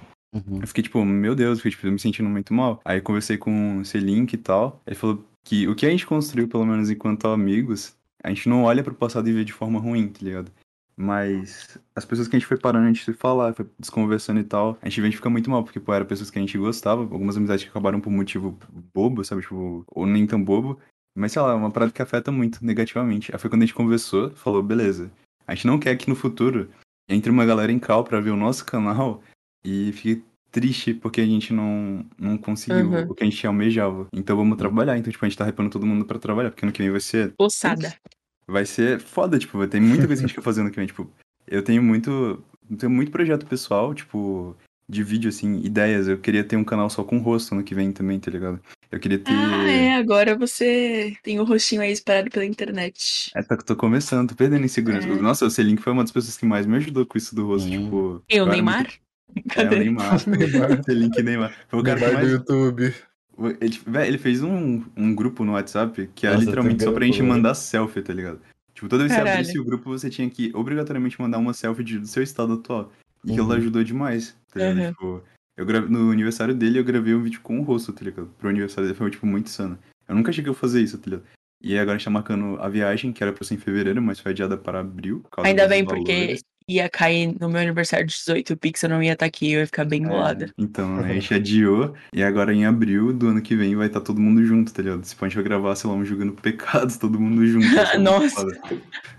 Eu fiquei, tipo, meu Deus, eu fiquei, tipo, me sentindo muito mal. Aí conversei com o Selink e tal. Ele falou que o que a gente construiu, pelo menos enquanto amigos, a gente não olha pro passado e vê de forma ruim, tá ligado? Mas as pessoas que a gente foi parando, a gente se falar, foi desconversando e tal, a gente vê a gente fica muito mal, porque, pô, eram pessoas que a gente gostava, algumas amizades que acabaram por motivo bobo, sabe? Tipo, ou nem tão bobo. Mas, sei lá, é uma parada que afeta muito negativamente. Aí foi quando a gente conversou, falou, beleza. A gente não quer que no futuro entre uma galera em cal pra ver o nosso canal e fique triste porque a gente não, não conseguiu Uhum. o que a gente almejava. Então vamos trabalhar. Então, tipo, a gente tá hypando todo mundo pra trabalhar, porque ano que vem vai ser Ossada. vai ser foda, tipo, vai ter muita coisa que a gente quer fazer ano que vem, tipo, eu tenho muito, tenho muito projeto pessoal, tipo, de vídeo, assim, ideias, eu queria ter um canal só com rosto ano que vem também, tá ligado? Eu queria ter... Ah, é, agora você tem o rostinho aí espalhado pela internet. É, tá, tô começando, tô perdendo insegurança. É. Nossa, o Selink foi uma das pessoas que mais me ajudou com isso do rosto, tipo... E o eu era Neymar? muito- É, o Neymar. Neymar. Selink e Neymar. Foi o cara que Neymar do mais... YouTube. Ele, véi, ele fez um, um grupo no WhatsApp que era Nossa, literalmente tu só pra gente mandar selfie, tá ligado? Tipo, toda vez que você abrisse o grupo, você tinha que obrigatoriamente mandar uma selfie de- do seu estado atual. E aquilo Uhum. ajudou demais, tá ligado? Uhum. Tipo, eu gra... no aniversário dele, eu gravei um vídeo com o rosto, tá ligado? Pro aniversário dele foi, tipo, muito insano. Eu nunca achei que eu ia fazer isso, tá ligado? E agora a gente tá marcando a viagem, que era pra ser em fevereiro, mas foi adiada para abril. Ainda bem, porque valores. Ia cair no meu aniversário de 18, o Pix eu não ia estar aqui, eu ia ficar bem bolada. Então, a gente adiou, e agora em abril do ano que vem vai estar todo mundo junto, tá ligado? Tipo, a gente vai gravar, sei lá, um jogando pecados, todo mundo junto. Nossa.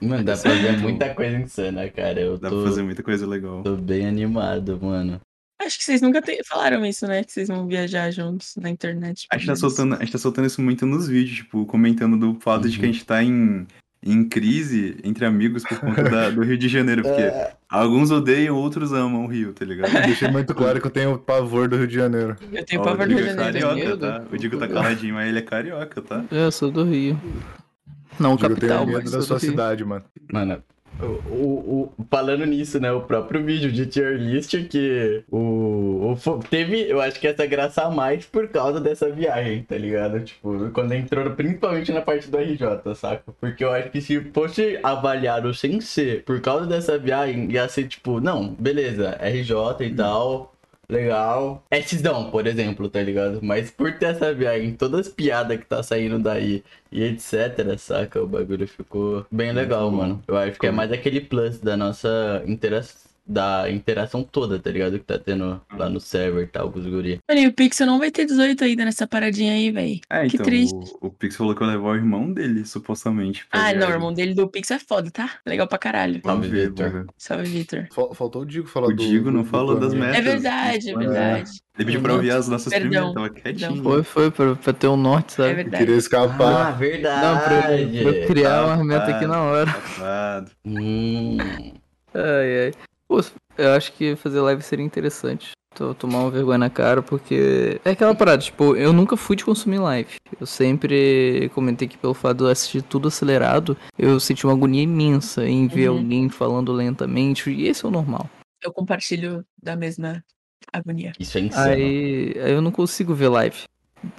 Mano, dá pra fazer muita coisa insana, cara. Eu Dá tô, pra fazer muita coisa legal. tô bem animado, mano. Acho que vocês nunca te- falaram isso, né? Que vocês vão viajar juntos na internet. A gente, tá soltando, a gente tá soltando isso muito nos vídeos, tipo, comentando do fato de que a Uhum. gente tá em, em crise entre amigos por conta da- do Rio de Janeiro, porque É. alguns odeiam, outros amam o Rio, tá ligado? Deixei muito claro que eu tenho pavor do Rio de Janeiro. Eu tenho Ó, pavor o do Digo Rio é de Janeiro. carioca, tá? O Digo tá caladinho, mas ele é carioca, tá? Eu sou do Rio. Não Digo, eu tenho capital, medo mas da sua cidade, mano. Mano, o, o, falando nisso, né? O próprio vídeo de tier list que o, o teve, eu acho que essa graça a mais por causa dessa viagem, tá ligado? Tipo, quando entrou principalmente na parte do RJ, saca? Porque eu acho que se fosse avaliado sem ser por causa dessa viagem, ia ser tipo, não, beleza, RJ e tal. Legal. É Xdão, por exemplo, tá ligado? Mas por ter essa viagem, todas as piadas que tá saindo daí e etc, saca? O bagulho ficou bem legal, mano. Eu acho que é mais aquele plus da nossa intera... da interação toda, tá ligado? Que tá tendo lá no server e tal, com os guri. Mano, e o Pixel não vai ter 18 ainda nessa paradinha aí, véi. É, que então, triste. o, o Pix falou que eu levar o irmão dele, supostamente. pra Ah, não, o irmão dele do Pixel é foda, tá? Legal pra caralho. Vamos ver. Salve, Vitor. Fal- Faltou o Digo falar O do. Digo não do falou das metas. É verdade, é verdade. Ele pediu pra ouvir as nossas Perdão, primeiras, tava quietinho. Foi, foi, pra, pra ter um norte, sabe? É verdade. Queria escapar. Ah, verdade. Não, pra, pra criar uma meta aqui na hora. Safado. Hum. Ai, ai. Pô, eu acho que fazer live seria interessante. Tô tomar uma vergonha na cara, porque. É aquela parada, tipo, eu nunca fui de consumir live. Eu sempre comentei que pelo fato de eu assistir tudo acelerado, eu senti uma agonia imensa em ver Uhum. alguém falando lentamente, e esse é o normal. Eu compartilho da mesma agonia. Isso é insano. Aí, aí eu não consigo ver live.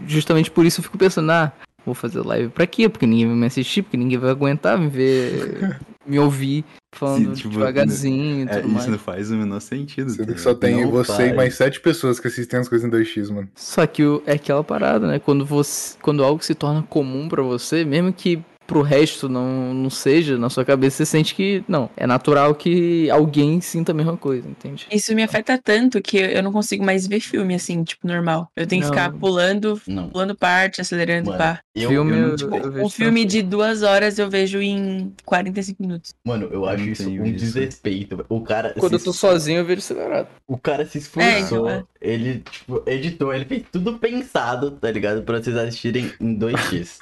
Justamente por isso eu fico pensando, ah, vou fazer live pra quê? Porque ninguém vai me assistir, porque ninguém vai aguentar me ver, me ouvir falando Sim, tipo, devagarzinho e é, tudo mais. Isso não faz o menor sentido. Sendo tá que só tem Não você e faz. mais sete pessoas que assistem as coisas em 2x, mano. Só que o- é aquela parada, né? Quando você, quando algo se torna comum pra você, mesmo que pro resto não, não seja, na sua cabeça você sente que não, é natural que alguém sinta a mesma coisa, entende? Isso me afeta tanto que eu não consigo mais ver filme assim, tipo, normal. Eu tenho que Não. ficar pulando, Não. pulando parte, acelerando, Mano, pá. eu- Filme, eu tipo, eu Um filme tranquilo. de duas horas eu vejo em 45 minutos. Mano, eu acho isso um isso. desrespeito. O cara. Quando eu tô sozinho, eu vejo acelerado. O cara se É, esforçou, então, é. ele, tipo, editou, ele fez tudo pensado, tá ligado? Pra vocês assistirem em 2x.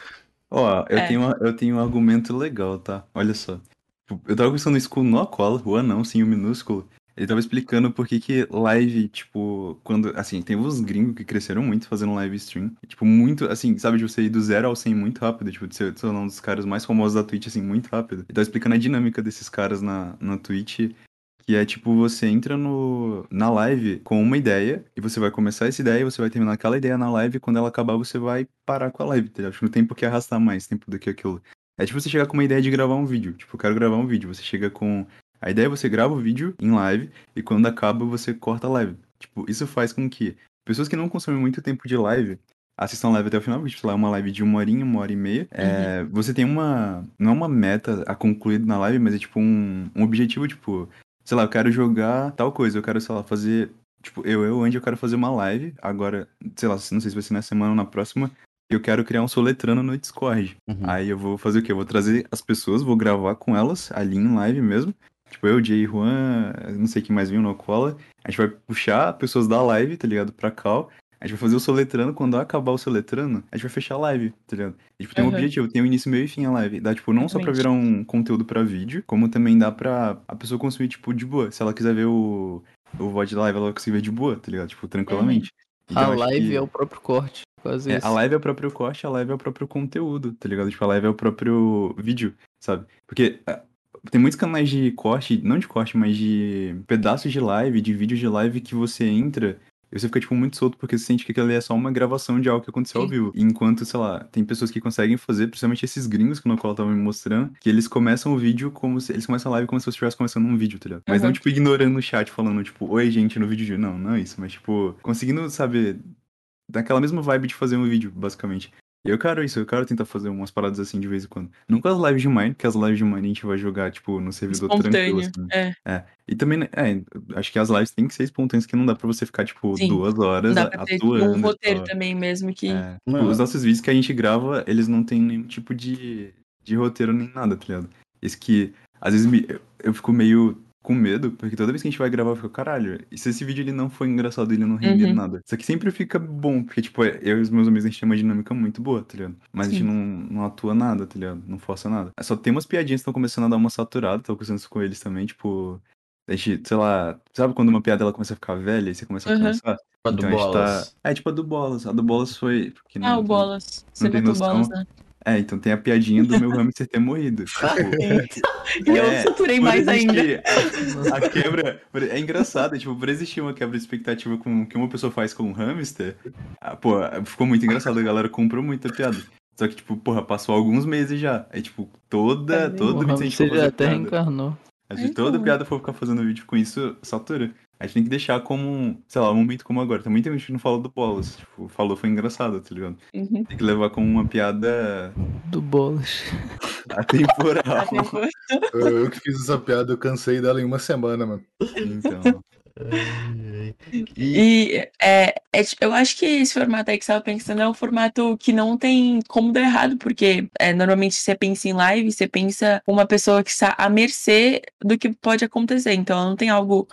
Ó, eu, É. tenho, eu tenho um argumento legal, tá? Olha só. Tipo, Eu tava conversando isso com o Nocola, o anão, sim, o minúsculo. Ele tava explicando por que que live, tipo, quando, assim, tem uns gringos que cresceram muito fazendo live stream. Tipo, muito, assim, sabe, de você ir do zero ao 100 muito rápido, tipo, de ser, ser um dos caras mais famosos da Twitch, assim, muito rápido. Ele tava explicando a dinâmica desses caras na, na Twitch, que é tipo, você entra no, na live com uma ideia, e você vai começar essa ideia, você vai terminar aquela ideia na live, e quando ela acabar, você vai parar com a live, tá ligado? Tipo, não tem por que arrastar mais tempo do que aquilo. É tipo você chegar com uma ideia de gravar um vídeo. Tipo, eu quero gravar um vídeo. Você chega com. A ideia é você grava o vídeo em live e quando acaba você corta a live. Tipo, isso faz com que pessoas que não consomem muito tempo de live assistam a live até o final, porque, tipo, lá é uma live de uma horinha, uma hora e meia. É, você tem uma. Não é uma meta a concluir na live, mas é tipo um, um objetivo, tipo, sei lá, eu quero jogar tal coisa, eu quero, sei lá, fazer. Tipo, eu, eu, onde eu quero fazer uma live, agora, sei lá, não sei se vai ser na semana ou na próxima, eu quero criar um soletrano no Discord. Aí eu vou fazer o quê? Eu vou trazer as pessoas, vou gravar com elas ali em live mesmo. Tipo, eu, Jay, Juan, não sei quem mais vinha no cola. A gente vai puxar pessoas da live, tá ligado? Pra cal. A gente vai fazer o soletrano. Quando acabar o soletrano, a gente vai fechar a live, tá ligado? E, tipo, tem um Uhum. objetivo, tem um início, meio e fim a live. Dá, tipo, não só pra Exatamente. virar um conteúdo pra vídeo, como também dá pra a pessoa consumir, tipo, de boa. Se ela quiser ver o, o VOD live, ela vai conseguir ver de boa, tá ligado? Tipo, tranquilamente. Então, A live que- é o próprio corte, quase é, isso. a live é o próprio corte, a live é o próprio conteúdo, tá ligado? Tipo, a live é o próprio vídeo, sabe? Porque ah, tem muitos canais de corte, não de corte, mas de pedaços de live, de vídeos de live que você entra e você fica, tipo, muito solto porque você sente que aquilo ali é só uma gravação de algo que aconteceu ao Sim. vivo. Enquanto, sei lá, tem pessoas que conseguem fazer, principalmente esses gringos que no qual tava me mostrando, que eles começam o vídeo como se. Eles começam a live como se você estivesse começando um vídeo, tá ligado? Mas não, Uhum. tipo, ignorando o chat, falando, tipo, oi, gente, no vídeo de. Não, não é isso, mas, tipo, conseguindo, saber, daquela mesma vibe de fazer um vídeo, basicamente. Eu quero isso, eu quero tentar fazer umas paradas assim de vez em quando. Não com as lives de Mine, porque as lives de Mine a gente vai jogar, tipo, no servidor tranquilo, Espontâneo. assim. É. E também, né, é, acho que as lives têm que ser espontâneas, que não dá pra você ficar, tipo, Sim. duas horas Dá a- pra ter atuando. um roteiro também mesmo que. É. Mano. Os nossos vídeos que a gente grava, eles não tem nenhum tipo de, de roteiro nem nada, tá ligado? Isso que, às vezes, me- eu- eu fico meio com medo, porque toda vez que a gente vai gravar, eu fico, caralho, e se esse vídeo ele não foi engraçado, ele não render Uhum. nada? Isso aqui sempre fica bom, porque, tipo, eu e os meus amigos, a gente tem uma dinâmica muito boa, tá ligado? Mas a gente Sim. não, não atua nada, tá ligado? Não força nada. Só tem umas piadinhas que estão começando a dar uma saturada, tô conversando isso com eles também, tipo... A gente, sei lá, sabe quando uma piada ela começa a ficar velha e você começa a Uhum. cansar? A do Então a tá. Bolas. É tipo a do Bolas. A do Bolas foi. porque Ah, não- o Bolas. Você não tem meteu o noção. Bolas, né? É, então tem a piadinha do meu hamster ter morrido. Tipo, E eu é, saturei por mais ainda. A, a quebra. É engraçado, tipo, por existir uma quebra de expectativa com o que uma pessoa faz com um hamster, ah, pô, ficou muito engraçado. A galera comprou muita piada. Só que, tipo, porra, passou alguns meses já. Aí, tipo, toda, todo O vídeo a gente for fazer até piada. reencarnou. A gente, toda piada for ficar fazendo vídeo com isso, satura. A gente tem que deixar como, sei lá, um momento como agora. Tem muita gente que não fala do Bolas. Tipo, falou foi engraçado, tá ligado? Uhum. Tem que levar como uma piada Do Bolas. atemporal. Eu, eu que fiz essa piada, eu cansei dela em uma semana, mano. Então. E é, é ti- eu acho que esse formato aí que você estava pensando é um formato que não tem como dar errado, porque é, normalmente você pensa em live, você pensa uma pessoa que está à mercê do que pode acontecer. Então ela não tem algo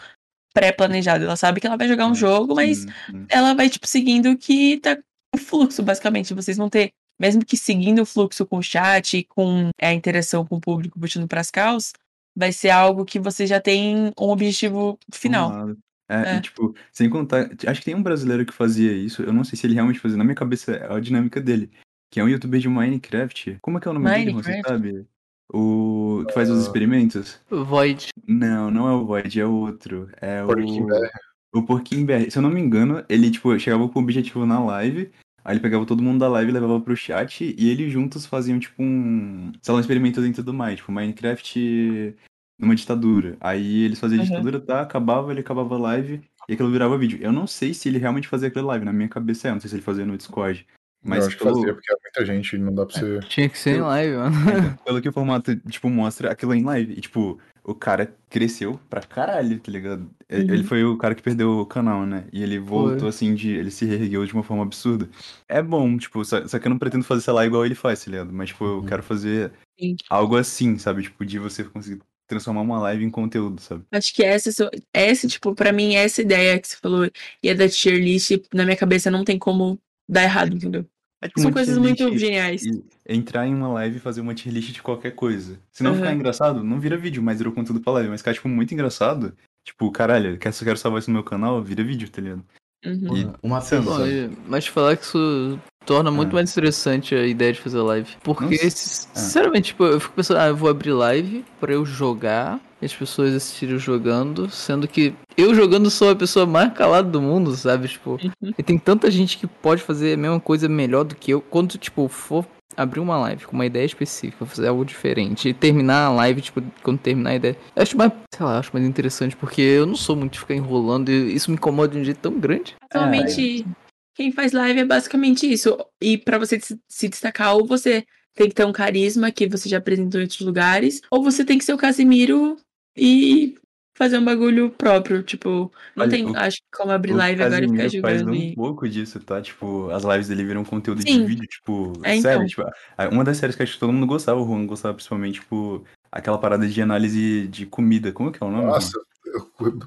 pré-planejado. Ela sabe que ela vai jogar um jogo, mas ela vai, tipo, seguindo o que tá o fluxo, basicamente. Vocês vão ter, mesmo que seguindo o fluxo com o chat, com é, a interação com o público, puxando pras causas, vai ser algo que você já tem um objetivo final. É, É. e tipo, sem contar, acho que tem um brasileiro que fazia isso, eu não sei se ele realmente fazia, na minha cabeça é a dinâmica dele, que é um youtuber de Minecraft. Como é que é o nome dele, você Minecraft? sabe? O que faz os Ah. experimentos? Void. Não, não é o Void, é outro. É Porquinho o. O Porquinho BR. Se eu não me engano, ele, tipo, chegava com o objetivo na live, aí ele pegava todo mundo da live e levava pro chat, e eles juntos faziam, tipo, um. Sei lá, um experimento dentro do mais, tipo, Minecraft numa ditadura. Aí eles faziam a Uhum. ditadura, tá? Acabava, ele acabava a live, e aquilo virava vídeo. Eu não sei se ele realmente fazia aquela live, na minha cabeça é, eu não sei se ele fazia no Discord. Mas eu acho que pelo- fazia, porque é muita gente, não dá pra você. Tinha que ser em Pelo- live, mano. então, pelo que o formato, tipo, mostra aquilo em live. E, tipo, o cara cresceu pra caralho, tá ligado? Uhum. Ele foi o cara que perdeu o canal, né? E ele voltou, assim, de. Ele se reergueu de uma forma absurda. É bom, tipo, só, só que eu não pretendo fazer, sei lá, igual ele faz, tá ligado? Mas, tipo, eu quero fazer Sim. algo assim, sabe? Tipo, de você conseguir transformar uma live em conteúdo, sabe? Acho que essa, essa, tipo, pra mim, essa ideia que você falou e a da tier list, na minha cabeça não tem como dar errado, entendeu? É, tipo, São coisas muito geniais. e entrar em uma live e fazer uma tier list de qualquer coisa. Se não ficar Aham. engraçado, não vira vídeo, mas virou conteúdo pra live. Mas ficar, tipo, muito engraçado, tipo, caralho, quero, quero salvar isso no meu canal, vira vídeo, tá ligado? Uhum. E Uma Bom, sabe? e- mas falar que isso torna muito Ah. mais interessante a ideia de fazer live. Porque, Nossa. Ah. sinceramente, tipo, eu fico pensando, ah, eu vou abrir live pra eu jogar e as pessoas assistirem jogando, sendo que eu jogando sou a pessoa mais calada do mundo, sabe? Tipo, Uhum. e tem tanta gente que pode fazer a mesma coisa melhor do que eu. Quando, tipo, for abrir uma live com uma ideia específica, fazer algo diferente e terminar a live, tipo, quando terminar a ideia. Eu acho mais, sei lá, acho mais interessante porque eu não sou muito de ficar enrolando e isso me incomoda de um jeito tão grande. Atualmente, quem faz live é basicamente isso. E pra você se- se destacar, ou você tem que ter um carisma que você já apresentou em outros lugares, ou você tem que ser o Casimiro e fazer um bagulho próprio. Tipo, não Olha, tem, o- acho, como abrir O live agora e ficar Casimiro faz jogando. um E... pouco disso, tá? Tipo, as lives dele viram conteúdo de Sim. vídeo, tipo, É, sério, então. tipo, a- uma das séries que acho que todo mundo gostava, o Juan gostava principalmente, tipo, aquela parada de análise de comida. Como que é o nome? Nossa,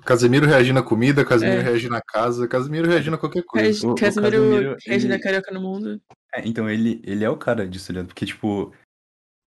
Casemiro reagindo à comida, Casemiro É. reagindo à casa, Casemiro reagindo a qualquer coisa. o Casimiro, Casimiro, Regina ele- Carioca no mundo. É, então ele, ele é o cara disso, tá ligado? Porque, tipo,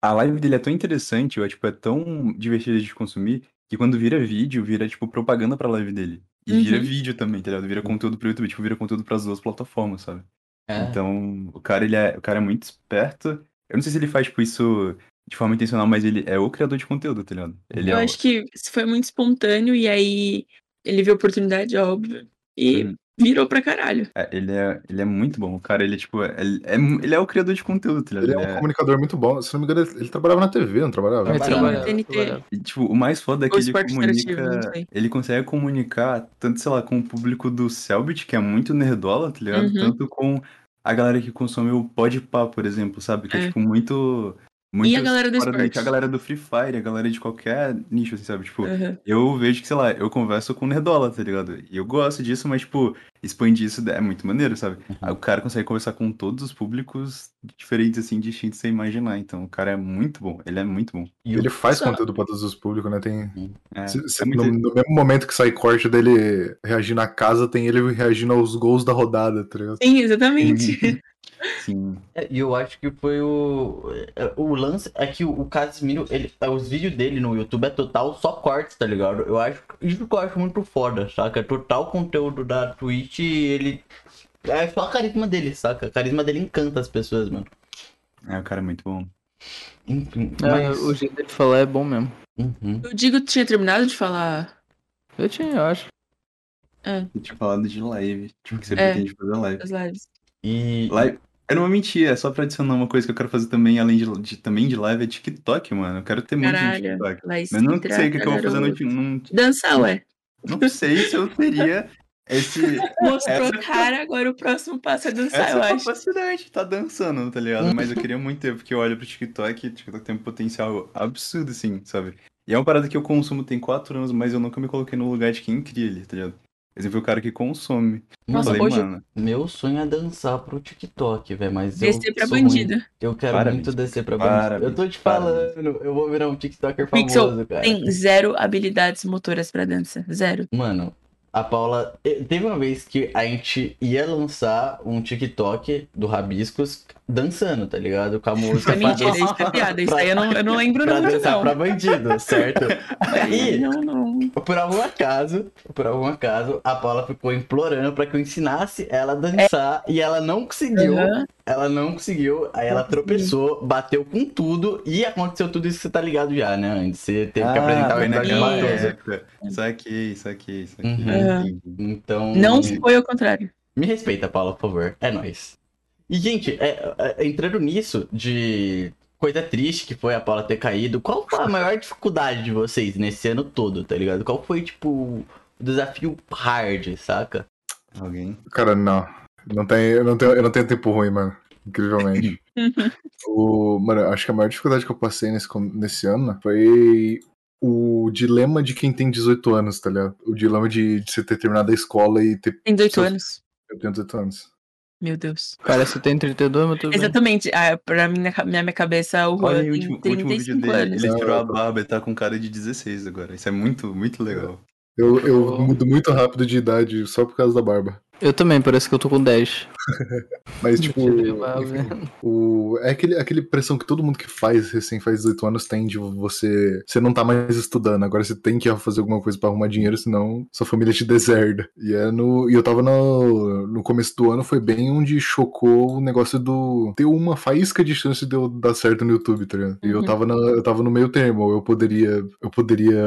a live dele é tão interessante, ou, tipo, é tão divertida de consumir, que quando vira vídeo, vira, tipo, propaganda pra live dele. E vira Uhum. vídeo também, tá ligado? Vira conteúdo pro YouTube, tipo, vira conteúdo pras duas plataformas, sabe? É. Então, o cara, ele é, o cara é muito esperto. Eu não sei se ele faz, tipo, isso de forma intencional, mas ele é o criador de conteúdo, tá ligado? Ele Eu é o- acho que isso foi muito espontâneo e aí ele viu a oportunidade, óbvio, e Uhum. Virou pra caralho. é, ele é, ele é muito bom. O cara, ele, tipo, é, ele é, ele é o criador de conteúdo, tá ligado? Ele é um comunicador muito bom. Se não me engano, ele, ele trabalhava na TV, não trabalhava? É, Sim, trabalhava, TNT. trabalhava. E, tipo, o mais foda é que ele comunica. Ele consegue comunicar tanto, sei lá, com o público do Selbit, que é muito nerdola, tá ligado? Uhum. Tanto com a galera que consome o Podpah, por exemplo, sabe? Que é, É. tipo, muito. Muito E a galera do esporte. A galera do Free Fire, a galera de qualquer nicho, assim, sabe? Tipo, Uhum. eu vejo que, sei lá, eu converso com nerdola, tá ligado? E eu gosto disso, mas, tipo, expandir isso é muito maneiro, sabe? Aí o cara consegue conversar com todos os públicos diferentes, assim, distintos sem imaginar. Então, o cara é muito bom. Ele é muito bom. Ele faz Só- conteúdo pra todos os públicos, né? Tem... É, Se- se- é muito- no, no mesmo momento que sai corte dele reagindo à casa, tem ele reagindo aos gols da rodada, tá ligado? Sim, exatamente. Sim. É, E eu acho que foi o. é, O lance é que o Casimiro, ele, é, os vídeos dele no YouTube é total só cortes, tá ligado? Eu acho. Isso que eu acho muito foda, saca? É total conteúdo da Twitch e ele. É só a carisma dele, saca? A carisma dele encanta as pessoas, mano. É, o cara é muito bom. Enfim, É, mas. o jeito dele falar é bom mesmo. Uhum. O Digo tinha terminado de falar. Eu tinha, eu acho. É, Eu tinha falado de live. Tipo, que você É. pretende fazer live. as lives. E. Live. Eu não vou mentir, é só pra adicionar uma coisa que eu quero fazer também, além de, de- também de live, é TikTok, mano. Eu quero ter muito de Caralho. TikTok. Mas não sei o que, que eu vou fazer no, num Dançar, ué. Não sei se eu teria esse. Mostrou essa- cara, agora o próximo passo é dançar, eu Essa acho. capacidade, tá dançando, tá ligado? Mas eu queria muito ter, porque eu olho pro TikTok e o TikTok tem um potencial absurdo, assim, sabe? E é uma parada que eu consumo tem quatro anos, mas eu nunca me coloquei no lugar de quem cria ele, tá ligado? Mas eu fui o cara que consome. Nossa, Falei, hoje mano, meu sonho é dançar pro TikTok, velho, mas Descer eu pra sou bandido. ruim. Eu quero Parabéns, muito descer pra parabéns, bandido. Eu tô te falando, eu vou virar um TikToker Pixel famoso, cara. tem zero habilidades motoras pra dança. Zero. Mano, a Paula. eh, Teve uma vez que a gente ia lançar um TikTok do Rabiscos dançando, tá ligado? Com a música. É mentira, isso é piada. Isso aí eu não, eu não lembro pra não, dançar não. pra bandido, certo? Aí, Não, não. por algum acaso, por algum acaso, a Paula ficou implorando pra que eu ensinasse ela a dançar e ela não conseguiu. Aham. Ela não conseguiu, aí ela tropeçou, bateu com tudo e aconteceu tudo isso que você tá ligado já, né? Antes você teve que apresentar o episódio naquela matoso. época. Saquei, saquei, saquei. Uhum. Entendi. Então. Não foi ao contrário. Me respeita, Paula, por favor. É nóis. E, gente, é, é, entrando nisso de coisa triste que foi a Paula ter caído, qual foi a maior dificuldade de vocês nesse ano todo, tá ligado? Qual foi, tipo, o desafio hard, saca? Alguém? Cara, não. Não tem, eu, não tenho, eu não tenho tempo ruim, mano. Incrivelmente. o, mano, acho que a maior dificuldade que eu passei nesse, nesse ano foi o dilema de quem tem 18 anos, tá ligado? O dilema de, de você ter terminado a escola e ter. Tem 18 seus- anos. Eu tenho 18 anos. Meu Deus. Cara, você tem 32, mas tudo bem. Exatamente. Ah, pra mim, na minha, minha cabeça, o Juan Olha aí o tem último, o último vídeo 35 dele. anos. Ele tirou a barba e tá com cara de 16 agora. Isso é muito, muito legal. Eu, eu mudo muito rápido de idade só por causa da barba. Eu também, parece que eu tô com 10. Mas, tipo, enfim, o, é aquele, aquele pressão que todo mundo que faz, recém faz 18 anos, tem de você. Você não tá mais estudando, agora você tem que fazer alguma coisa pra arrumar dinheiro, senão sua família te deserda. E, é no, e eu tava no, no começo do ano, foi bem onde chocou o negócio do. ter uma faísca de chance de eu dar certo no YouTube, tá ligado? E eu Uhum. tava, na, eu tava no meio termo, eu poderia. Eu poderia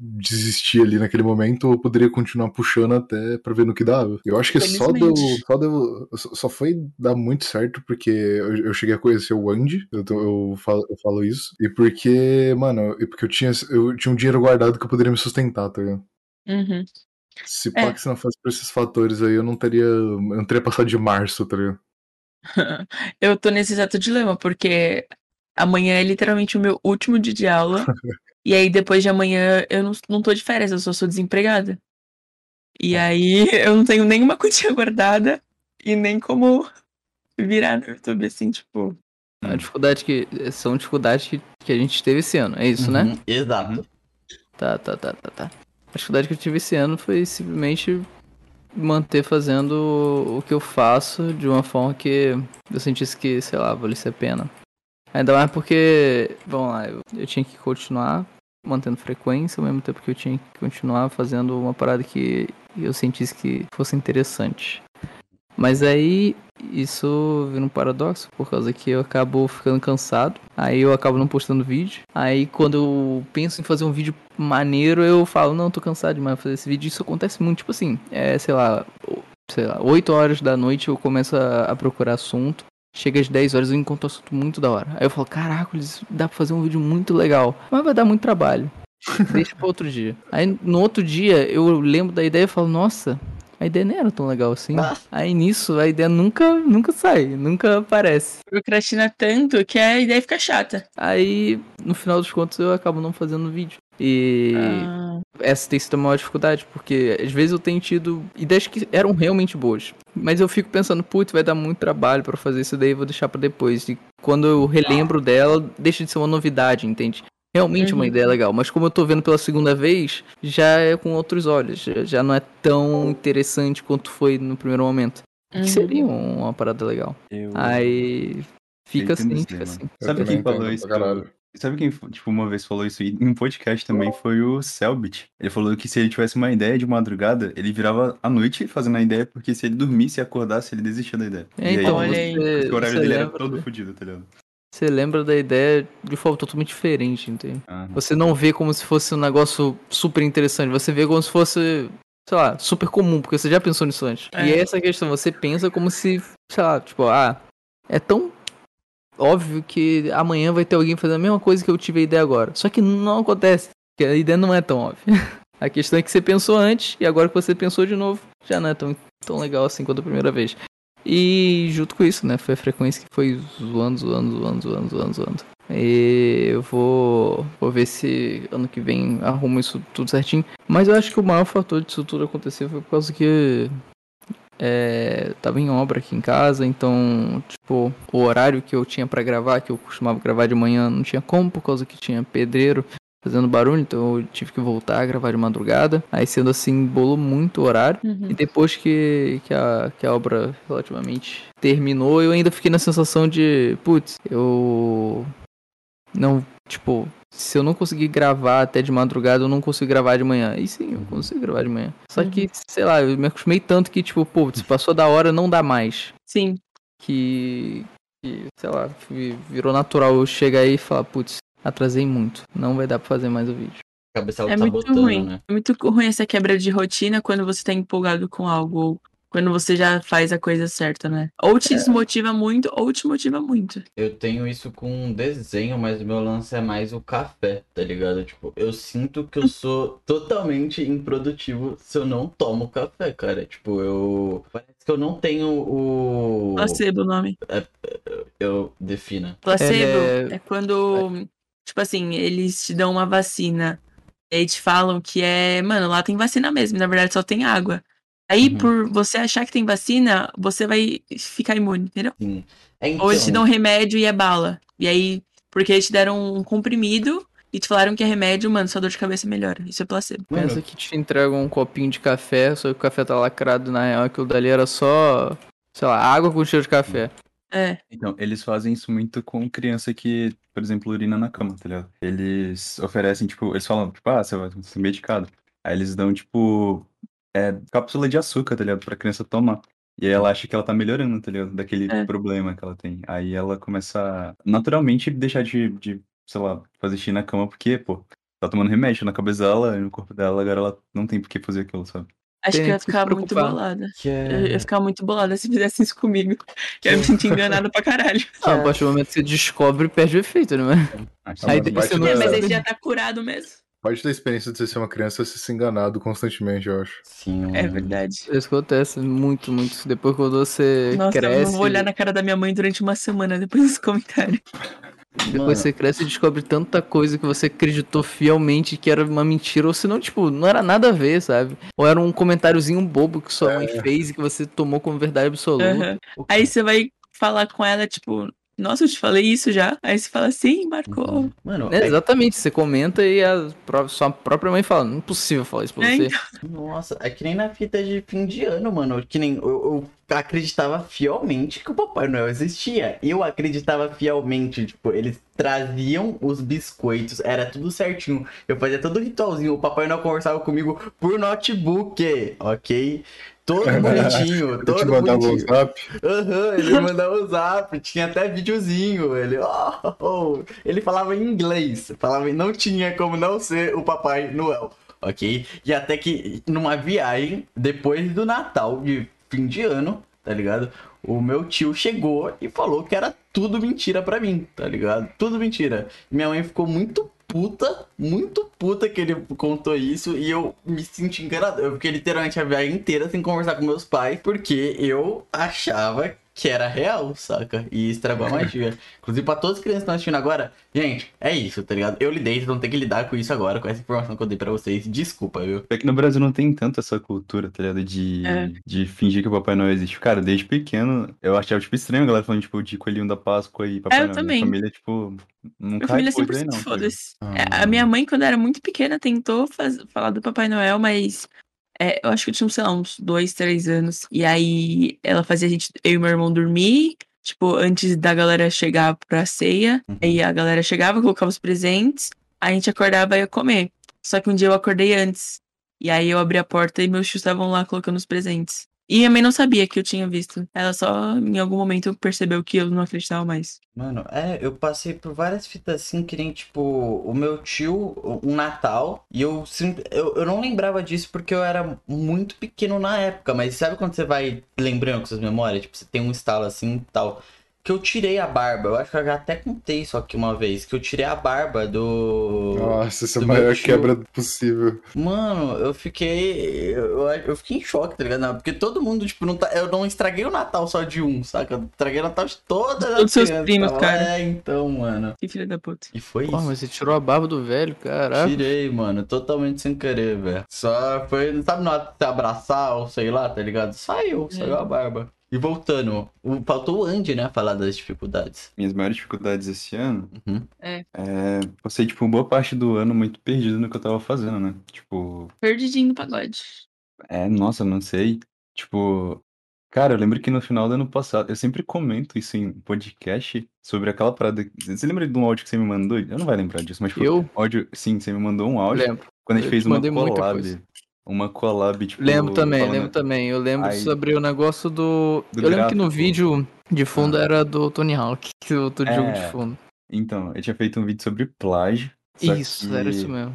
desistir ali naquele momento, ou eu poderia continuar puxando até pra ver no que dava. Eu acho que só deu, Felizmente. só deu. Só foi dar muito certo porque eu, eu cheguei a conhecer o Andy, eu, eu, falo, eu falo isso. E porque, mano, e porque eu tinha, eu tinha um dinheiro guardado que eu poderia me sustentar, tá ligado? Uhum. Se É. pá que se não fosse por esses fatores aí, eu não teria. Eu não teria passado de março, tá ligado? Eu tô nesse exato dilema, porque amanhã é literalmente o meu último dia de aula. e aí, depois de amanhã, eu não, não tô de férias, eu só sou desempregada. E aí, eu não tenho nenhuma quantia guardada e nem como virar no YouTube, assim, tipo. A dificuldade que. São dificuldades que, que a gente teve esse ano, é isso, né? Uhum, Exato. Tá, tá, tá, tá, tá. A dificuldade que eu tive esse ano foi simplesmente manter fazendo o que eu faço de uma forma que eu sentisse que, sei lá, valesse a pena. Ainda mais porque, vamos lá, eu, eu tinha que continuar mantendo frequência, ao mesmo tempo que eu tinha que continuar fazendo uma parada que eu sentisse que fosse interessante. Mas aí isso vira um paradoxo, por causa que eu acabo ficando cansado, aí eu acabo não postando vídeo. Aí quando eu penso em fazer um vídeo maneiro, eu falo, não, tô cansado demais de fazer esse vídeo. Isso acontece muito, tipo assim, é, sei lá, sei lá, 8 horas da noite eu começo a, a procurar assunto. Chega às 10 horas eu encontro um assunto muito da hora. Aí eu falo, caraca, dá pra fazer um vídeo muito legal. Mas vai dar muito trabalho. Deixa pra outro dia. Aí no outro dia eu lembro da ideia e falo, nossa, a ideia nem era tão legal assim. Aí nisso a ideia nunca, nunca sai, nunca aparece. Procrastina tanto que a ideia fica chata. Aí, no final dos contos, eu acabo não fazendo vídeo. E Ah. essa tem sido a maior dificuldade, porque às vezes eu tenho tido ideias que eram realmente boas. Mas eu fico pensando, putz, vai dar muito trabalho pra fazer isso daí, vou deixar pra depois. E quando eu relembro dela, deixa de ser uma novidade, entende? Realmente é uma Uhum. ideia legal, mas como eu tô vendo pela segunda vez, já é com outros olhos, já, não é tão interessante quanto foi no primeiro momento. Uhum. Que seria uma parada legal. Eu- Aí fica Eu assim, fica assim. Sabe quem falou isso? Sabe quem, tipo, uma vez falou isso em um podcast também? Foi o Selbit. Ele falou que se ele tivesse uma ideia de madrugada, ele virava à noite fazendo a ideia, porque se ele dormisse e acordasse, ele desistia da ideia. É, e então, aí, olha aí. o horário dele era lembra- todo fodido, tá ligado? Você lembra da ideia de forma totalmente diferente, entende? Aham. Você não vê como se fosse um negócio super interessante, você vê como se fosse, sei lá, super comum, porque você já pensou nisso antes. É. E é essa questão, você pensa como se, sei lá, tipo, ah, é tão óbvio que amanhã vai ter alguém fazendo a mesma coisa que eu tive a ideia agora. Só que não acontece, porque a ideia não é tão óbvia. A questão é que você pensou antes e agora que você pensou de novo, já não é tão, tão legal assim quanto a primeira vez. E junto com isso, né, foi a frequência que foi zoando, zoando, zoando, zoando, zoando, zoando. E eu vou, vou ver se ano que vem arrumo isso tudo certinho. Mas eu acho que o maior fator disso tudo acontecer foi por causa que é, tava em obra aqui em casa, então, tipo, o horário que eu tinha pra gravar, que eu costumava gravar de manhã, não tinha como, por causa que tinha pedreiro fazendo barulho, então eu tive que voltar a gravar de madrugada. Aí, sendo assim, bolou muito o horário. Uhum. E depois que, que, a, que a obra relativamente terminou, eu ainda fiquei na sensação de, putz, eu não, tipo, se eu não conseguir gravar até de madrugada, eu não consigo gravar de manhã. E sim, eu consigo gravar de manhã. Só que, sei lá, eu me acostumei tanto que, tipo, pô, se passou da hora, não dá mais. Sim. Que, que sei lá, vi- virou natural eu chegar aí e falar, putz, atrasei muito. Não vai dar pra fazer mais o vídeo. A cabeça É muito ruim. É muito ruim essa quebra de rotina quando você tá empolgado com algo. Ou quando você já faz a coisa certa, né? Ou te desmotiva muito, ou te motiva muito. Eu tenho isso com desenho, mas o meu lance é mais o café, tá ligado? Tipo, eu sinto que eu sou totalmente improdutivo se eu não tomo café, cara. Tipo, eu. Parece que eu não tenho o. Placebo o nome. É, eu defina. Placebo é... quando, tipo assim, eles te dão uma vacina. E aí te falam que é, mano, lá tem vacina mesmo, na verdade só tem água. Aí, Uhum. por você achar que tem vacina, você vai ficar imune, entendeu? Sim. É, Ou eles te então- dão remédio e é bala. E aí, porque eles te deram um comprimido e te falaram que é remédio, mano, sua dor de cabeça melhora. Isso é placebo. Pensa que te entregam um copinho de café, só que o café tá lacrado, na real, aquilo dali era só, sei lá, água com cheiro de café. É. Então, eles fazem isso muito com criança que, por exemplo, urina na cama, tá ligado? Eles oferecem, tipo, eles falam, tipo, ah, você vai ser medicado. Aí eles dão, tipo, é, cápsula de açúcar, tá ligado? Pra criança tomar. E aí ela acha que ela tá melhorando, tá ligado? Daquele É. problema que ela tem. Aí ela começa a, naturalmente deixar de, de, sei lá, fazer xixi na cama, porque, pô, tá tomando remédio na cabeça dela e no corpo dela, agora ela não tem por que fazer aquilo, sabe? Acho que eu ia que se ficar muito bolada. Que é- Eu ia ficar muito bolada se fizesse isso comigo. Eu ia me sentir enganada pra caralho. Ah, a partir do momento que você descobre, perde o efeito, né? mano? Aí mas depois você não É, mas aí já tá curado mesmo. Parte da experiência de você ser uma criança é você ser enganado constantemente, eu acho. Sim. É verdade. Isso acontece muito, muito. Depois quando você Nossa, eu cresce. não vou olhar na cara da minha mãe durante uma semana depois desse comentário. Depois Mano. você cresce e descobre tanta coisa que você acreditou fielmente que era uma mentira, ou senão, tipo, não era nada a ver, sabe? Ou era um comentáriozinho bobo que sua mãe fez e que você tomou como verdade absoluta. Aham. Aí você vai falar com ela, tipo, nossa, eu te falei isso já. Aí você fala, sim, marcou. Mano, É, exatamente, você comenta e a pró- sua própria mãe fala, não é possível falar isso pra É, você. então. Nossa, é que nem na fita de fim de ano, mano. Que nem eu, eu acreditava fielmente que o Papai Noel existia. Eu acreditava fielmente, tipo, eles traziam os biscoitos, era tudo certinho. Eu fazia todo o ritualzinho. O Papai Noel conversava comigo por notebook, ok? Todo bonitinho, Ele todo te mandava um zap. Aham, ele mandava o zap, tinha até videozinho. Ele, oh, oh. ele falava em inglês, falava, não tinha como não ser o Papai Noel, ok? E até que numa viagem, depois do Natal, de fim de ano, tá ligado? O meu tio chegou e falou que era tudo mentira pra mim, tá ligado? Tudo mentira. Minha mãe ficou muito puta, muito puta que ele contou isso e eu me senti enganado. Eu fiquei literalmente a viagem inteira sem conversar com meus pais porque eu achava que era real, saca? E estragou a magia. Inclusive, pra todas as crianças que estão assistindo agora, gente, é isso, tá ligado? Eu lidei, vocês vão ter que lidar com isso agora, com essa informação que eu dei pra vocês. Desculpa, viu? É que no Brasil não tem tanto essa cultura, tá ligado? De, É. de fingir que o Papai Noel existe. Cara, desde pequeno, eu achava, tipo, estranho a galera falando, tipo, de coelhinho da Páscoa e Papai É, eu Noel. também. Minha família, tipo, não Minha família coisa aí, 100% não. tá foda-se. É, A minha mãe, quando era muito pequena, tentou faz- falar do Papai Noel, mas é, eu acho que eu tinha, sei lá, uns dois, três anos. E aí ela fazia a gente, eu e meu irmão dormir, tipo, antes da galera chegar pra ceia. Aí a galera chegava, colocava os presentes, aí a gente acordava e ia comer. Só que um dia eu acordei antes. E aí eu abri a porta e meus tios estavam lá colocando os presentes. E minha mãe não sabia que eu tinha visto. Ela só, em algum momento, percebeu que eu não acreditava mais. Mano, é, eu passei por várias fitas assim, que nem, tipo, o meu tio, um Natal, e eu, eu, eu não lembrava disso porque eu era muito pequeno na época, mas sabe quando você vai lembrando com suas memórias? Tipo, você tem um estalo assim e tal. Que eu tirei a barba. Eu acho que eu já até contei isso aqui uma vez. Que eu tirei a barba do. Nossa, essa é a maior tio. quebra possível. Mano, eu fiquei. Eu, eu fiquei em choque, tá ligado? Não, Porque todo mundo, tipo, não tá, eu não estraguei o Natal só de um, saca? Eu estraguei o Natal de todas as Todos seus primos, tava cara. É, então, mano. Que filha da puta. E foi Pô, isso. mas você tirou a barba do velho, caralho. Tirei, mano, totalmente sem querer, velho. Só foi, sabe, na hora de se abraçar ou sei lá, tá ligado? Saiu, saiu a barba. E voltando, o, faltou o Andy, né, falar das dificuldades. Minhas maiores dificuldades esse ano Uhum. É. é. Passei, tipo, boa parte do ano muito perdido no que eu tava fazendo, né? Tipo, Perdidinho no pagode. é, nossa, não sei. Tipo, cara, eu lembro que no final do ano passado, eu sempre comento isso em podcast sobre aquela parada. Você lembra de um áudio que você me mandou? Eu não vai lembrar disso, mas tipo, Eu? áudio, sim, você me mandou um áudio. Lembro. Quando a gente Eu fez uma collab. Uma collab, tipo. Lembro também, falando- lembro também. Eu lembro Aí- sobre o negócio do. Do eu lembro que no vídeo de fundo era do Tony Hawk, que o outro jogo de É. fundo. Então, eu tinha feito um vídeo sobre plágio. Isso, era que, isso mesmo.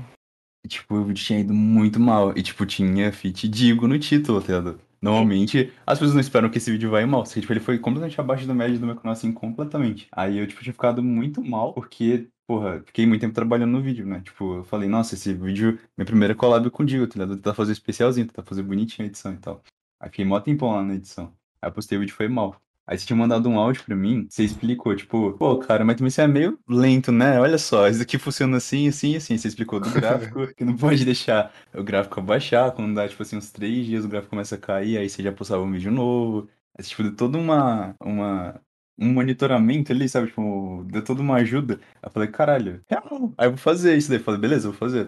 Tipo, o vídeo tinha ido muito mal. E, tipo, tinha feat Digo no título, tá ligado? Normalmente, as pessoas não esperam que esse vídeo vá mal. Porque, tipo, ele foi completamente abaixo da média do meu canal, assim, completamente. Aí eu, tipo, tinha ficado muito mal, porque, porra, fiquei muito tempo trabalhando no vídeo, né? Tipo, eu falei, nossa, esse vídeo, minha primeira collab com o Digo, tá ligado? Tentar fazer especialzinho, tentar fazer bonitinho a edição e tal. Aí fiquei mó tempão lá na edição. Aí eu postei o vídeo foi mal. Aí você tinha mandado um áudio pra mim, você explicou, tipo, pô, cara, mas também você é meio lento, né? Olha só, isso aqui funciona assim, assim, assim. Você explicou do gráfico, que não pode deixar o gráfico abaixar, quando dá, tipo assim, uns três dias o gráfico começa a cair, aí você já postava um vídeo novo. Aí, tipo, deu toda uma, uma, um monitoramento ali, sabe? Tipo, deu toda uma ajuda. Aí eu falei, caralho, real. Aí eu vou fazer isso daí. Eu falei, beleza, eu vou fazer.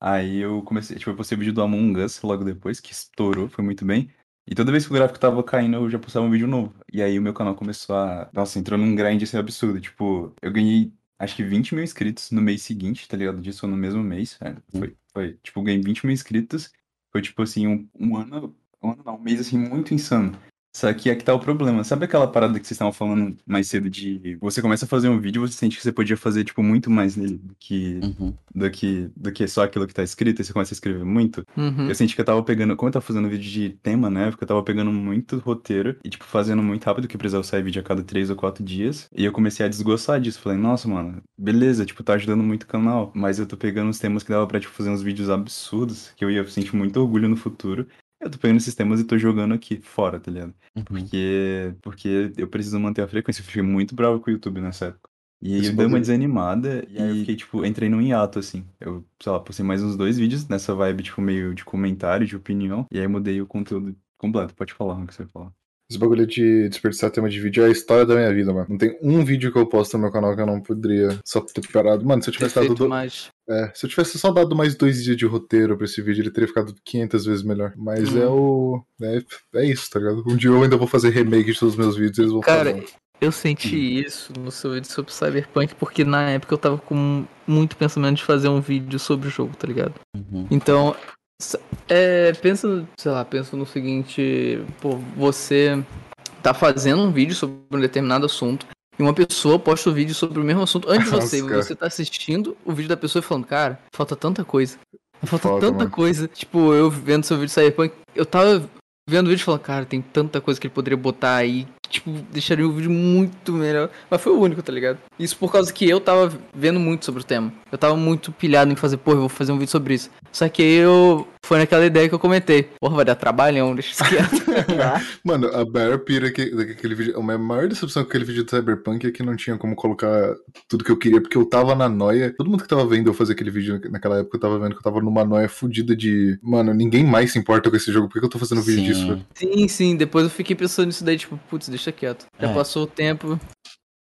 Aí eu comecei, tipo, eu postei o vídeo do Among Us logo depois, que estourou, foi muito bem. E toda vez que o gráfico tava caindo, eu já postava um vídeo novo. E aí o meu canal começou a. Nossa, entrou num grind assim absurdo. Tipo, eu ganhei acho que 20 mil inscritos no mês seguinte, tá ligado? Disso no mesmo mês. É, foi, foi. Tipo, ganhei 20 mil inscritos. Foi tipo assim, um, um ano. Um ano não, um mês assim, muito insano. Só que aqui tá o problema. Sabe aquela parada que vocês estavam falando mais cedo de você começa a fazer um vídeo e você sente que você podia fazer, tipo, muito mais nele do que, do que, do que só aquilo que tá escrito e você começa a escrever muito? Uhum. Eu senti que eu tava pegando, como eu tava fazendo vídeo de tema na época, eu tava pegando muito roteiro e, tipo, fazendo muito rápido, que precisava sair vídeo a cada três ou quatro dias. E eu comecei a desgostar disso. Falei, nossa, mano, beleza, tipo, tá ajudando muito o canal, mas eu tô pegando os temas que dava pra, tipo, fazer uns vídeos absurdos, que eu ia sentir muito orgulho no futuro. Eu tô pegando esses temas e tô jogando aqui, fora, tá ligado? Porque, porque eu preciso manter a frequência. Eu fiquei muito bravo com o YouTube nessa época. E aí eu dei uma desanimada e aí eu fiquei, tipo, entrei num hiato, assim. Eu, sei lá, postei mais uns dois vídeos nessa vibe, tipo, meio de comentário, de opinião. E aí mudei o conteúdo completo. Pode falar o que você fala. Esse bagulho de desperdiçar tema de vídeo é a história da minha vida, mano. Não tem um vídeo que eu posto no meu canal que eu não poderia só ter parado. Mano, se eu tivesse dado. do- mais. É, se eu tivesse só dado mais dois dias de roteiro pra esse vídeo, ele teria ficado 500 vezes melhor. Mas Hum. é o. É, é isso, tá ligado? Um dia eu ainda vou fazer remake de todos os meus vídeos e eles vão Cara, fazer. eu senti isso no seu vídeo sobre Cyberpunk, porque na época eu tava com muito pensamento de fazer um vídeo sobre o jogo, tá ligado? Então, s- é, pensa, sei lá, pensa no seguinte, pô, você tá fazendo um vídeo sobre um determinado assunto e uma pessoa posta o vídeo sobre o mesmo assunto antes de Nossa, você, cara. você tá assistindo o vídeo da pessoa e falando, cara, falta tanta coisa. Falta Falta, tanta mano. coisa. Tipo, eu vendo seu vídeo Cyberpunk, eu tava vendo o vídeo e falando, cara, tem tanta coisa que ele poderia botar aí. Tipo, deixaria o vídeo muito melhor. Mas foi o único, tá ligado? Isso por causa que eu tava vendo muito sobre o tema. Eu tava muito pilhado em fazer, pô, eu vou fazer um vídeo sobre isso. Só que aí eu. Foi naquela ideia que eu comentei. Porra, vai dar trabalhão, deixa isso quieto. Mano, a Bear pira que, daquele vídeo. A minha maior decepção com aquele vídeo do Cyberpunk é que não tinha como colocar tudo que eu queria, porque eu tava na noia. Todo mundo que tava vendo eu fazer aquele vídeo naquela época, eu tava vendo que eu tava numa noia fodida de. Mano, ninguém mais se importa com esse jogo, por que eu tô fazendo vídeo disso, velho? sim, sim. Depois eu fiquei pensando nisso daí, tipo, putz, deixa quieto. Já É. passou o tempo.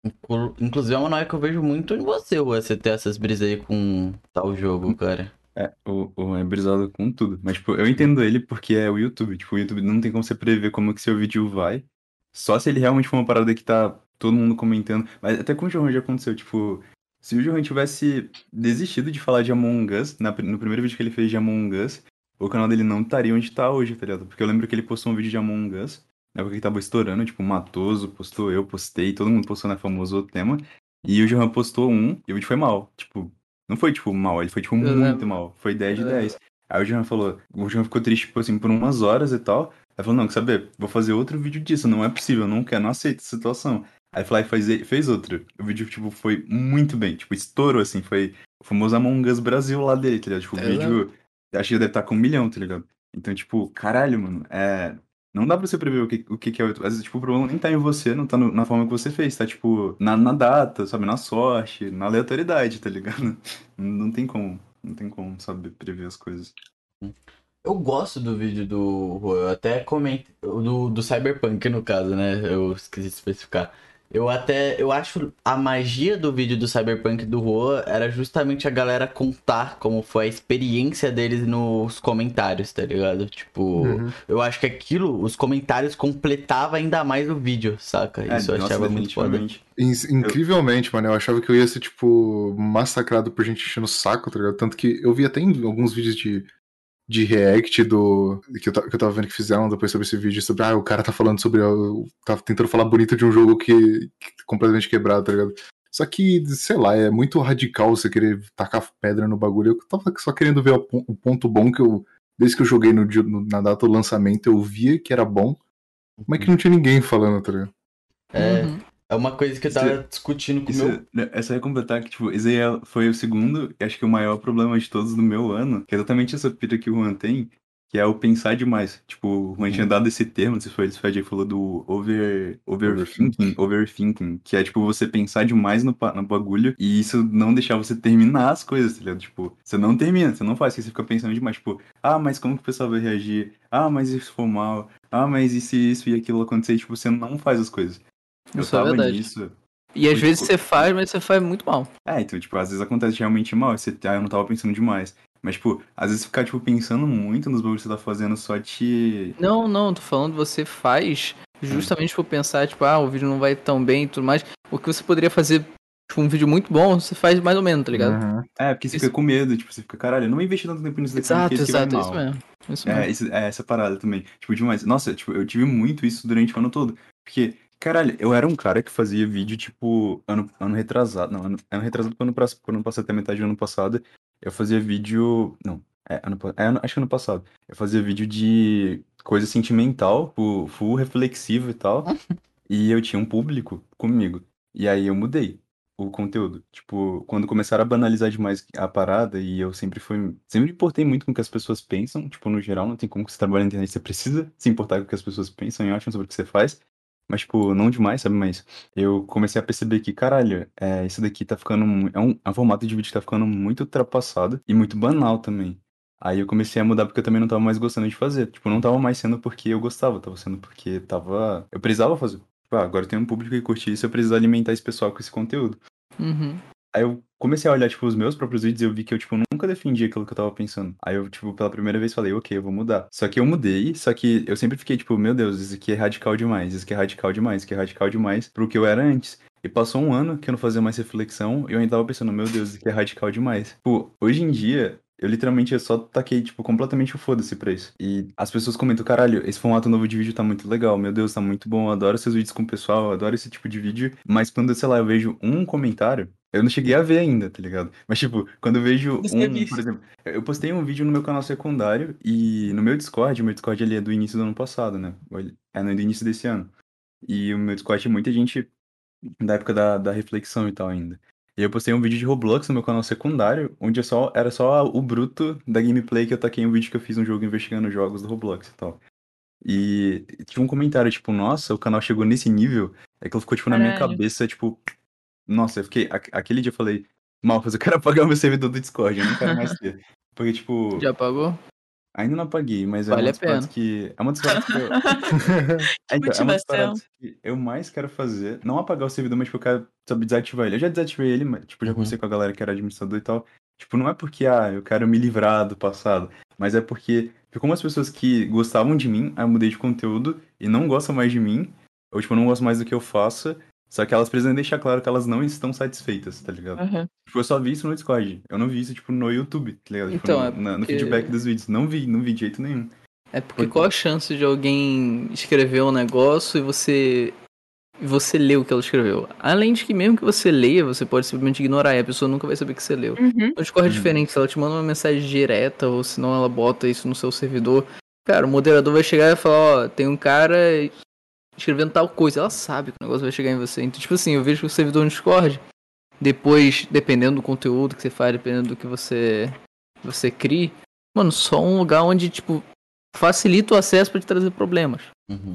Inclu- Inclusive é uma noia que eu vejo muito em você, você ter essas brisas aí com tal jogo, cara. É, o, o é brisado com tudo. Mas, tipo, eu entendo ele porque é o YouTube. Tipo, o YouTube não tem como você prever como que seu vídeo vai. Só se ele realmente for uma parada que tá todo mundo comentando. Mas até com o Johan já aconteceu, tipo... Se o Johan tivesse desistido de falar de Among Us, na no primeiro vídeo que ele fez de Among Us, o canal dele não estaria onde tá hoje, tá ligado? Porque eu lembro que ele postou um vídeo de Among Us, na época que tava estourando, tipo, Matoso postou, eu postei, todo mundo postou na famoso o tema. E o Johan postou um, e o vídeo foi mal. Tipo, não foi, tipo, mal, ele foi, tipo, Eu muito lembro. mal. Foi 10 de Eu lembro. 10. Aí o Johan falou, o Johan ficou triste, tipo assim, por umas horas e tal. Aí falou, não, quer saber? Vou fazer outro vídeo disso, não é possível, não quero, não aceito essa situação. Aí e fez, fez outro. O vídeo, tipo, foi muito bem. Tipo, estourou, assim. Foi o famoso Among Us Brasil lá dele, tá ligado? Tipo, o É, vídeo, acho que deve estar com um milhão, tá ligado? Então, tipo, caralho, mano, é... Não dá pra você prever o que, o que é outro. Às vezes, tipo, o problema nem tá em você, não tá no- na forma que você fez, tá, tipo, na, na data, sabe? Na sorte, na aleatoriedade, tá ligado? Não, não tem como, não tem como saber prever as coisas. Eu gosto do vídeo do eu até comentei. Do, do Cyberpunk, no caso, né? Eu esqueci de especificar. Eu até. Eu acho a magia do vídeo do Cyberpunk do Juan era justamente a galera contar como foi a experiência deles nos comentários, tá ligado? Tipo, Uhum. eu acho que aquilo, os comentários completava ainda mais o vídeo, saca? É, Isso eu nossa, achava muito foda. Incrivelmente, mano, eu achava que eu ia ser, tipo, massacrado por gente enchendo o saco, tá ligado? Tanto que eu vi até em alguns vídeos de, de react do. Que eu, que eu tava vendo que fizeram depois sobre esse vídeo, sobre, ah, o cara tá falando sobre. o- Tá tentando falar bonito de um jogo que, que completamente quebrado, tá ligado? Só que, sei lá, é muito radical você querer tacar pedra no bagulho. Eu tava só querendo ver o, pon- o ponto bom que eu. Desde que eu joguei no, dia- no- na data do lançamento, eu via que era bom, mas que não tinha ninguém falando, tá ligado? É, é uma coisa que eu tava Isso- discutindo com o Isso, meu. né, é só ia completar que, tipo, esse aí é- foi o segundo, e acho que o maior problema de todos do meu ano, que é exatamente essa pira que o Juan tem, que é o pensar demais. Tipo, o Juan tinha dado esse termo, não sei se foi se foi ele falou do over, overthinking, overthinking, que é, tipo, você pensar demais no, pa- no bagulho, e isso não deixar você terminar as coisas, tá ligado? Tipo, você não termina, você não faz, porque você fica pensando demais, tipo, ah, mas como que o pessoal vai reagir? Ah, mas se for mal? Ah, mas e se isso e aquilo acontecer? Tipo, você não faz as coisas. Eu Isso é tava verdade. nisso. E às Foi, vezes tipo, você faz, mas você faz muito mal. é, então, tipo, às vezes acontece realmente mal, você, ah, eu não tava pensando demais. Mas, tipo, às vezes ficar, tipo, pensando muito nos bagulhos que você tá fazendo só te... Não, não, tô falando você faz justamente por pensar, tipo, ah, o vídeo não vai tão bem e tudo mais. O que você poderia fazer, tipo, um vídeo muito bom, você faz mais ou menos, tá ligado? É, porque você fica com medo, tipo, você fica, caralho, eu não investir tanto tempo nisso daqui, Exato, isso vai exato, mal. isso mesmo. Isso é, mesmo. isso- é, essa parada também. Tipo, demais. Nossa, tipo, eu tive muito isso durante o ano todo. Porque, caralho, eu era um cara que fazia vídeo, tipo, ano, ano retrasado. Não, ano, ano retrasado quando, quando passei até metade do ano passado. Eu fazia vídeo. Não, é, ano, é, ano- acho que ano passado. Eu fazia vídeo de coisa sentimental, full, reflexivo e tal. e eu tinha um público comigo. E aí eu mudei o conteúdo. Tipo, quando começaram a banalizar demais a parada, e eu sempre fui. Sempre me importei muito com o que as pessoas pensam. Tipo, no geral, não tem como que você trabalha na internet, você precisa se importar com o que as pessoas pensam e acham sobre o que você faz. Mas, tipo, não demais, sabe? Mas eu comecei a perceber que, caralho, é, isso daqui tá ficando. É um, é um formato de vídeo que tá ficando muito ultrapassado e muito banal também. Aí eu comecei a mudar porque eu também não tava mais gostando de fazer. Tipo, não tava mais sendo porque eu gostava, tava sendo porque tava. Eu precisava fazer. Tipo, ah, agora tenho um público que curte isso, eu preciso alimentar esse pessoal com esse conteúdo. Uhum. Aí eu comecei a olhar, tipo, os meus próprios vídeos e eu vi que eu, tipo, nunca defendi aquilo que eu tava pensando. Aí eu, tipo, pela primeira vez falei, ok, eu vou mudar. Só que eu mudei, só que eu sempre fiquei, tipo, meu Deus, isso aqui é radical demais, isso aqui é radical demais, isso aqui é radical demais pro que eu era antes. E passou um ano que eu não fazia mais reflexão e eu ainda tava pensando, meu Deus, isso aqui é radical demais. Tipo, hoje em dia, eu literalmente só taquei, tipo, completamente o foda-se pra isso. E as pessoas comentam, caralho, esse formato novo de vídeo tá muito legal, meu Deus, tá muito bom, eu adoro seus vídeos com o pessoal, adoro esse tipo de vídeo. Mas quando, sei lá, eu vejo um comentário, eu não cheguei a ver ainda, tá ligado? Mas, tipo, quando eu vejo Você um, viu. por exemplo, eu postei um vídeo no meu canal secundário e no meu Discord, o meu Discord ele é do início do ano passado, né? É no do início desse ano. E o meu Discord é muita gente da época da, da reflexão e tal ainda. E eu postei um vídeo de Roblox no meu canal secundário, onde eu só, era só o bruto da gameplay que eu taquei um vídeo que eu fiz um jogo investigando jogos do Roblox e tal. E tinha um comentário, tipo, nossa, o canal chegou nesse nível. É que ele ficou, tipo, na minha Caralho. cabeça, tipo. Nossa, eu fiquei. aque- Aquele dia eu falei, Malfas, eu quero apagar o meu servidor do Discord, eu não quero mais ter. Porque, tipo. Já apagou? Ainda não apaguei, mas é Vale uma a das que. É uma das paradas que eu. É, então, é uma das que eu mais quero fazer. Não apagar o servidor, mas tipo, eu quero sabe, desativar ele. Eu já desativei ele, mas tipo, já conversei com a galera que era administrador e tal. Tipo, não é porque, ah, eu quero me livrar do passado, mas é porque ficou umas pessoas que gostavam de mim, aí eu mudei de conteúdo e não gostam mais de mim, ou tipo, não gostam mais do que eu faço, só que elas precisam deixar claro que elas não estão satisfeitas, tá ligado? Aham. Tipo, eu só vi isso no Discord. Eu não vi isso, tipo, no YouTube, tá ligado? Tipo, Então, no, é na- no porque- feedback dos vídeos. Não vi, não vi de jeito nenhum. É porque qual a chance de alguém escrever um negócio e você e você ler o que ela escreveu? Além de que mesmo que você leia, você pode simplesmente ignorar e a pessoa nunca vai saber que você leu. Uhum. No Discord é Uhum. diferente, se ela te manda uma mensagem direta ou se não ela bota isso no seu servidor, cara, o moderador vai chegar e falar, ó, tem um cara escrevendo tal coisa. Ela sabe que o negócio vai chegar em você. Então, tipo assim, eu vejo que o servidor no Discord, depois, dependendo do conteúdo que você faz, dependendo do que você, você cria, mano, só um lugar onde, tipo, facilita o acesso pra te trazer problemas.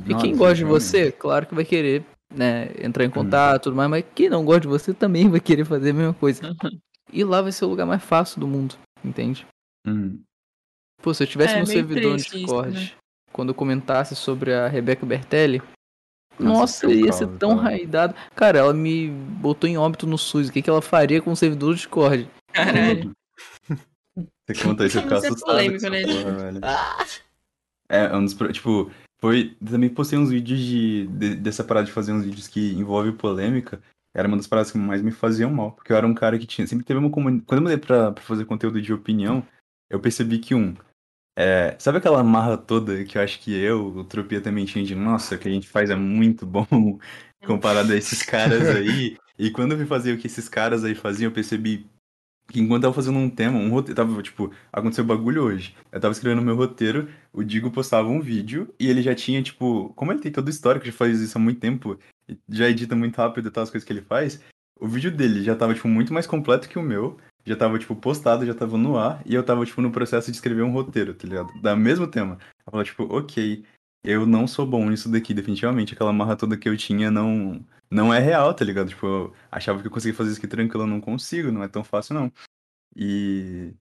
E quem Nossa, gosta de você, claro que vai querer, né, entrar em contato e tudo mais, mas quem não gosta de você também vai querer fazer a mesma coisa. E lá vai ser o lugar mais fácil do mundo, entende? Hum. Pô, se eu tivesse É, meio servidor no triste isso, Discord, né? quando eu comentasse sobre a Rebeca Bertelli, Nossa, nossa, ia ser tão cara. raidado. Cara, ela me botou em óbito no SUS. O que, que ela faria com o servidor do Discord? Caralho. Você conta isso, eu Vamos ser assustado com polêmico, essa né, porra, velho. É, é um dos. Tipo, foi. Também postei uns vídeos de, de- dessa parada de fazer uns vídeos que envolvem polêmica. Era uma das paradas que mais me faziam mal. Porque eu era um cara que tinha. Sempre teve uma comunidade. Quando eu mudei pra, pra fazer conteúdo de opinião, eu percebi que um. É, sabe aquela marra toda que eu acho que eu, o Tropia também tinha de nossa, o que a gente faz é muito bom comparado a esses caras aí. E quando eu fui fazer o que esses caras aí faziam, eu percebi que enquanto eu tava fazendo um tema, um roteiro, tava, tipo, aconteceu bagulho hoje. Eu tava escrevendo meu roteiro, o Digo postava um vídeo e ele já tinha, tipo, como ele tem todo o histórico, já faz isso há muito tempo, já edita muito rápido e tal, as coisas que ele faz, o vídeo dele já tava, tipo, muito mais completo que o meu, já tava, tipo, postado, já tava no ar, e eu tava, tipo, no processo de escrever um roteiro, tá ligado? Da mesmo tema. Eu tipo, ok, eu não sou bom nisso daqui, definitivamente. Aquela marra toda que eu tinha não, não é real, tá ligado? Tipo, eu achava que eu conseguia fazer isso aqui tranquilo, eu não consigo, não é tão fácil, não. E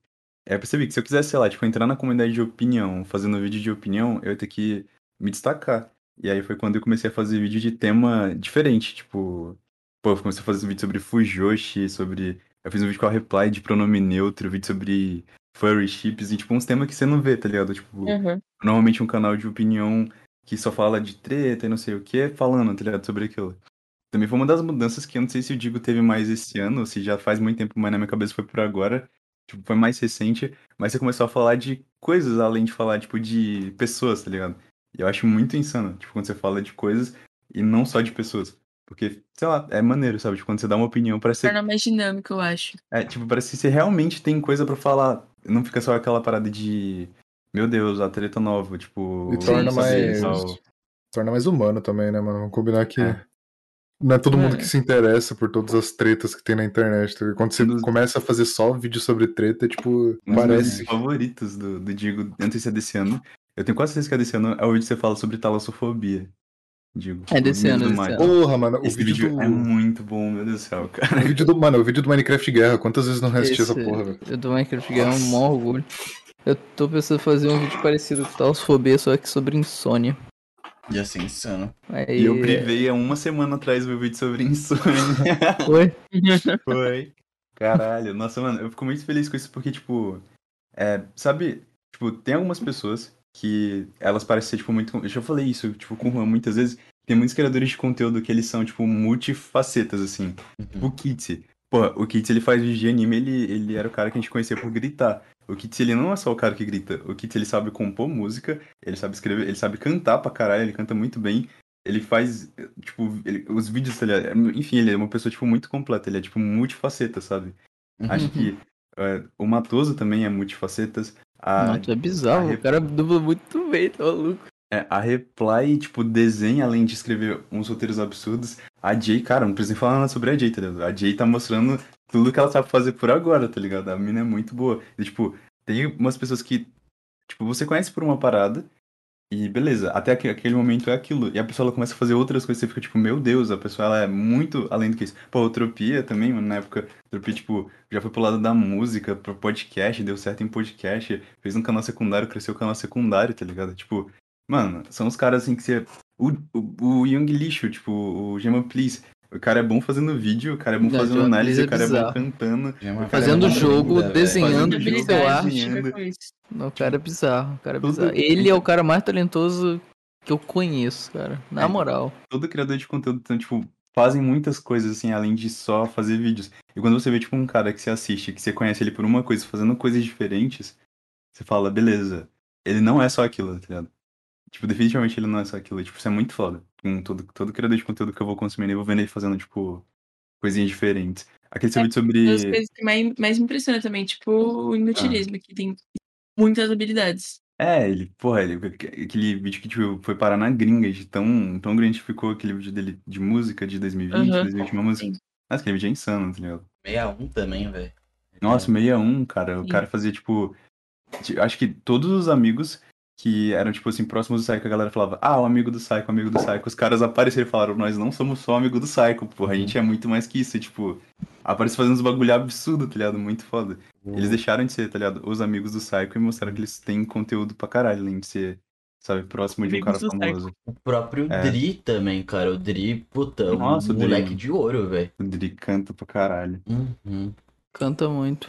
eu percebi que se eu quisesse, sei lá, tipo, entrar na comunidade de opinião, fazendo vídeo de opinião, eu ia ter que me destacar. E aí foi quando eu comecei a fazer vídeo de tema diferente, tipo, pô, eu comecei a fazer vídeo sobre Fujoshi, sobre. Eu fiz um vídeo com a Reply de pronome neutro, vídeo sobre furry chips, e tipo, uns temas que você não vê, tá ligado? Tipo, Uhum. normalmente um canal de opinião que só fala de treta e não sei o que, falando, tá ligado, sobre aquilo. Também foi uma das mudanças que eu não sei se o Digo teve mais esse ano, ou se já faz muito tempo, mas na minha cabeça foi por agora. Tipo, foi mais recente, mas você começou a falar de coisas além de falar, tipo, de pessoas, tá ligado? E eu acho muito insano, tipo, quando você fala de coisas e não só de pessoas. Porque, sei lá, é maneiro, sabe? Tipo, quando você dá uma opinião, parece ser Torna mais dinâmico, eu acho. é, tipo, parece que você realmente tem coisa pra falar. Não fica só aquela parada de. Meu Deus, a treta nova, tipo. E torna mais. tal. Torna mais humano também, né, mano? Vamos combinar que. É. Não é todo mundo É. que se interessa por todas as tretas que tem na internet. tá? Quando você começa a fazer só vídeo sobre treta, tipo, Um dos meus parece. favoritos do, do Digo, eu não sei se é desse ano. Eu tenho quase certeza que é desse ano. É o vídeo que você fala sobre talassofobia. Digo. É desse o ano, do desse ano. Porra, mano, o Esse vídeo vídeo do- é muito bom, meu Deus do céu, cara. O vídeo do, mano, o vídeo do Minecraft Guerra, quantas vezes não assisti essa porra, velho? Eu do Minecraft Guerra é um maior orgulho. Eu tô pensando em fazer um vídeo parecido com Talasfobia, só que sobre insônia. Ia ser insano. Aí... E eu privei há uma semana atrás o meu vídeo sobre insônia. Foi? Foi. Caralho, nossa, mano, eu fico muito feliz com isso porque, tipo, é, sabe, tipo, tem algumas pessoas que elas parecem ser, tipo, muito. Eu já falei isso, tipo, com o Juan muitas vezes. Tem muitos criadores de conteúdo que eles são, tipo, multifacetas, assim. Tipo, o Kitty. Pô, o Kitty, ele faz vídeo de anime, ele, ele era o cara que a gente conhecia por gritar. O Kitty, ele não é só o cara que grita. O Kitty, ele sabe compor música, ele sabe escrever, ele sabe cantar pra caralho, ele canta muito bem. Ele faz, tipo, ele- os vídeos, tá ligado? Enfim, ele é uma pessoa, tipo, muito completa. Ele é, tipo, multifaceta, sabe? Acho que é, o Matoso também é multifacetas. A, Mato é bizarro, o cara dubla muito bem, tá maluco. é, a Reply, tipo, desenha, além de escrever uns roteiros absurdos. A Jay, cara, não precisa nem falar nada sobre a Jay, tá ligado? A Jay tá mostrando tudo que ela sabe fazer por agora, tá ligado? A mina é muito boa. E, tipo, tem umas pessoas que, tipo, você conhece por uma parada e beleza, até aque- aquele momento é aquilo. E a pessoa ela começa a fazer outras coisas, você fica tipo, meu Deus, a pessoa ela é muito além do que isso. Pô, o Tropia também, mano, na época, o Tropia, tipo, já foi pro lado da música, pro podcast, deu certo em podcast, fez um canal secundário, cresceu o canal secundário, tá ligado? Tipo, mano, são os caras assim que você. O, o, o Young Lixo, tipo, o Gemma Please. O cara é bom fazendo vídeo, o cara é bom Não, fazendo análise, o cara é é bom cantando. cara é Fazendo jogo, fazendo- desenhando, art. desenhando. Não, o cara é bizarro, o cara é Tudo- bizarro. Ele é o cara mais talentoso que eu conheço, cara. Na É, moral. Todo criador de conteúdo, então, tipo, fazem muitas coisas, assim, além de só fazer vídeos. E quando você vê, tipo, um cara que você assiste, que você conhece ele por uma coisa, fazendo coisas diferentes, você fala, beleza, ele não é só aquilo, tá ligado? Tipo, definitivamente ele não é só aquilo. Tipo, isso é muito foda. Com todo, todo criador de conteúdo que eu vou consumindo, eu vou vendo ele fazendo, tipo, coisinhas diferentes. Aquele seu vídeo Uma das sobre... coisas que mais, mais me impressiona também, tipo, o inutilismo, que tem muitas habilidades. É, ele, porra, ele, aquele vídeo que tipo, foi parar na gringa, de tão, tão grande que ficou aquele vídeo dele de música de 2020, Aham. 2021 música. Nossa, aquele vídeo é insano, tá ligado? 61 também, velho. Nossa, 61, cara. O Sim. cara fazia, tipo. ti- Acho que todos os amigos que eram, tipo assim, próximos do Psycho, a galera falava, ah, o amigo do Psycho, o amigo do Psycho. Os caras apareceram e falaram, nós não somos só amigo do Psycho, porra, a gente é muito mais que isso. E, tipo, aparece fazendo uns bagulho absurdo, tá ligado? Muito foda. Eles deixaram de ser, tá ligado? Os amigos do Psycho e mostraram que eles têm conteúdo pra caralho, além de ser, sabe, próximo de um cara famoso. O próprio É. Dri também, cara. O Dri, puta, Nossa, um o Dri. moleque de ouro, velho. O Dri canta pra caralho. Uhum. Canta muito.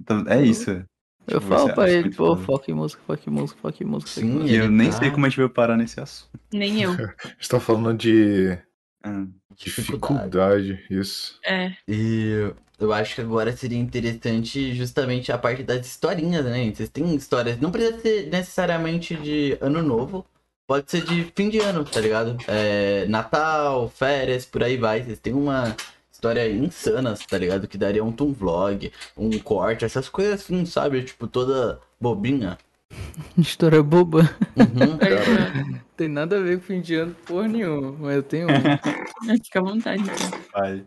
Então, é isso. Eu falo você pra ele, pô, foca em música, foca em música, foca em música. Sim, música. E eu nem tá. sei como a gente veio parar nesse assunto. Nem eu. A gente tá falando de Ah, dificuldade, isso. É. E eu acho que agora seria interessante justamente a parte das historinhas, né? Vocês têm histórias, não precisa ser necessariamente de ano novo, pode ser de fim de ano, tá ligado? É, Natal, férias, por aí vai. Vocês têm uma história insana, tá ligado? Que daria um tum vlog, um corte, essas coisas assim, sabe? Tipo, toda bobinha. História boba. Uhum. Tem nada a ver com fim de ano, porra nenhuma, mas eu tenho um. Fica à vontade. então. Vai.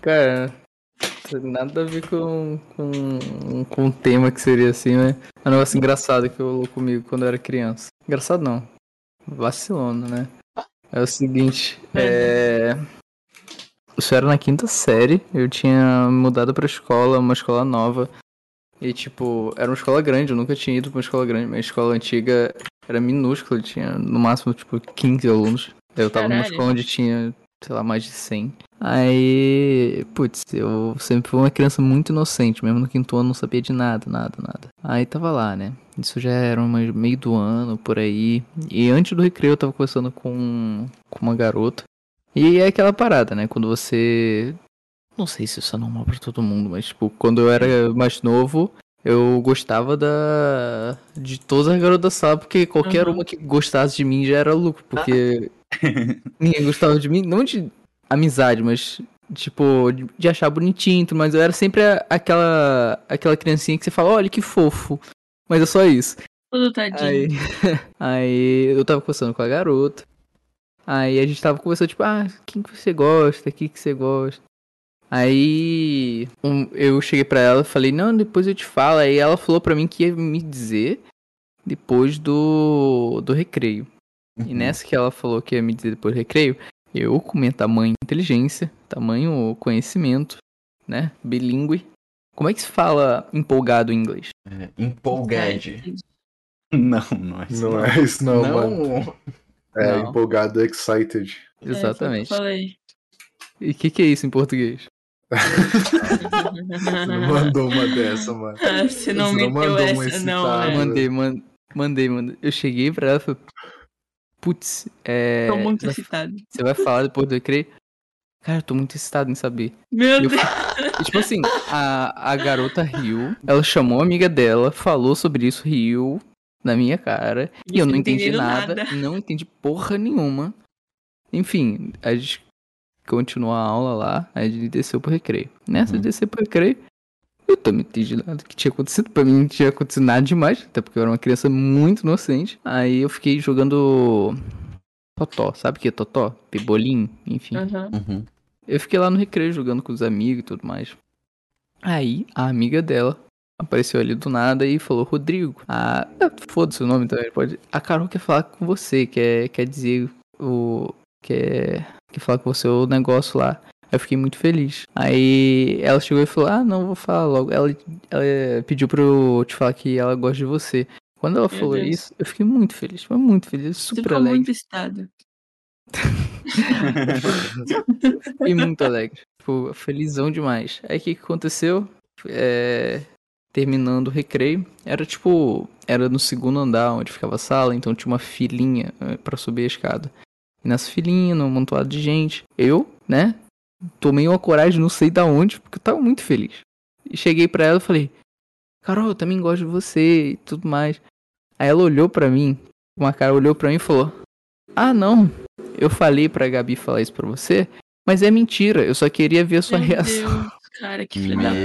Cara, tem nada a ver com, com, com um tema que seria assim, né? É um negócio engraçado que rolou comigo quando eu era criança. Engraçado não. Vacilona, né? É o seguinte, é. Isso era na quinta série, eu tinha mudado pra escola, uma escola nova. E tipo, era uma escola grande, eu nunca tinha ido pra uma escola grande, mas a escola antiga era minúscula, tinha no máximo tipo 15 alunos. Eu tava numa Caralho. escola onde tinha, sei lá, mais de 100. Aí, putz, eu sempre fui uma criança muito inocente, mesmo no quinto ano não sabia de nada, nada, nada. Aí tava lá, né? Isso já era uma, meio do ano, por aí. E antes do recreio eu tava conversando com, com uma garota. E é aquela parada, né? Quando você. Não sei se isso é normal pra todo mundo, mas tipo, quando eu era mais novo, eu gostava da. de todas as garotas da sala, porque qualquer Uhum. uma que gostasse de mim já era lucro, porque ninguém gostava de mim, não de amizade, mas tipo, de, achar bonitinho, mas eu era sempre aquela aquela criancinha que você fala, olha que fofo. Mas é só isso. Tudo tadinho. Aí, aí eu tava conversando com a garota. Aí a gente tava conversando, tipo, ah, quem que você gosta? Quem que você gosta? Aí um- eu cheguei pra ela e falei, não, depois eu te falo. Aí ela falou pra mim que ia me dizer depois do, do recreio. E nessa que ela falou que ia me dizer depois do recreio, eu, com minha tamanho inteligência, tamanho conhecimento, né? Bilíngue. Como é que se fala empolgado em inglês? É, empolgado. Não, não é isso. Não é isso não, Não. mano. É, Não. empolgado, excited. Exatamente. Falei. E o que, que é isso em português? Você não mandou uma dessa, mano. Ah, Você não meteu essa, não, né? Mandei, man- mandei, mandei. Eu cheguei pra ela e falei, putz, é... Tô muito você excitado. Você vai falar depois do recreio? Cara, eu tô muito excitado em saber. Meu E eu Deus. fui- e, tipo assim, a, a garota riu, ela chamou a amiga dela, falou sobre isso, riu na minha cara, e eu Você não entendi nada, nada. não entendi porra nenhuma. Enfim, a gente continuou a aula lá, aí a gente desceu pro recreio. Nessa de descer pro recreio, eu também não entendi nada do que tinha acontecido. Pra mim não tinha acontecido nada demais, até porque eu era uma criança muito inocente. Aí eu fiquei jogando Totó, sabe o que é Totó? Pebolim, enfim. Aham. Eu fiquei lá no recreio jogando com os amigos e tudo mais. Aí, a amiga dela apareceu ali do nada e falou, Rodrigo, a... ah, foda-se o nome também, pode... A Carol quer falar com você, quer, quer dizer o... Quer... quer falar com você o negócio lá. Eu fiquei muito feliz. Aí ela chegou e falou, ah, não, vou falar logo. Ela, ela pediu pra eu te falar que ela gosta de você. Quando ela Meu falou Deus. isso, eu fiquei muito feliz, foi muito feliz, super ficou alegre. muito excitado. Fiquei muito alegre. Tipo, felizão demais. Aí o que, que aconteceu? É, Terminando o recreio. Era tipo. Era no segundo andar onde ficava a sala, então tinha uma filinha eh, pra subir a escada. E nessa filinha, num amontoado de gente, eu, né? Tomei uma coragem, não sei da onde, porque eu tava muito feliz. E cheguei pra ela e falei: Carol, eu também gosto de você e tudo mais. Aí ela olhou pra mim, uma cara olhou pra mim e falou: Ah, não, eu falei pra Gabi falar isso pra você, mas é mentira, eu só queria ver a sua Meu reação. Deus, cara, que filho da puta.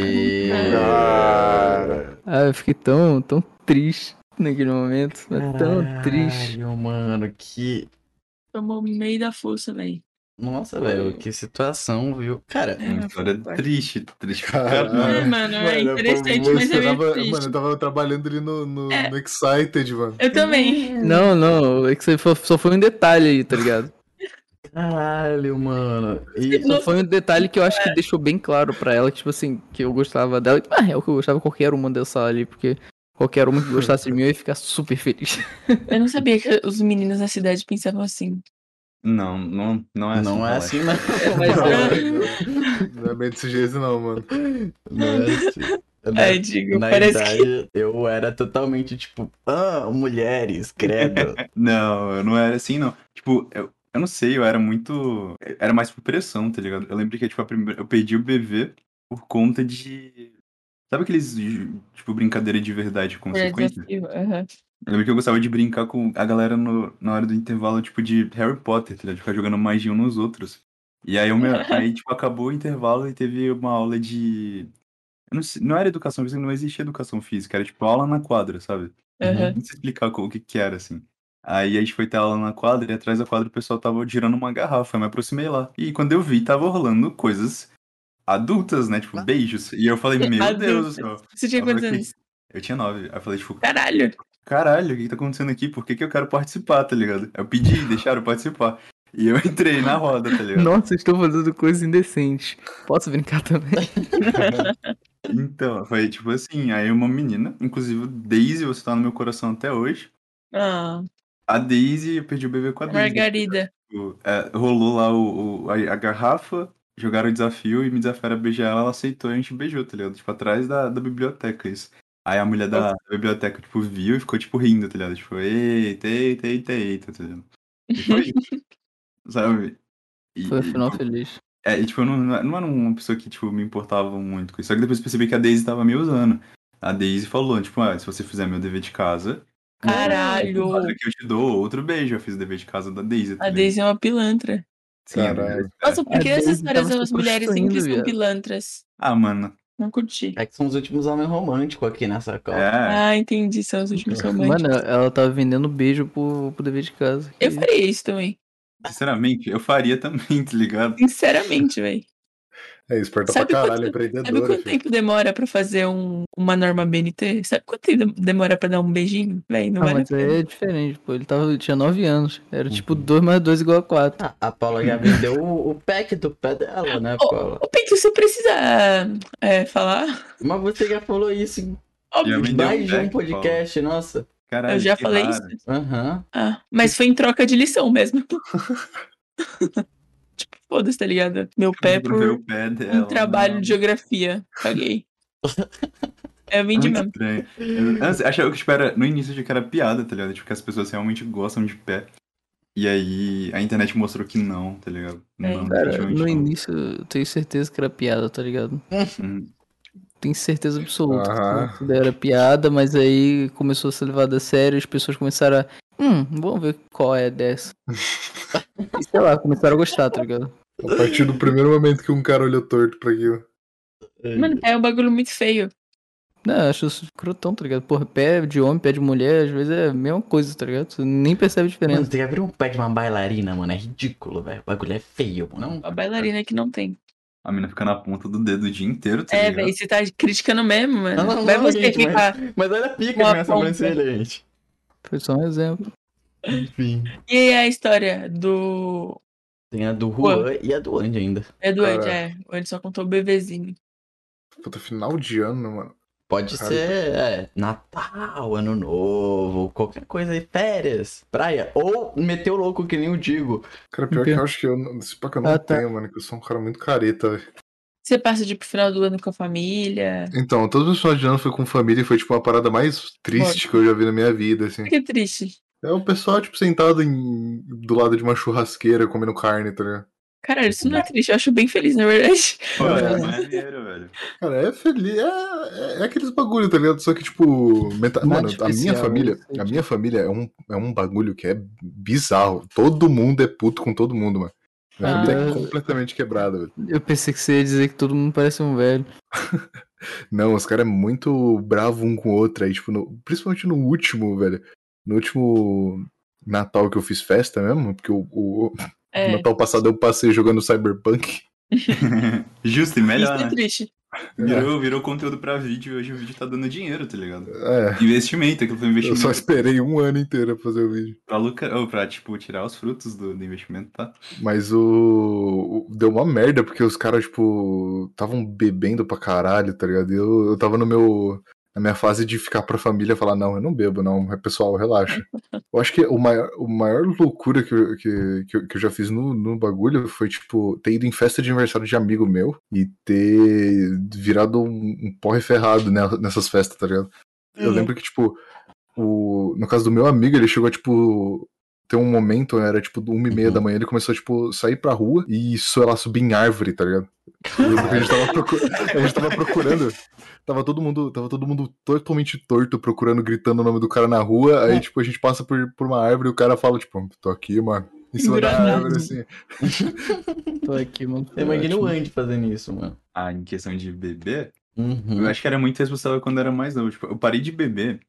Ah, eu fiquei tão, tão triste. naquele momento. É tão triste. Caralho, mano, que. Tomou meio da força, velho. Nossa, velho, que situação, viu? Cara, Uma história triste, triste pra Caralho. caralho. É, mano, é Mano, interessante, pô, mas é meio tava, triste. Mano, eu tava trabalhando ali no, no, É. no Excited, mano. Eu também. Não, não, é que você fo- só foi um detalhe aí, tá ligado? Caralho, mano. E Só foi um detalhe que eu acho que deixou bem claro pra ela, que, tipo assim, que eu gostava dela. Ah, é o que eu gostava de qualquer uma dessa ali, porque qualquer uma que gostasse de mim eu ia ficar super feliz. Eu não sabia que os meninos da cidade pensavam assim. Não, não, não é assim. Não é assim, né? Mas, Não, não é bem desse jeito, não, mano. Não é assim. Na, É, digo, na parece idade, eu era totalmente tipo, ah, mulheres, credo. Não, eu não era assim, não. Tipo, eu, eu não sei, eu era muito. Era mais por pressão, tá ligado? Eu lembro que, tipo, a primeira, eu perdi o BV por conta de. Sabe aqueles, tipo, brincadeira de verdade com Foi sequência? desafio. aham. Eu lembro que eu gostava de brincar com a galera no, na hora do intervalo, tipo, de Harry Potter, tá ligado? De ficar jogando magia um nos outros. E aí, eu me- aí tipo, acabou o intervalo e teve uma aula de. eu não, sei- não era educação física, não existia educação física, era tipo aula na quadra, sabe? Aham. Não sei explicar o que que era, assim. Aí a gente foi ter aula na quadra e atrás da quadra o pessoal tava girando uma garrafa, eu me aproximei lá. E quando eu vi, tava rolando coisas adultas, né? Tipo, beijos. E eu falei, meu Deus do céu. Você tinha quantos "Que- anos? Eu tinha nove. Aí eu falei, tipo, Caralho. caralho, o que tá acontecendo aqui? Por que que eu quero participar, tá ligado? Eu pedi, deixaram participar. E eu entrei na roda, tá ligado? Nossa, estou fazendo coisa indecente. Posso brincar também? Então, foi tipo assim, aí uma menina, inclusive Daisy, você tá no meu coração até hoje. Ah, A Daisy, eu perdi o bebê com a Daisy. Margarida. Tipo, é, rolou lá o, o- a, a garrafa, jogaram o desafio e me desafiaram a beijar ela, ela aceitou e a gente beijou, tá ligado? Tipo, atrás da, da biblioteca, isso. Aí a mulher da, da biblioteca, tipo, viu e ficou, tipo, rindo, tá ligado? Tipo, eita, eita, eita, eita, tá ligado? E foi isso, sabe? E, Foi o e, final tipo, feliz. É, e, tipo, eu não, não não era uma pessoa que, tipo, me importava muito com isso. Só que depois eu percebi que a Daisy tava me usando. A Daisy falou, tipo, ah, se você fizer meu dever de casa, Caralho. que eu te dou outro beijo. Eu fiz o dever de casa da Daisy. tá A? Daisy é uma pilantra. Sim, é- Nossa, por que A essas histórias das mulheres são viado. pilantras? Ah, mano. Não curti. É que são os últimos homens românticos aqui nessa copa. É. Ah, entendi. São os últimos românticos. Mano, ela tava vendendo beijo pro, pro dever de casa. Eu faria isso também. Sinceramente, eu faria também, tá ligado? Sinceramente, velho. É, esperta Sabe pra quanto, caralho, sabe empreendedora. quanto filho. tempo demora pra fazer um, uma norma BNT? Sabe quanto tempo demora pra dar um beijinho? Véi, não Ah, vale mas é diferente, pô. Ele tava, tinha 9 anos. Era tipo 2 mais 2 igual a 4. Ah, a Paula já vendeu o, o pack do pé dela, né, Paula? Ô, Pinto, você precisa é, falar? Mas você já falou isso em Óbvio. vendeu mais de um pack, podcast, nossa. Caralho, Eu já falei raro. isso. Aham. Ah, mas foi em troca de lição mesmo. foda-se, tá ligado? Meu pé por o pé dela, um trabalho não. de geografia. Paguei. Eu vendi Muito mesmo. estranho. Eu, antes, achava que, tipo, era, no início eu achei que era piada, tá ligado? Tipo, que as pessoas realmente gostam de pé. E aí a internet mostrou que não, tá ligado? É. Não, Cara, no não. início eu tenho certeza que era piada, tá ligado? Hum. Tenho certeza absoluta que tudo era piada, mas aí começou a ser levado a sério e as pessoas começaram a. Hum, vamos ver qual é dessa. e sei lá, começaram a gostar, tá ligado? A partir do primeiro momento que um cara olhou torto pra aquilo. Mano, pé é um bagulho muito feio. Não, eu acho isso crotão, tá ligado? Porra, pé de homem, pé de mulher, às vezes é a mesma coisa, tá ligado? Você nem percebe a Mano, diferença. você já viu um pé de uma bailarina, mano? É ridículo, velho. O bagulho é feio, mano. A bailarina que não tem. A mina fica na ponta do dedo o dia inteiro, tá É, ligado? velho, você tá criticando mesmo, mano. Não, não, Vai não, você gente, ficar. Mas olha a pica com a de minha ponta. sobrancelha, gente. Foi só um exemplo. Enfim. E aí a história do. Tem a do Juan. E a do Andy ainda. É do Cara. é. O Ed só contou o bebezinho. Puta, final de ano, mano. Pode Cara, ser é, Natal, Ano Novo, qualquer coisa aí, férias, praia. Ou meter o louco que nem eu digo. Cara, pior que eu acho que eu. Se pá que eu não Ah, tá. tenho, mano, que eu sou um cara muito careta, velho. Você passa de pro final do ano com a família. Então, todos os finais de ano foi com família e foi, tipo, uma parada mais triste que eu já vi na minha vida, assim. Que triste. É o pessoal, tipo, sentado em... do lado de uma churrasqueira comendo carne, tá ligado? Caralho, isso não é triste. Eu acho bem feliz, na verdade. Pô, é É. maneiro, velho. Cara, é feliz. É, é, é aqueles bagulho, tá ligado? Só que, tipo. Meta... Nada Mano, a minha família. A minha família é um, é um bagulho que é bizarro. Todo mundo é puto com todo mundo, mano. Minha Ah. família é completamente quebrada, velho. Eu pensei que você ia dizer que todo mundo parece um velho. Não, os caras é muito bravo um com o outro. Aí, tipo, no- principalmente no último, velho. No último Natal que eu fiz festa mesmo, porque o, o- É. o Natal passado eu passei jogando Cyberpunk. Justo e melhor, Isso é né? triste. Virou, virou conteúdo pra vídeo e hoje o vídeo tá dando dinheiro, tá ligado? É. Investimento, aquilo foi um Eu investimento. só esperei um ano inteiro pra fazer o vídeo. Pra, lucrar, ou pra, tipo, tirar os frutos do, do investimento, tá? Mas o... o- Deu uma merda, porque os caras, tipo, estavam bebendo pra caralho, tá ligado? E Eu, eu tava no meu. Na minha fase de ficar pra família e falar, não, eu não bebo, não. É pessoal, relaxa. Eu acho que o maior, o maior loucura que eu, que, que eu, que eu já fiz no, no bagulho foi, tipo, ter ido em festa de aniversário de amigo meu e ter virado um, um porre ferrado né, nessas festas, tá ligado? Eu Uhum. lembro que, tipo, o, no caso do meu amigo, ele chegou a, tipo, ter um momento, era tipo uma e meia da manhã, ele começou a, tipo, sair pra rua e, sei lá, subir em árvore, tá ligado? A gente tava, procu- a gente tava procurando. Tava todo mundo, tava todo mundo totalmente torto, procurando, gritando o nome do cara na rua. Aí, tipo, a gente passa por, por uma árvore e o cara fala, tipo, tô aqui, mano. Em cima da árvore, assim. Tô aqui, mano. Eu imagino o Andy fazendo isso, mano. Ah, em questão de beber, Uhum. eu acho que era muito responsável quando eu era mais novo. Tipo, eu parei de beber,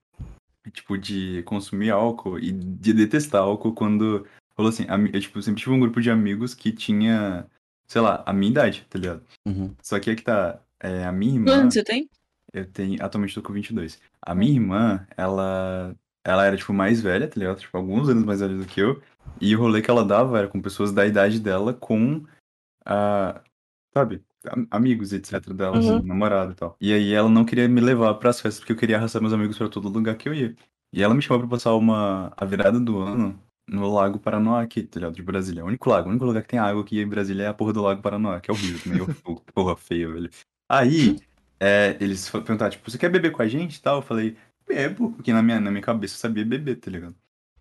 tipo, de consumir álcool e de detestar álcool quando falou assim, eu, tipo, sempre tive um grupo de amigos que tinha, sei lá, a minha idade, tá ligado? Uhum. Só que é que tá, é, a minha irmã... Quanto você tem? Eu tenho, atualmente tô com 22. A minha irmã, ela, ela era, tipo, mais velha, tá ligado? Tipo, alguns anos mais velha do que eu. E o rolê que ela dava era com pessoas da idade dela com, a, sabe, am- amigos, etc. dela, Uhum. namorado e tal. E aí ela não queria me levar pras festas porque eu queria arrastar meus amigos pra todo lugar que eu ia. E ela me chamou pra passar uma, a virada do ano no Lago Paranoá aqui, tá ligado? De Brasília. É o único lago, o único lugar que tem água aqui em Brasília é a porra do Lago Paranoá, que é horrível também. eu- porra feia, velho. Aí, é, eles fa- perguntaram, tipo, você quer beber com a gente e tal? Eu falei, bebo, porque na minha, na minha cabeça eu sabia beber, tá ligado?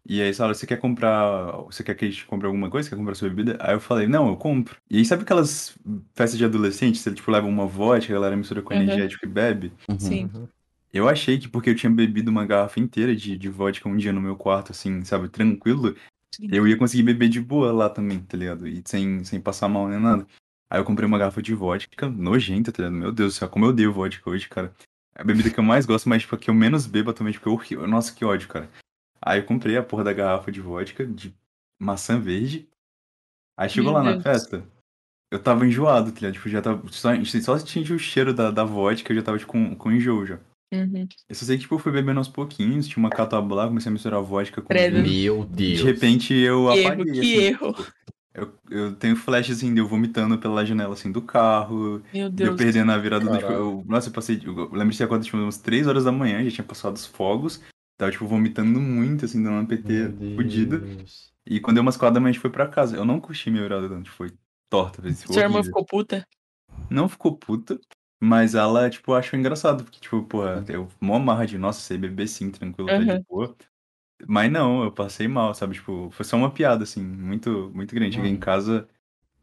E aí falaram, você quer comprar, você quer que a gente compre alguma coisa? Quer comprar sua bebida? Aí eu falei, não, eu compro. E aí sabe aquelas festas de adolescente, você tipo leva uma vodka, a galera mistura com Uhum. energético e bebe? Sim. Eu achei que porque eu tinha bebido uma garrafa inteira de, de vodka um dia no meu quarto, assim, sabe, tranquilo, eu ia conseguir beber de boa lá também, tá ligado? E sem, sem passar mal nem nada. Aí eu comprei uma garrafa de vodka, nojenta, tá ligado? Meu Deus do céu, como eu odeio vodka hoje, cara. É a bebida que eu mais gosto, mas tipo, a que eu menos bebo atualmente, porque é horrível. Nossa, que ódio, cara. Aí eu comprei a porra da garrafa de vodka, de maçã verde. Aí chegou Meu lá na Deus. festa, eu tava enjoado, tá ligado? Tipo, já tava. Só, só o cheiro da, da vodka, eu já tava tipo, com, com enjoo já. Uhum. Eu só sei que, tipo, eu fui bebendo aos pouquinhos, tinha uma catuaba lá, comecei a misturar vodka com. Meu Deus. De repente eu Que erro, apaguei, que assim, erro. Eu, eu tenho flash, assim, de eu vomitando pela janela, assim, do carro. Meu De eu Deus. perdendo a virada do, tipo, eu, Nossa, eu passei, eu lembro de ter acordado, tipo, umas 3 horas da manhã, já tinha passado os fogos. Tava, tipo, vomitando muito, assim, dando uma PT fodida. E quando deu umas 4 da manhã, a gente foi pra casa. Eu não curti minha virada, não, tipo, foi torta, fez Sua irmã ficou puta? Não ficou puta, mas ela, tipo, achou engraçado, porque, tipo, porra, eu mó marra de, nossa, sei beber sim, tranquilo, tá de Uhum. boa. Mas não, eu passei mal, sabe? Tipo, foi só uma piada, assim, muito, muito grande. Cheguei em casa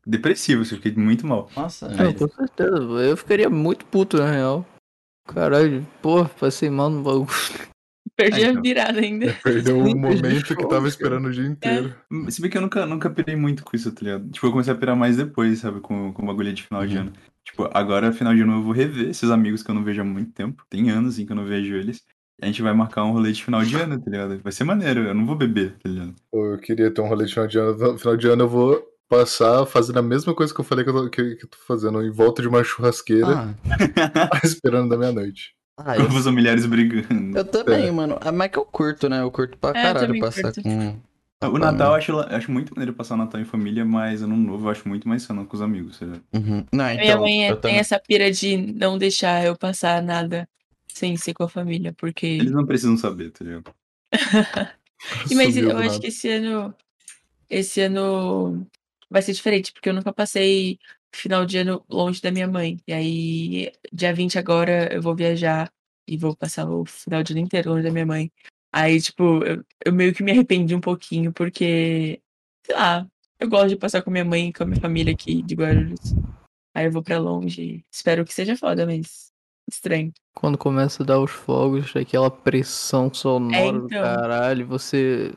depressivo, assim, fiquei muito mal. Nossa, Não, com certeza. Eu ficaria muito puto, na real. Caralho, porra, passei mal no bagulho. Perdi É, a então. virada ainda. Perdeu um perdi momento que tava esperando o dia inteiro. Se bem que eu nunca, nunca pirei muito com isso, tá ligado? Tipo, eu comecei a pirar mais depois, sabe? Com, com o bagulho de final de ano. Tipo, agora, final de ano, eu vou rever esses amigos que eu não vejo há muito tempo. Tem anos, assim, que eu não vejo eles. E a gente vai marcar um rolê de final de ano, tá ligado? Vai ser maneiro, eu não vou beber, tá ligado? Pô, Eu queria ter um rolê de final de ano. No final de ano eu vou passar fazendo a mesma coisa que eu falei que eu tô, que, que eu tô fazendo, em volta de uma churrasqueira, esperando da meia-noite. Ah, Com os familiares brigando. Eu também, mano. Ah, Mas que eu curto, né? Eu curto pra É, eu caralho também passar curto. com. O Natal eu acho, eu acho muito maneiro passar o Natal em família, mas ano novo eu acho muito mais sano com os amigos, tá ligado? Não, então, Minha mãe é- tem essa pira de não deixar eu passar nada sem ser com a família, porque. Eles não precisam saber, tá ligado? Mas eu acho que esse ano. Esse ano vai ser diferente, porque eu nunca passei final de ano longe da minha mãe. E aí, dia 20 agora, eu vou viajar e vou passar o final de ano inteiro longe da minha mãe. Aí, tipo, eu, eu meio que me arrependi um pouquinho, porque, sei lá, eu gosto de passar com minha mãe e com a minha família aqui de Guarulhos. Aí eu vou pra longe. Espero que seja foda, mas estranho. Quando começa a dar os fogos, aquela pressão sonora do então. caralho, você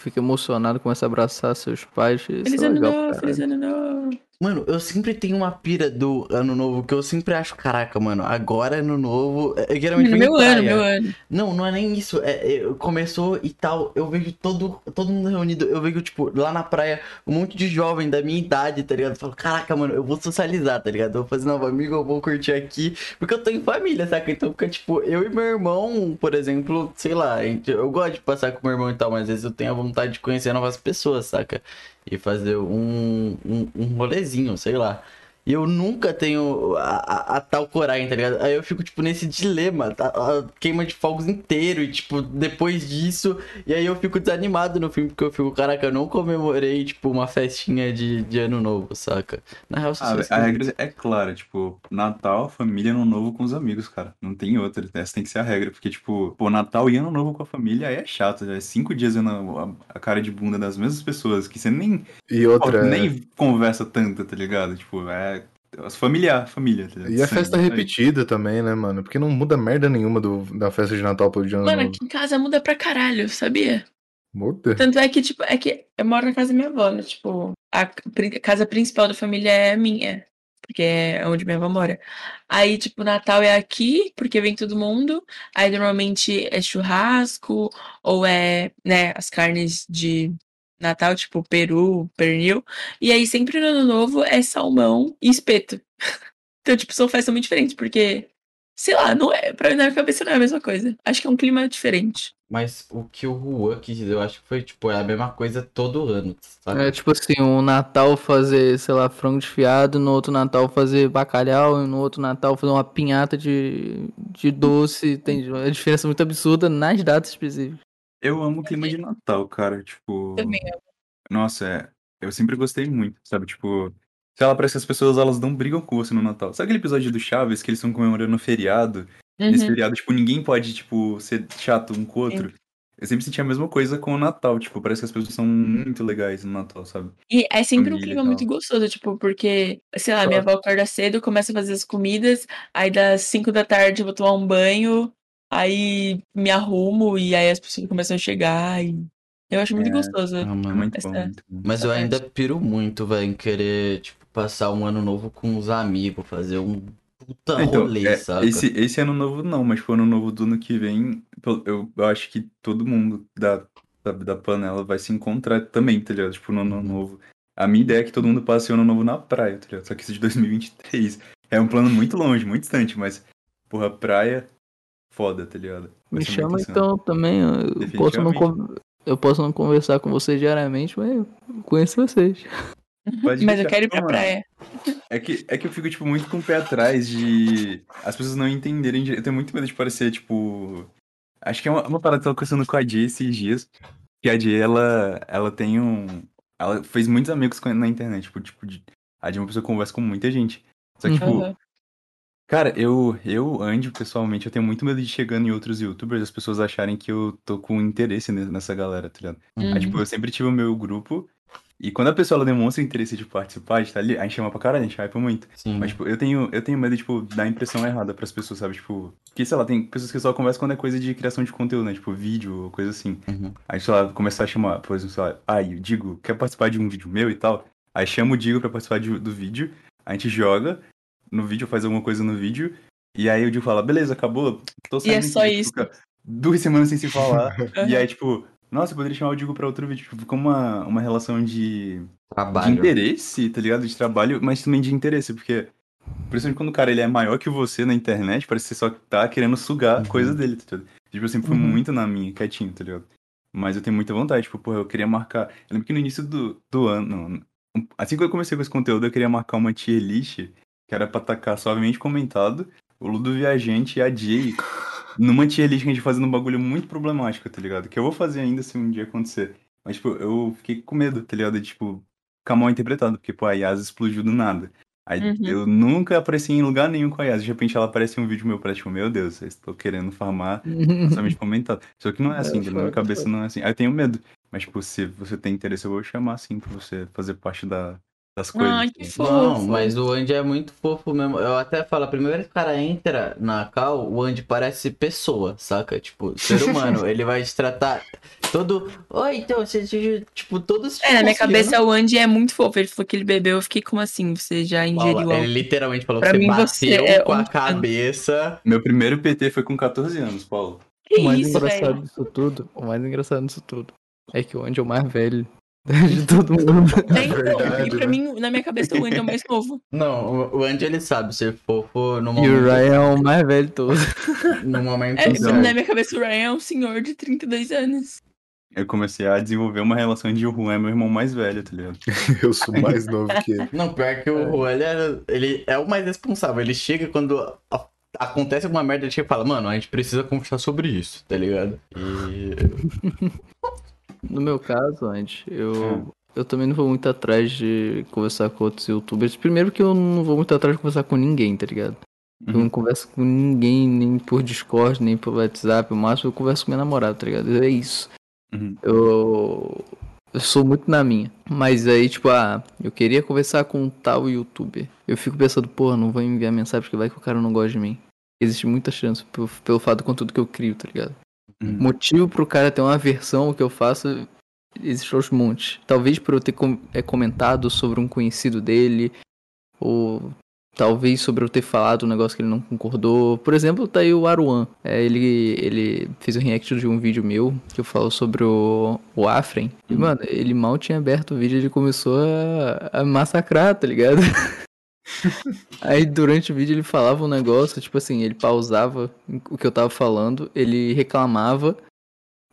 fica emocionado, começa a abraçar seus pais. Feliz é ano novo, feliz ano novo. Mano, eu sempre tenho uma pira do ano novo que eu sempre acho, caraca, mano, agora ano novo. É, geralmente Meu vem ano, praia. meu ano. Não, não é nem isso. É, é, começou e tal. Eu vejo todo, todo mundo reunido. Eu vejo, tipo, lá na praia, um monte de jovem da minha idade, tá ligado? Eu falo, caraca, mano, eu vou socializar, tá ligado? Eu vou fazer novo amigo, eu vou curtir aqui. Porque eu tô em família, saca? Então fica, tipo, eu e meu irmão, por exemplo, sei lá, eu gosto de passar com meu irmão e tal, mas às vezes eu tenho a vontade de conhecer novas pessoas, saca? E fazer um, um, um rolezinho, sei lá. E eu nunca tenho a, a- a tal coragem, tá ligado? Aí eu fico, tipo, nesse dilema, tá? a queima de fogos inteiro, e, tipo, depois disso. E aí eu fico desanimado no filme, porque eu fico, caraca, eu não comemorei, tipo, uma festinha de, de ano novo, saca? Na real, Ah, a regra é clara, tipo, Natal, família, Ano Novo com os amigos, cara. Não tem outra. Essa tem que ser a regra. Porque, tipo, pô, Natal e Ano Novo com a família aí é chato. É cinco dias vendo a, a cara de bunda das mesmas pessoas que você nem. E outra, pô, é- nem conversa tanto, tá ligado? Tipo, é. Familiar, família, tá? E a festa isso aí. repetida também, né, mano? Porque não muda merda nenhuma do, da festa de Natal pro de ano Mano, novo. aqui em casa muda pra caralho, sabia? Muda. Tanto é que, tipo, é que eu moro na casa da minha avó, né? Tipo, a casa principal da família é minha. Porque é onde minha avó mora. Aí, tipo, Natal é aqui, porque vem todo mundo. Aí, normalmente, é churrasco, ou é, né, as carnes de Natal, tipo, peru, pernil. E aí, sempre no Ano Novo, é salmão e espeto. Então, tipo, são festas muito diferentes, porque, sei lá, não é, pra mim na minha cabeça não é a mesma coisa. Acho que é um clima diferente. Mas o que o Juan quis dizer, eu acho que foi, tipo, é a mesma coisa todo ano, sabe? É tipo assim, um Natal fazer, sei lá, frango desfiado, no outro Natal fazer bacalhau, e no outro Natal fazer uma pinhata de, de doce. Tem uma diferença muito absurda nas datas específicas. Eu amo o clima de Natal, cara. Tipo. Também amo. Nossa, é. Eu sempre gostei muito, sabe? Tipo. Sei lá, parece que as pessoas elas não brigam com você no Natal. Sabe aquele episódio do Chaves que eles estão comemorando o feriado? Nesse Uhum. feriado, tipo, ninguém pode, tipo, ser chato um com o outro. Eu sempre senti a mesma coisa com o Natal. Tipo, parece que as pessoas são muito legais no Natal, sabe? E é sempre um Família e clima muito gostoso, tipo, porque, sei lá, minha avó acorda cedo, começa a fazer as comidas, aí das 5 da tarde eu vou tomar um banho, aí me arrumo e aí as pessoas começam a chegar e eu acho muito É, gostoso. mano. muito essa- bom, muito bom. Mas eu ainda piro muito, velho, em querer, tipo, passar um ano novo com os amigos, fazer um puta Então, rolê, é, saca? esse, esse ano novo não, mas pro ano novo do ano que vem, eu, eu, eu acho que todo mundo da, da, da panela vai se encontrar também, tá ligado? Tipo, no ano novo. A minha ideia é que todo mundo passe o ano novo na praia, tá ligado? Só que isso de 2023 é um plano muito longe, muito distante, mas, porra, praia, foda, tá ligado? Vai Me chama então também, eu posso, não con- eu posso não conversar com vocês diariamente, mas eu conheço vocês. Pode Mas eu quero ir pra mano. praia. É que, é que eu fico, tipo, muito com o pé atrás de as pessoas não entenderem. direito. Eu tenho muito medo de parecer, tipo. Acho que é uma, uma parada que eu tava conversando com a Jay esses dias. Que a Jay, ela, ela tem um. Ela fez muitos amigos na internet. Tipo, tipo de, a Jay é uma pessoa que conversa com muita gente. Só que, tipo, Uhum. Cara, eu, eu, Andy, pessoalmente, eu tenho muito medo de chegando em outros youtubers as pessoas acharem que eu tô com interesse ne- nessa galera, tá ligado? Aí, Uhum. tipo, eu sempre tive o meu grupo, e quando a pessoa ela demonstra interesse de participar, de estar ali, a gente chama pra caralho, a gente hypa muito. Mas, tipo, eu tenho, eu tenho medo de, tipo, dar a impressão errada pras pessoas, sabe? Tipo, porque, sei lá, tem pessoas que só conversam quando é coisa de criação de conteúdo, né? Tipo, vídeo ou coisa assim. Aí, sei lá, começar a chamar, por exemplo, sei lá, ai, o Digo, quer participar de um vídeo meu e tal? Aí chama o Digo pra participar de- do vídeo, a gente joga no vídeo, faz alguma coisa no vídeo, e aí o Digo fala, beleza, acabou, tô E é saindo só aqui, isso. fica duas semanas sem se falar, e Uhum. aí, tipo, nossa, eu poderia chamar o Digo pra outro vídeo, tipo, fica uma, uma relação de, de Trabalho. interesse, tá ligado? De trabalho, mas também de interesse, porque, principalmente quando o cara ele é maior que você na internet, parece que você só tá querendo sugar a coisa dele, tá ligado? Tipo, eu sempre fui Uhum. muito na minha, quietinho, tá ligado? Mas eu tenho muita vontade, tipo, porra, eu queria marcar. Eu lembro que no início do, do ano, assim que eu comecei com esse conteúdo, eu queria marcar uma tier list que era pra tacar suavemente comentado, o Ludo Viajante e a Jay numa tier list que a gente fazendo um bagulho muito problemático, tá ligado? Que eu vou fazer ainda se um dia acontecer. Mas, tipo, eu fiquei com medo, tá ligado? De, tipo, ficar mal interpretado, porque, pô, a Yas explodiu do nada. Aí Uhum. eu nunca apareci em lugar nenhum com a Yas. De repente ela aparece em um vídeo meu pra, tipo, meu Deus, eu estou querendo farmar somente comentado. Só que não é assim, É, na minha cabeça não é assim. Aí eu tenho medo. Mas, tipo, se você tem interesse, eu vou chamar, assim, pra você fazer parte da, das coisas. Ai, que fofo. Não, mas o Andy é muito fofo mesmo. Eu até falo, a primeira vez que o cara entra na cal, o Andy parece pessoa, saca? Tipo, ser humano. ele vai te tratar todo. Oi, então, você, você- tipo, todos. É, na minha cabeça o Andy é muito fofo. Ele falou que ele bebeu, eu fiquei como assim? Você já ingeriu Paula, algo? Ele literalmente falou Pra que mim, você você bateu é com um a cabeça. Meu primeiro PT foi com 14 anos, Paulo. Que o mais isso, engraçado velho? disso tudo, o mais engraçado disso tudo, é que o Andy é o mais velho de todo mundo. É, então, e pra mim, na minha cabeça, o Andy é o mais novo. Não, o- Andy ele sabe ser fofo no E momento. o Ryan é o mais velho de todos. No momento É, certo. na minha cabeça, o Ryan é um senhor de 32 anos. Eu comecei a desenvolver uma relação de o Juan é meu irmão mais velho, tá ligado? Eu sou mais novo que ele. Não, pior que o Juan, ele, é- ele é o mais responsável. Ele chega quando a- acontece alguma merda, ele chega e fala, mano, a gente precisa conversar sobre isso, tá ligado? E. No meu caso, Hum. eu, eu também não vou muito atrás de conversar com outros youtubers. Primeiro que eu não vou muito atrás de conversar com ninguém, tá ligado? Eu Uhum. não converso com ninguém, nem por Discord, nem por WhatsApp. O máximo eu converso com minha namorada, tá ligado? É isso. Uhum. Eu, eu sou muito na minha. Mas aí, tipo, ah, eu queria conversar com um tal youtuber. Eu fico pensando, porra, não vou enviar mensagem porque vai que o cara não gosta de mim. Existe muita chance pelo, pelo fato do conteúdo que eu crio, tá ligado? Uhum. Motivo pro cara ter uma versão que eu faço existe aos montes. Talvez por eu ter com- é, comentado sobre um conhecido dele, ou talvez sobre eu ter falado um negócio que ele não concordou. Por exemplo, tá aí o Aruan. É, ele, ele fez um react de um vídeo meu que eu falo sobre o, o Afren. E, mano, ele mal tinha aberto o vídeo e ele começou a, a massacrar, tá ligado? Aí durante o vídeo ele falava um negócio, tipo assim, ele pausava o que eu tava falando, ele reclamava,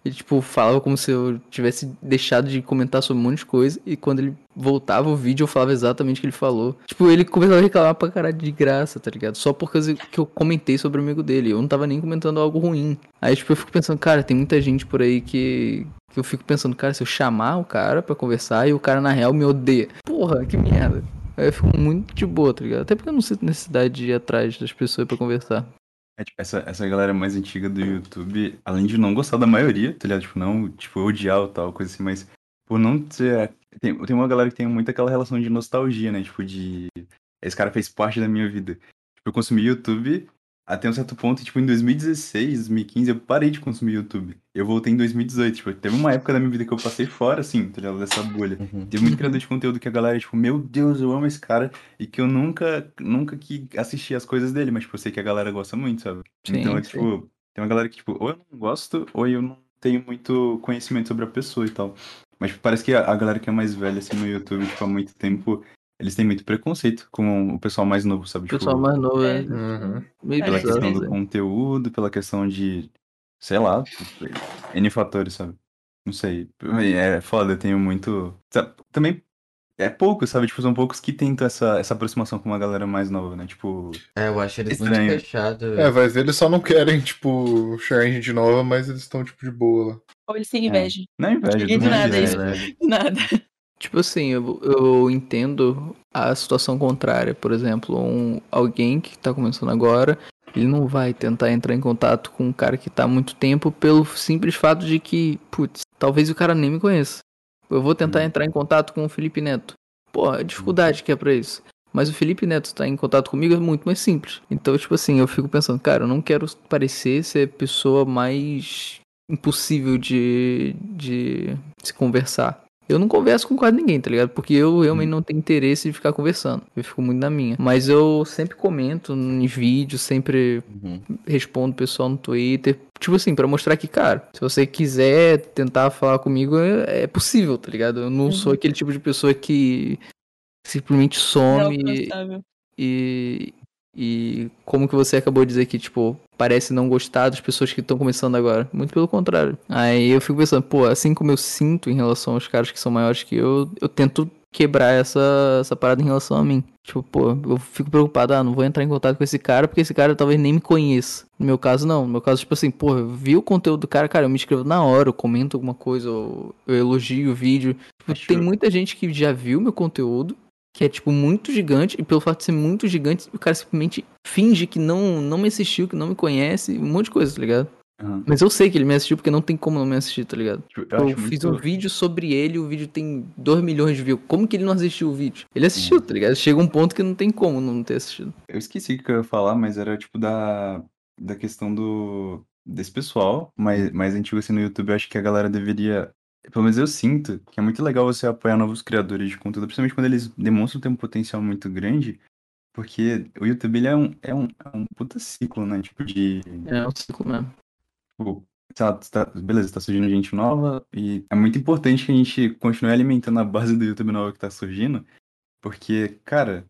ele tipo falava como se eu tivesse deixado de comentar sobre um monte de coisa, e quando ele voltava o vídeo eu falava exatamente o que ele falou. Tipo, ele começava a reclamar pra caralho de graça, tá ligado? Só por causa que eu comentei sobre o amigo dele, eu não tava nem comentando algo ruim. Aí tipo, eu fico pensando, cara, tem muita gente por aí que, que eu fico pensando, cara, se eu chamar o cara pra conversar e o cara na real me odeia. Porra, que merda. Aí eu fico muito de boa, tá ligado? Até porque eu não sinto necessidade de ir atrás das pessoas pra conversar. É, tipo, essa, essa galera mais antiga do YouTube, além de não gostar da maioria, tá ligado? Tipo, não, tipo, odiar ou tal, coisa assim, mas por não ser. Tem, tem uma galera que tem muito aquela relação de nostalgia, né? Tipo, de. Esse cara fez parte da minha vida. Tipo, eu consumi YouTube até um certo ponto, tipo, em 2016, 2015, eu parei de consumir YouTube. Eu voltei em 2018. Tipo, teve uma época da minha vida que eu passei fora, assim, tá ligado? Dessa bolha. Teve muito criador de conteúdo que a galera, tipo, meu Deus, eu amo esse cara. E que eu nunca, nunca que assisti as coisas dele, mas, tipo, eu sei que a galera gosta muito, sabe? Sim, então, é, sim. tipo, tem uma galera que, tipo, ou eu não gosto, ou eu não tenho muito conhecimento sobre a pessoa e tal. Mas tipo, parece que a, a galera que é mais velha, assim, no YouTube, tipo, há muito tempo, eles têm muito preconceito com o pessoal mais novo, sabe? O pessoal tipo, mais novo é Uhum. meio pela bizarro, questão do né? conteúdo, pela questão de, sei lá, N fatores, sabe? Não sei. É foda, eu tenho muito. Também é pouco, sabe? Tipo, são poucos que tentam essa, essa aproximação com uma galera mais nova, né? Tipo. É, eu acho eles estranho. muito fechados. É, vai ver, eles só não querem, tipo, chegar em gente nova, mas eles estão, tipo, de boa lá. Ou eles têm inveja. Não é inveja, do do nada, inveja, isso. Do nada. Tipo assim, eu, eu entendo a situação contrária. Por exemplo, um, alguém que tá começando agora, ele não vai tentar entrar em contato com um cara que tá há muito tempo pelo simples fato de que, putz, talvez o cara nem me conheça. Eu vou tentar entrar em contato com o Felipe Neto. Pô, a dificuldade que é pra isso. Mas o Felipe Neto tá em contato comigo é muito mais simples. Então, tipo assim, eu fico pensando, cara, eu não quero parecer ser a pessoa mais impossível de, de se conversar. Eu não converso com quase ninguém, tá ligado? Porque eu realmente não tenho interesse de ficar conversando. Eu fico muito na minha. Mas eu sempre comento em vídeos, sempre respondo o pessoal no Twitter. Tipo assim, pra mostrar que, cara, se você quiser tentar falar comigo, é, é possível, tá ligado? Eu não sou aquele tipo de pessoa que simplesmente some Inalcançável. e, e como que você acabou de dizer que, tipo, parece não gostar das pessoas que estão começando agora. Muito pelo contrário. Aí eu fico pensando, pô, assim como eu sinto em relação aos caras que são maiores que eu, eu tento quebrar essa, essa parada em relação a mim. Tipo, pô, eu fico preocupado, ah, não vou entrar em contato com esse cara porque esse cara talvez nem me conheça. No meu caso, não. No meu caso, tipo assim, pô, eu vi o conteúdo do cara, cara, eu me inscrevo na hora, eu comento alguma coisa, eu, eu elogio o vídeo. Tipo, tem muita gente que já viu meu conteúdo, que é, tipo, muito gigante, e pelo fato de ser muito gigante, o cara simplesmente finge que não, não me assistiu, que não me conhece, um monte de coisa, tá ligado? Mas eu sei que ele me assistiu porque não tem como não me assistir, tá ligado? eu eu acho fiz muito- um vídeo sobre ele, o vídeo tem 2 milhões de views. Como que ele não assistiu o vídeo? Ele assistiu, tá ligado? Chega um ponto que não tem como não ter assistido. Eu esqueci o que eu ia falar, mas era tipo da, da questão do desse pessoal mais, mais antigo assim no YouTube. Eu acho que a galera deveria. Pelo menos eu sinto que é muito legal você apoiar novos criadores de conteúdo, principalmente quando eles demonstram ter um potencial muito grande. Porque o YouTube ele é um, é um, é um puta ciclo, né? Tipo, de. É um ciclo mesmo. Tipo, lá, tá, beleza, tá surgindo gente nova e é muito importante que a gente continue alimentando a base do YouTube nova que tá surgindo, porque, cara,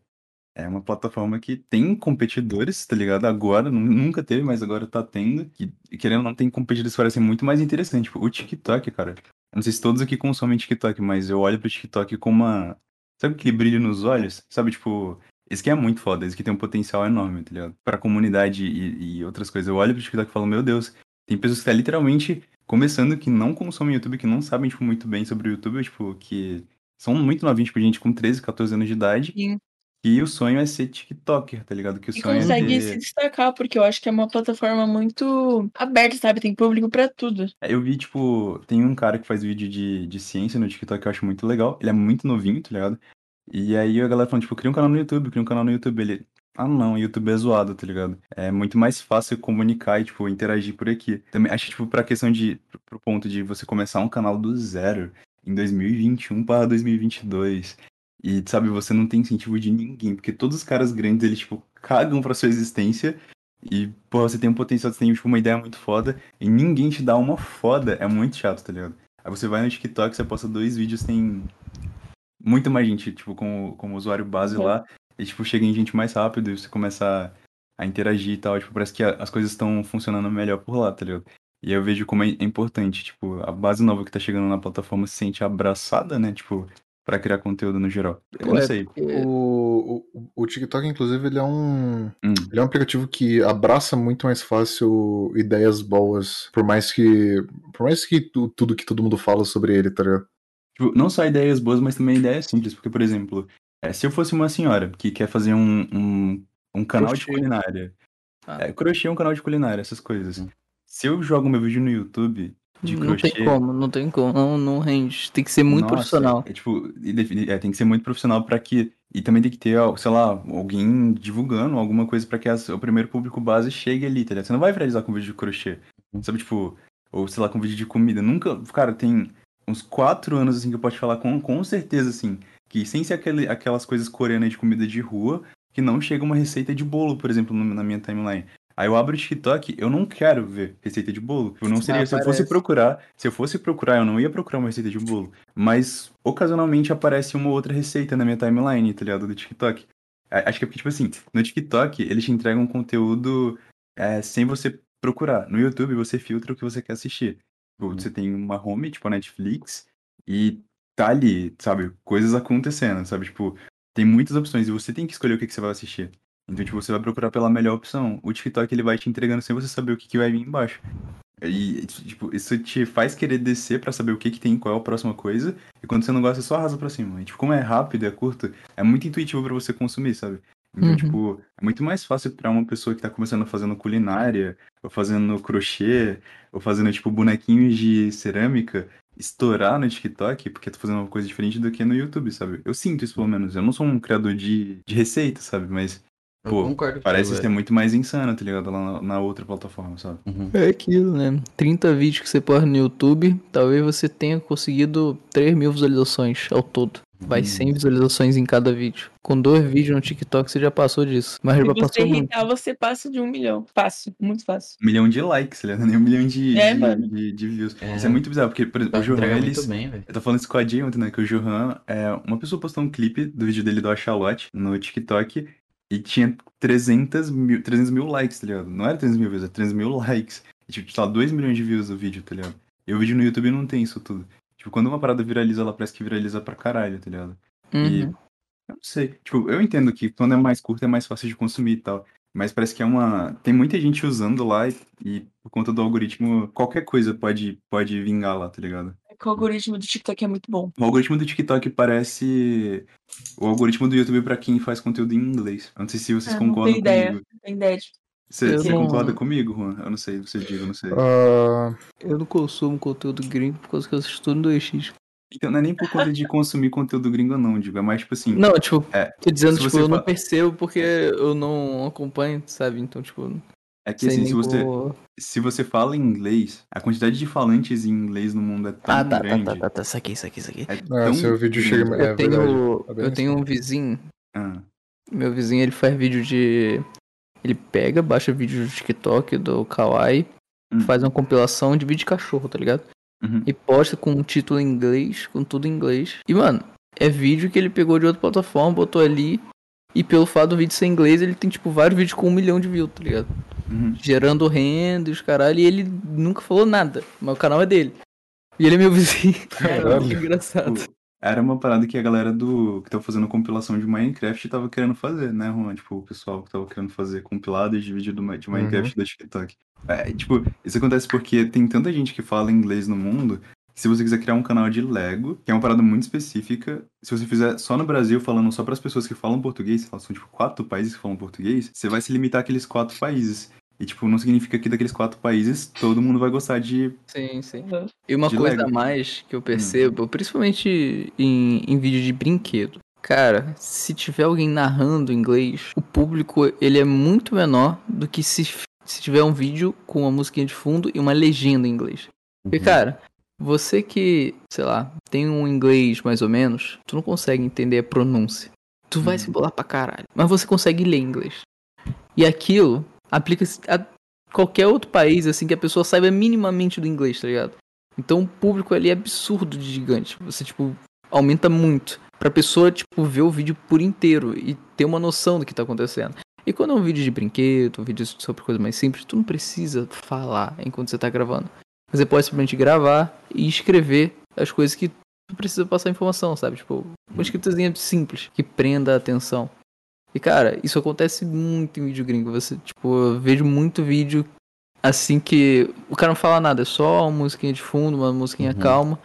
é uma plataforma que tem competidores, tá ligado? Agora, nu- nunca teve, mas agora tá tendo. Que, querendo ou não, tem competidores que parecem muito mais interessantes. Tipo, o TikTok, cara. Não sei se todos aqui consomem TikTok, mas eu olho pro TikTok com uma. Sabe aquele brilho nos olhos? Sabe, tipo. Esse aqui é muito foda, esse aqui tem um potencial enorme, tá ligado? Pra comunidade e, e outras coisas. Eu olho pro TikTok e falo, meu Deus, tem pessoas que tá literalmente começando que não consomem YouTube, que não sabem, tipo, muito bem sobre o YouTube, tipo, que são muito novinhos, tipo, gente com 13, 14 anos de idade. Sim. E o sonho é ser TikToker, tá ligado? Que o E sonho consegue é se ter... destacar, porque eu acho que é uma plataforma muito aberta, sabe? Tem público pra tudo. É, Eu vi, tipo, tem um cara que faz vídeo de, de ciência no TikTok que eu acho muito legal. Ele é muito novinho, tá ligado? E aí a galera falando, tipo, cria um canal no YouTube, cria um canal no YouTube. Ele, ah não, YouTube é zoado, tá ligado? É muito mais fácil comunicar e, tipo, interagir por aqui. Também acho, tipo, pra questão de, pro, pro ponto de você começar um canal do zero em 2021 para 2022. E, sabe, você não tem incentivo de ninguém, porque todos os caras grandes, eles, tipo, cagam pra sua existência. E, pô, você tem um potencial, você tem, tipo, uma ideia muito foda, e ninguém te dá uma foda, é muito chato, tá ligado? Aí você vai no TikTok, você posta dois vídeos, tem muito mais gente, tipo, como, como usuário base lá, e, tipo, chega em gente mais rápido, e você começa a, a interagir e tal, tipo, parece que a- as coisas estão funcionando melhor por lá, tá ligado? E aí eu vejo como é é importante, tipo, a base nova que tá chegando na plataforma se sente abraçada, né, tipo, pra criar conteúdo no geral. Eu não É, sei. O, o, o TikTok, inclusive, ele é um. Hum. Ele é um aplicativo que abraça muito mais fácil ideias boas. Por mais que. Por mais que tu- tudo que todo mundo fala sobre ele, tá ligado? Tipo, não só ideias boas, mas também ideias simples. Porque, por exemplo, é, se eu fosse uma senhora que quer fazer um, um, um canal de Crochê. culinária, é, crochê é um canal de culinária, essas coisas. Se eu jogo meu vídeo no YouTube de não crochê. tem como, não tem como. Não, não rende. Tem que ser muito Nossa, profissional. É, tipo, e é, tem que ser muito profissional pra que. E também tem que ter, ó, sei lá, alguém divulgando alguma coisa pra que as- o primeiro público base chegue ali, tá ligado? Você não vai viralizar com vídeo de crochê. Sabe, tipo, ou sei lá, com vídeo de comida. Nunca. Cara, tem uns quatro anos assim que eu posso falar com, com certeza, assim, que sem ser aquele, aquelas coisas coreanas de comida de rua, que não chega uma receita de bolo, por exemplo, no- na minha timeline. Aí eu abro o TikTok, eu não quero ver receita de bolo. Eu não seria, se eu fosse procurar, se eu fosse procurar, eu não ia procurar uma receita de bolo. Mas ocasionalmente aparece uma outra receita na minha timeline, tá ligado? Do TikTok. Acho que é porque, tipo assim, no TikTok eles te entregam conteúdo é, sem você procurar. No YouTube você filtra o que você quer assistir. Tipo, Você tem uma home, tipo a Netflix, e tá ali, sabe? Coisas acontecendo, sabe? Tipo, tem muitas opções e você tem que escolher o que, que você vai assistir. Então, tipo, você vai procurar pela melhor opção. O TikTok, ele vai te entregando sem você saber o que, que vai vir embaixo. E, tipo, isso te faz querer descer pra saber o que, que tem, qual é a próxima coisa. E quando você não gosta, só arrasa pra cima. E, tipo, como é rápido é curto, é muito intuitivo pra você consumir, sabe? Então, Uhum. tipo, é muito mais fácil pra uma pessoa que tá começando fazendo culinária, ou fazendo crochê, ou fazendo, tipo, bonequinhos de cerâmica, estourar no TikTok, porque tá fazendo uma coisa diferente do que no YouTube, sabe? Eu sinto isso, pelo menos. Eu não sou um criador de, de receita, sabe? Mas, pô, concordo parece ser velho. muito mais insano, tá ligado? Lá na, na outra plataforma, sabe? É aquilo, né? 30 vídeos que você posta no YouTube, talvez você tenha conseguido 3 mil visualizações ao todo. Vai 100 visualizações em cada vídeo. Com dois vídeos no TikTok você já passou disso. Mas Se já você passou muito. irritar, você passa de um milhão. Fácil, muito fácil. Um milhão de likes, né? Nem um milhão de, É, de, de, de views. É. Isso é muito bizarro, porque, por exemplo, o Entrega Johan, muito eles... bem. Eu tô falando isso com a Jay ontem, né? Que o Johan, é, uma pessoa postou um clipe do vídeo dele do Axalote no TikTok e tinha 300 mil, 300 mil likes, tá ligado? Não era 300 mil views, era 300 mil likes. E, tipo, lá, 2 milhões de views o vídeo, tá ligado? E o vídeo no YouTube não tem isso tudo. Tipo, quando uma parada viraliza, ela parece que viraliza pra caralho, tá ligado? E Uhum. eu não sei. Tipo, eu entendo que quando é mais curto é mais fácil de consumir e tal. Mas parece que é uma. Tem muita gente usando lá e, e por conta do algoritmo, qualquer coisa pode, pode vingar lá, tá ligado? Que o algoritmo do TikTok é muito bom. O algoritmo do TikTok parece o algoritmo do YouTube pra quem faz conteúdo em inglês. Eu não sei se vocês Ah, não concordam tenho ideia. comigo. Não tenho ideia. de- Você, você não- concorda comigo, Juan? Eu não sei, você diga, eu não sei. Ah, Eu não consumo conteúdo gringo por causa que eu assisto no 2x. Então não é nem por conta de consumir conteúdo gringo, não, digo. É mais tipo assim. Não, tipo, é, tô dizendo, tipo, você eu não fa- percebo porque eu não acompanho, sabe? Então, tipo. É que assim, se você, se você fala inglês, a quantidade de falantes em inglês no mundo é tão Ah, tá, tá, grande. tá, tá, tá, saquei, saquei, saquei. É É, tão seu vídeo chega- é eu tenho, verdade. É bem eu tenho um vizinho. Ah. Meu vizinho, ele faz vídeo de. Ele pega, baixa vídeo do TikTok, do Kawaii, Hum. faz uma compilação de vídeo de cachorro, tá ligado? Uhum. E posta com um título em inglês, com tudo em inglês. E, mano, é vídeo que ele pegou de outra plataforma, botou ali. E pelo fato do vídeo ser inglês, ele tem, tipo, vários vídeos com um milhão de views, tá ligado? Uhum. Gerando renda e os caralho. E ele nunca falou nada. Mas o canal é dele. E ele é meu vizinho. É muito engraçado. Era uma parada que a galera do que tava fazendo compilação de Minecraft tava querendo fazer, né, Juan? Tipo, o pessoal que tava querendo fazer compilados de vídeo do, de Minecraft da TikTok. É, tipo, isso acontece porque tem tanta gente que fala inglês no mundo. Se você quiser criar um canal de Lego, que é uma parada muito específica, se você fizer só no Brasil, falando só para as pessoas que falam português, são tipo quatro países que falam português, você vai se limitar àqueles quatro países. E, tipo, não significa que daqueles quatro países todo mundo vai gostar de. Sim, sim. E uma coisa Lego. a mais que eu percebo, principalmente em, em vídeo de brinquedo. Cara, se tiver alguém narrando inglês, o público ele é muito menor do que se, se tiver um vídeo com uma musiquinha de fundo e uma legenda em inglês. Porque, cara, você que, sei lá, tem um inglês mais ou menos, tu não consegue entender a pronúncia. Tu vai se bolar pra caralho. Mas você consegue ler inglês. E aquilo aplica-se a qualquer outro país, assim, que a pessoa saiba minimamente do inglês, tá ligado? Então o público ali é absurdo de gigante. Você, tipo, aumenta muito. Pra pessoa, tipo, ver o vídeo por inteiro e ter uma noção do que tá acontecendo. E quando é um vídeo de brinquedo, um vídeo sobre coisa mais simples, tu não precisa falar enquanto você tá gravando. Você pode simplesmente gravar e escrever as coisas que tu precisa passar informação, sabe? Tipo, uma escritazinha simples, que prenda a atenção. E cara, isso acontece muito em vídeo gringo. Você, tipo, eu vejo muito vídeo assim que o cara não fala nada, é só uma musiquinha de fundo, uma musiquinha calma.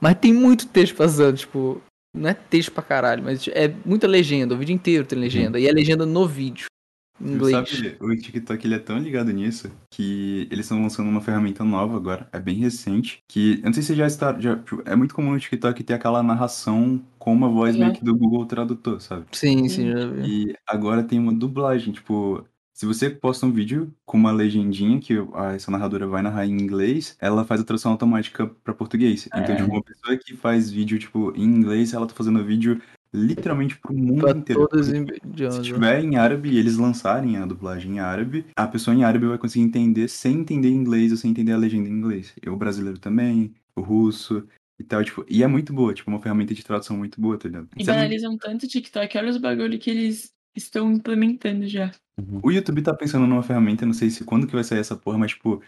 Mas tem muito texto passando, tipo, não é texto pra caralho, mas é muita legenda, o vídeo inteiro tem legenda. E é legenda no vídeo. Inglês. Sabe, o TikTok ele é tão ligado nisso que eles estão lançando uma ferramenta nova agora, é bem recente, que eu não sei se você já está, já, tipo, é muito comum no TikTok ter aquela narração com uma voz meio que do Google Tradutor, sabe? Sim, sim, já vi. E agora tem uma dublagem, tipo, se você posta um vídeo com uma legendinha que a- essa narradora vai narrar em inglês, ela faz a tradução automática pra português. Então, É. tipo, uma pessoa que faz vídeo, tipo, em inglês, ela tá fazendo vídeo literalmente pro mundo Pra inteiro. todos idiomas. Se tiver em árabe e eles lançarem a dublagem em árabe, a pessoa em árabe vai conseguir entender sem entender inglês ou sem entender a legenda em inglês. Eu, o brasileiro também, o russo e tal, tipo, e é muito boa, tipo, uma ferramenta de tradução muito boa, tá ligado? E Isso é muito- banalizam tanto o TikTok, olha os bagulho que eles estão implementando já. O YouTube tá pensando numa ferramenta, não sei se quando que vai sair essa porra, mas tipo,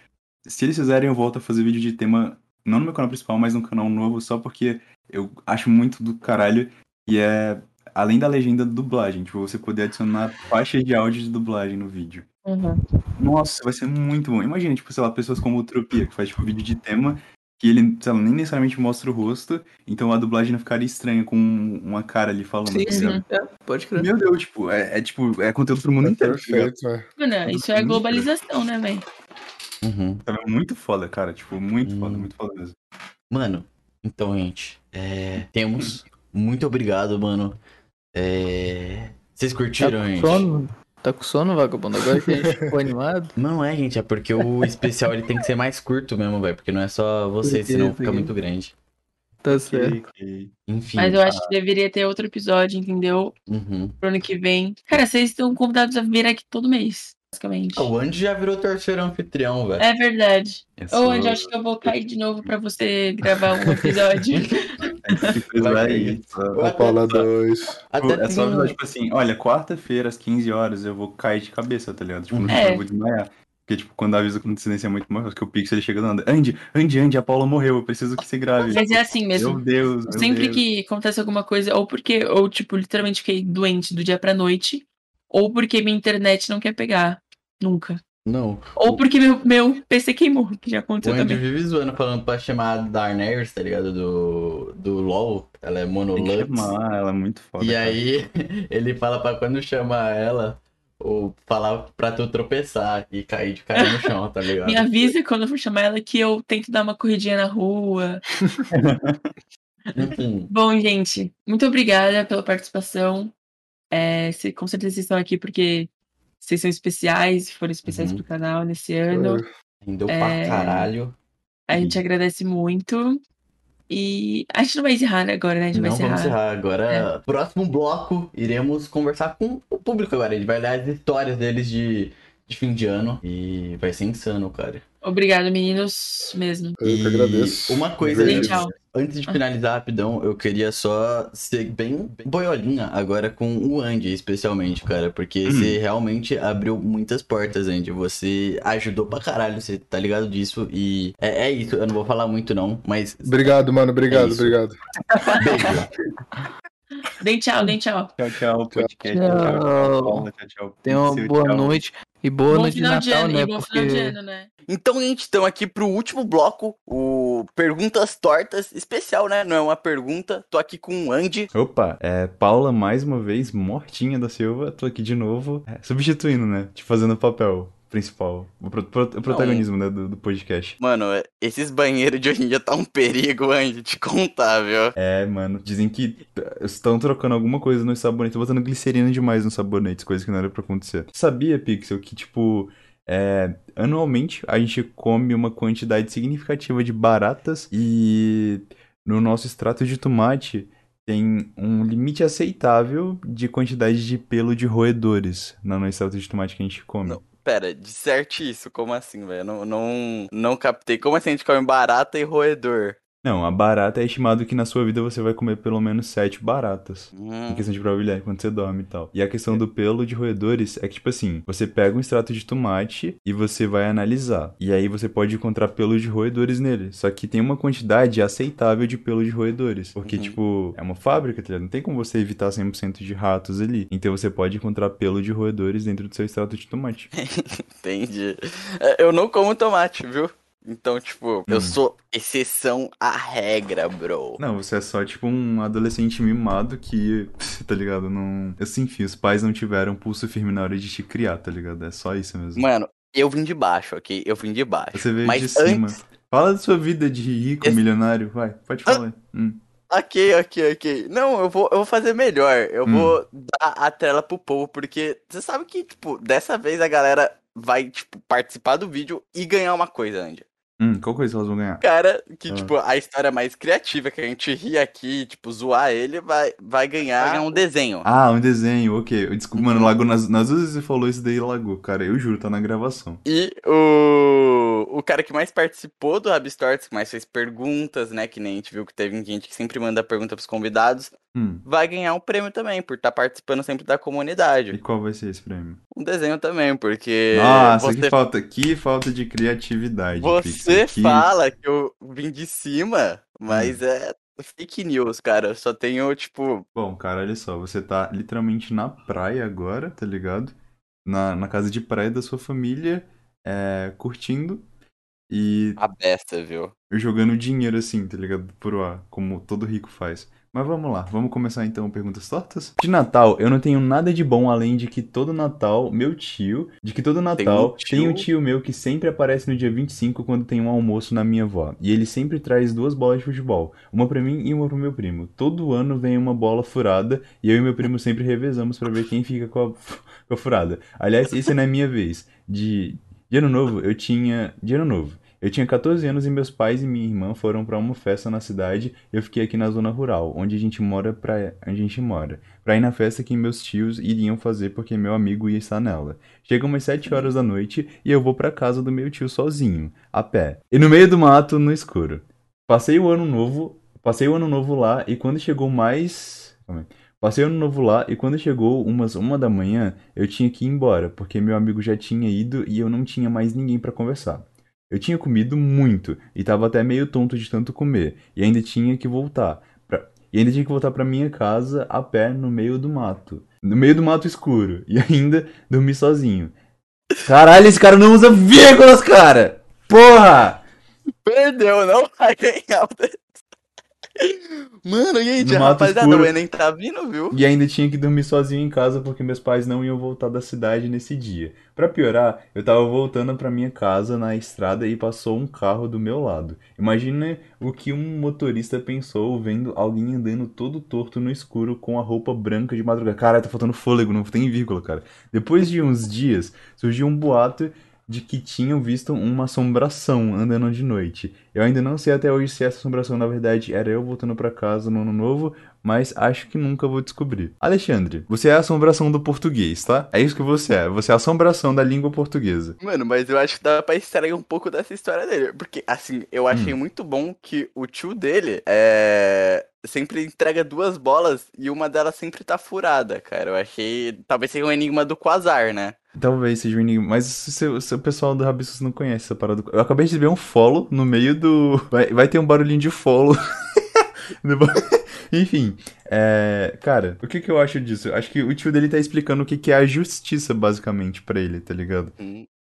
se eles fizerem, eu volto a fazer vídeo de tema, não no meu canal principal, mas num canal novo, só porque eu acho muito do caralho e é além da legenda dublagem, tipo, você poder adicionar faixas de áudio de dublagem no vídeo. Nossa, vai ser muito bom. Imagina, tipo, sei lá, pessoas como o Tropia, que faz tipo vídeo de tema, que ele, sei lá, nem necessariamente mostra o rosto, então a dublagem não ficaria estranha com uma cara ali falando. Sim, tá sim. É, pode crer. Meu Deus, tipo, é, é, tipo, é conteúdo pro mundo inteiro. tá ligado? Mano, isso é globalização, né, velho? Tá muito foda, cara. Tipo, muito foda, muito foda mesmo. Mano, então, gente, é, temos. Muito obrigado, mano. É, Vocês curtiram, Tá com gente? sono? Tá com sono, vagabundo? Agora que a gente ficou animado. Não é, gente, é porque o especial ele tem que ser mais curto mesmo, velho. Porque não é só vocês, senão fica muito grande. Tá certo. Enfim. Mas eu acho que deveria ter outro episódio, entendeu? Uhum. Pro ano que vem. Cara, vocês estão convidados a vir aqui todo mês, basicamente. O Andy já virou terceiro anfitrião, velho. É verdade. Eu Ô, sou- Andy, acho que eu vou cair de novo pra você gravar um episódio. A Paula 2. Tipo, é só avisar, tipo assim, olha, quarta-feira às 15 horas eu vou cair de cabeça, tá ligado? Tipo, no É. eu vou desmaiar. Porque, tipo, quando avisa com antecedência é muito maior, porque o Pixel ele chega do nada. Andy, Andy, Andy, a Paula morreu, eu preciso que você grave. Mas é assim mesmo. Meu Deus, meu Sempre Deus. que acontece alguma coisa, ou porque eu, tipo, literalmente fiquei doente do dia pra noite, ou porque minha internet não quer pegar. Nunca. Não. Ou porque meu, meu PC queimou, que já O aconteceu Andy também. vive zoando falando pra chamar a Darners, tá ligado? Do, do LoL. Ela é monolux. chamar, ela é muito foda. E cara. aí, ele fala pra quando chamar ela, ou falar pra tu tropeçar e cair de cara no chão, tá ligado? Me avisa quando eu for chamar ela que eu tento dar uma corridinha na rua. Enfim. Bom, gente, muito obrigada pela participação. É, com certeza vocês estão aqui porque vocês são especiais, foram especiais pro canal nesse ano. Rendeu pra É, caralho. A gente agradece muito. E a gente não vai encerrar né, agora, né? A gente Não vai vamos encerrar. encerrar. Agora, próximo bloco, iremos conversar com o público agora. Ele vai dar as histórias deles de, de fim de ano. E vai ser insano, cara. Obrigado, meninos, mesmo. e Uma coisa, Bem, antes, tchau. antes de finalizar rapidão, eu queria só ser bem, bem boiolinha agora com o Andy, especialmente, cara. Porque Hum. você realmente abriu muitas portas, Andy. Você ajudou pra caralho, você tá ligado disso. E é, é isso, eu não vou falar muito não, mas. Obrigado, mano. Obrigado, É obrigado. Deem tchau, deem tchau. Tchau, tchau, podcast. Tchau. Tchau, tchau. Tenha uma boa tchau. noite. E boa Bom noite de final de Natal, ano, né? e bom final de Porque ano, né? Então, gente, estamos aqui pro último bloco, o Perguntas Tortas, especial, né? Não é uma pergunta. Tô aqui com o Andy. Opa, é Paula mais uma vez, mortinha da Silva. Tô aqui de novo, é, substituindo, né? Te fazendo o papel principal, o, pro- pro- o protagonismo né, do, do podcast. Mano, esses banheiros de hoje em dia tá um perigo, Andy, te contar, viu? É, mano, dizem que t- estão trocando alguma coisa nos sabonetes, botando glicerina demais nos sabonetes, coisa que não era pra acontecer. Sabia, Pixel, que tipo, é, anualmente a gente come uma quantidade significativa de baratas e no nosso extrato de tomate tem um limite aceitável de quantidade de pelo de roedores no extrato de tomate que a gente come. Pera, disserte isso, como assim, velho? Não, não, não captei. Como assim a gente come barata e roedor? Não, a barata é estimado que na sua vida você vai comer pelo menos sete baratas. Em questão de probabilidade, quando você dorme e tal. E a questão do pelo de roedores é que, tipo assim, você pega um extrato de tomate e você vai analisar. E aí você pode encontrar pelo de roedores nele. Só que tem uma quantidade aceitável de pelo de roedores. Porque, tipo, é uma fábrica, tá ligado? Não tem como você evitar 100% de ratos ali. Então você pode encontrar pelo de roedores dentro do seu extrato de tomate. Entendi. É, Eu não como tomate, viu? Então, tipo, Hum. eu sou exceção à regra, bro. Não, você é só tipo um adolescente mimado que, tá ligado? Não. Assim, enfim, os pais não tiveram pulso firme na hora de te criar, tá ligado? É só isso mesmo. Mano, eu vim de baixo, ok? Eu vim de baixo. Você veio Mas de cima. antes. Fala da sua vida de rico, milionário, vai, pode falar. Hum. Ok, ok, ok. Não, eu vou, eu vou fazer melhor. Eu Hum. vou dar a tela pro povo, porque você sabe que, tipo, dessa vez a galera vai, tipo, participar do vídeo e ganhar uma coisa, Andy. Hum, qual coisa elas vão ganhar? Cara, que, Ah. tipo, a história mais criativa que a gente ri aqui, tipo, zoar ele, vai, vai ganhar, vai ganhar um desenho. Ah, um desenho, ok. Desculpa, mano, lagou nas, nas duas vezes você falou isso daí, lagou. Cara, eu juro, tá na gravação. E o, o cara que mais participou do Rabstorts, que mais fez perguntas, né? Que nem a gente viu que teve gente que sempre manda pergunta pros convidados, Hum. vai ganhar um prêmio também, por estar participando sempre da comunidade. E qual vai ser esse prêmio? Um desenho também, porque. Nossa, você, que falta, que falta de criatividade. você fala que eu vim de cima, Hum. mas é fake news, cara. Eu só tenho, tipo. Bom, cara, olha só, você tá literalmente na praia agora, tá ligado? Na, na casa de praia da sua família, é, curtindo e A besta, viu? jogando dinheiro assim, tá ligado? Pro ar, como todo rico faz. Mas vamos lá, vamos começar então perguntas tortas? De Natal, eu não tenho nada de bom além de que todo Natal, meu tio, de que todo Natal tio? tem um tio meu que sempre aparece no dia 25 quando tem um almoço na minha avó. E ele sempre traz duas bolas de futebol, uma pra mim e uma pro meu primo. Todo ano vem uma bola furada e eu e meu primo sempre revezamos pra ver quem fica com a, com a furada. Aliás, esse não é minha vez. De, de ano novo, eu tinha. De ano novo. Eu tinha 14 anos e meus pais e minha irmã foram pra uma festa na cidade. Eu fiquei aqui na zona rural, onde a gente mora pra onde a gente mora, pra ir na festa que meus tios iriam fazer porque meu amigo ia estar nela. Chega umas 7 horas da noite e eu vou pra casa do meu tio sozinho, a pé. E no meio do mato, no escuro. Passei o ano novo, passei o ano novo lá e quando chegou mais. Passei o ano novo lá e quando chegou umas uma da manhã, eu tinha que ir embora, porque meu amigo já tinha ido e eu não tinha mais ninguém pra conversar. Eu tinha comido muito e tava até meio tonto de tanto comer e ainda tinha que voltar pra... e ainda tinha que voltar pra minha casa a pé no meio do mato, no meio do mato escuro e ainda dormir sozinho. Caralho, esse cara não usa vírgulas, cara. Porra! Perdeu, não vai ganhar Mano, e aí, tia, rapaziada, o Enem tá vindo, viu? E ainda tinha que dormir sozinho em casa porque meus pais não iam voltar da cidade nesse dia. Pra piorar, eu tava voltando pra minha casa na estrada e passou um carro do meu lado. Imagina o que um motorista pensou vendo alguém andando todo torto no escuro com a roupa branca de madrugada. Cara, tá faltando fôlego, não tem vírgula, cara. Depois de uns dias, surgiu um boato de que tinham visto uma assombração andando de noite. Eu ainda não sei até hoje se essa assombração na verdade era eu voltando pra casa no ano novo, mas acho que nunca vou descobrir. Alexandre, você é a assombração do português, tá? É isso que você é. Você é a assombração da língua portuguesa. Mano, mas eu acho que dá pra extrair um pouco dessa história dele. Porque, assim, eu achei Hum. muito bom que o tio dele é. Sempre entrega duas bolas e uma delas sempre tá furada, cara. Eu achei. Talvez seja um enigma do Quasar, né? Talvez seja um enigma, mas se o se o pessoal do Rabiscos não conhece essa parada. Eu acabei de ver um follow no meio do. Vai, vai ter um barulhinho de follow. Enfim, é, cara, o que que eu acho disso? Acho que o tio dele tá explicando o que que é a justiça, basicamente, pra ele, tá ligado?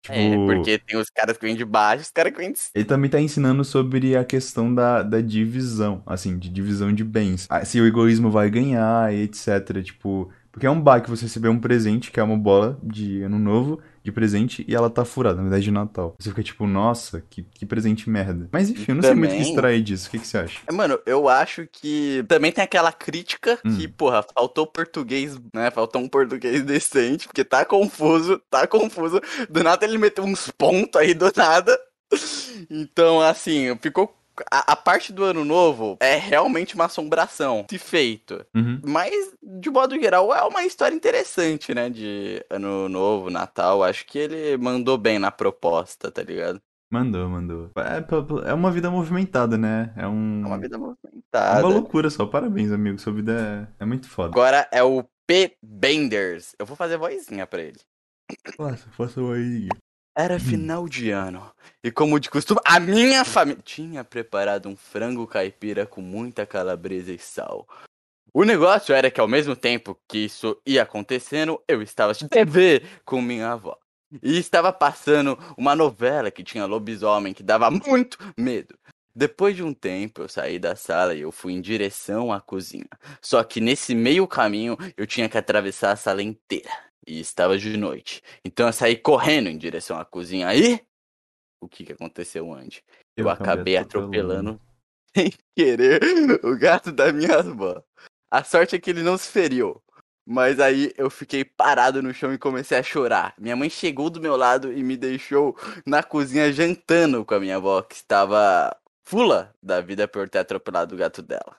Tipo, É, porque tem os caras que vêm de baixo e os caras que vêm de cima. Ele também tá ensinando sobre a questão da, da divisão, assim, de divisão de bens. Ah, Se o egoísmo vai ganhar e etc. Tipo, porque é um baque você receber um presente, que é uma bola de ano novo, de presente, e ela tá furada, na verdade de Natal. Você fica tipo, nossa, que, que presente merda. Mas enfim, eu não sei muito o que Também- extrair disso. O que, que você acha? É, Mano, eu acho que também tem aquela crítica Hum. que, porra, faltou português, né? Faltou um português decente, porque tá confuso, tá confuso. Do nada ele meteu uns pontos aí do nada. Então, assim, ficou. A, a parte do ano novo é realmente uma assombração, se feito. Uhum. Mas, de modo geral, é uma história interessante, né? De ano novo, Natal. Acho que ele mandou bem na proposta, tá ligado? Mandou, mandou. É, é uma vida movimentada, né? É um. É uma vida É movimentada. uma loucura só. Parabéns, amigo. Sua vida é, é muito foda. Agora é o P. Benders. Eu vou fazer vozinha pra ele. Faça, faça aí. Era final de ano. E como de costume, a minha família tinha preparado um frango caipira com muita calabresa e sal. O negócio era que ao mesmo tempo que isso ia acontecendo, eu estava assistindo TV com minha avó. E estava passando uma novela que tinha lobisomem que dava muito medo. Depois de um tempo, eu saí da sala e eu fui em direção à cozinha. Só que nesse meio caminho, eu tinha que atravessar a sala inteira. E estava de noite. Então eu saí correndo em direção à cozinha. Aí, o que, que aconteceu antes? Eu, Eu acabei acabei atropelando, sem querer, o gato da minha avó. A sorte é que ele não se feriu. Mas aí eu fiquei parado no chão e comecei a chorar. Minha mãe chegou do meu lado e me deixou na cozinha jantando com a minha avó, que estava fula da vida por ter atropelado o gato dela.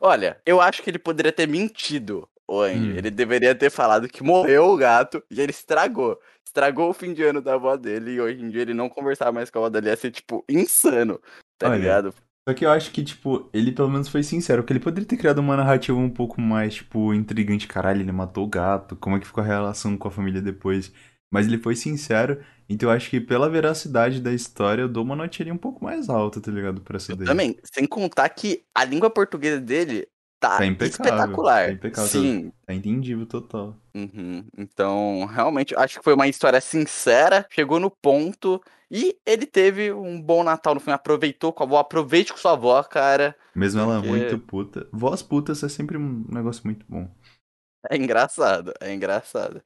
Olha, eu acho que ele poderia ter mentido, o Andy. Ele deveria ter falado que morreu o gato e ele estragou. Estragou o fim de ano da avó dele e hoje em dia ele não conversar mais com a avó dele ia ser, tipo, insano, tá Olha, ligado? Só que eu acho que, tipo, ele pelo menos foi sincero, que ele poderia ter criado uma narrativa um pouco mais, tipo, intrigante. Caralho, ele matou o gato, como é que ficou a relação com a família depois? Mas ele foi sincero, então eu acho que pela veracidade da história eu dou uma notinha um pouco mais alta, tá ligado? Pra essa daí. Também, sem contar que a língua portuguesa dele tá, Tá espetacular. Tá impecável. Sim. Tá entendível total. Uhum. Então, realmente, acho que foi uma história sincera, chegou no ponto e ele teve um bom Natal no fim. Aproveitou com a avó, aproveite com sua avó, cara. Mesmo ela porque muito puta. Voz putas é sempre um negócio muito bom. É engraçado, é engraçado.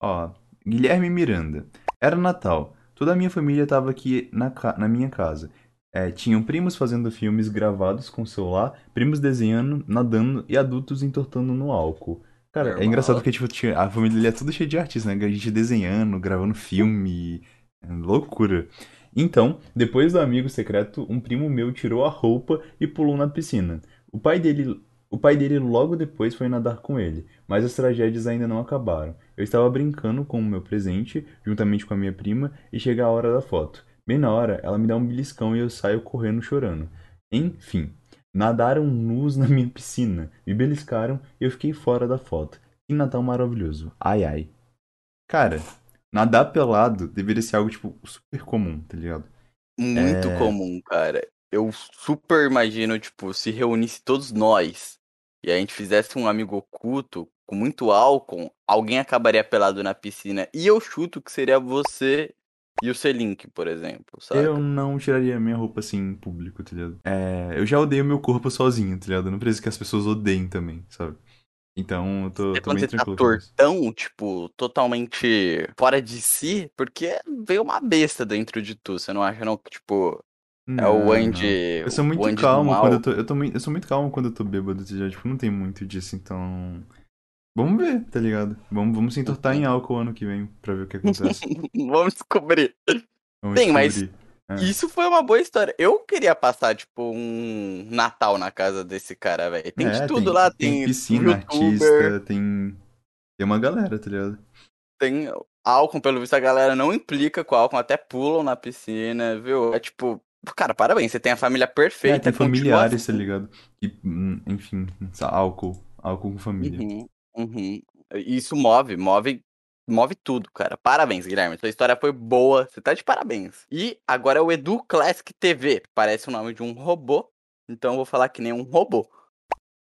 Ó, Guilherme Miranda. Era Natal. Toda a minha família tava aqui na, ca- na minha casa. É, tinham primos fazendo filmes gravados com celular, primos desenhando, nadando e adultos entortando no álcool. Cara, é Normal. engraçado porque, tipo, a família dele é tudo cheia de artistas, né? A gente desenhando, gravando filme. é loucura. Então, depois do amigo secreto, um primo meu tirou a roupa e pulou na piscina. O pai dele, o pai dele logo depois foi nadar com ele, mas as tragédias ainda não acabaram. Eu estava brincando com o meu presente, juntamente com a minha prima, e chega a hora da foto. Bem na hora, ela me dá um beliscão e eu saio correndo chorando. Enfim, nadaram nus na minha piscina, me beliscaram e eu fiquei fora da foto. Que Natal maravilhoso. Ai ai. Cara, nadar pelado deveria ser algo, tipo, super comum, tá ligado? Muito É. comum, cara. Eu super imagino, tipo, se reunisse todos nós e a gente fizesse um amigo oculto com muito álcool, alguém acabaria pelado na piscina. E eu chuto que seria você E o Selink, por exemplo, sabe? Eu não tiraria minha roupa assim em público, tá ligado? É, eu já odeio meu corpo sozinho, tá ligado? Eu não preciso que as pessoas odeiem também, sabe? Então eu tô, tô Quando bem você tá tortão, tipo, totalmente fora de si, porque veio uma besta dentro de tu, você não acha não que, tipo, é Não, o Andy... não. Eu sou muito calmo quando eu tô. Eu, tô eu sou muito calmo quando eu tô bêbado, já, tipo, não tem muito disso, então. Vamos ver, tá ligado? Vamos, vamos se entortar em álcool ano que vem pra ver o que acontece. Vamos descobrir. Vamos mas descobrir. É. isso foi uma boa história. Eu queria passar, tipo, um Natal na casa desse cara, velho. Tem de É, tudo lá, tem, piscina, youtuber, artista, tem. Tem uma galera, tá ligado? tem álcool, pelo visto a galera não implica com álcool, até pulam na piscina, viu? É tipo, cara, parabéns, você tem a família É, perfeita, tem continua familiares, tá assim. ligado? E, hum, enfim, álcool. Álcool com família. Uhum, uhum. Isso move, move, move tudo, cara. Parabéns, Guilherme. Sua história foi boa. Você tá de parabéns. E agora é o Edu Classic TV. Parece o nome de um robô. Então eu vou falar que nem um robô.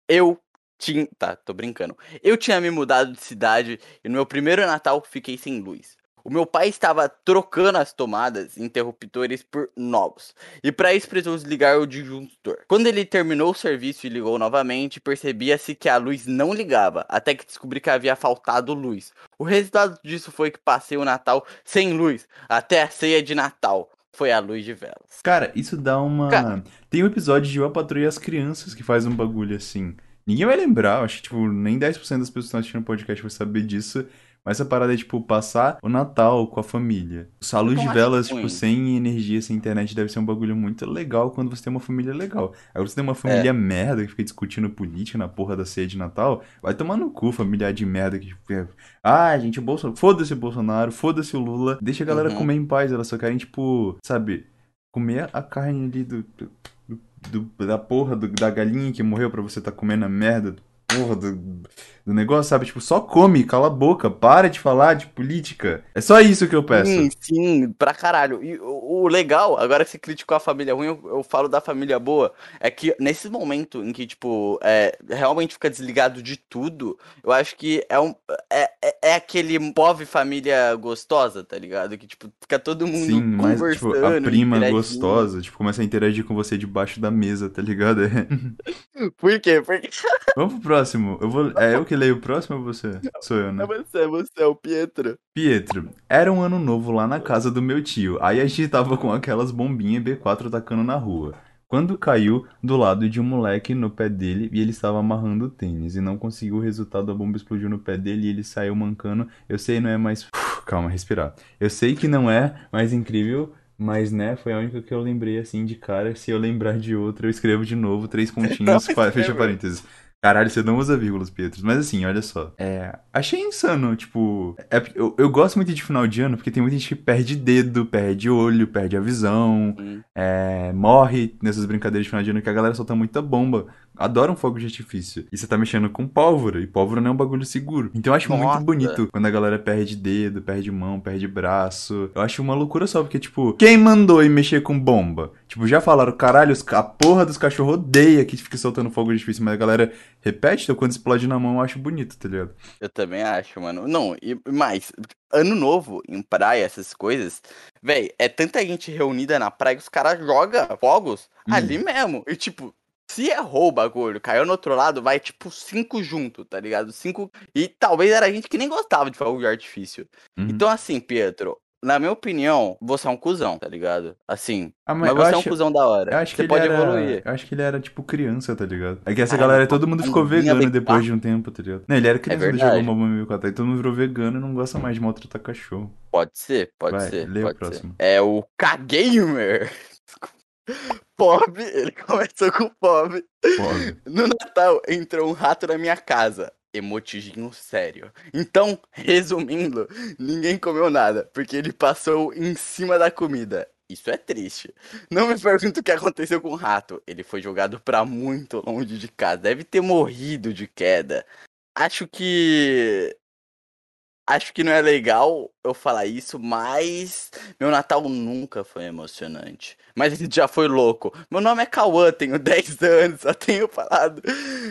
Eu tinha. Tá, tô brincando. Eu tinha me mudado de cidade e no meu primeiro Natal fiquei sem luz. O meu pai estava trocando as tomadas e interruptores por novos. E para isso precisou desligar o disjuntor. Quando ele terminou o serviço e ligou novamente, percebia-se que a luz não ligava, até que descobri que havia faltado luz. O resultado disso foi que passei o Natal sem luz, até a ceia de Natal. Foi a luz de velas. Cara, isso dá uma. Tem um episódio de Eu e as Crianças que faz um bagulho assim. Ninguém vai lembrar, acho que, tipo, nem 10% das pessoas que estão assistindo o podcast vai saber disso. Mas essa parada é, tipo, passar o Natal com a família. A luz de velas, tipo, sem energia, sem internet, deve ser um bagulho muito legal quando você tem uma família legal. Agora você tem uma família merda que fica discutindo política na porra da ceia de Natal, vai tomar no cu, familiar de merda que, tipo, é, ah, gente, o Bolsonaro, foda-se o Bolsonaro, foda-se o Lula, deixa a galera Uhum. comer em paz, elas só querem, tipo, sabe, comer a carne ali do, do- do- da porra do- da galinha que morreu pra você tá comendo a merda porra do, do negócio, sabe? Tipo, só come, cala a boca, para de falar de política. É só isso que eu peço. Sim, sim, pra caralho. E o, o legal, agora que você criticou a família ruim, eu, eu falo da família boa, é que nesse momento em que, tipo, é, realmente fica desligado de tudo, eu acho que é um. É, é, é aquele pobre família gostosa, tá ligado? Que, tipo, fica todo mundo Sim, mas, conversando. tipo, a prima gostosa, tipo, começa a interagir com você debaixo da mesa, tá ligado? Por quê? Porque Vamos pro próximo. Eu vou... É eu que leio o próximo ou você? Sou eu, né? é você, é você, é o Pietro. Pietro, era um ano novo lá na casa do meu tio. Aí a gente tava com aquelas bombinhas B4 atacando na rua. Quando caiu do lado de um moleque no pé dele e ele estava amarrando o tênis e não conseguiu o resultado, a bomba explodiu no pé dele e ele saiu mancando. Eu sei, não é mais. Uf, calma, respirar. Eu sei que não é mais incrível, mas né, foi a única que eu lembrei assim de cara. Se eu lembrar de outra, eu escrevo de novo, três pontinhos, Não, fecha parênteses. Caralho, você não usa vírgulas, Pietro. Mas assim, olha só. É, achei insano, tipo. é- eu, eu gosto muito de final de ano porque tem muita gente que perde dedo, perde olho, perde a visão, é, morre nessas brincadeiras de final de ano que a galera solta muita bomba. Adoram fogo de artifício. E você tá mexendo com pólvora, e pólvora não é um bagulho seguro. Então eu acho Nossa. muito bonito quando a galera perde dedo, perde mão, perde braço. Eu acho uma loucura só, porque, tipo, quem mandou ir mexer com bomba? Tipo, já falaram, caralho, a porra dos cachorros odeia que fique soltando fogo de artifício, mas a galera repete, então quando explode na mão eu acho bonito, tá ligado? Eu também acho, mano. Não, e mais, ano novo em praia, essas coisas, véi, é tanta gente reunida na praia que os caras jogam fogos Hum. ali mesmo. E tipo, se errou o bagulho, caiu no outro lado, vai tipo cinco junto, tá ligado? Cinco. E talvez era gente que nem gostava de fogo de artifício. Uhum. Então, assim, Pietro. Na minha opinião, você é um cuzão, tá ligado? Assim. Ah, mas, eu você é um acho- cuzão da hora. Eu acho que você ele pode era... evoluir. Eu acho que ele era, tipo, criança, tá ligado? É que essa Caralho, galera, todo mundo ficou vegano B4. depois de um tempo, tá ligado? Não, ele era criança quando verdade. jogou bomba 1004, aí todo mundo virou vegano e não gosta mais de maltratar cachorro. Pode ser, pode Vai, ser. lê o pode próximo. Ser. É o K-Gamer. Pobre, ele começou com pobre. Pobre. No Natal entrou um rato na minha casa. Emotijinho sério. Então, resumindo, ninguém comeu nada, porque ele passou em cima da comida. Isso é triste. Não me pergunto o que aconteceu com o rato. Ele foi jogado pra muito longe de casa. Deve ter morrido de queda. Acho que acho que não é legal eu falar isso, mas meu Natal nunca foi emocionante. Mas ele já foi louco. Meu nome é Cauã, tenho 10 anos, só tenho falado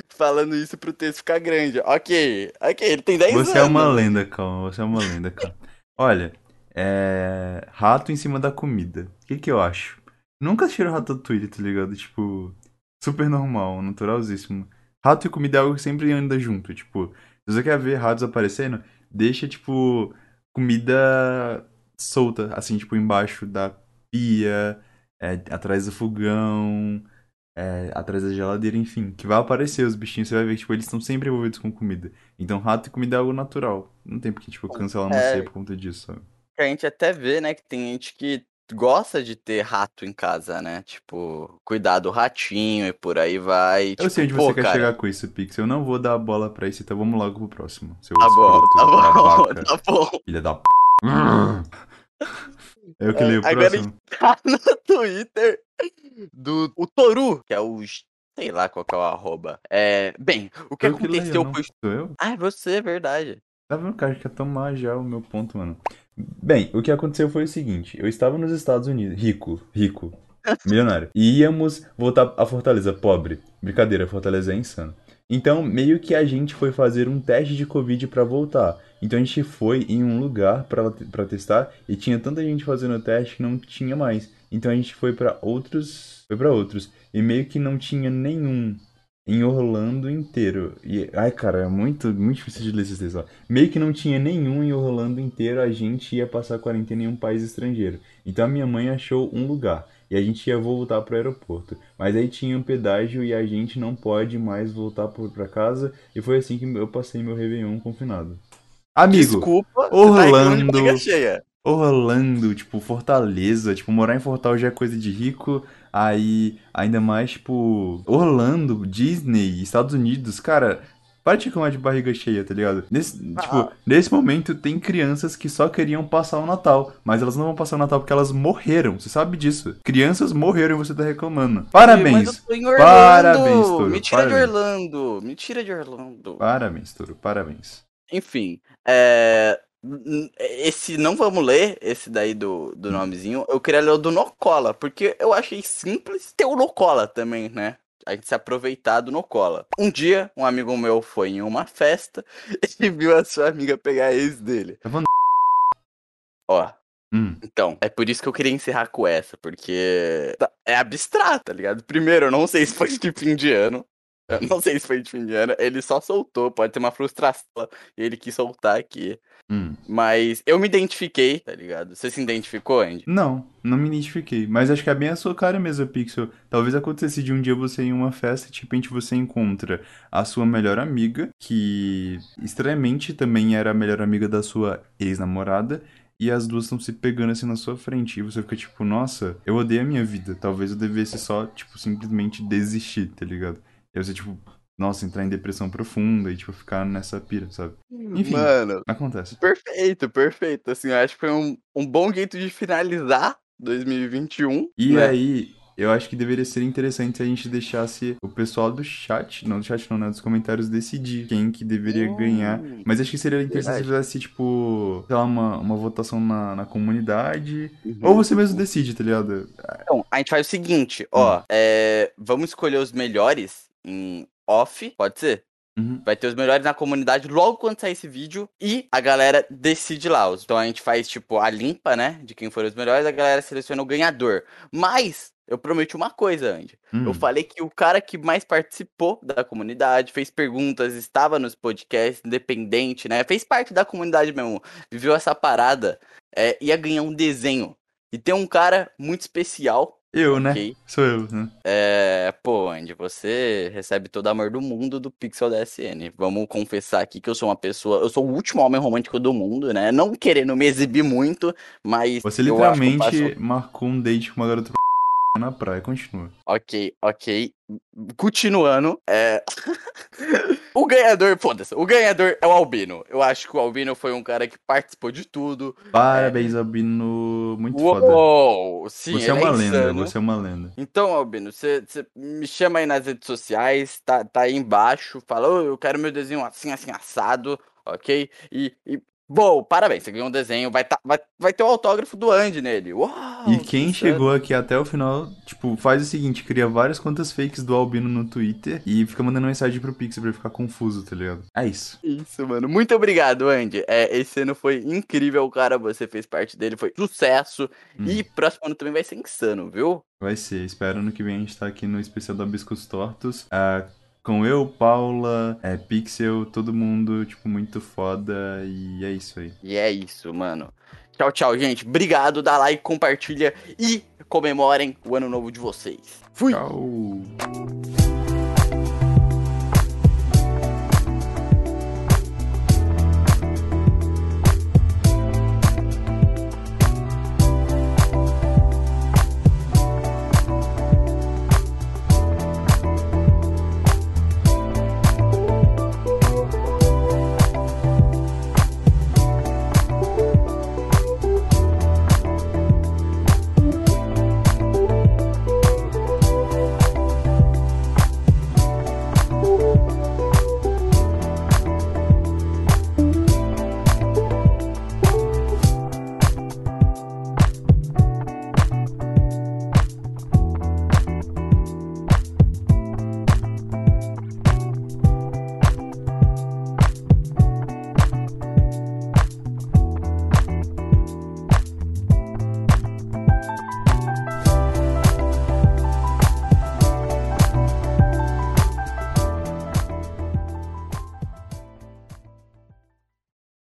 falando isso pro texto ficar grande. Ok, ok, ele tem 10 anos. Você é uma lenda, calma, você é uma lenda, calma. Olha, É. Rato em cima da comida. O que que eu acho? Nunca assistiram Ratatouille, tá ligado? Tipo, super normal, naturalzíssimo. Rato e comida é algo que sempre anda junto. Tipo, se você quer ver ratos aparecendo, deixa, tipo, comida solta, assim, tipo, embaixo da pia, é, atrás do fogão, é, atrás da geladeira, enfim. Que vai aparecer os bichinhos, você vai ver que, tipo, eles estão sempre envolvidos com comida. Então, rato e comida é algo natural. Não tem porque, tipo, cancelar não É. ser por conta disso, sabe? Que a gente até vê, né, que tem gente que gosta de ter rato em casa, né? Tipo, cuidar do ratinho e por aí vai. Eu tipo, sei onde você quer cara, chegar com isso, Pix. Eu não vou dar a bola pra isso, então vamos logo pro próximo. Seu Tá bom, escroto, tá bom, tá bom. Filha da p. Eu que leio o Agora próximo. gente tá no Twitter do o Toru, que é o. Sei lá qual que é o arroba. É, bem, o que Eu que leio, aconteceu não eu? Ah, é você, é verdade. Tá vendo, cara, quer tomar já o meu ponto, mano. Bem, o que aconteceu foi o seguinte: eu estava nos Estados Unidos, rico, rico, milionário, e íamos voltar a Fortaleza, pobre. Brincadeira, Fortaleza é insano. Então, meio que a gente foi fazer um teste de Covid pra voltar. Então a gente foi em um lugar pra testar e tinha tanta gente fazendo o teste que não tinha mais. Então a gente foi pra outros, foi para outros e meio que não tinha nenhum em Orlando inteiro. E, ai, cara, é muito, muito difícil de ler esses textos lá. Meio que não tinha nenhum em Orlando inteiro, a gente ia passar quarentena em um país estrangeiro. Então a minha mãe achou um lugar. E a gente ia voltar pro aeroporto. Mas aí tinha um pedágio e a gente não pode mais voltar pra casa. E foi assim que eu passei meu Réveillon confinado. Amigo, Desculpa, tá Orlando. cheia. Orlando, tipo, Fortaleza, tipo, morar em Fortal já é coisa de rico, aí ainda mais, tipo, Orlando, Disney, Estados Unidos, cara, para de reclamar de barriga cheia, tá ligado? Nesse, tipo, nesse momento tem crianças que só queriam passar o Natal, mas elas não vão passar o Natal porque elas morreram, você sabe disso. Crianças morreram e você tá reclamando. Parabéns! Mas eu tô em Orlando. Parabéns, Toro. Me tira de parabéns. Orlando. Me tira de Orlando. Parabéns, Toro, parabéns. Enfim, é, esse não vamos ler, esse daí do, do nomezinho. Eu queria ler o do Nocola, porque eu achei simples ter o Nocola também, né? A gente se aproveitar do Nocola. Um dia, um amigo meu foi em uma festa e viu a sua amiga pegar a ex dele. Tá falando? Ó. Hum. Então, é por isso que eu queria encerrar com essa, porque tá- é abstrato, tá ligado? Primeiro, eu não sei se foi de fim de ano. Eu não sei se foi de fim de ano. Ele só soltou, pode ter uma frustração e ele quis soltar aqui. Hum. Mas eu me identifiquei, tá ligado? Você se identificou, Andy? Não, não me identifiquei. Mas acho que é bem a sua cara mesmo, Pixel. Talvez acontecesse de um dia você ir em uma festa e de repente você encontra a sua melhor amiga, que estranhamente também era a melhor amiga da sua ex-namorada, e as duas estão se pegando assim na sua frente. E você fica tipo, nossa, eu odeio a minha vida. Talvez eu devesse só, tipo, simplesmente desistir, tá ligado? E você, tipo, nossa, entrar em depressão profunda e, tipo, ficar nessa pira, sabe? Enfim, Mano, acontece. perfeito, perfeito. Assim, eu acho que foi um, um bom jeito de finalizar 2021. E né? aí, eu acho que deveria ser interessante se a gente deixasse o pessoal do chat, não do chat não, né, dos comentários decidir quem que deveria ganhar. Mas acho que seria interessante se fizesse, tipo, sei lá, uma, uma votação na, na comunidade. Ou você mesmo decide, tá ligado? Então, a gente faz o seguinte, ó. é, vamos escolher os melhores em off, pode ser? Uhum. Vai ter os melhores na comunidade logo quando sair esse vídeo e a galera decide lá. Então a gente faz, tipo, a limpa, né? De quem foram os melhores, a galera seleciona o ganhador. Mas eu prometi uma coisa, Andy. Eu Hum. falei que o cara que mais participou da comunidade, fez perguntas, estava nos podcasts, independente, né? Fez parte da comunidade mesmo, viveu essa parada, é, ia ganhar um desenho. E tem um cara muito especial. Eu, né? ok? Sou eu, né? É, pô, Andy, você recebe todo o amor do mundo do Pixel da SN. Vamos confessar aqui que eu sou uma pessoa. Eu sou o último homem romântico do mundo, né? Não querendo me exibir muito, mas. Você eu acho que eu literalmente marcou um date com uma garota na praia. Continua. Ok, ok. Continuando, é. o ganhador, foda-se, o ganhador é o Albino. Eu acho que o Albino foi um cara que participou de tudo. Parabéns, Albino. Muito foda. Uou! Sim, Você é uma lenda, insano. você é uma lenda. Então, Albino, você você me chama aí nas redes sociais, tá, tá aí embaixo, fala, "Ô, eu quero meu desenho assim, assim, assado, ok? E, e Bom, parabéns, você ganhou um desenho, vai, tá, vai, vai ter o autógrafo do Andy nele. Uau! E quem chegou aqui até o final, tipo, faz o seguinte, cria várias contas fakes do Albino no Twitter e fica mandando mensagem pro Pixel pra ele ficar confuso, tá ligado? É isso. Isso, mano. Muito obrigado, Andy. É, esse ano foi incrível, cara. Você fez parte dele, foi sucesso. E próximo ano também vai ser insano, viu? Vai ser. Espero ano que vem a gente tá aqui no especial da Biscos Tortos. ah, com eu, Paula, é, Pixel, todo mundo, tipo, muito foda. E é isso aí. E é isso, mano. Tchau, tchau, gente. Obrigado, dá like, compartilha e comemorem o ano novo de vocês. Fui! Tchau!